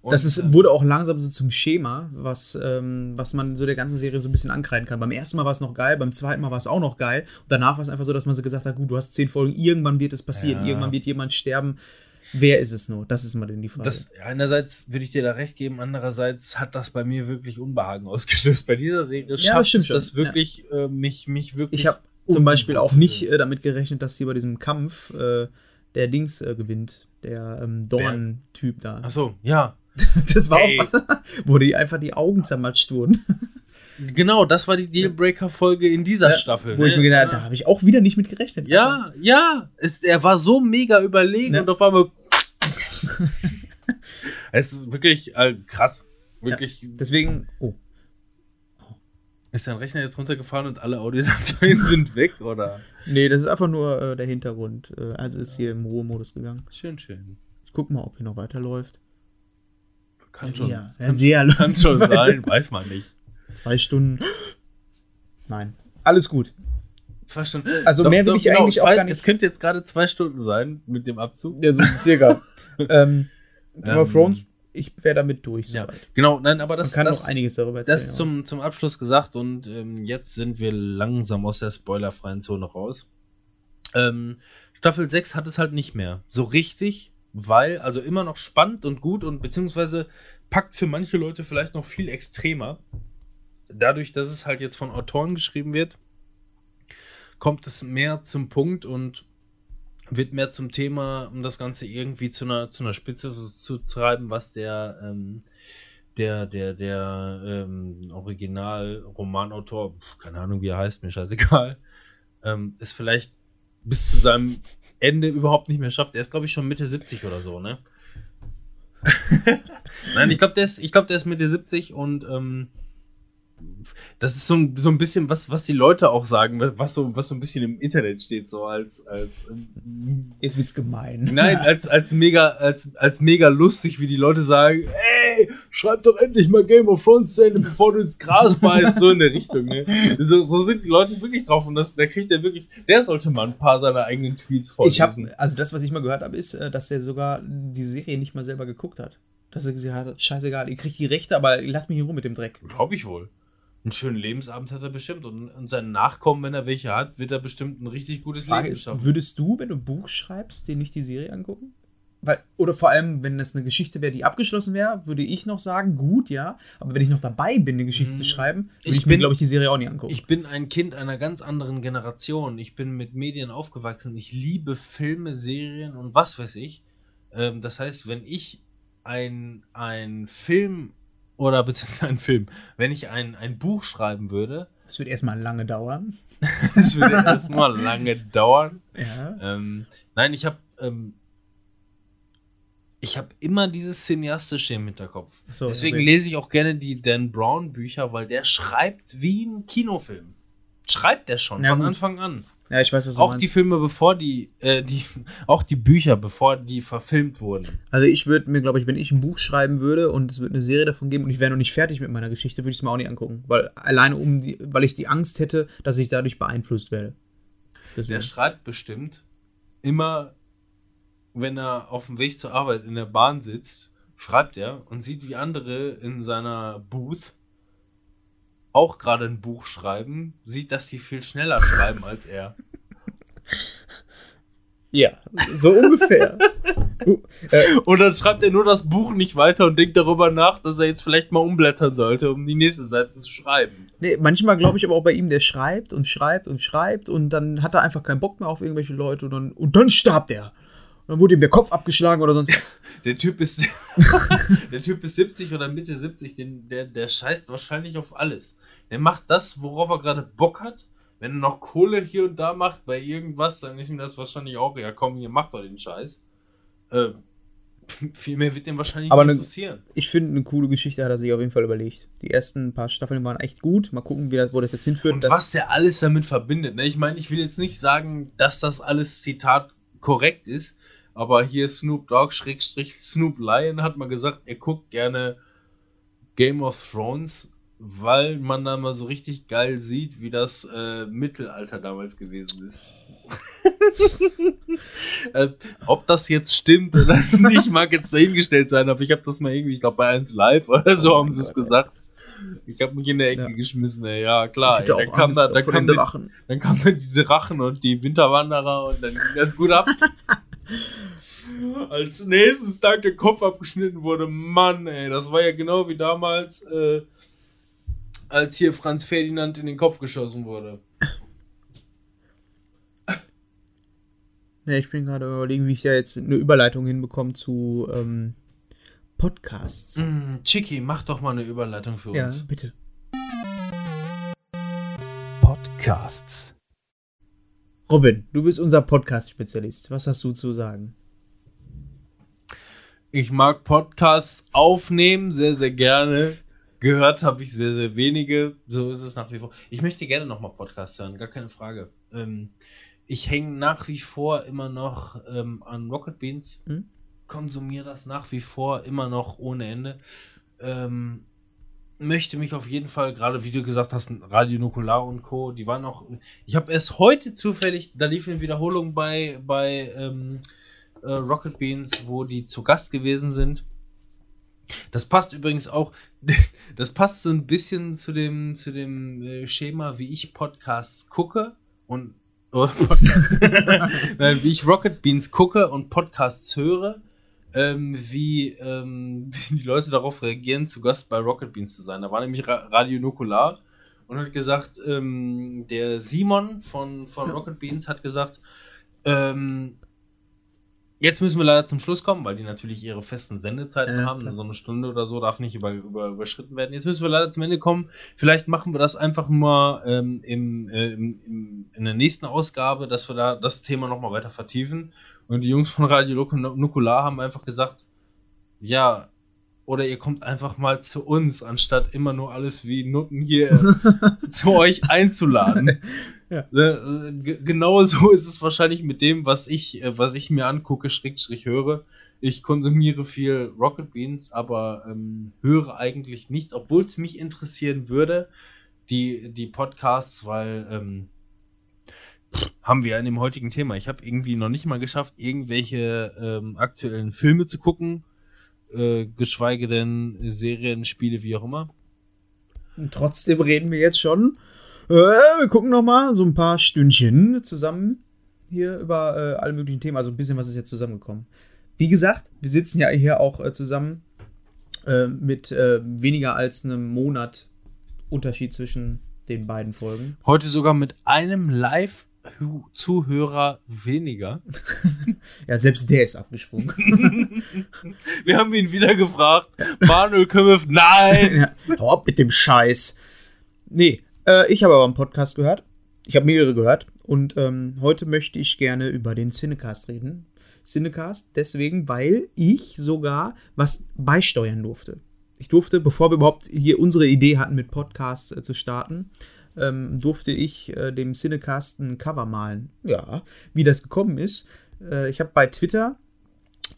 Und, das ist, äh, wurde auch langsam so zum Schema, was, ähm, was man so der ganzen Serie so ein bisschen ankreiden kann. Beim ersten Mal war es noch geil, beim zweiten Mal war es auch noch geil. Und danach war es einfach so, dass man so gesagt hat, gut, du hast zehn Folgen, irgendwann wird es passieren, Ja. irgendwann wird jemand sterben. Wer ist es nur? Das ist denn die Frage. Das, einerseits würde ich dir da recht geben, andererseits hat das bei mir wirklich Unbehagen ausgelöst. Bei dieser Serie das schafft stimmt es das wirklich, äh, mich, mich wirklich. ich habe zum Beispiel auch nicht äh, damit gerechnet, dass hier bei diesem Kampf äh, der Dings äh, gewinnt. Der ähm, Dorn-Typ da. Achso, ja. Das war Ey. auch was, wo die einfach die Augen zermatscht wurden. Genau, das war die Dealbreaker-Folge in dieser Ja, Staffel. Wo ne? ich mir gedacht habe, da habe ich auch wieder nicht mit gerechnet. Ja, ja. Es, er war so mega überlegen Ja. und auf einmal. es ist wirklich äh, krass. Wirklich. Deswegen, oh, Ist dein Rechner jetzt runtergefallen und alle Audiodateien sind weg, oder? nee, das ist einfach nur äh, der Hintergrund. Äh, also ist hier im Ruhemodus gegangen. Schön, schön. Ich guck mal, ob hier noch weiterläuft. Kann schon, Ja, kann, sehr kann schon sein, weiß man nicht. Zwei Stunden. Nein, alles gut. Zwei Stunden. Also mehr will ich eigentlich auch zwei, gar nicht- Es könnte jetzt gerade zwei Stunden sein mit dem Abzug. Ja, so circa. ähm, Game of Ähm, Thrones, ich wäre damit durch. Ja, soweit. genau, nein, aber Man das, kann das, noch einiges darüber erzählen. das zum, zum Abschluss gesagt und ähm, jetzt sind wir langsam aus der spoilerfreien Zone raus. Ähm, Staffel 6 hat es halt nicht mehr. So richtig, weil, also immer noch spannend und gut und beziehungsweise packt für manche Leute vielleicht noch viel extremer. Dadurch, dass es halt jetzt von Autoren geschrieben wird, kommt es mehr zum Punkt und wird mehr zum Thema, um das Ganze irgendwie zu einer, zu einer Spitze zu, zu treiben, was der, ähm, der, der, der ähm, Original-Romanautor, keine Ahnung wie er heißt, mir scheißegal, ähm, es vielleicht bis zu seinem Ende überhaupt nicht mehr schafft. Er ist, glaube ich, schon Mitte 70 oder so, ne? Nein, ich glaube, der, ist, glaub, der ist Mitte 70 und ähm, das ist so ein, so ein bisschen was, was die Leute auch sagen, was so, was so ein bisschen im Internet steht, so als, als ähm, Jetzt wird's gemein. Nein, als, als mega, als, als mega lustig, wie die Leute sagen, ey, schreib doch endlich mal Game of Thrones Szene, bevor du ins Gras beißt, so in der Richtung, ne? So, so sind die Leute wirklich drauf und das, da kriegt er wirklich, der sollte mal ein paar seiner eigenen Tweets vorlesen. Ich hab, also das, was ich mal gehört habe, ist, äh, dass er sogar die Serie nicht mal selber geguckt hat. Dass er gesagt hat, scheißegal, ihr kriegt die Rechte, aber lass mich in Ruhe mit dem Dreck. Glaube ich wohl einen schönen Lebensabend hat er bestimmt. Und, und seinen Nachkommen, wenn er welche hat, wird er bestimmt ein richtig gutes Frage Leben schaffen. Ist, würdest du, wenn du ein Buch schreibst, dir nicht die Serie angucken? Weil, oder vor allem, wenn das eine Geschichte wäre, die abgeschlossen wäre, würde ich noch sagen, gut, ja. Aber wenn ich noch dabei bin, eine Geschichte hm. zu schreiben, würde ich, ich bin, mir, glaube ich, die Serie auch nicht angucken. Ich bin ein Kind einer ganz anderen Generation. Ich bin mit Medien aufgewachsen. Ich liebe Filme, Serien und was weiß ich. Ähm, das heißt, wenn ich ein, ein Film oder beziehungsweise ein Film. Wenn ich ein, ein Buch schreiben würde. Das würde erstmal lange dauern. Es würde erstmal lange dauern. Ja. Ähm, nein, ich habe ähm, ich habe immer dieses Cineastische im Hinterkopf. So, Deswegen okay. lese ich auch gerne die Dan Brown Bücher, weil der schreibt wie ein Kinofilm. Schreibt der schon ja, von gut. Anfang an. Ja, ich weiß, was du Auch meinst. die Filme, bevor die, äh, die, auch die Bücher, bevor die verfilmt wurden. Also ich würde mir, glaube ich, wenn ich ein Buch schreiben würde und es würde eine Serie davon geben und ich wäre noch nicht fertig mit meiner Geschichte, würde ich es mir auch nicht angucken. Weil alleine um die, weil ich die Angst hätte, dass ich dadurch beeinflusst werde. Deswegen. Der schreibt bestimmt immer, wenn er auf dem Weg zur Arbeit in der Bahn sitzt, schreibt er und sieht, wie andere in seiner Booth auch gerade ein Buch schreiben, sieht, dass sie viel schneller schreiben als er. Ja, so ungefähr. Äh, und dann schreibt er nur das Buch nicht weiter und denkt darüber nach, dass er jetzt vielleicht mal umblättern sollte, um die nächste Seite zu schreiben. Nee, manchmal glaube ich aber auch bei ihm, der schreibt und schreibt und schreibt und dann hat er einfach keinen Bock mehr auf irgendwelche Leute und dann, und dann starb der. Dann wurde ihm der Kopf abgeschlagen oder sonst was. Der Typ ist, der Typ ist 70 oder Mitte 70, den, der, der scheißt wahrscheinlich auf alles. Der macht das, worauf er gerade Bock hat. Wenn er noch Kohle hier und da macht bei irgendwas, dann ist ihm das wahrscheinlich auch, ja komm, hier macht doch den Scheiß. Äh, viel mehr wird dem wahrscheinlich Aber nicht interessieren. Ne, ich finde, eine coole Geschichte hat er sich auf jeden Fall überlegt. Die ersten paar Staffeln waren echt gut. Mal gucken, wie das, wo das jetzt hinführt. Und was er alles damit verbindet. Ne? Ich meine, ich will jetzt nicht sagen, dass das alles Zitat korrekt ist, aber hier Snoop Dogg, Schrägstrich Snoop Lion hat mal gesagt, er guckt gerne Game of Thrones, weil man da mal so richtig geil sieht, wie das äh, Mittelalter damals gewesen ist. äh, ob das jetzt stimmt oder nicht, mag jetzt dahingestellt sein, aber ich habe das mal irgendwie, ich glaube bei 1 Live oder so oh haben sie es gesagt. Ich habe mich in der Ecke ja. geschmissen, ey. ja klar. Ey, dann, kam da, dann, kam die, dann kamen dann die Drachen und die Winterwanderer und dann ging das gut ab. Als nächstes Tag der Kopf abgeschnitten wurde, Mann, ey, das war ja genau wie damals, äh, als hier Franz Ferdinand in den Kopf geschossen wurde. Ja, ich bin gerade überlegen, wie ich da jetzt eine Überleitung hinbekomme zu ähm, Podcasts. Mm, Chicky, mach doch mal eine Überleitung für uns. Ja, bitte. Podcasts. Robin, du bist unser Podcast-Spezialist. Was hast du zu sagen? Ich mag Podcasts aufnehmen, sehr, sehr gerne. Gehört habe ich sehr, sehr wenige. So ist es nach wie vor. Ich möchte gerne nochmal Podcasts hören, gar keine Frage. Ähm, ich hänge nach wie vor immer noch ähm, an Rocket Beans. Hm? Konsumiere das nach wie vor immer noch ohne Ende. Ähm, möchte mich auf jeden Fall, gerade wie du gesagt hast, Radio Nukular und Co., die waren auch. Ich habe erst heute zufällig, da lief eine Wiederholung bei, bei ähm, äh, Rocket Beans, wo die zu Gast gewesen sind. Das passt übrigens auch, das passt so ein bisschen zu dem, zu dem äh, Schema, wie ich Podcasts gucke und oh, Podcasts, wie ich Rocket Beans gucke und Podcasts höre, ähm, wie, ähm, wie die Leute darauf reagieren, zu Gast bei Rocket Beans zu sein. Da war nämlich Ra Radio Nukular und hat gesagt, ähm, der Simon von, von Rocket Beans hat gesagt, ähm, Jetzt müssen wir leider zum Schluss kommen, weil die natürlich ihre festen Sendezeiten Ja, haben. klar. So eine Stunde oder so darf nicht über, über, überschritten werden. Jetzt müssen wir leider zum Ende kommen. Vielleicht machen wir das einfach mal ähm, im, äh, im, im, in der nächsten Ausgabe, dass wir da das Thema nochmal weiter vertiefen. Und die Jungs von Radio Nukular haben einfach gesagt, ja, oder ihr kommt einfach mal zu uns, anstatt immer nur alles wie Nutten hier zu euch einzuladen. Ja. Ne, äh, ge- Genau so ist es wahrscheinlich mit dem, was ich, äh, was ich mir angucke, Schrägstrich höre. Ich konsumiere viel Rocket Beans, aber ähm, höre eigentlich nichts, obwohl es mich interessieren würde, die, die Podcasts, weil ähm, haben wir ja in dem heutigen Thema. Ich habe irgendwie noch nicht mal geschafft, irgendwelche ähm, aktuellen Filme zu gucken, äh, geschweige denn Serien, Spiele, wie auch immer. Und trotzdem reden wir jetzt schon. Äh, wir gucken noch mal so ein paar Stündchen zusammen hier über äh, alle möglichen Themen. Also ein bisschen was ist jetzt zusammengekommen. Wie gesagt, wir sitzen ja hier auch äh, zusammen äh, mit äh, weniger als einem Monat Unterschied zwischen den beiden Folgen. Heute sogar mit einem Live-Zuhörer weniger. Ja, selbst der ist abgesprungen. Wir haben ihn wieder gefragt. Manuel Kümmef, nein! ja, hau ab mit dem Scheiß. Nee, äh, ich habe aber einen Podcast gehört. Ich habe mehrere gehört. Und ähm, heute möchte ich gerne über den Cinecast reden. Cinecast deswegen, weil ich sogar was beisteuern durfte. Ich durfte, bevor wir überhaupt hier unsere Idee hatten, mit Podcasts äh, zu starten, ähm, durfte ich äh, dem Cinecast ein Cover malen. Ja, wie das gekommen ist. Äh, ich habe bei Twitter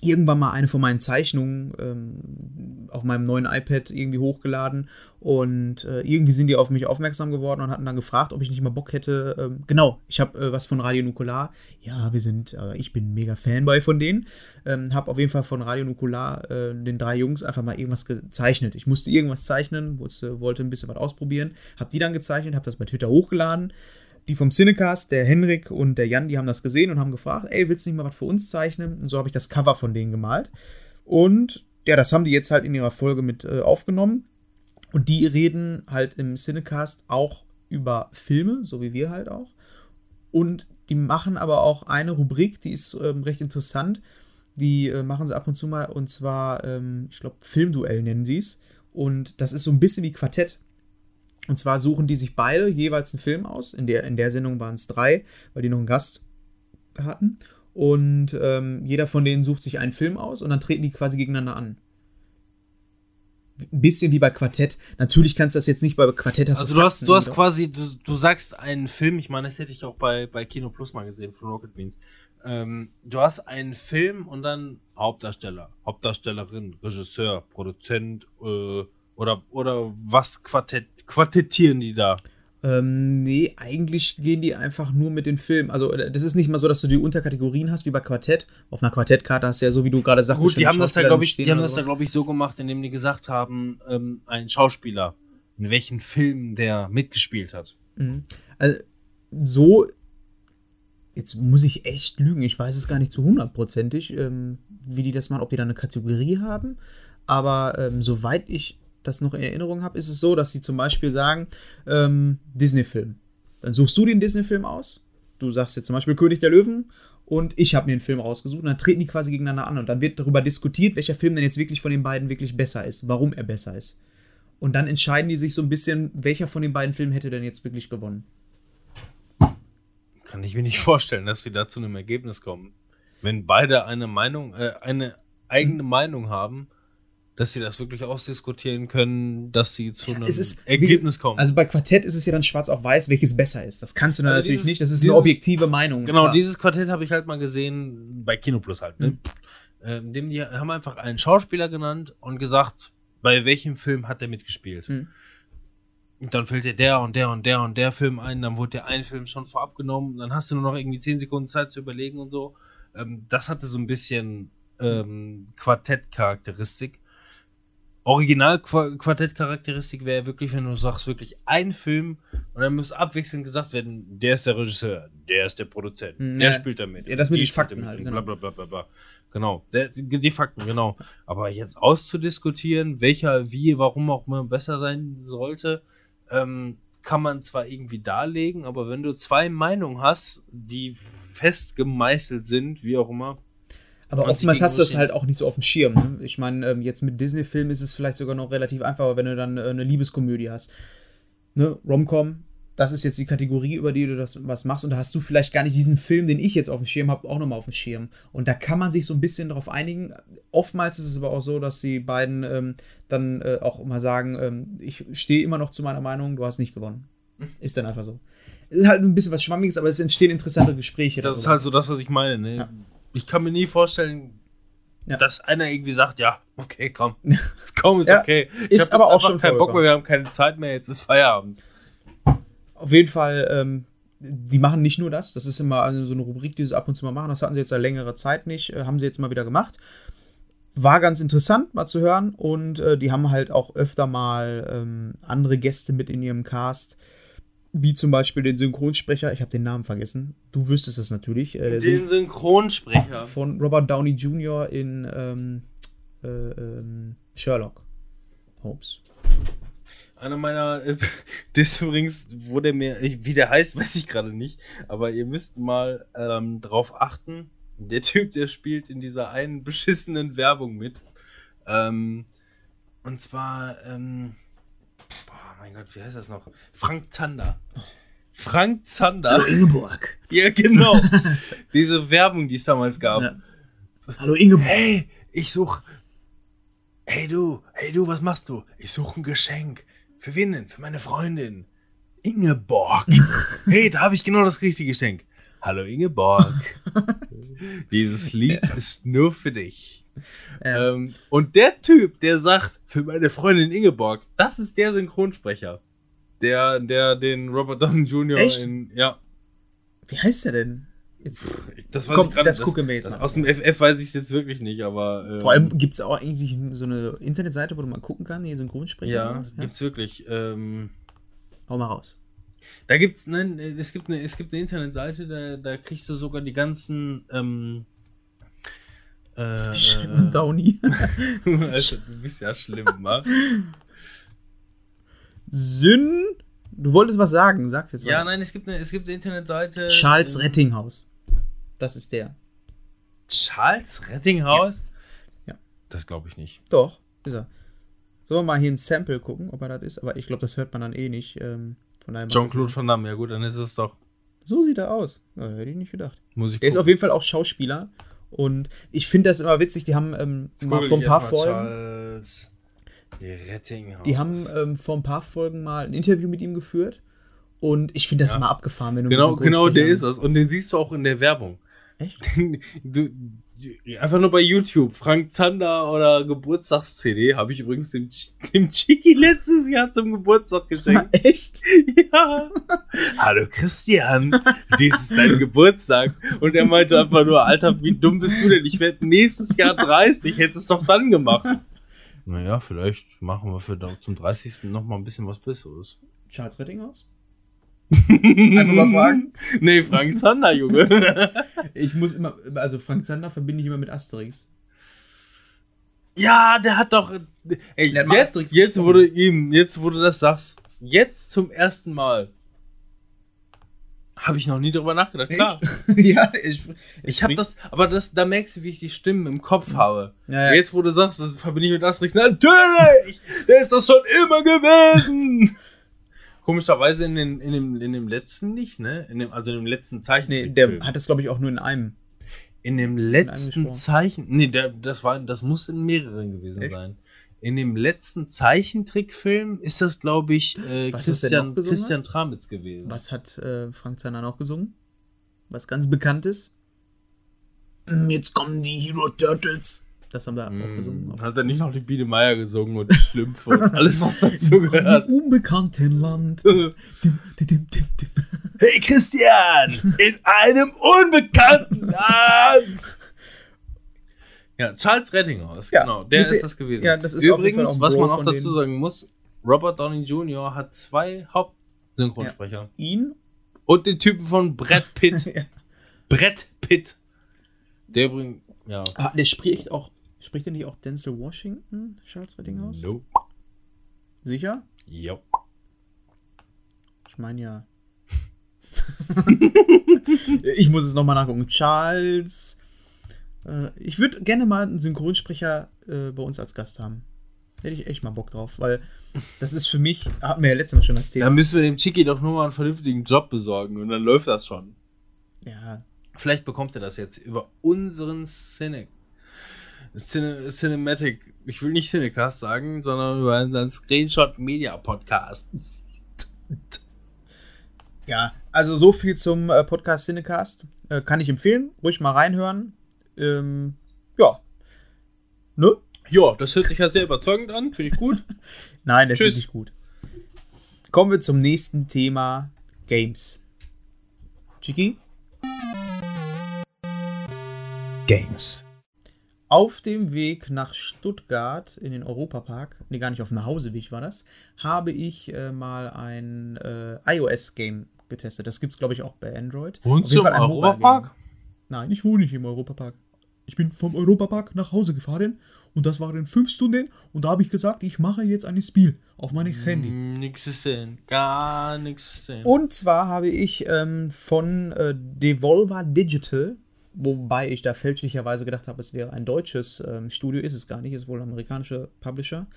irgendwann mal eine von meinen Zeichnungen ähm, auf meinem neuen iPad irgendwie hochgeladen und äh, irgendwie sind die auf mich aufmerksam geworden und hatten dann gefragt, ob ich nicht mal Bock hätte. Ähm, genau, ich habe äh, was von Radio Nukular. Ja, wir sind, äh, ich bin mega Fanboy von denen. Ähm, habe auf jeden Fall von Radio Nukular äh, den drei Jungs einfach mal irgendwas gezeichnet. Ich musste irgendwas zeichnen, wusste, wollte ein bisschen was ausprobieren. Habe die dann gezeichnet, habe das bei Twitter hochgeladen die vom Cinecast, der Henrik und der Jan, die haben das gesehen und haben gefragt, ey, willst du nicht mal was für uns zeichnen? Und so habe ich das Cover von denen gemalt. Und ja, das haben die jetzt halt in ihrer Folge mit äh, aufgenommen. Und die reden halt im Cinecast auch über Filme, so wie wir halt auch. Und die machen aber auch eine Rubrik, die ist ähm, recht interessant. Die äh, machen sie ab und zu mal, und zwar, ähm, ich glaube, Filmduell nennen sie es. Und das ist so ein bisschen wie Quartett. Und zwar suchen die sich beide jeweils einen Film aus. In der, in der Sendung waren es drei, weil die noch einen Gast hatten. Und ähm, jeder von denen sucht sich einen Film aus und dann treten die quasi gegeneinander an. Ein bisschen wie bei Quartett. Natürlich kannst du das jetzt nicht bei Quartett hast Also du hast, du hast quasi, du, du sagst einen Film, ich meine, das hätte ich auch bei, bei Kino Plus mal gesehen von Rocket Beans. Ähm, du hast einen Film und dann Hauptdarsteller, Hauptdarstellerin, Regisseur, Produzent äh, oder, oder was quartett, quartettieren die da? Ähm, nee, eigentlich gehen die einfach nur mit den Filmen. Also, äh, das ist nicht mal so, dass du die Unterkategorien hast wie bei Quartett. Auf einer Quartettkarte hast du ja so, wie du gerade sagtest, Gut, die haben das da, Schauspieler glaube ich, die haben das da, sowas. glaube ich, so gemacht, indem die gesagt haben, ähm, ein Schauspieler, in welchen Film der mitgespielt hat. Mhm. Also, so, jetzt muss ich echt lügen, ich weiß es gar nicht zu hundertprozentig, ähm, wie die das machen, ob die da eine Kategorie haben. Aber ähm, soweit ich das noch in Erinnerung habe, ist es so, dass sie zum Beispiel sagen, ähm, Disney-Film. Dann suchst du den Disney-Film aus. Du sagst jetzt zum Beispiel König der Löwen und ich habe mir einen Film rausgesucht und dann treten die quasi gegeneinander an und dann wird darüber diskutiert, welcher Film denn jetzt wirklich von den beiden wirklich besser ist, warum er besser ist. Und dann entscheiden die sich so ein bisschen, welcher von den beiden Filmen hätte denn jetzt wirklich gewonnen. Kann ich mir nicht vorstellen, dass sie da zu einem Ergebnis kommen. Wenn beide eine Meinung, äh, eine eigene. Meinung haben, dass sie das wirklich ausdiskutieren können, dass sie zu einem ist- Ergebnis kommen. Also bei Quartett ist es ja dann schwarz auf weiß, welches besser ist. Das kannst du Also natürlich dieses- nicht, das ist dieses- eine objektive Meinung. genau, klar. dieses Quartett habe ich halt mal gesehen, bei Kino Plus halt, ne? Mhm. Dem die haben einfach einen Schauspieler genannt und gesagt, bei welchem Film hat er mitgespielt. Mhm. Und dann fällt dir der und der und der und der Film ein, dann wurde der ein Film schon vorab genommen, dann hast du nur noch irgendwie 10 Sekunden Zeit zu überlegen und so. Ähm, das hatte so ein bisschen ähm, Quartett-Charakteristik. Original-Quartett-Charakteristik wäre wirklich, wenn du sagst, wirklich ein Film und dann muss abwechselnd gesagt werden, der ist der Regisseur, der ist der Produzent, Mhm, der ja. spielt damit. Ja, das mit die den Fakten damit halt, genau. Bla, bla, bla, bla, bla. Genau, der, die Fakten, genau. Aber jetzt auszudiskutieren, welcher wie, warum auch immer besser sein sollte, ähm, kann man zwar irgendwie darlegen, aber wenn du zwei Meinungen hast, die fest gemeißelt sind, wie auch immer, Aber oftmals hast du das halt auch nicht so auf dem Schirm. Ne? Ich meine, ähm, jetzt mit Disney-Filmen ist es vielleicht sogar noch relativ einfacher, wenn du dann äh, eine Liebeskomödie hast. Ne? Romcom, das ist jetzt die Kategorie, über die du das was machst. Und da hast du vielleicht gar nicht diesen Film, den ich jetzt auf dem Schirm habe, auch nochmal auf dem Schirm. Und da kann man sich so ein bisschen darauf einigen. Oftmals ist es aber auch so, dass die beiden ähm, dann äh, auch immer sagen, ähm, ich stehe immer noch zu meiner Meinung, du hast nicht gewonnen. Ist dann einfach so. Ist halt ein bisschen was Schwammiges, aber es entstehen interessante Gespräche. Das ist darüber. halt so das, was ich meine. Ne? Ja. Ich kann mir nie vorstellen, Ja. dass einer irgendwie sagt, ja, okay, komm. komm, ist Ja, okay. ist hab aber auch schon keinen Bock mehr, wir haben keine Zeit mehr, jetzt ist Feierabend. Auf jeden Fall, ähm, die machen nicht nur das. Das ist immer also so eine Rubrik, die sie ab und zu mal machen. Das hatten sie jetzt seit längerer Zeit nicht. Äh, haben sie jetzt mal wieder gemacht. War ganz interessant, mal zu hören. Und äh, die haben halt auch öfter mal ähm, andere Gäste mit in ihrem Cast. Wie zum Beispiel den Synchronsprecher. Ich habe den Namen vergessen. Du wüsstest es natürlich. Äh, der Den Synchronsprecher. von Robert Downey Jr. in ähm, äh, ähm, Sherlock Holmes. Einer meiner, äh, das übrigens, der mir, wie der heißt, weiß ich gerade nicht, aber ihr müsst mal ähm, drauf achten. Der Typ, der spielt in dieser einen beschissenen Werbung mit. Ähm, und zwar, ähm, mein Gott, wie heißt das noch? Frank Zander. Frank Zander. Ingeborg. ja, genau. Diese Werbung, die es damals gab. Ja. Hallo Ingeborg. Hey, ich such. Hey du, hey du, was machst du? Ich suche ein Geschenk. Für wen denn? Für meine Freundin. Ingeborg. hey, da habe ich genau das richtige Geschenk. Hallo Ingeborg. Dieses Lied ist nur für dich. Ja. Ähm, und der Typ, der sagt, für meine Freundin Ingeborg, das ist der Synchronsprecher. Der, der den Robert Downey Jr. Echt? in. Ja, Wie heißt der denn? Jetzt, das weiß Komm, ich gerade. das gucken wir jetzt das, mal. Aus dem FF weiß ich es jetzt wirklich nicht, aber. ähm, Vor allem gibt es auch eigentlich so eine Internetseite, wo du mal gucken kannst, hier Synchronsprecher. Ja, oder was? gibt's wirklich. Ähm, Hau mal raus. da gibt's, nein, es gibt eine, es gibt eine Internetseite, da, da kriegst du sogar die ganzen. Ähm, äh, Schlimm, Downey. Alter, du bist ja schlimm, wa? Syn. Du wolltest was sagen, sag's jetzt Ja, mal. nein, es gibt eine, es gibt eine Internetseite. Charles Rettinghaus. Das ist der. Charles Rettinghaus? Ja. Das glaube ich nicht. Doch, ist er. Sollen wir mal hier ein Sample gucken, ob er das ist? Aber ich glaube, das hört man dann eh nicht. Ähm, Jean-Claude Van Damme, ja gut, dann ist es doch. So sieht er aus. Ja, hätte ich nicht gedacht. Muss ich Er ist auf jeden Fall auch Schauspieler. Und ich finde das immer witzig. Die haben ähm, mal vor ein paar Folgen. Charles Rettinghaus. Die haben ähm, vor ein paar Folgen mal ein Interview mit ihm geführt. Und ich finde das Ja. immer abgefahren, wenn du Genau, mit genau, der ist das. Und den siehst du auch in der Werbung. Echt? Du, du, einfach nur bei YouTube. Frank Zander oder Geburtstags-CD habe ich übrigens dem, dem Chiki letztes Jahr zum Geburtstag geschenkt. Echt? ja. Hallo Christian, dies ist dein Geburtstag. Und er meinte einfach nur, Alter, wie dumm bist du denn? Ich werde nächstes Jahr 30. Hättest es doch dann gemacht. Naja, vielleicht machen wir für zum 30. noch mal ein bisschen was Besseres. Charles Rettinghaus? Einfach mal fragen. Nee, Frank Zander, Junge. Ich muss immer, also Frank Zander verbinde ich immer mit Asterix. Ja, der hat doch. Ey, Der hat jetzt, du ihm, jetzt, du das sagst, jetzt zum ersten Mal. Habe ich noch nie drüber nachgedacht. Klar. ja, ich, Ich habe das, aber das, da merkst du, wie ich die Stimmen im Kopf habe. Ja, ja. Jetzt, wo du sagst, das verbinde ich mit Asterix, natürlich! Der ist das schon immer gewesen! Komischerweise in, den, in, dem, in dem letzten nicht, ne? In dem, also in dem letzten Nee, Zeichentrickfilm. der hat das, glaube ich, auch nur in einem. In dem letzten gesprochen. Zeichen. Nee, der, das war, das muss in mehreren gewesen Echt? sein. In dem letzten Zeichentrickfilm ist das, glaube ich, äh, ist Christian, Christian Tramitz gewesen. Was hat äh, Frank Zander noch gesungen? Was ganz Bekanntes? Mm, Jetzt kommen die Hero Turtles. Das haben wir auch gesungen. Hm, Hat er nicht noch die Biene Meier gesungen und die Schlümpfe und alles, was dazu gehört? Im unbekannten Land. Dim, dim, dim. Hey Christian, in einem unbekannten Land! Ja, Charles Rettinghaus, Ja, genau, der ist das gewesen. ja, das ist Übrigens, auch was man auch dazu sagen muss, Robert Downey Jr. hat zwei Hauptsynchronsprecher. Ihn? Und den Typen von Brad Pitt. Ja. Brad Pitt. Der übrigens, ja. Ah, der spricht auch. Spricht er nicht auch Denzel Washington, Charles Rettinghaus? Nope. Sicher? Jo. Ich meine ja. ich muss es nochmal nachgucken. Charles Äh, ich würde gerne mal einen Synchronsprecher äh, bei uns als Gast haben. Hätte ich echt mal Bock drauf, weil das ist für mich, hatten wir ja letztes Mal schon das Thema. Da müssen wir dem Chicky doch nur mal einen vernünftigen Job besorgen und dann läuft das schon. ja, Vielleicht bekommt er das jetzt über unseren Cine Cine Cinematic, ich will nicht Cinecast sagen, sondern über unseren Screenshot Media Podcast. ja, also so viel zum äh, Podcast Cinecast. Äh, kann ich empfehlen, ruhig mal reinhören. Ähm, ja. Ne? Ja, das hört sich ja sehr überzeugend an, finde ich gut. Nein, das ist Tschüss. wirklich gut. Kommen wir zum nächsten Thema: Games. Chiki? Games. Auf dem Weg nach Stuttgart in den Europapark, nee, gar nicht auf dem Nachhauseweg war das, habe ich äh, mal ein äh, iOS-Game getestet. Das gibt es, glaube ich, auch bei Android. Du im Europapark? Nein, ich wohne nicht im Europapark. Ich bin vom Europapark nach Hause gefahren und das waren fünf Stunden und da habe ich gesagt, ich mache jetzt ein Spiel auf meinem Handy. Mm, Nix ist denn, gar nichts ist denn. Und zwar habe ich ähm, von äh, Devolver Digital, wobei ich da fälschlicherweise gedacht habe, es wäre ein deutsches ähm, Studio, ist es gar nicht, ist wohl ein amerikanischer Publisher.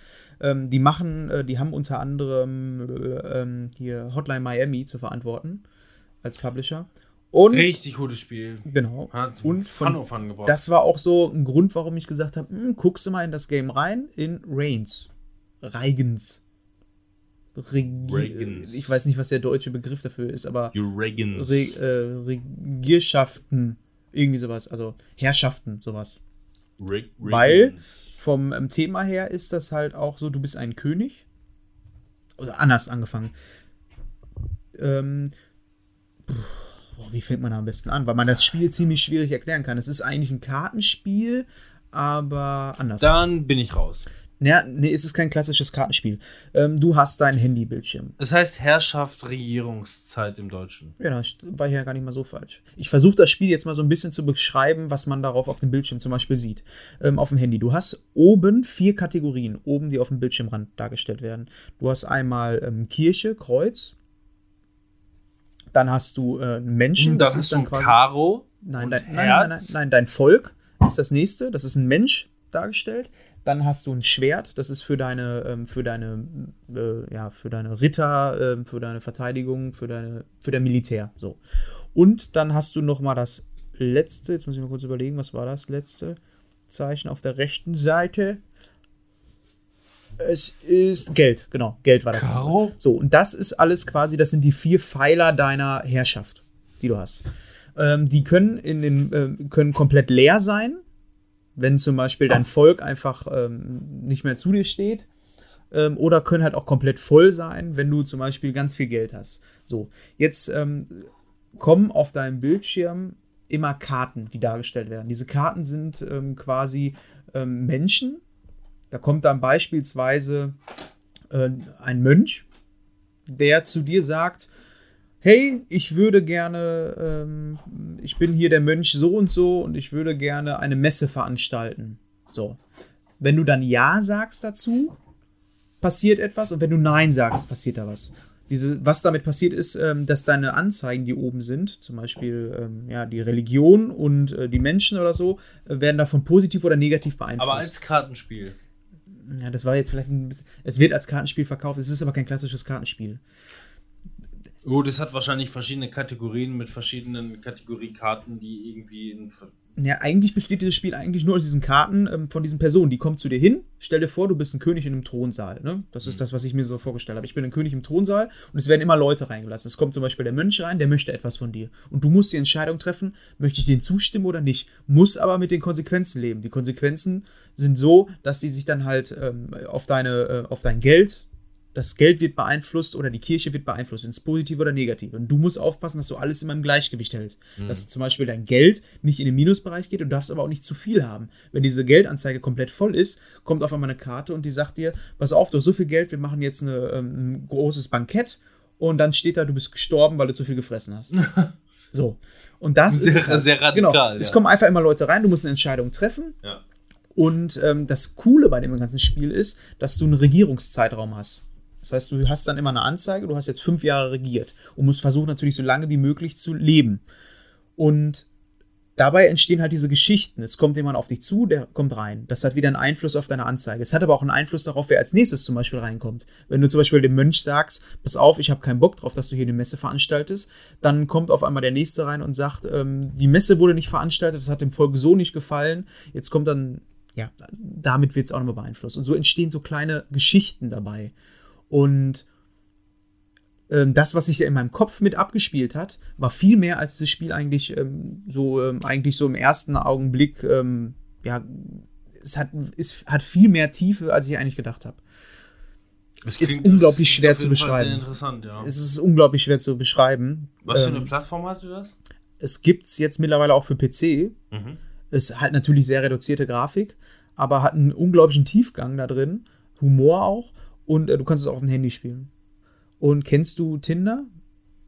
Ähm, die machen, äh, die haben unter anderem äh, ähm, hier Hotline Miami zu verantworten als Publisher. Und Richtig gutes Spiel. genau. Hat Und Fun von, auf Fun gebracht. das war auch so ein Grund, warum ich gesagt habe, hm, guckst du mal in das Game rein, in Reigns. Reigens. Regens. Ich weiß nicht, was der deutsche Begriff dafür ist, aber. Re äh, Regierschaften, irgendwie sowas, also Herrschaften, sowas. Re Weil- Reagans. Vom ähm, Thema her ist das halt auch so, du bist ein König. Oder anders angefangen. Ähm, boah, wie fängt man da am besten an? Weil man das Spiel ziemlich schwierig erklären kann. Es ist eigentlich ein Kartenspiel, aber anders. Dann bin ich raus. Ja, nee, es ist kein klassisches Kartenspiel. Ähm, du hast deinen Handybildschirm. Das heißt Herrschaft, Regierungszeit im Deutschen. Ja, das war ja gar nicht mal so falsch. Ich versuche das Spiel jetzt mal so ein bisschen zu beschreiben, was man darauf auf dem Bildschirm zum Beispiel sieht. Ähm, auf dem Handy. Du hast oben vier Kategorien, oben, die auf dem Bildschirmrand dargestellt werden. Du hast einmal ähm, Kirche, Kreuz. Dann hast du äh, Menschen. Hm, das ist dann ein Karo. Nein, dein, nein, nein, nein, nein, dein Volk ist das nächste. Das ist ein Mensch dargestellt. Dann hast du ein Schwert, das ist für deine, ähm, für deine, äh, ja, für deine Ritter, ähm, für deine Verteidigung, für deine, für dein Militär. So. Und dann hast du noch mal das letzte. Jetzt muss ich mal kurz überlegen, was war das letzte Zeichen auf der rechten Seite? Es ist Geld, genau. Geld war das. Karo? So, und das ist alles quasi, das sind die vier Pfeiler deiner Herrschaft, die du hast. Ähm, die können, in den, ähm, können komplett leer sein, wenn zum Beispiel dein Volk einfach ähm, nicht mehr zu dir steht. Ähm, oder können halt auch komplett voll sein, wenn du zum Beispiel ganz viel Geld hast. So, jetzt ähm, kommen auf deinem Bildschirm immer Karten, die dargestellt werden. Diese Karten sind ähm, quasi ähm, Menschen. Da kommt dann beispielsweise äh, ein Mönch, der zu dir sagt, hey, ich würde gerne, ähm, ich bin hier der Mönch so und so und ich würde gerne eine Messe veranstalten. So. Wenn du dann Ja sagst dazu, passiert etwas und wenn du Nein sagst, passiert da was. Diese, was damit passiert ist, ähm, dass deine Anzeigen, die oben sind, zum Beispiel ähm, ja, die Religion und äh, die Menschen oder so, äh, werden davon positiv oder negativ beeinflusst. Aber als Kartenspiel. Ja, das war jetzt vielleicht ein bisschen. Es wird als Kartenspiel verkauft, es ist aber kein klassisches Kartenspiel. Oh, das hat wahrscheinlich verschiedene Kategorien mit verschiedenen Kategoriekarten, die irgendwie in. Ja, eigentlich besteht dieses Spiel eigentlich nur aus diesen Karten ähm, von diesen Personen. Die kommen zu dir hin. Stell dir vor, du bist ein König in einem Thronsaal. Ne? Das ist das, was ich mir so vorgestellt habe. Ich bin ein König im Thronsaal und es werden immer Leute reingelassen. Es kommt zum Beispiel der Mönch rein, der möchte etwas von dir. Und du musst die Entscheidung treffen, möchte ich denen zustimmen oder nicht. Muss aber mit den Konsequenzen leben. Die Konsequenzen sind so, dass sie sich dann halt ähm, auf, deine, äh, auf dein Geld, das Geld wird beeinflusst oder die Kirche wird beeinflusst, ins Positive oder Negative. Und du musst aufpassen, dass du alles immer im Gleichgewicht hältst. Dass zum Beispiel dein Geld nicht in den Minusbereich geht, du darfst aber auch nicht zu viel haben. Wenn diese Geldanzeige komplett voll ist, kommt auf einmal eine Karte und die sagt dir, pass auf, du hast so viel Geld, wir machen jetzt eine, ähm, ein großes Bankett und dann steht da, du bist gestorben, weil du zu viel gefressen hast. so. Und das Sehr- ist halt. sehr radikal, Genau. ja. Es kommen einfach immer Leute rein, du musst eine Entscheidung treffen. Ja. Und ähm, das Coole bei dem ganzen Spiel ist, dass du einen Regierungszeitraum hast. Das heißt, du hast dann immer eine Anzeige, du hast jetzt fünf Jahre regiert und musst versuchen, natürlich so lange wie möglich zu leben. Und dabei entstehen halt diese Geschichten. Es kommt jemand auf dich zu, der kommt rein. Das hat wieder einen Einfluss auf deine Anzeige. Es hat aber auch einen Einfluss darauf, wer als nächstes zum Beispiel reinkommt. Wenn du zum Beispiel dem Mönch sagst, pass auf, ich habe keinen Bock drauf, dass du hier eine Messe veranstaltest, dann kommt auf einmal der Nächste rein und sagt, ähm, die Messe wurde nicht veranstaltet, das hat dem Volk so nicht gefallen. Jetzt kommt dann, ja, damit wird es auch nochmal beeinflusst. Und so entstehen so kleine Geschichten dabei. Und ähm, das, was sich in meinem Kopf mit abgespielt hat, war viel mehr, als das Spiel eigentlich ähm, so ähm, eigentlich so im ersten Augenblick ähm, ja es hat es hat viel mehr Tiefe, als ich eigentlich gedacht habe. Es ist unglaublich schwer zu beschreiben. interessant, ja. Es ist unglaublich schwer zu beschreiben. Was für eine Plattform hast du das? Es gibt es jetzt mittlerweile auch für PC. Mhm. Es hat natürlich sehr reduzierte Grafik, aber hat einen unglaublichen Tiefgang da drin, Humor auch und äh, du kannst es auch auf dem Handy spielen. Und kennst du Tinder?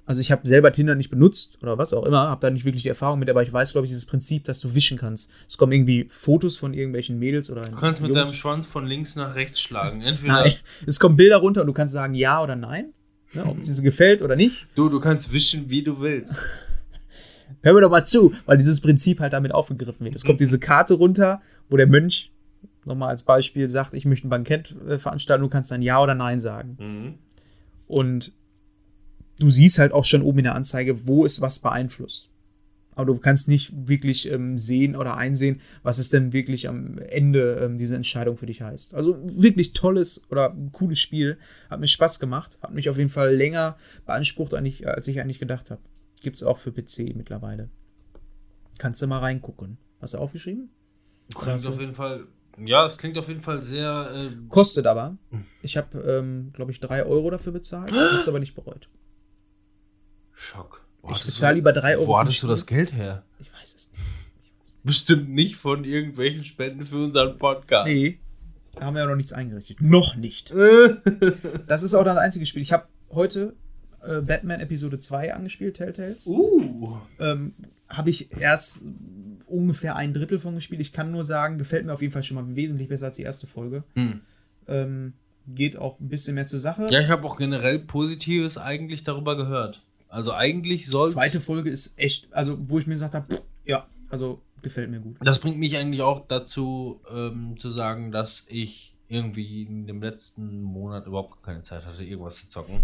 Also ich habe selber Tinder nicht benutzt oder was auch immer, habe da nicht wirklich die Erfahrung mit, aber ich weiß, glaube ich, dieses Prinzip, dass du wischen kannst. Es kommen irgendwie Fotos von irgendwelchen Mädels oder Du kannst mit Jungs. deinem Schwanz von links nach rechts schlagen. Entweder nein, es kommen Bilder runter und du kannst sagen ja oder nein, ne, ob es dir so gefällt oder nicht. Du, du kannst wischen, wie du willst. Hör mir doch mal zu, weil dieses Prinzip halt damit aufgegriffen wird. Es kommt diese Karte runter, wo der Mönch nochmal als Beispiel sagt, ich möchte ein Bankett äh, veranstalten, du kannst dann ja oder nein sagen. Mhm. Und du siehst halt auch schon oben in der Anzeige, wo es was beeinflusst. Aber du kannst nicht wirklich ähm, sehen oder einsehen, was es denn wirklich am Ende ähm, diese Entscheidung für dich heißt. Also wirklich tolles oder cooles Spiel. Hat mir Spaß gemacht. Hat mich auf jeden Fall länger beansprucht, als ich eigentlich gedacht habe. Gibt es auch für PC mittlerweile. Kannst du mal reingucken. Hast du aufgeschrieben? Klingt auf jeden Fall ja, es klingt auf jeden Fall sehr. Äh Kostet aber. Ich habe, ähm, glaube ich, 3 Euro dafür bezahlt. habe es aber nicht bereut. Schock. Boah, ich bezahle lieber 3 Euro. Wo hattest du das Geld her? Ich weiß es nicht. Bestimmt nicht von irgendwelchen Spenden für unseren Podcast. Nee. Da haben wir ja noch nichts eingerichtet. Noch nicht. das ist auch das einzige Spiel. Ich habe heute äh, Batman Episode 2 angespielt, Telltales. Uh. Ähm, habe ich erst ungefähr ein Drittel von gespielt. Ich kann nur sagen, gefällt mir auf jeden Fall schon mal wesentlich besser als die erste Folge. Hm. Ähm, geht auch ein bisschen mehr zur Sache. Ja, ich habe auch generell Positives eigentlich darüber gehört. Also eigentlich soll Zweite Folge ist echt, also wo ich mir gesagt habe, ja, also gefällt mir gut. Das bringt mich eigentlich auch dazu ähm, zu sagen, dass ich irgendwie in dem letzten Monat überhaupt keine Zeit hatte, irgendwas zu zocken.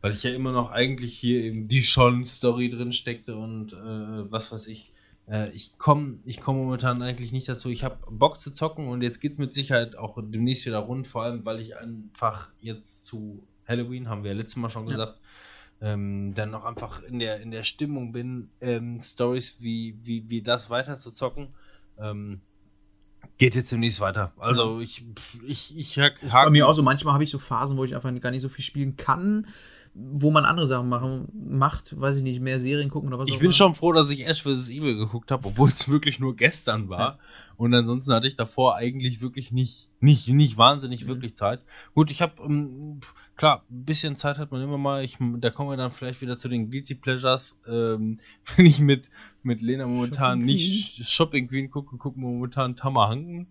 Weil ich ja immer noch eigentlich hier eben die Schon-Story drin steckte und äh, was weiß ich. Äh, ich komme ich komm momentan eigentlich nicht dazu. Ich habe Bock zu zocken und jetzt geht es mit Sicherheit auch demnächst wieder rund, vor allem weil ich einfach jetzt zu Halloween, haben wir ja letztes Mal schon gesagt, ja. ähm, dann noch einfach in der, in der Stimmung bin, ähm, Stories wie, wie, wie das weiter zu zocken. Ähm, geht jetzt demnächst weiter. Also ich, ich, ich hack, Ist bei mir auch so, manchmal habe ich so Phasen, wo ich einfach gar nicht so viel spielen kann wo man andere Sachen machen, macht, weiß ich nicht, mehr Serien gucken oder was Ich bin schon froh, dass ich Ash vs. Evil geguckt habe, obwohl es wirklich nur gestern war. Ja. Und ansonsten hatte ich davor eigentlich wirklich nicht, nicht, nicht wahnsinnig mhm. wirklich Zeit. Gut, ich habe, ähm, klar, ein bisschen Zeit hat man immer mal. Ich, da kommen wir dann vielleicht wieder zu den Guilty Pleasures. Ähm, wenn ich mit, mit Lena momentan Shopping nicht Queen. Shopping Queen gucke, gucken wir momentan Tamahanken.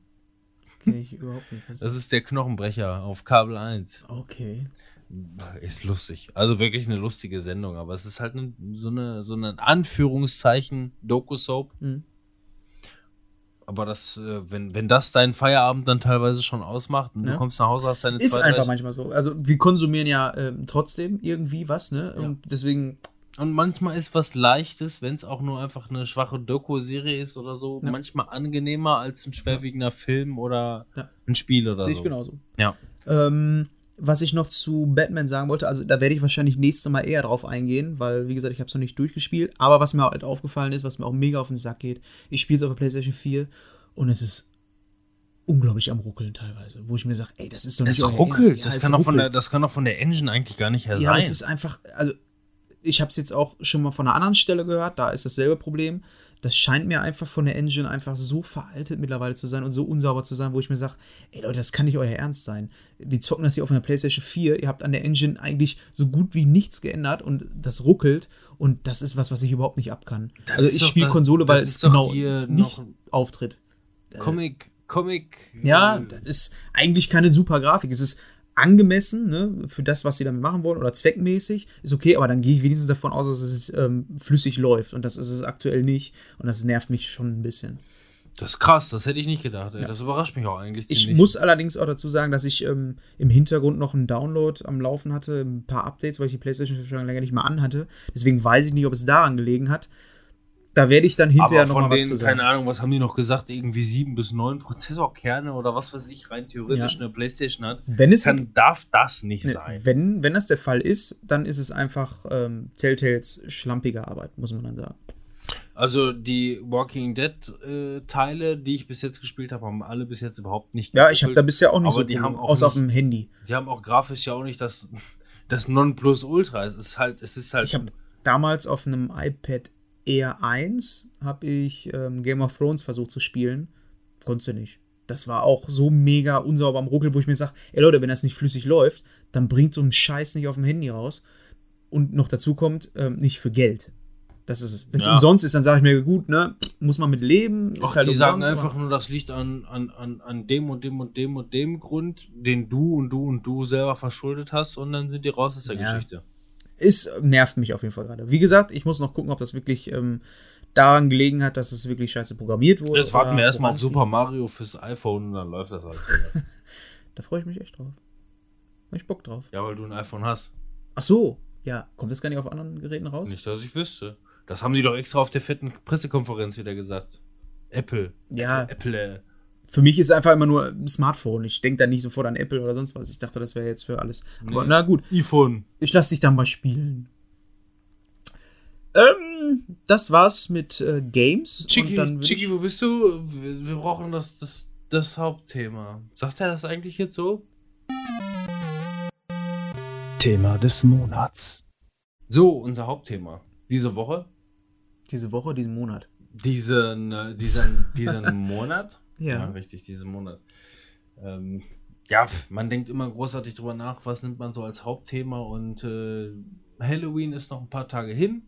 Das kenne ich überhaupt nicht. das ist der Knochenbrecher auf Kabel 1. Okay. Ist lustig. Also wirklich eine lustige Sendung, aber es ist halt eine, so eine, so eine Anführungszeichen Doku-Soap. Mhm. Aber das, äh, wenn, wenn das deinen Feierabend dann teilweise schon ausmacht und ja. du kommst nach Hause, hast deine Ist zwei, einfach manchmal so. Also wir konsumieren ja ähm, trotzdem irgendwie was, ne? Und ja. deswegen. Und manchmal ist was Leichtes, wenn es auch nur einfach eine schwache Doku-Serie ist oder so, ja. manchmal angenehmer als ein schwerwiegender Film oder ein Spiel oder Sehe so. Ich genauso. Ja. Ähm, was ich noch zu Batman sagen wollte, also da werde ich wahrscheinlich nächstes Mal eher drauf eingehen, weil, wie gesagt, ich habe es noch nicht durchgespielt. Aber was mir halt aufgefallen ist, was mir auch mega auf den Sack geht, ich spiele es auf der PlayStation 4 und es ist unglaublich am Ruckeln teilweise, wo ich mir sage, ey, das ist doch nicht Es ruckelt, ja, das, kann ruckelt. Von der, das kann doch von der Engine eigentlich gar nicht her ja, sein. Ja, es ist einfach, also ich habe es jetzt auch schon mal von einer anderen Stelle gehört, da ist dasselbe Problem das scheint mir einfach von der Engine einfach so veraltet mittlerweile zu sein und so unsauber zu sein, wo ich mir sage, ey Leute, das kann nicht euer Ernst sein. Wir zocken das hier auf einer PlayStation 4, ihr habt an der Engine eigentlich so gut wie nichts geändert und das ruckelt und das ist was, was ich überhaupt nicht abkann. Das also ich spiele Konsole, weil es genau nicht auftritt. Comic, Comic. Ja, das ist eigentlich keine super Grafik. Es ist angemessen, ne, für das, was sie damit machen wollen, oder zweckmäßig, ist okay, aber dann gehe ich wenigstens davon aus, dass es ähm, flüssig läuft. Und das ist es aktuell nicht. Und das nervt mich schon ein bisschen. Das ist krass, das hätte ich nicht gedacht. Ja. Das überrascht mich auch eigentlich Ich ziemlich. muss allerdings auch dazu sagen, dass ich ähm, im Hintergrund noch einen Download am Laufen hatte, ein paar Updates, weil ich die PlayStation schon länger nicht mehr anhatte. Deswegen weiß ich nicht, ob es daran gelegen hat. Da werde ich dann hinterher aber noch von mal was zu sagen. keine Ahnung, was haben die noch gesagt? Irgendwie sieben bis neun Prozessorkerne oder was weiß ich, rein theoretisch Ja. eine Playstation hat. Wenn es Kann, darf das nicht Ne, sein. Wenn, wenn das der Fall ist, dann ist es einfach ähm, Telltales schlampige Arbeit, muss man dann sagen. Also die Walking Dead äh, Teile, die ich bis jetzt gespielt habe, haben alle bis jetzt überhaupt nicht. Ja, ich habe da bisher auch nicht Aber so die haben auch außer auf nicht- dem Handy. Die haben auch grafisch ja auch nicht das, das Nonplusultra. Es ist halt, es ist halt. Ich habe damals auf einem iPad Air 1 habe ich ähm, Game of Thrones versucht zu spielen. Konntest du nicht. Das war auch so mega unsauber am Ruckel, wo ich mir sage, ey Leute, wenn das nicht flüssig läuft, dann bringt so ein Scheiß nicht auf dem Handy raus. Und noch dazu kommt, ähm, nicht für Geld. Das ist es. Wenn es Ja. umsonst ist, dann sage ich mir, gut, ne, muss man mit leben. Ist Ach, halt die sagen einfach nur, das liegt an, an, an, an dem und dem und dem und dem Grund, den du und du und du selber verschuldet hast und dann sind die raus aus der Ja. Geschichte. Ist, nervt mich auf jeden Fall gerade. Wie gesagt, ich muss noch gucken, ob das wirklich ähm, daran gelegen hat, dass es wirklich scheiße programmiert wurde. Jetzt warten wir erstmal auf Super Mario fürs iPhone und dann läuft das halt. Da freue ich mich echt drauf. Hab ich Bock drauf. ja, weil du ein iPhone hast. Ach so, ja. Kommt das gar nicht auf anderen Geräten raus? Nicht, dass ich wüsste. Das haben die doch extra auf der fetten Pressekonferenz wieder gesagt. Apple. Ja. Apple, äh, Für mich ist einfach immer nur ein Smartphone. Ich denke da nicht sofort an Apple oder sonst was. Ich dachte, das wäre jetzt für alles. Aber Nee. na gut, iPhone. ich lasse dich dann mal spielen. Ähm, das war's mit äh, Games. Chiki, Und dann würd Chiki, ich- wo bist du? Wir, wir brauchen das, das, das Hauptthema. Sagt er das eigentlich jetzt so? Thema des Monats. So, unser Hauptthema. Diese Woche, diese Woche, diesen Monat. diesen, äh, diesen, diesen Monat. Ja. richtig, diesen Monat. Ähm, ja, man denkt immer großartig drüber nach, was nimmt man so als Hauptthema und äh, Halloween ist noch ein paar Tage hin.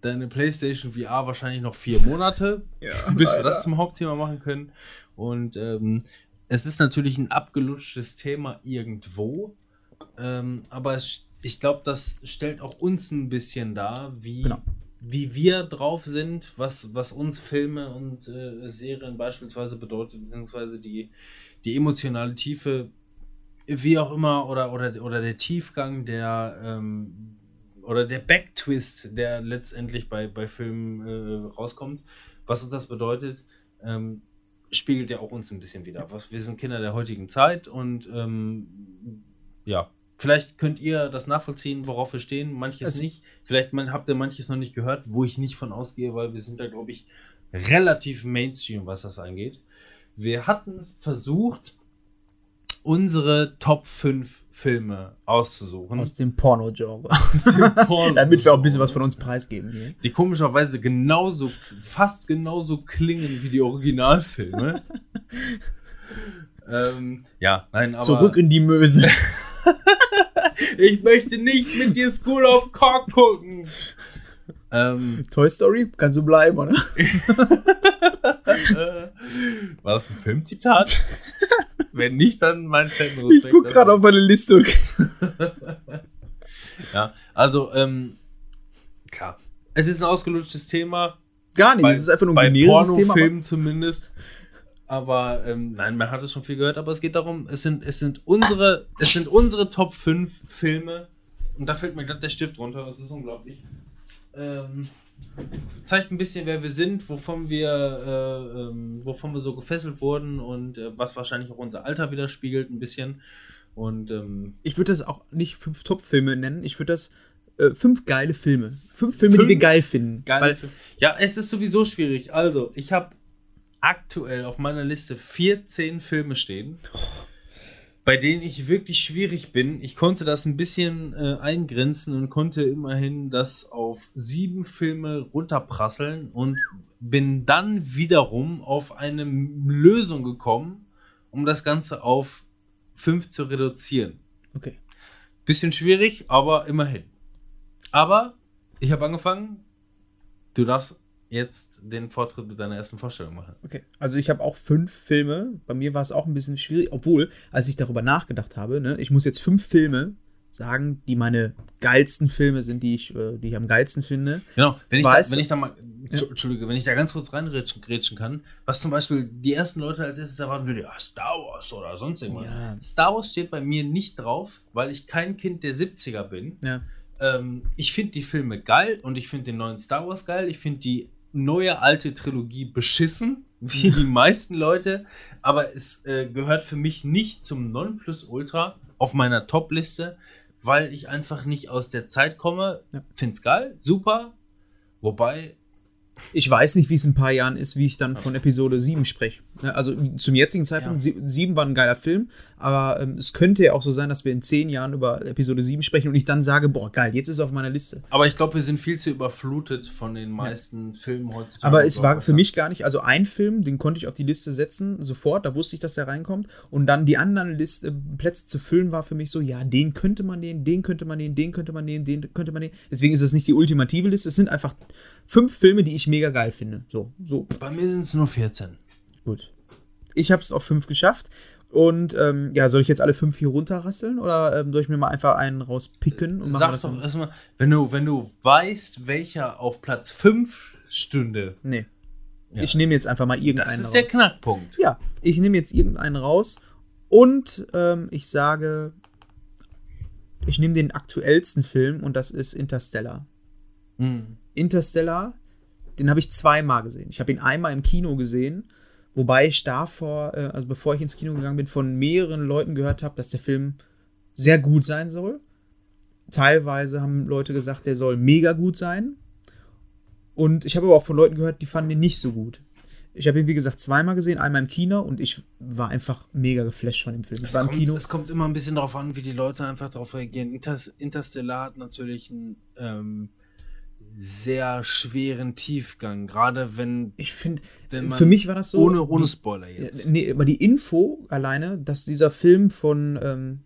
Deine PlayStation VR wahrscheinlich noch vier Monate, bis wir das zum Hauptthema machen können. Und ähm, es ist natürlich ein abgelutschtes Thema irgendwo. Ähm, aber es, ich glaube, das stellt auch uns ein bisschen dar, wie, Genau. Wie wir drauf sind, was, was uns Filme und äh, Serien beispielsweise bedeutet, beziehungsweise die, die emotionale Tiefe, wie auch immer, oder, oder, oder der Tiefgang, der ähm, oder der Backtwist, der letztendlich bei, bei Filmen äh, rauskommt, was uns das bedeutet, ähm, spiegelt ja auch uns ein bisschen wieder. Was, wir sind Kinder der heutigen Zeit und ähm, ja, vielleicht könnt ihr das nachvollziehen, worauf wir stehen, manches Also- nicht. Vielleicht man, habt ihr manches noch nicht gehört, wo ich nicht von ausgehe, weil wir sind da, glaube ich, relativ Mainstream, was das angeht. Wir hatten versucht, unsere Top 5 Filme auszusuchen. Aus dem Porno-Genre. Aus dem Porno- Damit wir auch ein bisschen was von uns preisgeben hier. die komischerweise genauso, fast genauso klingen wie die Originalfilme. ähm, ja, nein, aber Zurück in die Möse. ich möchte nicht mit dir School of Cock gucken. ähm, Toy Story, kannst du bleiben, oder? war das ein Filmzitat? Wenn nicht, dann mein Ich Fanrespekt. guck gerade auf meine Liste Ja, also, ähm, klar. Es ist ein ausgelutschtes Thema. gar nicht. Bei- Es ist einfach nur bei ein generisches Thema. aber- Pornofilmen zumindest. Aber ähm, nein, man hat es schon viel gehört, aber es geht darum, es sind, es sind unsere, es sind unsere Top 5 Filme. Und da fällt mir gerade der Stift runter, das ist unglaublich. Ähm, zeigt ein bisschen, wer wir sind, wovon wir, äh, ähm, wovon wir so gefesselt wurden und äh, was wahrscheinlich auch unser Alter widerspiegelt, ein bisschen. Und ähm, Ich würde das auch nicht fünf Top-Filme nennen. Ich würde das äh, fünf geile Filme. Fünf Filme, die Fünf wir geil finden. Geile Weil, Film. Ja, es ist sowieso schwierig. Also, ich habe aktuell auf meiner Liste 14 Filme stehen, bei denen ich wirklich schwierig bin. Ich konnte das ein bisschen äh, eingrenzen und konnte immerhin das auf sieben Filme runterprasseln und bin dann wiederum auf eine Lösung gekommen, um das Ganze auf fünf zu reduzieren. okay. Bisschen schwierig, aber immerhin. Aber ich habe angefangen. Du darfst jetzt den Vortritt mit deiner ersten Vorstellung machen. Okay, also ich habe auch fünf Filme. Bei mir war es auch ein bisschen schwierig, obwohl, als ich darüber nachgedacht habe, ne, ich muss jetzt fünf Filme sagen, die meine geilsten Filme sind, die ich, äh, die ich am geilsten finde. Genau, wenn ich, Weißt da, wenn ich da mal. Entschuldige, wenn ich da ganz kurz reingrätschen grätschen kann, was zum Beispiel die ersten Leute als erstes erwarten würden, ja, Star Wars oder sonst irgendwas. Ja. Star Wars steht bei mir nicht drauf, weil ich kein Kind der 70er bin. Ja. Ähm, ich finde die Filme geil und ich finde den neuen Star Wars geil. Ich finde die neue alte Trilogie beschissen, wie die meisten Leute. Aber es äh, gehört für mich nicht zum Nonplusultra auf meiner Top-Liste, weil ich einfach nicht aus der Zeit komme. Ja. Find's geil, super. Wobei, Ich weiß nicht, wie es in ein paar Jahren ist, wie ich dann von Episode 7 spreche. Ne, Also zum jetzigen Zeitpunkt, sie- 7 war ein geiler Film, aber ähm, es könnte ja auch so sein, dass wir in 10 Jahren über Episode 7 sprechen und ich dann sage, boah, geil, jetzt ist es auf meiner Liste. aber ich glaube, wir sind viel zu überflutet von den meisten Filmen heutzutage. Aber es war für mich gar nicht, also ein Film, den konnte ich auf die Liste setzen, sofort, da wusste ich, dass der reinkommt. Und dann die anderen Liste, Plätze zu füllen, war für mich so, ja, den könnte man nehmen, den könnte man nehmen, den könnte man nehmen, den könnte man nehmen. Deswegen ist es nicht die ultimative Liste, es sind einfach fünf Filme, die ich mega geil finde. So, so, Bei mir sind es nur 14. gut. Ich habe es auf fünf geschafft. Und ähm, ja, soll ich jetzt alle fünf hier runterrasseln oder ähm, soll ich mir mal einfach einen rauspicken und Sag doch erstmal, wenn du, wenn du weißt, welcher auf Platz 5 stünde. Nee. Ja. Ich nehme jetzt einfach mal irgendeinen Das ist raus. der Knackpunkt. Ja, ich nehme jetzt irgendeinen raus und ähm, ich sage, ich nehme den aktuellsten Film und das ist Interstellar. Mhm. Interstellar, den habe ich zweimal gesehen. Ich habe ihn einmal im Kino gesehen, wobei ich davor, äh, also bevor ich ins Kino gegangen bin, von mehreren Leuten gehört habe, dass der Film sehr gut sein soll. Teilweise haben Leute gesagt, der soll mega gut sein. Und ich habe aber auch von Leuten gehört, die fanden ihn nicht so gut. Ich habe ihn, wie gesagt, zweimal gesehen, einmal im Kino und ich war einfach mega geflasht von dem Film. Ich Es war im kommt, Kino. es kommt immer ein bisschen darauf an, wie die Leute einfach darauf reagieren. Inters Interstellar hat natürlich einen ähm, sehr schweren Tiefgang, gerade wenn, Ich finde, für mich war das so. ohne, ohne die- Spoiler jetzt. Nee, aber die Info alleine, dass dieser Film von ähm,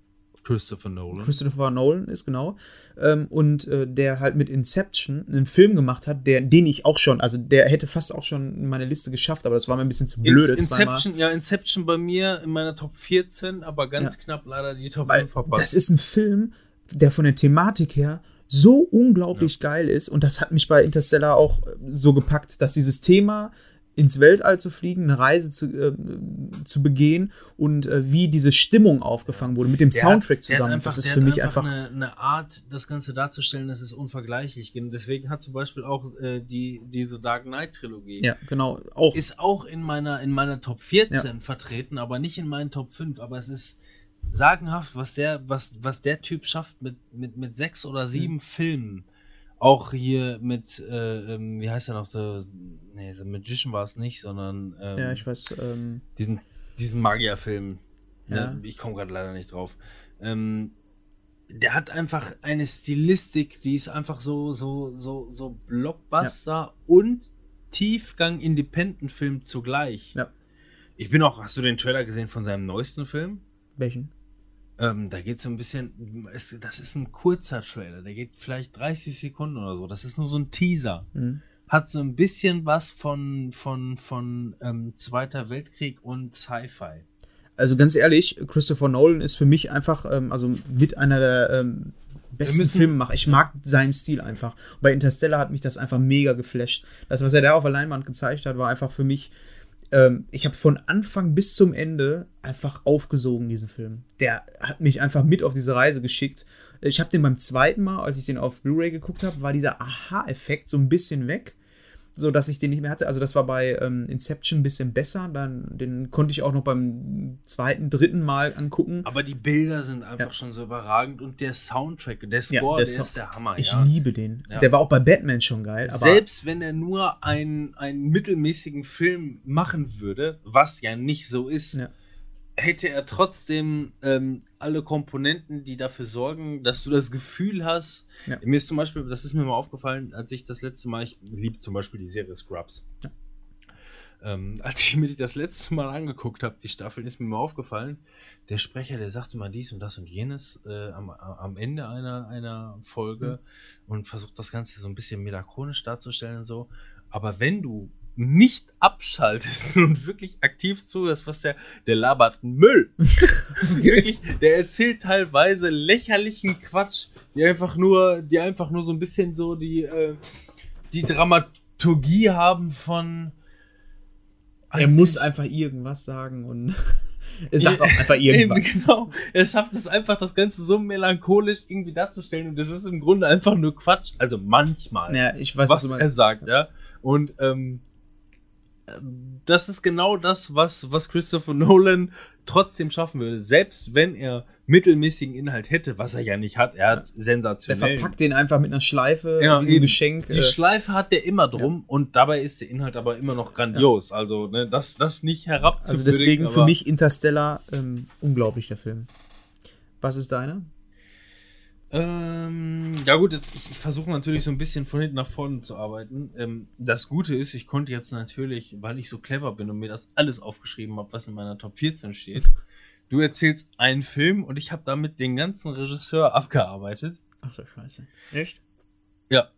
Christopher Nolan. Christopher Nolan ist, genau, ähm, und äh, der halt mit Inception einen Film gemacht hat, der, den ich auch schon, also der hätte fast auch schon in meine Liste geschafft, aber das war mir ein bisschen zu blöde. In- zweimal. Inception, ja, Inception bei mir in meiner Top 14, aber ganz Ja. knapp leider die Top Weil 5 verpasst. das ist ein Film, der von der Thematik her so unglaublich geil ist und das hat mich bei Interstellar auch äh, so gepackt, dass dieses Thema ins Weltall zu fliegen, eine Reise zu, äh, zu begehen und äh, wie diese Stimmung aufgefangen wurde mit dem Der Soundtrack hat- zusammen. einfach- das ist für mich einfach. eine, eine Art, das Ganze darzustellen, das ist unvergleichlich. Deswegen hat zum Beispiel auch äh, die diese Dark Knight Trilogie ja, genau. Auch ist auch in meiner in meiner Top 14 vertreten, aber nicht in meinen Top 5. Aber es ist sagenhaft, was der was was der Typ schafft mit mit mit sechs oder sieben Mhm. Filmen. Auch hier mit, äh, ähm, wie heißt der noch, so, nee, The Magician war es nicht, sondern ähm, ja, ich weiß. Ähm, diesen, diesen Magierfilm. Ja. Ne? Ich komme gerade leider nicht drauf. Ähm, der hat einfach eine Stilistik, die ist einfach so, so, so, so Blockbuster und Tiefgang Independent-Film zugleich. Ja. Ich bin auch, hast du den Trailer gesehen von seinem neuesten Film? welchen? Ähm, da geht so ein bisschen, es, das ist ein kurzer Trailer, der geht vielleicht 30 Sekunden oder so. Das ist nur so ein Teaser Hm. hat so ein bisschen was von, von, von ähm, Zweiter Weltkrieg und Sci-Fi. Also ganz ehrlich, Christopher Nolan ist für mich einfach, ähm, also mit einer der ähm, besten müssen- Filmemacher. Ich mag seinen Stil einfach. Bei Interstellar hat mich das einfach mega geflasht. Das, was er da auf der Leinwand gezeigt hat, war einfach für mich. Ähm, ich habe von Anfang bis zum Ende einfach aufgesogen, diesen Film. Der hat mich einfach mit auf diese Reise geschickt. Ich habe den beim zweiten Mal, als ich den auf Blu-ray geguckt habe, war dieser Aha-Effekt so ein bisschen weg so dass ich den nicht mehr hatte. Also das war bei ähm, Inception ein bisschen besser. Dann, den konnte ich auch noch beim zweiten, dritten Mal angucken. Aber die Bilder sind einfach Ja. schon so überragend und der Soundtrack, der Ja, Score, der der, Song- ist der Hammer, Ich ja. liebe den. Ja. Der war auch bei Batman schon geil. Aber Selbst wenn er nur einen, einen mittelmäßigen Film machen würde, was ja nicht so ist, Ja. Hätte er trotzdem ähm, alle Komponenten, die dafür sorgen, dass du das Gefühl hast. Ja. Mir ist zum Beispiel, das ist mir mal aufgefallen, als ich das letzte Mal, ich liebe zum Beispiel die Serie Scrubs. Ja. Ähm, als ich mir die das letzte Mal angeguckt habe, die Staffel, ist mir mal aufgefallen, der Sprecher, der sagte mal dies und das und jenes äh, am, am Ende einer, einer Folge mhm. und versucht das Ganze so ein bisschen melancholisch darzustellen und so. Aber wenn du nicht abschaltest und wirklich aktiv zuhörst, was der, der labert Müll. wirklich, der erzählt teilweise lächerlichen Quatsch, die einfach nur, die einfach nur so ein bisschen so die, äh, die Dramaturgie haben von. Er muss einfach irgendwas sagen und er sagt auch einfach irgendwas. genau. Er schafft es einfach, das Ganze so melancholisch irgendwie darzustellen und das ist im Grunde einfach nur Quatsch. Also manchmal. Ja, ich weiß, was, was er sagt, ja. Und ähm, das ist genau das, was, was Christopher Nolan trotzdem schaffen würde. Selbst wenn er mittelmäßigen Inhalt hätte, was er ja nicht hat. Er hat sensationell. Er verpackt den einfach mit einer Schleife, ja, wie ein Geschenk. Die äh, Schleife hat der immer drum ja. und dabei ist der Inhalt aber immer noch grandios. Ja. Also ne, das, das nicht herabzuführen. Also deswegen für mich Interstellar ähm, unglaublich der Film. Was ist deiner? Ähm, ja gut, jetzt, ich, ich versuche natürlich so ein bisschen von hinten nach vorne zu arbeiten. Ähm, das Gute ist, ich konnte jetzt natürlich, weil ich so clever bin und mir das alles aufgeschrieben habe, was in meiner Top 14 steht, du erzählst einen Film und ich habe damit den ganzen Regisseur abgearbeitet. Ach du Scheiße. Echt? Ja.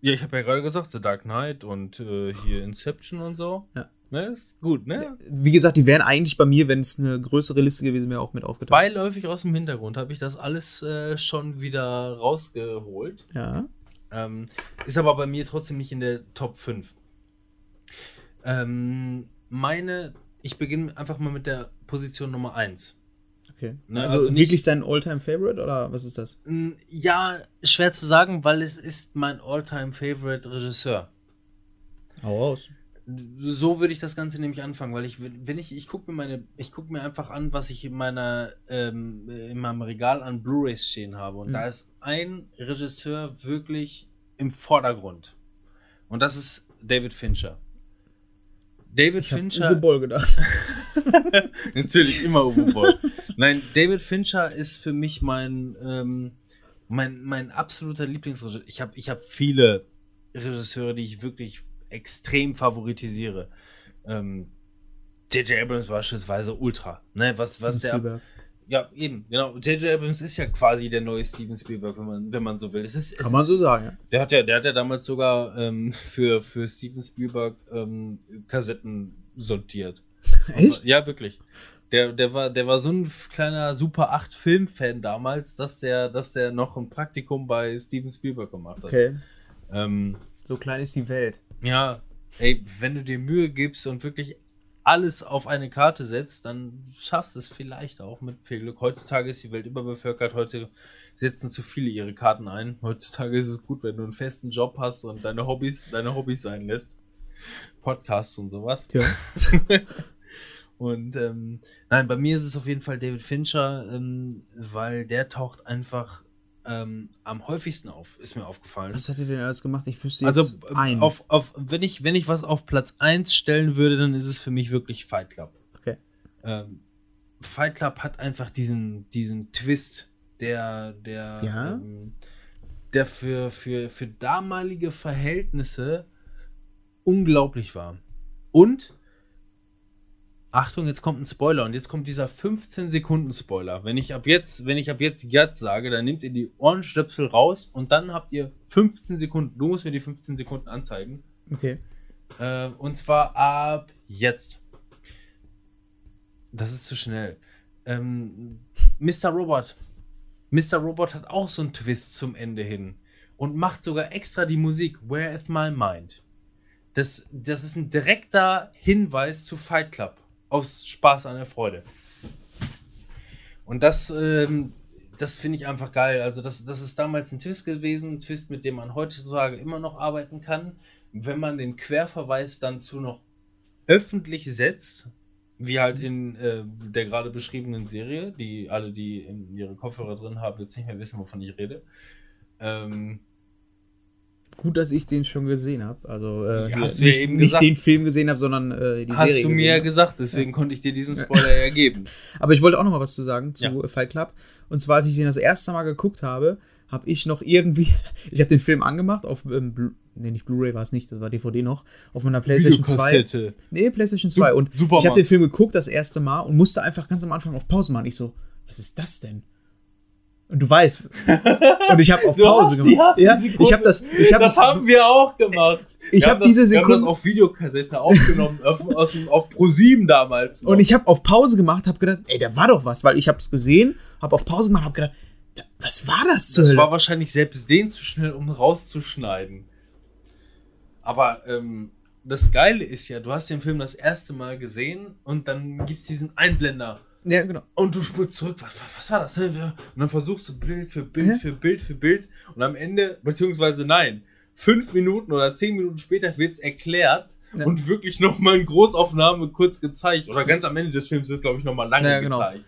Ja, ich habe ja gerade gesagt, The Dark Knight und äh, hier Inception und so. Ja. Ne, ist gut, ne? Wie gesagt, die wären eigentlich bei mir, wenn es eine größere Liste gewesen wäre, auch mit aufgetaucht. Beiläufig aus dem Hintergrund habe ich das alles äh, schon wieder rausgeholt. Ja. Ähm, ist aber bei mir trotzdem nicht in der Top 5. Ähm, meine, ich beginne einfach mal mit der Position Nummer 1. Okay. Ne, also, also wirklich dein Alltime favorite oder was ist das? Ja, schwer zu sagen, weil es ist mein Alltime favorite Regisseur. Hau raus so würde ich das Ganze nämlich anfangen, weil ich, wenn ich, ich gucke mir meine, ich gucke mir einfach an, was ich in meiner, ähm, in meinem Regal an Blu-rays stehen habe. Und mhm. da ist ein Regisseur wirklich im Vordergrund. Und das ist David Fincher. David ich Fincher. Uwe Boll gedacht. Natürlich immer Uwe Boll. Nein, David Fincher ist für mich mein, ähm, mein, mein absoluter Lieblingsregisseur. Ich habe ich hab viele Regisseure, die ich wirklich extrem favoritisiere. Ähm, J.J. Abrams beispielsweise ultra. Ne? Was, was der. Spielberg. Ja, eben, genau. J.J. Abrams ist ja quasi der neue Steven Spielberg, wenn man, wenn man so will. Es ist, Kann man so sagen, ja. Der hat ja, der hat ja damals sogar ähm, für, für Steven Spielberg ähm, Kassetten sortiert. Echt? Aber, ja, wirklich. Der, der, war, der war so ein kleiner Super 8 Film-Fan damals, dass der, dass der noch ein Praktikum bei Steven Spielberg gemacht hat. Okay. Ähm, so klein ist die Welt. Ja, ey, wenn du dir Mühe gibst und wirklich alles auf eine Karte setzt, dann schaffst du es vielleicht auch mit viel Glück. Heutzutage ist die Welt überbevölkert, heute setzen zu viele ihre Karten ein. Heutzutage ist es gut, wenn du einen festen Job hast und deine Hobbys, deine Hobbys sein lässt. Podcasts und sowas. Ja. und ähm, nein, bei mir ist es auf jeden Fall David Fincher, ähm, weil der taucht einfach ähm, am häufigsten auf, ist mir aufgefallen. Was hat er denn alles gemacht? Ich wüsste jetzt also, ein. Auf, auf, wenn, ich, wenn ich was auf Platz 1 stellen würde, dann ist es für mich wirklich Fight Club. Okay. Ähm, Fight Club hat einfach diesen, diesen Twist, der, der, ja? ähm, der für, für, für damalige Verhältnisse unglaublich war. Und Achtung, jetzt kommt ein Spoiler und jetzt kommt dieser 15 Sekunden Spoiler. Wenn ich ab jetzt, wenn ich ab jetzt jetzt sage, dann nehmt ihr die Ohrenstöpsel raus und dann habt ihr 15 Sekunden. Du musst mir die 15 Sekunden anzeigen. Okay. Äh, und zwar ab jetzt. Das ist zu schnell. Ähm, Mr. Robot. Mr. Robot hat auch so einen Twist zum Ende hin und macht sogar extra die Musik Where is my mind? Das, das ist ein direkter Hinweis zu Fight Club aus Spaß an der Freude. Und das, ähm, das finde ich einfach geil. Also, das, das ist damals ein Twist gewesen, ein Twist, mit dem man heutzutage immer noch arbeiten kann. Wenn man den Querverweis dann zu noch öffentlich setzt, wie halt in äh, der gerade beschriebenen Serie, die alle, die ihre Kopfhörer drin haben, jetzt nicht mehr wissen, wovon ich rede. Ähm, Gut, dass ich den schon gesehen habe. Also äh, ja, hast du nicht, ja eben nicht gesagt. den Film gesehen habe, sondern äh, die hast Serie. Hast du mir ja gesagt, deswegen ja. konnte ich dir diesen Spoiler ja geben. Aber ich wollte auch noch mal was zu sagen zu Ja. Fight Club. Und zwar, als ich den das erste Mal geguckt habe, habe ich noch irgendwie, ich habe den Film angemacht auf ähm, Blu- nee, nicht Blu-ray war es nicht, das war DVD noch, auf meiner PlayStation 2. Videokassette. Nee, PlayStation 2. Und Superman. ich habe den Film geguckt das erste Mal und musste einfach ganz am Anfang auf Pause machen. Ich so, was ist das denn? Und du weißt. Und ich habe auf Du Pause hast gemacht. ja, Sekunde. ich habe das, ich habe das das, haben wir auch gemacht. ich habe haben diese das, Wir haben das Sekunde auf Videokassette aufgenommen, auf, aus auf Pro7 damals. noch. und ich habe auf Pause gemacht, habe gedacht, ey, da war doch was, weil ich habe es gesehen, habe auf Pause gemacht, habe gedacht, da, was war das zur Das Hölle? war wahrscheinlich selbst den zu schnell, um rauszuschneiden. Aber ähm, das Geile ist ja, du hast den Film das erste Mal gesehen und dann gibt es diesen Einblender. Ja, genau. Und du spulst zurück, was, was, war das? Und dann versuchst du Bild für Bild für Bild für Bild. Und am Ende, beziehungsweise nein, fünf Minuten oder zehn Minuten später wird es erklärt Ja. und wirklich nochmal in Großaufnahme kurz gezeigt. Oder ganz am Ende des Films wird, glaube ich, nochmal lange Ja, genau. gezeigt.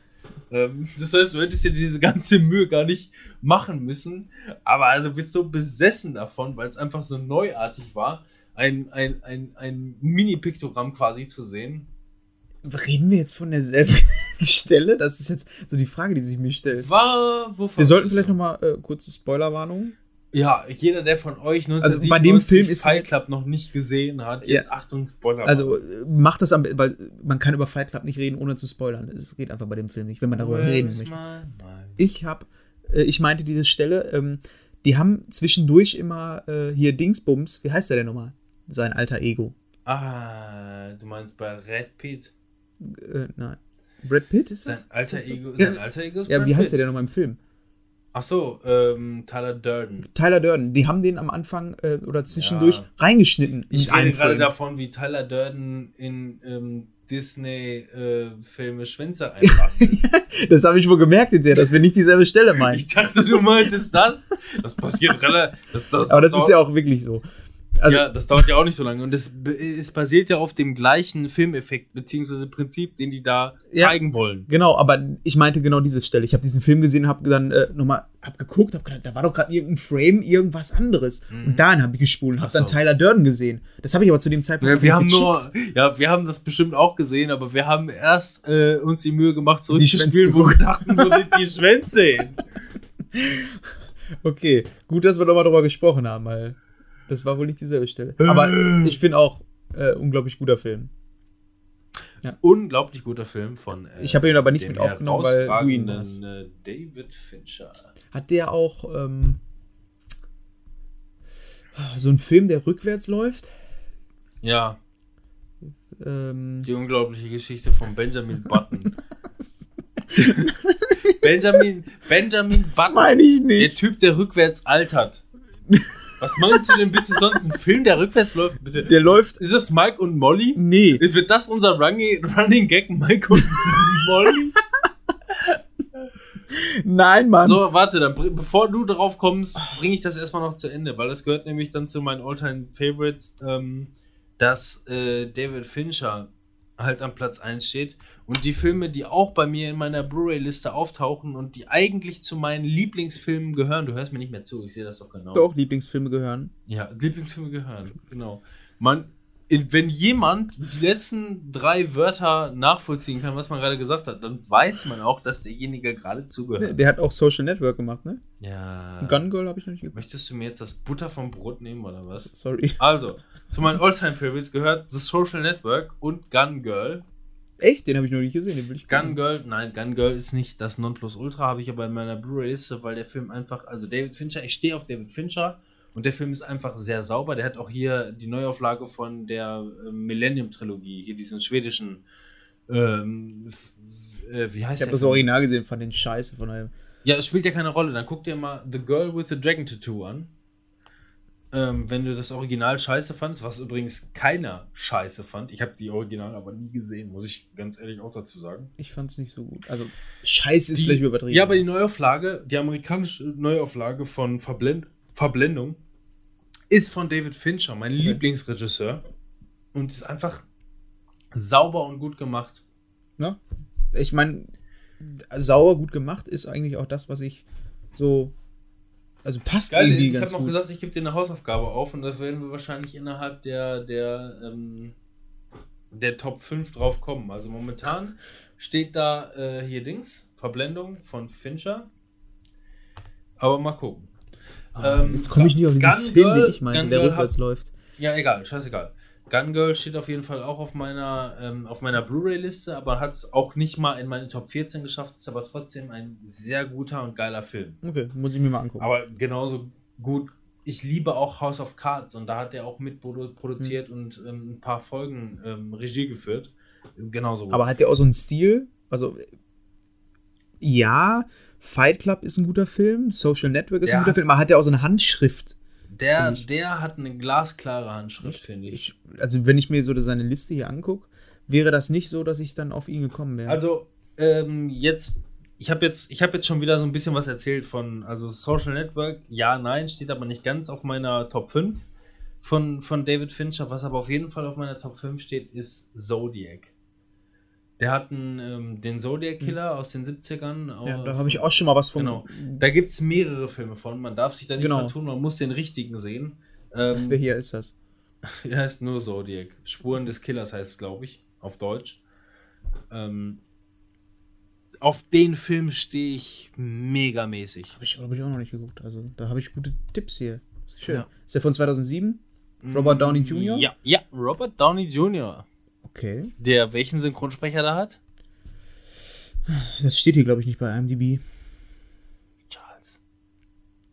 Ähm, das heißt, du hättest dir diese ganze Mühe gar nicht machen müssen. Aber also bist so besessen davon, weil es einfach so neuartig war, ein, ein, ein, ein Mini-Piktogramm quasi zu sehen. Reden wir jetzt von derselben Stelle? Das ist jetzt so die Frage, die sich mir stellt. War, wovon Wir sollten vielleicht nochmal äh, kurze Spoilerwarnung. Ja, jeder, der von euch Also bei dem Film ist- Fight Club noch nicht gesehen hat, Ja. jetzt Achtung, Spoiler. Also äh, macht das am weil man kann über Fight Club nicht reden, ohne zu spoilern. Es geht einfach bei dem Film nicht, wenn man darüber reden möchte. Ich habe, äh, ich meinte diese Stelle, ähm, die haben zwischendurch immer äh, hier Dingsbums, wie heißt der denn nochmal? Sein alter Ego. Ah, du meinst bei Red Pitt. Äh, nein. Brad Pitt ist Sein das? alter Ego, Ja. sein alter Ego ist Ja, Brad wie heißt der Pitt. denn nochmal im Film? Ach so, ähm, Tyler Durden. Tyler Durden. Die haben den am Anfang äh, oder zwischendurch Ja. reingeschnitten Ich in rede gerade davon, wie Tyler Durden in ähm, Disney-Filme Schwänze einbastelt. Das habe ich wohl gemerkt hinterher, dass wir nicht dieselbe Stelle meinen. ich dachte, du meintest das. Das passiert relativ. Das, das, Aber das ist ja auch wirklich so. Also, ja, das dauert ja auch nicht so lange. Und es, es basiert ja auf dem gleichen Filmeffekt, beziehungsweise Prinzip, den die da Ja. zeigen wollen. Genau, aber ich meinte genau diese Stelle. Ich habe diesen Film gesehen und habe dann äh, nochmal hab geguckt, habe gedacht, da war doch gerade irgendein Frame, irgendwas anderes. Mhm. Und dahin habe ich gespult und habe dann Tyler Durden gesehen. Das habe ich aber zu dem Zeitpunkt Ja, wir nicht haben nur, ja, wir haben das bestimmt auch gesehen, aber wir haben erst äh, uns die Mühe gemacht, zurückzuspielen, zu wo wir dachten, wo sind die Schwänze hin? Okay, gut, dass wir nochmal drüber gesprochen haben, weil das war wohl nicht dieselbe Stelle. Aber ich finde auch äh, unglaublich guter Film. Unglaublich guter Film von. Äh, Ich habe ihn aber nicht mit aufgenommen, weil du ihn hast. äh, David Fincher. Hat der auch ähm, so einen Film, der rückwärts läuft? Ja, Ähm, die unglaubliche Geschichte von Benjamin Button. Benjamin, Benjamin das Button. meine ich Der nicht. Typ, der rückwärts altert. Was meinst du denn bitte sonst? Ein Film, der rückwärts läuft, bitte? Der läuft- Ist das Mike und Molly? Nee. Wird das unser Running, Running Gag, Mike und Molly? Nein, Mann. So, warte, dann, bevor du drauf kommst, bringe ich das erstmal noch zu Ende, weil das gehört nämlich dann zu meinen Alltime Favorites, ähm, dass äh, David Fincher halt am Platz 1 steht und die Filme, die auch bei mir in meiner Blu-ray-Liste auftauchen und die eigentlich zu meinen Lieblingsfilmen gehören, du hörst mir nicht mehr zu, ich sehe das doch genau. Doch, Lieblingsfilme gehören. Ja, Lieblingsfilme gehören, genau. Man, wenn jemand die letzten drei Wörter nachvollziehen kann, was man gerade gesagt hat, dann weiß man auch, dass derjenige gerade zugehört. Der hat auch Social Network gemacht, ne? Ja. Gun Girl habe ich noch nicht geguckt. Möchtest du mir jetzt das Butter vom Brot nehmen oder was? Sorry. Also, zu meinen Alltime Favorites gehört The Social Network und Gun Girl. Echt? Den habe ich noch nicht gesehen. Den will ich Gun gucken. Girl, nein, Gun Girl ist nicht das Nonplusultra, habe ich aber in meiner Blu-ray-Liste, weil der Film einfach, also David Fincher, ich stehe auf David Fincher und der Film ist einfach sehr sauber. Der hat auch hier die Neuauflage von der äh, Millennium-Trilogie, hier diesen schwedischen, ähm, äh, wie heißt Ich habe der das Film? Original gesehen, fand den scheiße von daher. Ja, es spielt ja keine Rolle. Dann guck dir mal The Girl with the Dragon Tattoo an. Ähm, wenn du das Original scheiße fandst, was übrigens keiner scheiße fand. Ich habe die Original aber nie gesehen, muss ich ganz ehrlich auch dazu sagen. Ich fand es nicht so gut. Also, scheiße ist Die- vielleicht übertrieben. Ja, aber die Neuauflage, die amerikanische Neuauflage von Verblend Verblendung ist von David Fincher, mein Okay. Lieblingsregisseur. Und ist einfach sauber und gut gemacht. Ne? Ich meine, sauer gut gemacht ist eigentlich auch das, was ich so. Also passt Geil irgendwie ich ganz habe noch gut. gesagt, ich gebe dir eine Hausaufgabe auf und das werden wir wahrscheinlich innerhalb der, der, ähm, der Top 5 drauf kommen. Also momentan steht da äh, hier Dings, Verblendung von Fincher. Aber mal gucken. Ah, Ähm, Jetzt komme ich nicht auf diesen Gun Film, Girl- den ich meinte, Gun der rückwärts läuft. Ja, egal, scheißegal. Gun Girl steht auf jeden Fall auch auf meiner, ähm, auf meiner Blu-ray-Liste, aber hat es auch nicht mal in meine Top 14 geschafft, ist aber trotzdem ein sehr guter und geiler Film. Okay, muss ich mir mal angucken. Aber genauso gut, ich liebe auch House of Cards und da hat er auch mitproduziert Hm. und ähm, ein paar Folgen ähm, Regie geführt. Genauso gut. Aber hat der auch so einen Stil? Also, ja, Fight Club ist ein guter Film, Social Network ist Der ein guter Film, aber hat der auch so eine Handschrift? Der, ich- der hat eine glasklare Handschrift, finde ich. Ich, also, wenn ich mir so seine Liste hier angucke, wäre das nicht so, dass ich dann auf ihn gekommen wäre. Also, ähm, jetzt, ich habe jetzt, ich habe jetzt schon wieder so ein bisschen was erzählt von, also Social Network, ja, nein, steht aber nicht ganz auf meiner Top 5 von, von David Fincher. Was aber auf jeden Fall auf meiner Top 5 steht, ist Zodiac. Der hat einen, ähm, den Zodiac Killer aus den 70ern. ja, da habe ich auch schon mal was von. Genau. Da gibt es mehrere Filme von. Man darf sich da nicht Genau. vertun, man muss den richtigen sehen. Ähm, Wer hier ist das? er heißt nur Zodiac. Spuren des Killers heißt es, glaube ich, auf Deutsch. Ähm, auf den Film stehe ich megamäßig. Habe ich, glaube ich, auch noch nicht geguckt. Also, da habe ich gute Tipps hier. Ist schön. Ja. Ist der von 2007? Robert Downey Jr.? Ja, ja, Robert Downey Jr. Okay. Der welchen Synchronsprecher da hat? Das steht hier, glaube ich, nicht bei IMDb. Charles.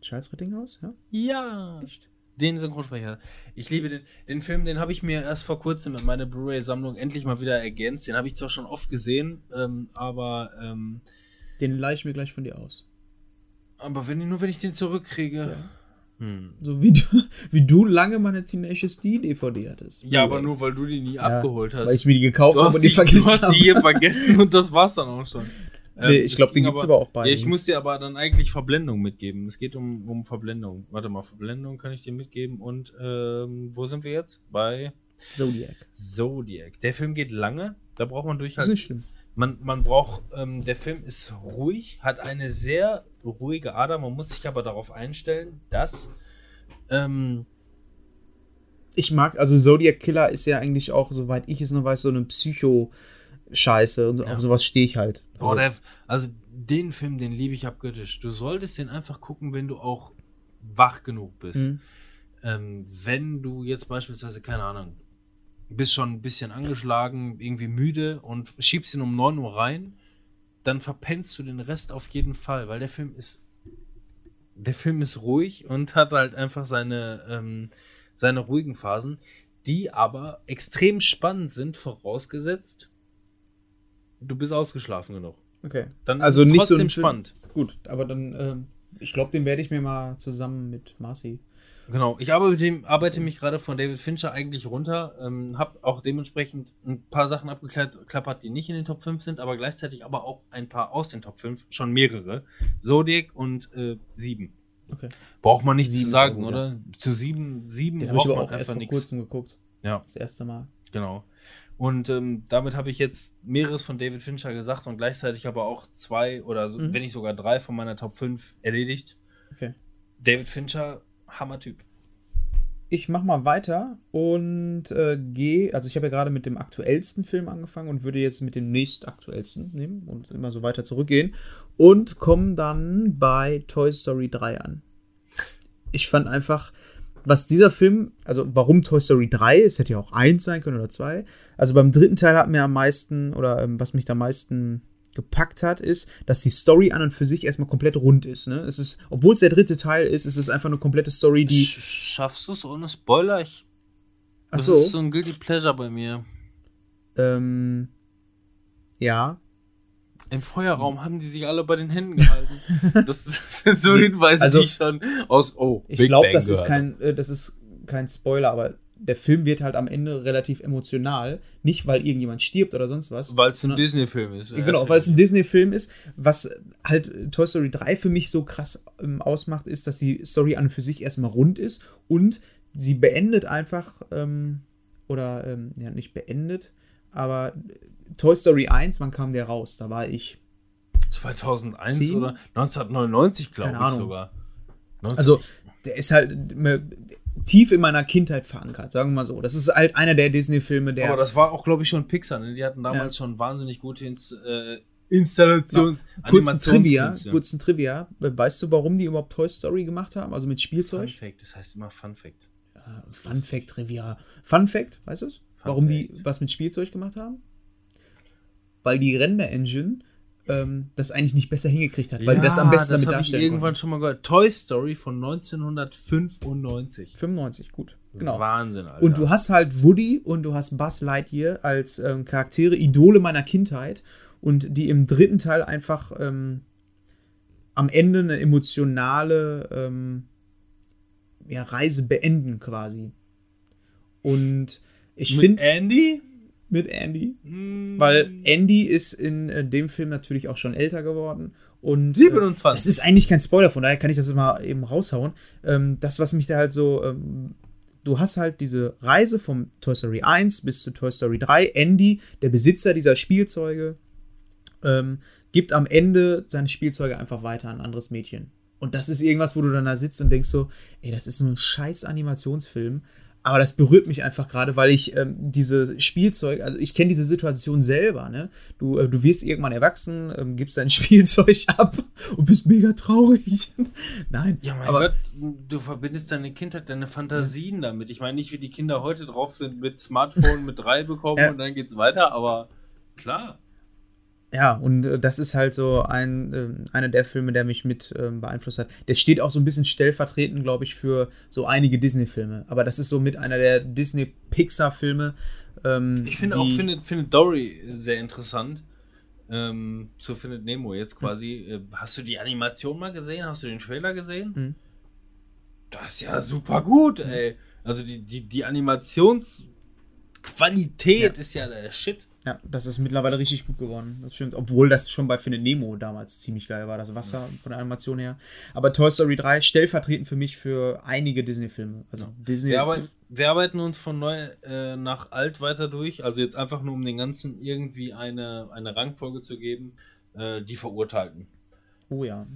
Charles Rettinghaus? Ja? Ja. Echt? Den Synchronsprecher. Ich liebe den. Den Film, den habe ich mir erst vor kurzem mit meiner Blu-ray-Sammlung endlich mal wieder ergänzt. Den habe ich zwar schon oft gesehen, ähm, aber ähm, Den leih ich mir gleich von dir aus. aber wenn nur wenn ich den zurückkriege. Ja. Hm. So wie du, wie du lange meine Tenacious D DVD hattest. Ja, aber nur weil du die nie abgeholt hast. Weil ich mir die gekauft habe und die, die vergessen du hast die hier vergessen und das war's dann auch schon. Nee, Ähm, ich es glaube, den ging gibt's aber auch bei. Ja, ich muss dir aber dann eigentlich Verblendung mitgeben. Es geht um, um Verblendung. Warte mal, Verblendung kann ich dir mitgeben. Und ähm, wo sind wir jetzt? Bei Zodiac. Zodiac. Der Film geht lange. Da braucht man Das ist nicht schlimm. Man, man braucht. Ähm, der Film ist ruhig, hat eine sehr ruhige Ader. Man muss sich aber darauf einstellen, dass. Ähm, Ich mag, also Zodiac Killer ist ja eigentlich auch, soweit ich es noch weiß, so eine Psycho-Scheiße. Und so, Ja. auf sowas stehe ich halt. Oh, Also, der, also den Film, den liebe ich abgöttisch. Du solltest den einfach gucken, wenn du auch wach genug bist. Mhm. Ähm, wenn du jetzt beispielsweise, keine Ahnung, bist schon ein bisschen angeschlagen, irgendwie müde und schiebst ihn um 9 Uhr rein, dann verpennst du den Rest auf jeden Fall, weil der Film ist. Der Film ist ruhig und hat halt einfach seine, ähm, seine ruhigen Phasen, die aber extrem spannend sind, vorausgesetzt, du bist ausgeschlafen genug. okay. Dann Also ist es nicht so trotzdem Film- spannend. Gut, aber dann, ähm, ich glaube, den werde ich mir mal zusammen mit Marci. Genau, ich arbeite, arbeite mich gerade von David Fincher eigentlich runter, ähm, habe auch dementsprechend ein paar Sachen abgeklappert, die nicht in den Top 5 sind, aber gleichzeitig aber auch ein paar aus den Top 5, schon mehrere. Zodiac und äh, 7. Okay. Braucht man nichts Sieben zu sagen, gut, oder? Zu 7, 7 Den habe ich braucht aber man auch erst vor nichts. kurzem geguckt. Ja, Das erste Mal. genau. Und ähm, damit habe ich jetzt mehreres von David Fincher gesagt und gleichzeitig aber auch zwei oder so, Mhm. wenn nicht sogar drei von meiner Top 5 erledigt. Okay. David Fincher, Hammer-Typ. Ich mach mal weiter und äh, gehe, also ich habe ja gerade mit dem aktuellsten Film angefangen und würde jetzt mit dem nächstaktuellsten nehmen und immer so weiter zurückgehen und komme dann bei Toy Story 3 an. Ich fand einfach, was dieser Film, also warum Toy Story 3, es hätte ja auch 1 sein können oder 2, also beim dritten Teil hat mir am meisten, oder ähm, was mich da am meisten gepackt hat, ist, dass die Story an und für sich erstmal komplett rund ist. Ne? Es ist, obwohl es der dritte Teil ist, ist es einfach eine komplette Story, die. Sch schaffst du es ohne Spoiler? Ich, das so. ist so ein Guilty Pleasure bei mir. Ähm, ja. Im Feuerraum haben die sich alle bei den Händen gehalten. Das, das sind so Hinweise, Also, die ich schon aus. Oh, Ich glaube, das ist gehört kein, äh, das ist kein Spoiler, aber der Film wird halt am Ende relativ emotional. Nicht, weil irgendjemand stirbt oder sonst was. Weil es ein Disney-Film ist. Genau, weil es ein. Disney-Film ist. Was halt Toy Story 3 für mich so krass ähm, ausmacht, ist, dass die Story an und für sich erstmal rund ist und sie beendet einfach, ähm, oder, ähm, ja, nicht beendet, aber Toy Story 1, wann kam der raus? Da war ich 2001 Zehn? oder 1999, glaube ich Ahnung. sogar. 90. Also, der ist halt tief in meiner Kindheit verankert, sagen wir mal so. Das ist halt einer der Disney-Filme, der. Aber das war auch, glaube ich, schon Pixar. Ne? Die hatten damals Ja. schon wahnsinnig gute Ins äh, Installations. Kurzen Trivia, kurzen Trivia. Weißt du, warum die überhaupt Toy Story gemacht haben? Also mit Fun Spielzeug? Fact, das heißt immer Fun Fact. Ja, Fun Fact, Trivia. Fun Fact, weißt du es? Warum die Fact. was mit Spielzeug gemacht haben? Weil die Render-Engine ähm, das eigentlich nicht besser hingekriegt hat, weil die das am besten das damit hab ich darstellen irgendwann konnten. schon mal gehört. Toy Story von 1995. 95, gut. Genau. Wahnsinn, Alter. Und du hast halt Woody und du hast Buzz Lightyear als ähm, Charaktere, Idole meiner Kindheit und die im dritten Teil einfach ähm, am Ende eine emotionale ähm, ja, Reise beenden quasi. Und ich finde Andy? Mit Andy, Hm, weil Andy ist in äh, dem Film natürlich auch schon älter geworden und äh, 27. das ist eigentlich kein Spoiler, von daher kann ich das mal eben raushauen. Ähm, das, was mich da halt so. Ähm, du hast halt diese Reise vom Toy Story 1 bis zu Toy Story 3. Andy, der Besitzer dieser Spielzeuge, ähm, gibt am Ende seine Spielzeuge einfach weiter an ein anderes Mädchen. Und das ist irgendwas, wo du dann da sitzt und denkst so, ey, das ist so ein scheiß Animationsfilm. Aber das berührt mich einfach gerade, weil ich ähm, diese Spielzeug, also ich kenne diese Situation selber, ne? Du, äh, du wirst irgendwann erwachsen, ähm, gibst dein Spielzeug ab und bist mega traurig. Nein, Ja, mein aber Gott, du verbindest deine Kindheit, deine Fantasien damit. Ich meine nicht, wie die Kinder heute drauf sind mit Smartphone mit drei bekommen Ja. und dann geht's weiter, aber klar. Ja, und äh, das ist halt so ein, ähm, einer der Filme, der mich mit ähm, beeinflusst hat. Der steht auch so ein bisschen stellvertretend, glaube ich, für so einige Disney-Filme. Aber das ist so mit einer der Disney-Pixar-Filme. Ähm, Ich finde auch Findet, Findet Dory sehr interessant. Ähm, zu Findet Nemo jetzt quasi. Äh, Hast du die Animation mal gesehen? Hast du den Trailer gesehen? Mhm. Das ist ja super gut, ey. Also die, die, die Animationsqualität Ja. ist ja der Shit. Ja, das ist mittlerweile richtig gut geworden. Das stimmt. Obwohl das schon bei Findet Nemo damals ziemlich geil war, das Wasser von der Animation her. Aber Toy Story 3 stellvertretend für mich für einige Disney-Filme. Also Disney. Wir, arbeit, wir arbeiten uns von neu äh, nach alt weiter durch. Also jetzt einfach nur, um den Ganzen irgendwie eine, eine Rangfolge zu geben. Äh, die Verurteilten. oh ja.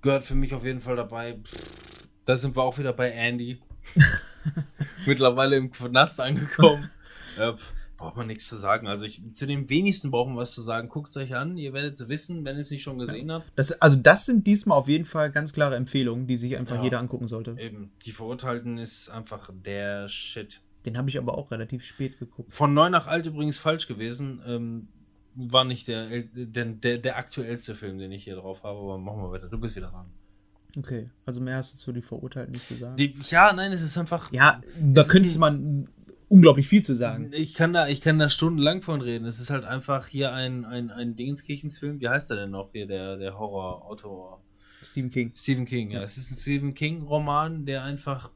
Gehört für mich auf jeden Fall dabei. Pff, Da sind wir auch wieder bei Andy. Mittlerweile im Knast angekommen. äh, pff, braucht man nichts zu sagen. Also ich, zu den wenigsten brauchen wir was zu sagen. Guckt es euch an. Ihr werdet es wissen, wenn ihr es nicht schon gesehen habt. Das, also das sind diesmal auf jeden Fall ganz klare Empfehlungen, die sich einfach Ja. jeder angucken sollte. Eben, die Verurteilten ist einfach der Shit. Den habe ich aber auch relativ spät geguckt. Von neu nach alt übrigens falsch gewesen. Ähm, war nicht der, der, der, der aktuellste Film, den ich hier drauf habe, aber machen wir weiter. Du bist wieder dran. Okay, also mehr hast du zu die Verurteilten nicht zu sagen. Die, ja, nein, es ist einfach. ja, da ein- man unglaublich viel zu sagen. Ich kann da, ich kann da stundenlang von reden. Es ist halt einfach hier ein, ein, ein Dingenskirchensfilm. Wie heißt der denn noch hier, der, der Horror-Autor? Stephen King. Stephen King, ja. Ja. Es ist ein Stephen King-Roman, der einfach.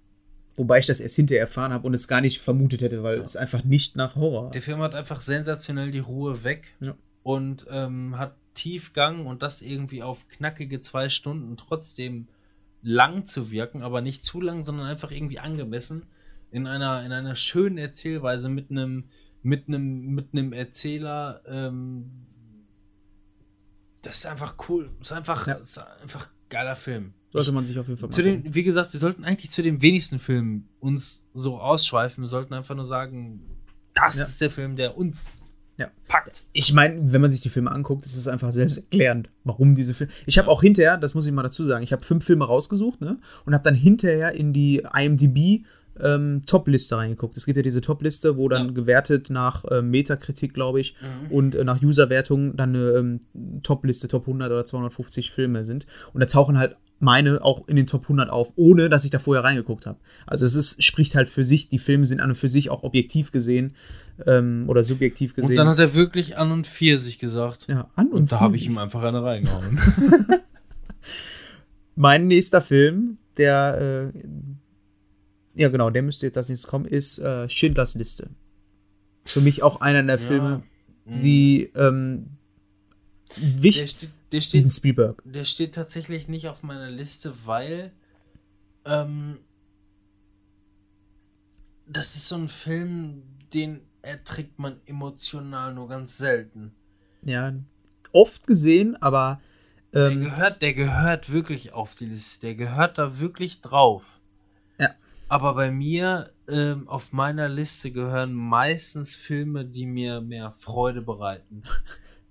Wobei ich das erst hinterher erfahren habe und es gar nicht vermutet hätte, weil Ja. es einfach nicht nach Horror. Der Film hat einfach sensationell die Ruhe weg Ja. und ähm, hat Tiefgang und das irgendwie auf knackige zwei Stunden trotzdem lang zu wirken, aber nicht zu lang, sondern einfach irgendwie angemessen in einer, in einer schönen Erzählweise mit einem mit einem mit einem Erzähler. Ähm, das ist einfach cool. Das ist einfach, Ja. das ist einfach ein geiler Film. Sollte man sich auf jeden Fall Zu den, wie gesagt, wir sollten eigentlich zu den wenigsten Filmen uns so ausschweifen. Wir sollten einfach nur sagen, das Ja. ist der Film, der uns Ja. packt. Ich meine, wenn man sich die Filme anguckt, ist es einfach selbsterklärend, warum diese Filme. Ich habe auch hinterher, das muss ich mal dazu sagen, ich habe fünf Filme rausgesucht, ne? Und habe dann hinterher in die IMDb ähm, Top-Liste reingeguckt. Es gibt ja diese Top-Liste, wo dann Ja. gewertet nach äh, Metakritik, glaube ich, Mhm. und äh, nach Userwertung dann eine ähm, Top-Liste, Top 100 oder 250 Filme sind. Und da tauchen halt meine auch in den Top 100 auf, ohne dass ich da vorher reingeguckt habe. Also es ist, spricht halt für sich, die Filme sind an und für sich auch objektiv gesehen ähm, oder subjektiv gesehen. Und dann hat er wirklich an und für sich gesagt. ja, an und, Und da habe ich ihm einfach eine reingehauen. Mein nächster Film, der, äh, ja genau, der müsste jetzt als nächstes kommen, ist äh, Schindlers Liste. Für mich auch einer der Filme, Mhm. die ähm, der wichtig. steht, der, Steven steht, Spielberg. der steht tatsächlich nicht auf meiner Liste, weil ähm, das ist so ein Film, den erträgt man emotional nur ganz selten. Ja, oft gesehen, aber Der ähm, gehört, der gehört wirklich auf die Liste. Der gehört da wirklich drauf. Ja. Aber bei mir ähm, auf meiner Liste gehören meistens Filme, die mir mehr Freude bereiten.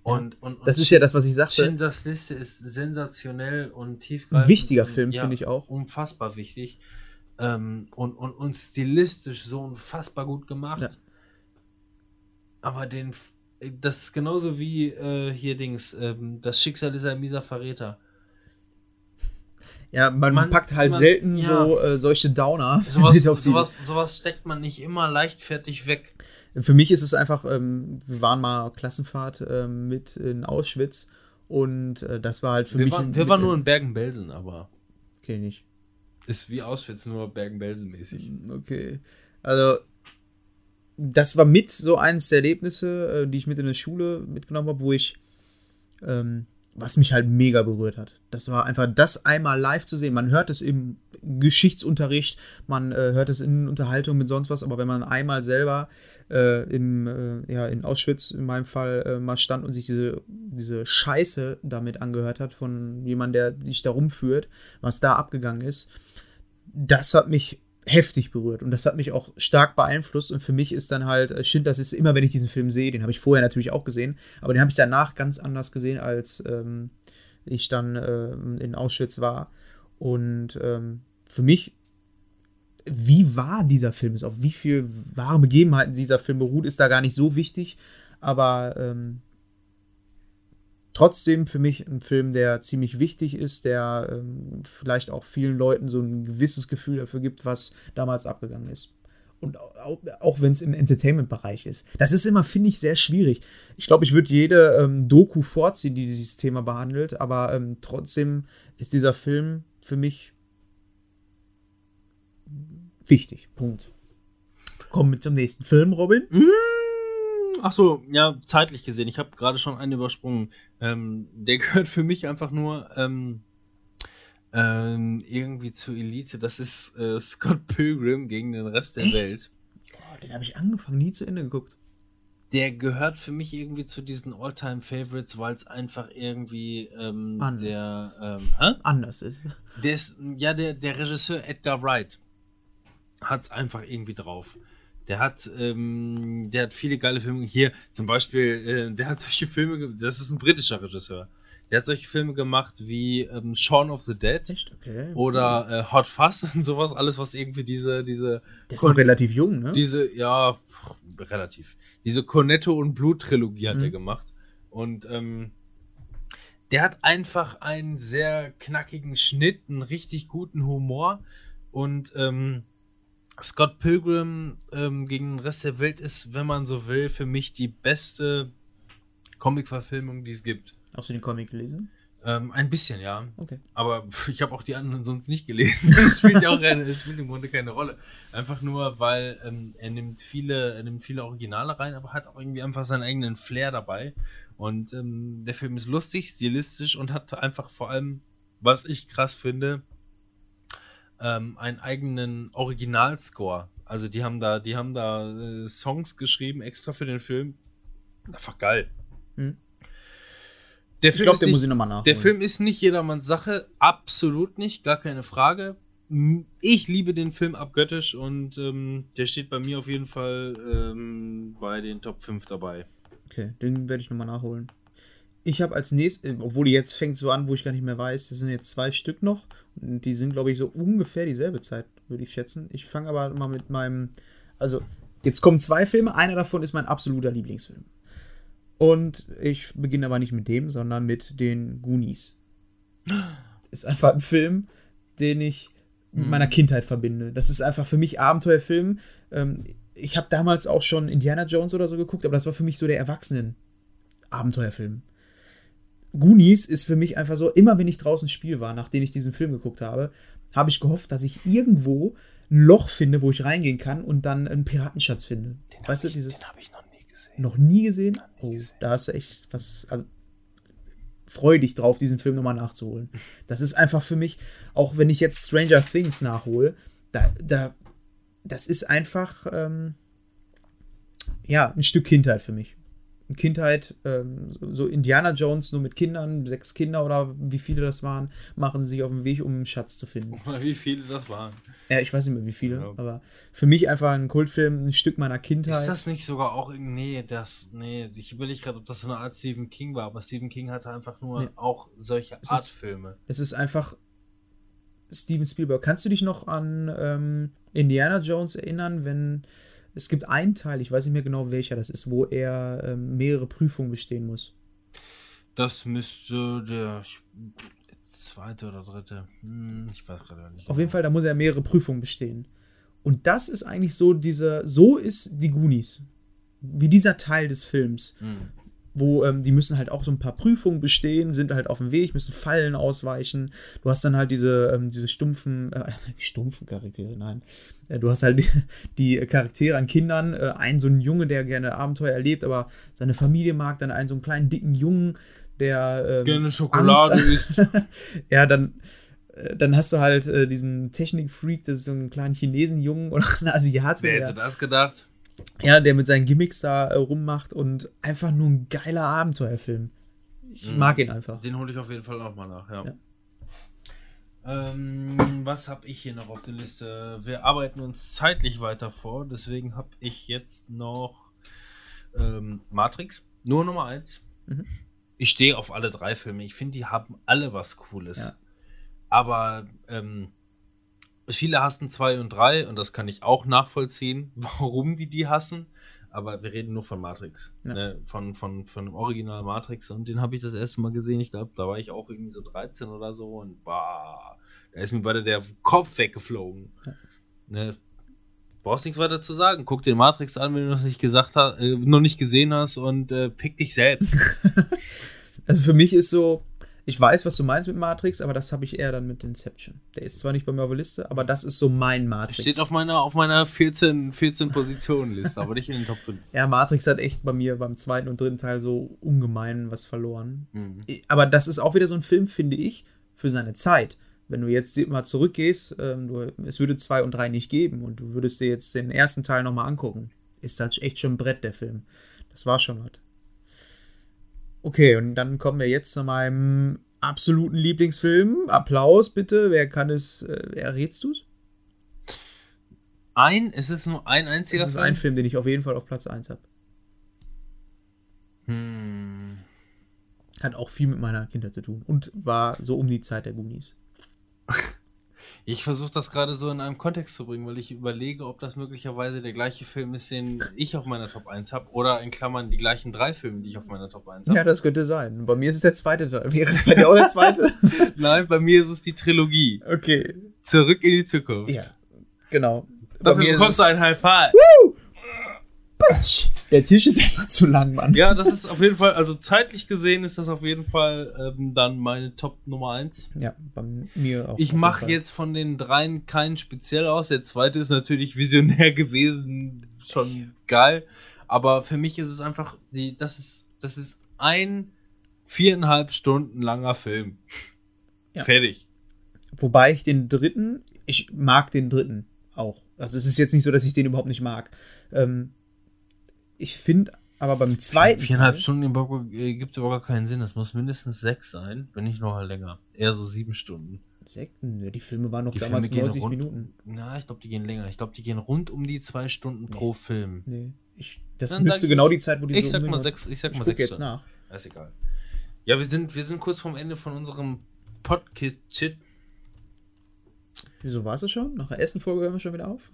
Und, und, und Das ist ja das, was ich sagte. Schindlers Liste ist sensationell und Ein tiefgreifend. wichtiger und, Film, ja, finde ich auch. Unfassbar wichtig. Ähm, und, und, und stilistisch so unfassbar gut gemacht. Ja. Aber den. Das ist genauso wie äh, hier Dings. Ähm, das Schicksal ist ein mieser Verräter. Ja, man, Man- packt halt man- selten ja. so äh, solche Downer. Sowas, mit sowas, sowas steckt man nicht immer leichtfertig weg. Für mich ist es einfach, ähm, wir waren mal Klassenfahrt ähm, mit in Auschwitz und äh, das war halt für Wir mich. waren, wir waren nur in Bergen-Belsen, aber Okay, nicht. ist wie Auschwitz, nur Bergen-Belsen mäßig. Okay. Also, das war mit so eines der Erlebnisse, äh, die ich mit in der Schule mitgenommen habe, wo ich, ähm, was mich halt mega berührt hat. Das war einfach das einmal live zu sehen. Man hört es im Geschichtsunterricht, man äh, hört es in Unterhaltung mit sonst was, aber wenn man einmal selber äh, im, äh, ja, in Auschwitz in meinem Fall äh, mal stand und sich diese, diese Scheiße damit angehört hat von jemandem, der dich da rumführt, was da abgegangen ist, das hat mich heftig berührt und das hat mich auch stark beeinflusst und für mich ist dann halt äh, Schindlers ist immer, wenn ich diesen Film sehe, den habe ich vorher natürlich auch gesehen, aber den habe ich danach ganz anders gesehen, als ähm, ich dann ähm, in Auschwitz war und ähm, für mich wie wahr dieser Film ist, auf wie viel wahre Begebenheiten dieser Film beruht, ist da gar nicht so wichtig, aber ähm, trotzdem für mich ein Film, der ziemlich wichtig ist, der ähm, vielleicht auch vielen Leuten so ein gewisses Gefühl dafür gibt, was damals abgegangen ist. Und auch, auch wenn es im Entertainment-Bereich ist. Das ist immer, finde ich, sehr schwierig. Ich glaube, ich würde jede ähm, Doku vorziehen, die dieses Thema behandelt, aber ähm, trotzdem ist dieser Film für mich wichtig. Punkt. Kommen wir zum nächsten Film, Robin. Ach so, ja, zeitlich gesehen. Ich habe gerade schon einen übersprungen. Ähm, der gehört für mich einfach nur ähm, ähm, irgendwie zur Elite. Das ist äh, Scott Pilgrim gegen den Rest der Echt? Welt. Oh, den habe ich angefangen, nie zu Ende geguckt. Der gehört für mich irgendwie zu diesen All-Time-Favorites, weil es einfach irgendwie ähm, Anders. der, hä? Anders ist. der ist, ja, der, der Regisseur Edgar Wright hat es einfach irgendwie drauf. Der hat, ähm, der hat viele geile Filme. Hier zum Beispiel, äh, der hat solche Filme, das ist ein britischer Regisseur. Der hat solche Filme gemacht wie ähm, Shaun of the Dead Echt? Okay. oder äh, Hot Fuzz und sowas. Alles, was irgendwie diese, diese, Der ist noch relativ jung, ne? diese, ja, pff, relativ. Diese Cornetto und Blut-Trilogie hat Mhm. er gemacht. Und ähm, der hat einfach einen sehr knackigen Schnitt, einen richtig guten Humor. Und ähm, Scott Pilgrim ähm, gegen den Rest der Welt ist, wenn man so will, für mich die beste Comic-Verfilmung, die es gibt. Hast du den Comic gelesen? Ähm, ein bisschen, ja. Okay. Aber pf, ich habe auch die anderen sonst nicht gelesen. Das spielt ja auch keine, das spielt im Grunde keine Rolle. Einfach nur, weil ähm, er nimmt viele, er nimmt viele Originale rein, aber hat auch irgendwie einfach seinen eigenen Flair dabei. Und ähm, der Film ist lustig, stilistisch und hat einfach vor allem, was ich krass finde, ähm, einen eigenen Originalscore. Also die haben da, die haben da äh, Songs geschrieben extra für den Film. Einfach geil. Hm. Der Ich Film glaube, ist der nicht- muss ich nochmal nachholen. der Film ist nicht jedermanns Sache, absolut nicht, gar keine Frage. Ich liebe den Film abgöttisch und ähm, der steht bei mir auf jeden Fall ähm, bei den Top 5 dabei. Okay, den werde ich nochmal nachholen. Ich habe als nächstes, obwohl die jetzt fängt so an, wo ich gar nicht mehr weiß, das sind jetzt zwei Stück noch. Und die sind, glaube ich, so ungefähr dieselbe Zeit, würde ich schätzen. Ich fange aber mal mit meinem. Also, jetzt kommen zwei Filme. Einer davon ist mein absoluter Lieblingsfilm. Und ich beginne aber nicht mit dem, sondern mit den Goonies. Ist einfach ein Film, den ich mit Mhm. meiner Kindheit verbinde. Das ist einfach für mich Abenteuerfilm. Ähm, ich habe damals auch schon Indiana Jones oder so geguckt, aber das war für mich so der Erwachsenen-Abenteuerfilm. Goonies ist für mich einfach so, immer wenn ich draußen Spiel war, nachdem ich diesen Film geguckt habe, habe ich gehofft, dass ich irgendwo ein Loch finde, wo ich reingehen kann und dann einen Piratenschatz finde. Den weißt du, ich, dieses Den habe ich noch nie gesehen. noch nie gesehen? Nie Oh, gesehen. da hast du echt was, also freu dich drauf, diesen Film nochmal nachzuholen. Das ist einfach für mich, auch wenn ich jetzt Stranger Things nachhole, da, da, das ist einfach, ähm, ja, ein Stück Kindheit für mich. Kindheit, ähm, so- Indiana Jones nur mit Kindern, sechs Kinder oder wie viele das waren, machen sich auf den Weg, um einen Schatz zu finden. Oder wie viele das waren. Ja, ich weiß nicht mehr wie viele, Ja. aber für mich einfach ein Kultfilm, ein Stück meiner Kindheit. Ist das nicht sogar auch irgendwie. Nee, das. Nee, ich überlege gerade, ob das so eine Art Stephen King war, aber Stephen King hatte einfach nur Nee. auch solche Es Art ist- Filme. Es ist einfach Steven Spielberg. Kannst du dich noch an ähm, Indiana Jones erinnern, wenn es gibt einen Teil, ich weiß nicht mehr genau welcher das ist, wo er ähm, mehrere Prüfungen bestehen muss. Das müsste der zweite oder dritte. Hm, ich weiß gerade nicht. Auf jeden Fall, da muss er mehrere Prüfungen bestehen. Und das ist eigentlich so dieser, so ist die Goonies. Wie dieser Teil des Films. Hm. Wo ähm, die müssen halt auch so ein paar Prüfungen bestehen, sind halt auf dem Weg, müssen Fallen ausweichen. Du hast dann halt diese, ähm, diese stumpfen, äh, stumpfen Charaktere, nein. Äh, du hast halt die, die Charaktere an Kindern, äh, einen so einen Junge, der gerne Abenteuer erlebt, aber seine Familie mag dann einen so einen kleinen dicken Jungen, der ähm, Gerne Schokolade Angst- isst. ja, dann, äh, dann hast du halt äh, diesen Technik-Freak, das ist so ein kleiner Chinesenjungen oder ein Asiate. Wer hätte das gedacht? Ja, der mit seinen Gimmicks da äh, rummacht und einfach nur ein geiler Abenteuerfilm. Ich Mhm. mag ihn einfach. Den hole ich auf jeden Fall auch mal nach, ja. Ja. Ähm, was habe ich hier noch auf der Liste? Wir arbeiten uns zeitlich weiter vor, deswegen habe ich jetzt noch ähm, Matrix, nur Nummer 1. Mhm. Ich stehe auf alle drei Filme. Ich finde, die haben alle was Cooles. Ja. Aber ähm, viele hassen 2 und 3 und das kann ich auch nachvollziehen, warum die die hassen. Aber wir reden nur von Matrix. Ja. Ne? Von, von, von dem Original Matrix. Und den habe ich das erste Mal gesehen. Ich glaube, da war ich auch irgendwie so 13 oder so. Und bah, da ist mir beide der Kopf weggeflogen. Ja. Ne? Brauchst nichts weiter zu sagen. Guck dir Matrix an, wenn du das nicht gesagt hast, äh, noch nicht gesehen hast und äh, pick dich selbst. Also für mich ist so, ich weiß, was du meinst mit Matrix, aber das habe ich eher dann mit Inception. Der ist zwar nicht bei mir auf der Liste, aber das ist so mein Matrix. Steht auf meiner, auf meiner 14, 14 Positionen Liste, aber nicht in den Top 5. ja, Matrix hat echt bei mir beim zweiten und dritten Teil so ungemein was verloren. Mhm. Aber das ist auch wieder so ein Film, finde ich, für seine Zeit. Wenn du jetzt mal zurückgehst, ähm, du, es würde zwei und drei nicht geben und du würdest dir jetzt den ersten Teil nochmal angucken, ist das echt schon ein Brett, der Film. Das war schon was. Okay, und dann kommen wir jetzt zu meinem absoluten Lieblingsfilm. Applaus bitte. Wer kann es, äh, errätst du es? Ein, ist es nur ein einziger Das ist ein Film, den ich auf jeden Fall auf Platz 1 habe. Hm. Hat auch viel mit meiner Kindheit zu tun und war so um die Zeit der Goonies. Ich versuche das gerade so in einem Kontext zu bringen, weil ich überlege, ob das möglicherweise der gleiche Film ist, den ich auf meiner Top 1 habe, oder in Klammern die gleichen drei Filme, die ich auf meiner Top 1 habe. Ja, das könnte sein. Bei mir ist es der zweite Teil. Wäre es bei dir auch der zweite? Nein, bei mir ist es die Trilogie. okay. Zurück in die Zukunft. Ja, genau. Dafür bekommst du ein High Five. Der Tisch ist einfach zu lang, Mann. Ja, das ist auf jeden Fall, also zeitlich gesehen ist das auf jeden Fall ähm, dann meine Top Nummer 1. Ja, bei mir auch. Ich mache jetzt von den dreien keinen speziell aus. Der zweite ist natürlich visionär gewesen, schon geil. Aber für mich ist es einfach, die, das ist, das ist ein viereinhalb Stunden langer Film. Ja. Fertig. Wobei ich den dritten, ich mag den dritten auch. Also es ist jetzt nicht so, dass ich den überhaupt nicht mag. Ähm, ich finde aber beim zweiten Viereinhalb Teil, Stunden im Bock, äh, gibt überhaupt keinen Sinn. Das muss mindestens sechs sein, wenn nicht noch länger. Eher so sieben Stunden. Sekten, ja, die Filme waren noch Die damals Filme gehen 90 rund- Minuten. Na, ich glaube, die gehen länger. Ich glaube, die gehen rund um die zwei Stunden pro Film. Nee, ich, das Dann müsste genau ich- die Zeit, wo die Ich so sag mal sechs, ich sag Ich mal sechs jetzt Stunden. nach. Ist egal. Ja, wir sind, wir sind kurz vorm Ende von unserem Podcast. Wieso war es schon? Nach der ersten Folge hören wir schon wieder auf?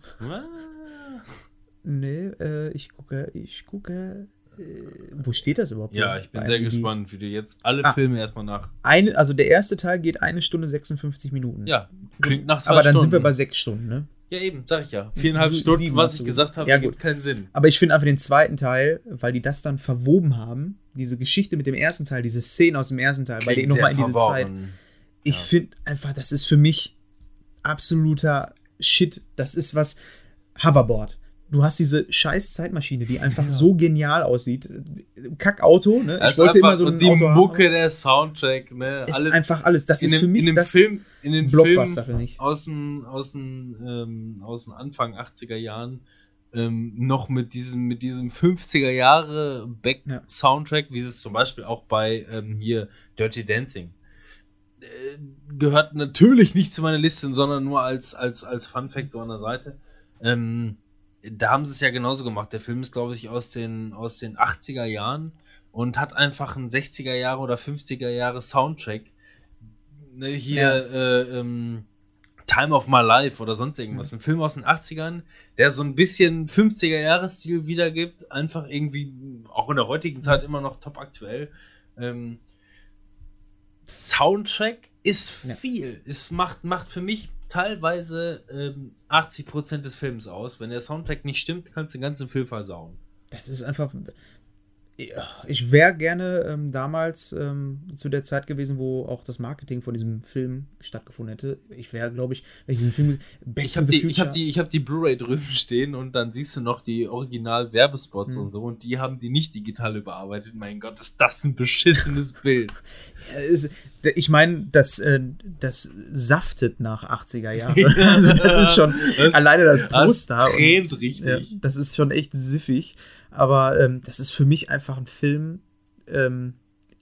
Nee, äh, ich gucke, ich gucke. Äh, wo steht das überhaupt? Ja, ich bin sehr IMDb? gespannt, wie du jetzt alle Ah. Filme erstmal nach. Eine, also der erste Teil geht eine Stunde 56 Minuten. Ja, klingt nach zwei Aber dann Stunden. sind wir bei sechs Stunden, ne? Ja, eben, sag ich ja. Viereinhalb Stunden, sieben was ich gesagt habe, Ja, gut. keinen Sinn. Aber ich finde einfach den zweiten Teil, weil die das dann verwoben haben, diese Geschichte mit dem ersten Teil, diese Szene aus dem ersten Teil, weil die nochmal in diese Zeit. verworren. Ich Ja. finde einfach, das ist für mich absoluter Shit. Das ist was Hoverboard. Du hast diese scheiß Zeitmaschine, die einfach Ja. so genial aussieht. Kackauto, ne? Das Ich wollte immer einfach- so ein und die Auto Mucke, haben. der Soundtrack, ne? Ist alles einfach alles. Das in ist dem, für mich in dem Film, in den Blockbuster Film für mich. aus den, aus den, ähm, aus den Anfang 80er Jahren ähm, noch mit diesem, mit diesem 50er Jahre Back-Soundtrack, wie es zum Beispiel auch bei ähm, hier Dirty Dancing. Äh, gehört natürlich nicht zu meiner Liste, sondern nur als, als, als Fun Fact so an der Seite. Ähm, da haben sie es ja genauso gemacht. Der Film ist, glaube ich, aus den, aus den 80er Jahren und hat einfach einen 60er Jahre oder 50er Jahre Soundtrack. Ne, hier, Ja. äh, ähm, Time of My Life oder sonst irgendwas. Ein Film aus den 80ern, der so ein bisschen 50er-Jahres-Stil wiedergibt. Einfach irgendwie, auch in der heutigen Zeit immer noch top aktuell. Ähm, Soundtrack ist Ja. viel. Es macht, macht für mich teilweise ähm, 80% des Films aus. Wenn der Soundtrack nicht stimmt, kannst du den ganzen Film versauen. Das ist einfach. Ja, Ich wäre gerne ähm, damals ähm, zu der Zeit gewesen, wo auch das Marketing von diesem Film stattgefunden hätte. Ich wäre, glaube ich, wenn ich diesen Film Back Ich habe die, ich hab die, ich hab die Blu-ray drüben stehen und dann siehst du noch die Original-Werbespots Hm. und so und die haben die nicht digital überarbeitet. Mein Gott, ist das ein beschissenes Bild. Ja, es- ich meine, das, äh, das saftet nach 80er Jahren. also das ist schon Das- alleine das Das Poster. und- tränt Ja, richtig. das ist schon echt süffig. Aber ähm, das ist für mich einfach ein Film. Ähm,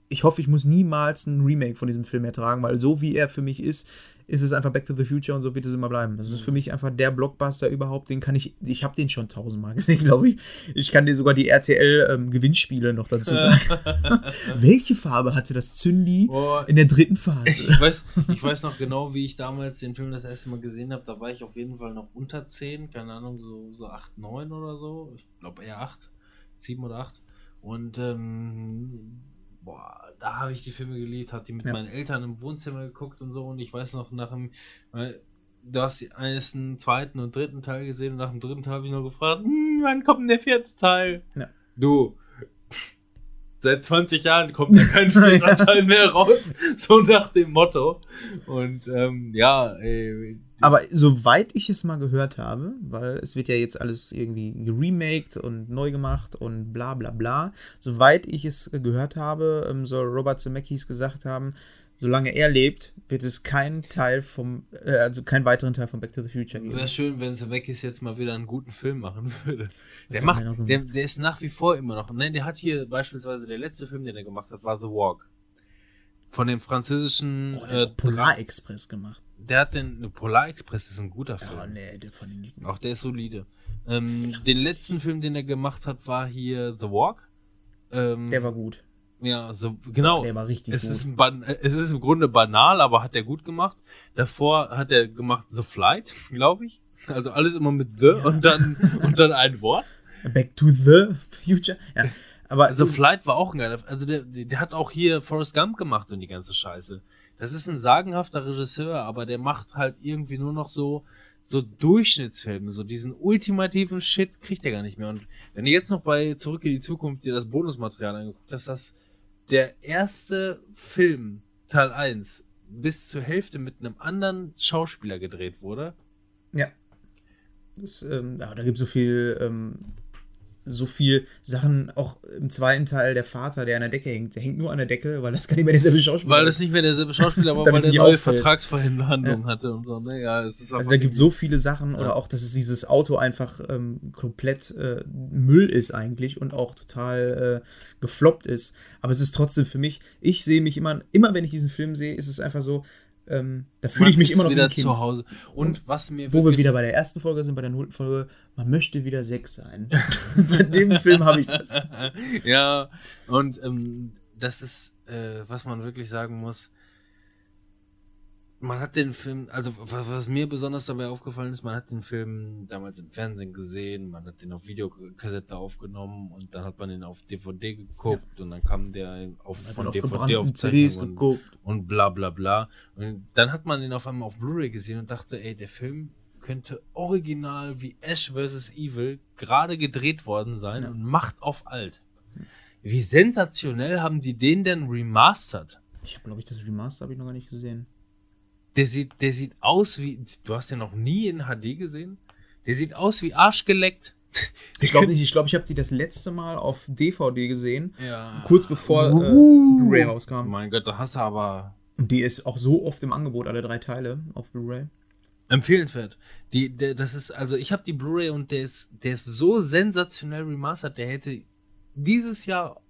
ich hoffe, ich muss niemals ein Remake von diesem Film ertragen, weil so wie er für mich ist, ist es einfach Back to the Future und so wird es immer bleiben. Das ist für mich einfach der Blockbuster überhaupt. Den kann ich, ich habe den schon tausendmal gesehen, glaube ich. Ich kann dir sogar die RTL-Gewinnspiele noch dazu sagen. Welche Farbe hatte das Zündi Boah, in der dritten Phase? ich, weiß, ich weiß noch genau, wie ich damals den Film das erste Mal gesehen habe. Da war ich auf jeden Fall noch unter 10, keine Ahnung, so, so 8, 9 oder so. Ich glaube eher 8, 7 oder 8. Und ähm, boah, da habe ich die Filme geliebt, habe die mit Ja. meinen Eltern im Wohnzimmer geguckt und so. Und ich weiß noch, nach dem, weil du hast den ersten, zweiten und dritten Teil gesehen und nach dem dritten Teil habe ich noch gefragt, hm, wann kommt denn der vierte Teil? Ja. Du, seit 20 Jahren kommt da kein vierter Teil mehr raus, so nach dem Motto. Und ähm, ja, ey, Aber soweit ich es mal gehört habe, weil es wird ja jetzt alles irgendwie geremaked und neu gemacht und bla bla bla, soweit ich es gehört habe, ähm, soll Robert Zemeckis gesagt haben, solange er lebt, wird es keinen Teil vom, äh, also keinen weiteren Teil von Back to the Future geben. wäre schön, wenn Zemeckis jetzt mal wieder einen guten Film machen würde. Der macht, er der, der ist nach wie vor immer noch. Nein, der hat hier beispielsweise der letzte Film, den er gemacht hat, war The Walk. Von dem französischen. Oh, äh, Polar Express gemacht. der hat den Polar Express ist ein guter Film. Ja, nee, der von den nicht Auch der ist solide. Ähm, ist den letzten Film, den er gemacht hat, war hier The Walk. Ähm, Der war gut. Ja, so, genau. Der war richtig Es gut. ist, ein es ist im Grunde banal, aber hat er gut gemacht. Davor hat er gemacht The Flight, glaube ich. Also alles immer mit The Ja. und dann und dann ein Wort. Back to the Future. Ja, aber The Flight war auch ein geiler. Also der, der hat auch hier Forrest Gump gemacht und die ganze Scheiße. Das ist ein sagenhafter Regisseur, aber der macht halt irgendwie nur noch so so Durchschnittsfilme, so diesen ultimativen Shit kriegt er gar nicht mehr. Und wenn du jetzt noch bei Zurück in die Zukunft dir das Bonusmaterial angeguckt hast, das der erste Film Teil 1 bis zur Hälfte mit einem anderen Schauspieler gedreht wurde. Ja. Das, ähm, ja, da gibt es so viel, ähm, so viel Sachen, auch im zweiten Teil der Vater, der an der Decke hängt. Der hängt nur an der Decke, weil das gar nicht mehr derselbe Schauspieler Weil das nicht mehr derselbe Schauspieler war, weil der nicht neue auffällt. Vertragsverhandlungen hatte und so. Ne? Ja, es ist Also da gibt es so viele Sachen Ja. oder auch, dass es dieses Auto einfach ähm, komplett äh, Müll ist eigentlich und auch total äh, gefloppt ist. Aber es ist trotzdem für mich, ich sehe mich immer, immer wenn ich diesen Film sehe, ist es einfach so, ähm, da fühle ich mich immer noch wie wieder zu Hause. Und was mir Wo wir wieder bei der ersten Folge sind, bei der nullten Folge, man möchte wieder sechs sein. bei dem Film habe ich das. ja, und ähm, das ist, äh, was man wirklich sagen muss. Man hat den Film, also was, was mir besonders dabei aufgefallen ist, man hat den Film damals im Fernsehen gesehen, man hat den auf Videokassette aufgenommen und dann hat man den auf DVD geguckt und dann kam der auf von auf DVD auf CDs und, geguckt. und bla bla bla. Und dann hat man den auf einmal auf Blu-ray gesehen und dachte, ey, der Film könnte original wie Ash vs. Evil gerade gedreht worden sein Ja. und macht auf alt. Wie sensationell haben die den denn remastert? Ich habe, glaube ich, das Remaster habe ich noch gar nicht gesehen. Der sieht, der sieht aus wie. Du hast den noch nie in HD gesehen? Der sieht aus wie arschgeleckt. Ich glaube nicht, ich glaube, ich habe die das letzte Mal auf DVD gesehen, Ja. kurz bevor äh, Uh. Blu-ray rauskam. Mein Gott, da hast du aber. Und die ist auch so oft im Angebot, alle drei Teile auf Blu-ray. Empfehlenswert. Die, der, das ist, also ich habe die Blu-ray und der ist, der ist so sensationell remastert, der hätte dieses Jahr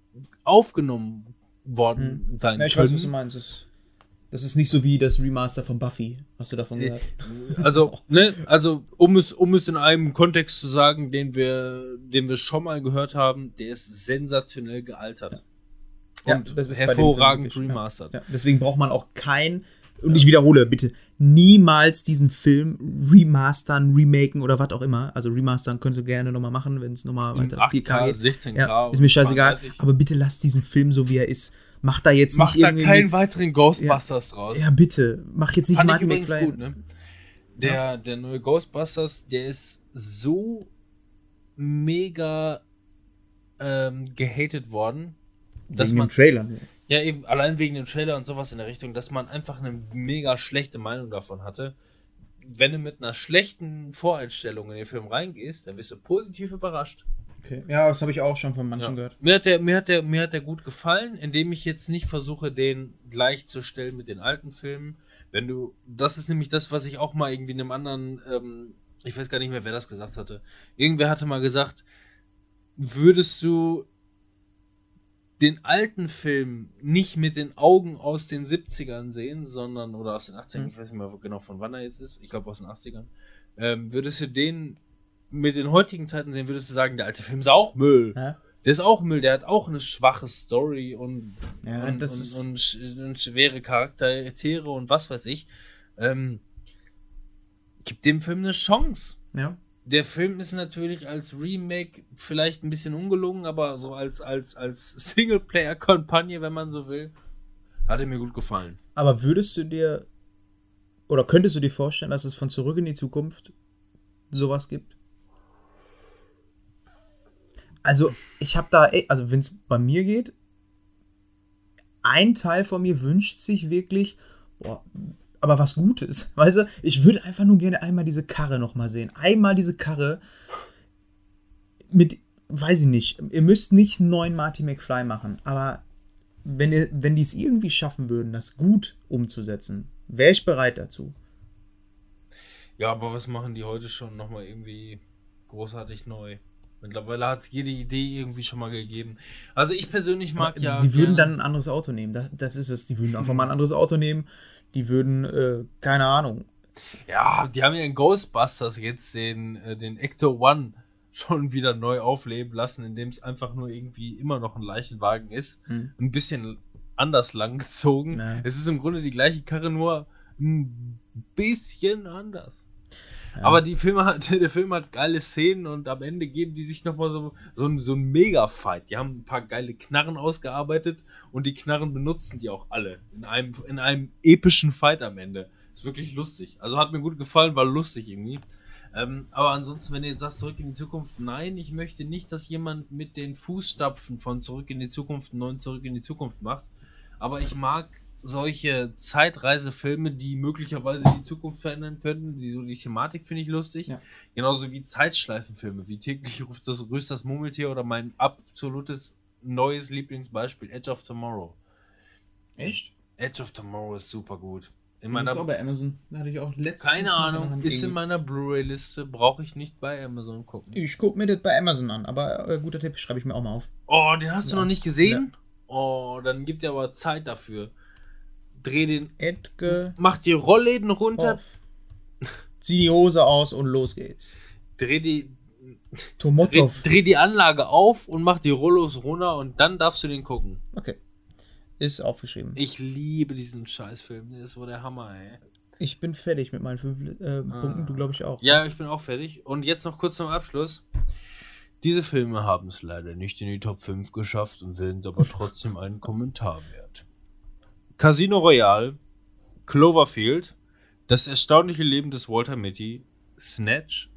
aufgenommen worden sein Hm. Ja, ich können. weiß, was du meinst. Das, ist nicht so wie das Remaster von Buffy. Hast du davon gehört? Also, ne, also um es, um es in einem Kontext zu sagen, den wir, den wir schon mal gehört haben, der ist sensationell gealtert. Ja, und das ist bei dem Film hervorragend wirklich, ja. remastert. Ja, deswegen braucht man auch kein, und ich wiederhole, bitte, niemals diesen Film remastern, remaken oder was auch immer. Also remastern könnt ihr gerne nochmal machen, wenn es nochmal weiter 8K, 4K geht. 16K. Ja, ist mir scheißegal. 32. Aber bitte lasst diesen Film so, wie er ist. Macht da jetzt Macht nicht da irgendwie keinen mit- weiteren Ghostbusters draus. Ja, bitte. Mach jetzt nicht Fand ich Martin übrigens McFly. gut, ne? Der, der neue Ghostbusters, der ist so mega ähm, gehatet worden, dass Wegen man, dem Trailer. ja eben allein wegen dem Trailer und sowas in der Richtung, dass man einfach eine mega schlechte Meinung davon hatte. Wenn du mit einer schlechten Voreinstellung in den Film reingehst, dann wirst du positiv überrascht. Okay. Ja, das habe ich auch schon von manchen Ja. gehört. Mir hat, der, mir, hat der, mir hat der gut gefallen, indem ich jetzt nicht versuche, den gleichzustellen mit den alten Filmen. Wenn du, das ist nämlich das, was ich auch mal irgendwie in einem anderen, ähm, ich weiß gar nicht mehr, wer das gesagt hatte. Irgendwer hatte mal gesagt, würdest du den alten Film nicht mit den Augen aus den 70ern sehen, sondern, oder aus den 80ern, Mhm. ich weiß nicht mehr genau von wann er jetzt ist, ich glaube aus den 80ern, ähm, würdest du den mit den heutigen Zeiten sehen, würdest du sagen, der alte Film ist auch Müll. Ja, Der ist auch Müll, der hat auch eine schwache Story und, ja und, und, und, sch- und schwere Charaktere und was weiß ich. Ähm, gib dem Film eine Chance. ja. Der Film ist natürlich als Remake vielleicht ein bisschen ungelungen, aber so als, als, als Singleplayer-Kampagne, wenn man so will, hat er mir gut gefallen. Aber würdest du dir oder könntest du dir vorstellen, dass es von Zurück in die Zukunft sowas gibt? Also, ich habe da, e- also wenn es bei mir geht, ein Teil von mir wünscht sich wirklich, boah, aber was Gutes, weißt du? Ich würde einfach nur gerne einmal diese Karre nochmal sehen. Einmal diese Karre mit, weiß ich nicht, ihr müsst nicht einen neuen Marty McFly machen, aber wenn, wenn die es irgendwie schaffen würden, das gut umzusetzen, wäre ich bereit dazu. Ja, aber was machen die heute schon nochmal irgendwie großartig neu? Mittlerweile hat es jede Idee irgendwie schon mal gegeben. Also ich persönlich mag ja. die würden dann ein anderes Auto nehmen. Das, das ist es. Die würden einfach mal ein anderes Auto nehmen. Die würden, äh, keine Ahnung. Ja, die haben ja in Ghostbusters jetzt den, äh, den Ecto One schon wieder neu aufleben lassen, indem es einfach nur irgendwie immer noch ein Leichenwagen ist. Hm. Ein bisschen anders lang gezogen. Ja. Es ist im Grunde die gleiche Karre, nur ein bisschen anders. Aber die Filme der Film hat geile Szenen und am Ende geben die sich nochmal so, so, ein- so ein Mega-Fight. Die haben ein paar geile Knarren ausgearbeitet und die Knarren benutzen die auch alle. In einem, in einem epischen Fight am Ende. Ist wirklich lustig. Also hat mir gut gefallen, war lustig irgendwie. Ähm, aber ansonsten, wenn du jetzt sagst, zurück in die Zukunft, nein, ich möchte nicht, dass jemand mit den Fußstapfen von zurück in die Zukunft neuen zurück in die Zukunft macht. Aber ich mag solche Zeitreisefilme, die möglicherweise die Zukunft verändern könnten. Die, so die Thematik finde ich lustig. Ja. Genauso wie Zeitschleifenfilme, wie täglich ruft das, grüßt das Murmeltier oder mein absolutes neues Lieblingsbeispiel, Edge of Tomorrow. Echt? Edge of Tomorrow ist super gut. In Meiner auch bei Amazon. Da hatte ich auch letztens. keine Ahnung, ist in meiner Blu-ray-Liste, brauche ich nicht bei Amazon gucken. Ich gucke mir das bei Amazon an, aber äh, guter Tipp, schreibe ich mir auch mal auf. Oh, den hast du Ja. noch nicht gesehen? Oh, dann gib dir aber Zeit dafür. Dreh den, Edge mach die Rollläden runter, auf. Zieh die Hose aus und los geht's. dreh die, dreh, dreh die Anlage auf und mach die Rollos runter und dann darfst du den gucken. Okay. Ist aufgeschrieben. Ich liebe diesen Scheißfilm, der ist wohl der Hammer, ey. Ich bin fertig mit meinen fünf äh, Punkten, du glaube ich auch. Ja, ich bin auch fertig. Und jetzt noch kurz zum Abschluss. Diese Filme haben es leider nicht in die Top 5 geschafft und sind aber trotzdem einen Kommentar wert. Casino Royale, Cloverfield, Das erstaunliche Leben des Walter Mitty, Snatch,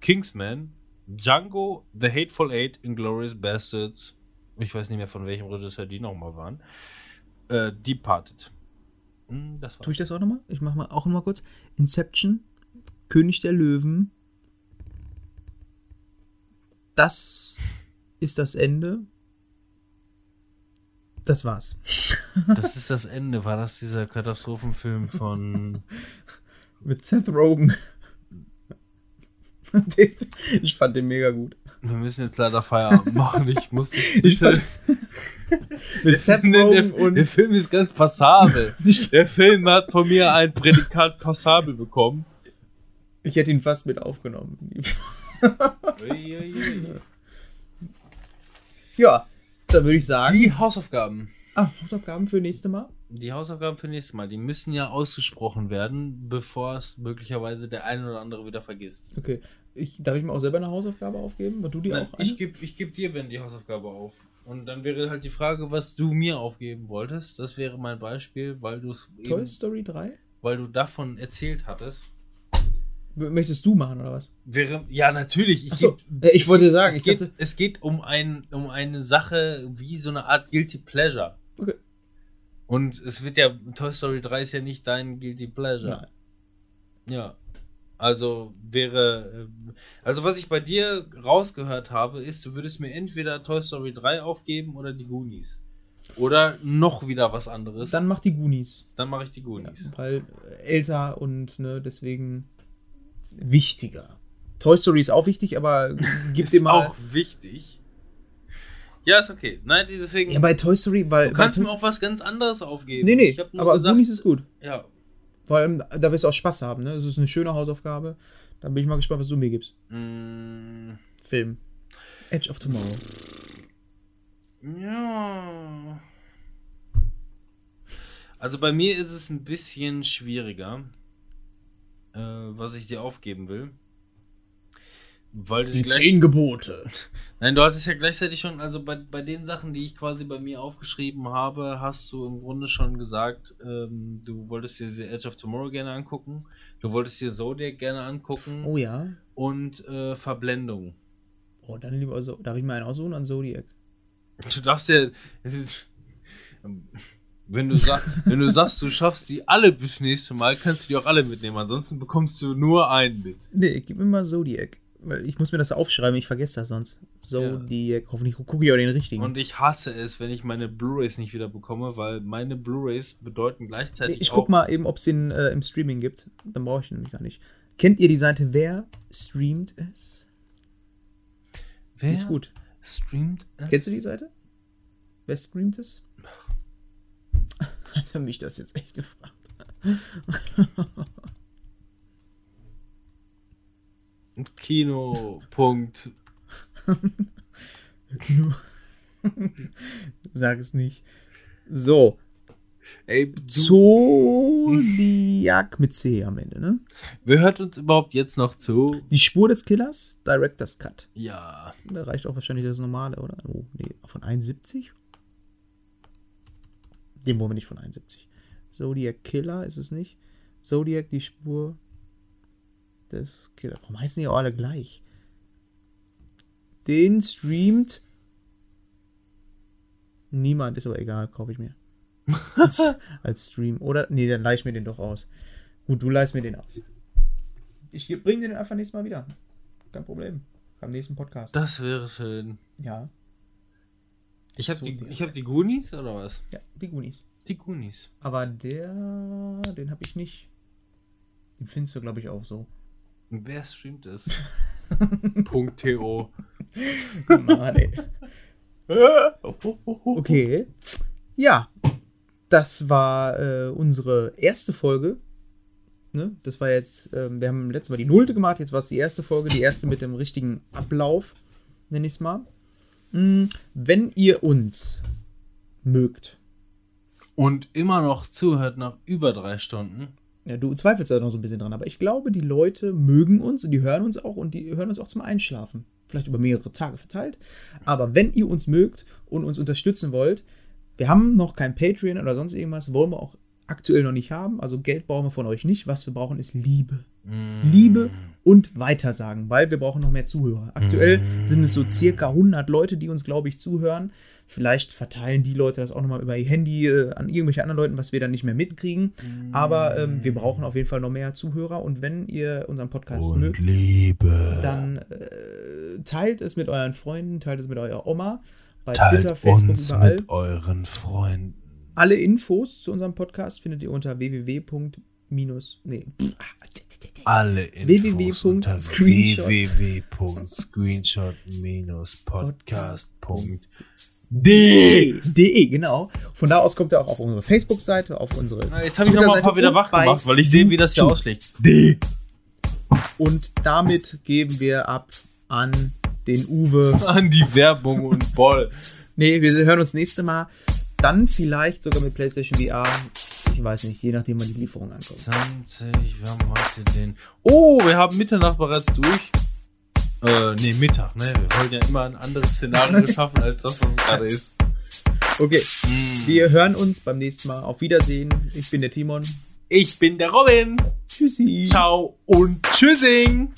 Kingsman, Django, The Hateful Eight, Inglourious Bastards, ich weiß nicht mehr von welchem Regisseur die nochmal waren, äh, Departed. Hm, das Tue ich das auch nochmal? Ich mache mal auch nochmal kurz. Inception, König der Löwen. Das ist das Ende. Das war's. Das ist das Ende. War das dieser Katastrophenfilm von Mit Seth Rogen. Ich fand den mega gut. Wir müssen jetzt leider Feierabend machen. Ich muss dich Ich bitte. Mit Seth Rogen der, und. der Film ist ganz passabel. Der Film hat von mir ein Prädikat passabel bekommen. ich hätte ihn fast mit aufgenommen. Ja, dann würde ich sagen. Die Hausaufgaben. Ah, Hausaufgaben für nächste Mal? Die Hausaufgaben für nächstes Mal, die müssen ja ausgesprochen werden, bevor es möglicherweise der eine oder andere wieder vergisst. Okay. Ich, darf ich mir auch selber eine Hausaufgabe aufgeben? Und du die Nein, auch? eine? ich gebe ich geb dir, wenn die Hausaufgabe auf. Und dann wäre halt die Frage, was du mir aufgeben wolltest. Das wäre mein Beispiel, weil du es Toy Story 3? weil du davon erzählt hattest. Möchtest du machen oder was? Wäre ja natürlich. Ich, Achso, geb- äh, ich wollte geht- sagen, es ich geht, dachte- es geht um, ein, um eine Sache wie so eine Art Guilty Pleasure. Okay. Und es wird ja, Toy Story 3 ist ja nicht dein Guilty Pleasure. Nein. Ja. Also wäre. ähm, Also was ich bei dir rausgehört habe, ist, du würdest mir entweder Toy Story 3 aufgeben oder die Goonies. Oder noch wieder was anderes. Dann mach die Goonies. Dann mache ich die Ja, Goonies. weil äh, älter und ne, deswegen wichtiger. Toy Story ist auch wichtig, aber gib ist dir mal. auch wichtig. Ja, ist okay. Nein, deswegen. Ja, bei Toy Story, weil. du kannst mir auch was ganz anderes aufgeben. Nee, nee, Ich hab nur aber gesagt, Goonies ist gut. Ja. Vor allem, da wirst du auch Spaß haben, ne? Das ist eine schöne Hausaufgabe. Da bin ich mal gespannt, was du mir gibst. Mm, Film. Edge of Tomorrow. ja. Also bei mir ist es ein bisschen schwieriger, äh, was ich dir aufgeben will. Weil du gleich- Gebote. Nein, du hattest ja gleichzeitig schon, also bei, bei den Sachen, die ich quasi bei mir aufgeschrieben habe, hast du im Grunde schon gesagt, ähm, du wolltest dir The Edge of Tomorrow gerne angucken, du wolltest dir Zodiac gerne angucken Oh ja. und äh, Verblendung. Oh, dann lieber so. Darf ich mir einen aussuchen an Zodiac? Du darfst ja. Wenn du, sag, wenn du sagst, du schaffst sie alle bis nächste Mal, kannst du die auch alle mitnehmen. Ansonsten bekommst du nur einen mit. Nee, gib mir mal Zodiac. Weil ich muss mir das aufschreiben, ich vergesse das sonst. Zodiac. Hoffentlich gucke ich auch den richtigen. Und ich hasse es, wenn ich meine Blu-rays nicht wieder bekomme, weil meine Blu-rays bedeuten Nee, gleichzeitig ich auch. guck mal eben, ob es den äh, im Streaming gibt. Dann brauche ich ihn nämlich gar nicht. Kennt ihr die Seite Wer streamt es? Die Wer ist gut. streamt es? Kennst du die Seite? Wer streamt es? Hat er mich das jetzt echt gefragt? Kino. Punkt. Sag es nicht. So, Ey, Zodiac mit C am Ende, ne? wer hört uns überhaupt jetzt noch zu? Die Spur des Killers, Director's Cut. Ja. Da reicht auch wahrscheinlich das normale, oder? Oh, nee, von 71? Den wollen wir nicht von 71. Zodiac Killer ist es nicht. Zodiac, die Spur des Killers. Warum heißen die auch alle gleich? Den streamt niemand, ist aber egal, kaufe ich mir. Als, als Stream. Oder? Nee, dann leih ich mir den doch aus. Gut, du leihst mir den aus. Ich bring den einfach nächstes Mal wieder. Kein Problem. Beim nächsten Podcast. Das wäre schön. Ja. Ich habe die, ich hab die Goonies oder was? Ja, die Goonies. Die Goonies. Aber der, den habe ich nicht. Den findest du, glaube ich, auch so. Wer streamt es? Punkt .to. Mann, ey. Okay. Ja, das war äh, unsere erste Folge. Ne? Das war jetzt, ähm, wir haben letztes Mal die Nullte gemacht, jetzt war es die erste Folge, die erste mit dem richtigen Ablauf, nenne ich es mal. Mm, wenn ihr uns mögt, Und immer noch zuhört nach über drei Stunden. Ja, du zweifelst da noch so ein bisschen dran, aber ich glaube, die Leute mögen uns und die hören uns auch und die hören uns auch zum Einschlafen. Vielleicht über mehrere Tage verteilt. Aber wenn ihr uns mögt und uns unterstützen wollt, wir haben noch kein Patreon oder sonst irgendwas, wollen wir auch aktuell noch nicht haben. Also Geld brauchen wir von euch nicht. Was wir brauchen, ist Liebe. Liebe und Weitersagen, weil wir brauchen noch mehr Zuhörer. Aktuell sind es so circa 100 Leute, die uns, glaube ich, zuhören. Vielleicht verteilen die Leute das auch nochmal über ihr Handy äh, an irgendwelche anderen Leuten, was wir dann nicht mehr mitkriegen. Aber ähm, wir brauchen auf jeden Fall noch mehr Zuhörer. Und wenn ihr unseren Podcast mögt, Liebe. dann äh, teilt es mit euren Freunden, teilt es mit eurer Oma, bei Teilt Twitter, Facebook, uns überall. mit euren Freunden. Alle Infos zu unserem Podcast findet ihr unter minus, nee. Alle Infos unter Screenshot. www.screenshot-podcast.de De, genau. Von da aus kommt er auch auf unsere Facebook-Seite, auf unsere. Na, Jetzt habe ich noch mal ein paar wieder wach gemacht, weil ich sehe, wie das hier ausschlägt. D. Und damit geben wir ab an den Uwe. An die Werbung und Boll. Nee, wir hören uns nächste Mal. Dann vielleicht sogar mit PlayStation VR. Ich weiß nicht, je nachdem, wann die Lieferung ankommt. 20, wir haben heute den. Oh, wir haben Mitternacht bereits durch. Äh, nee, Mittag, ne? Wir wollen ja immer ein anderes Szenario schaffen als das, was es gerade ist. Okay, Mm. wir hören uns beim nächsten Mal. Auf Wiedersehen. Ich bin der Timon. Ich bin der Robin. Tschüssi. Ciao und tschüssing.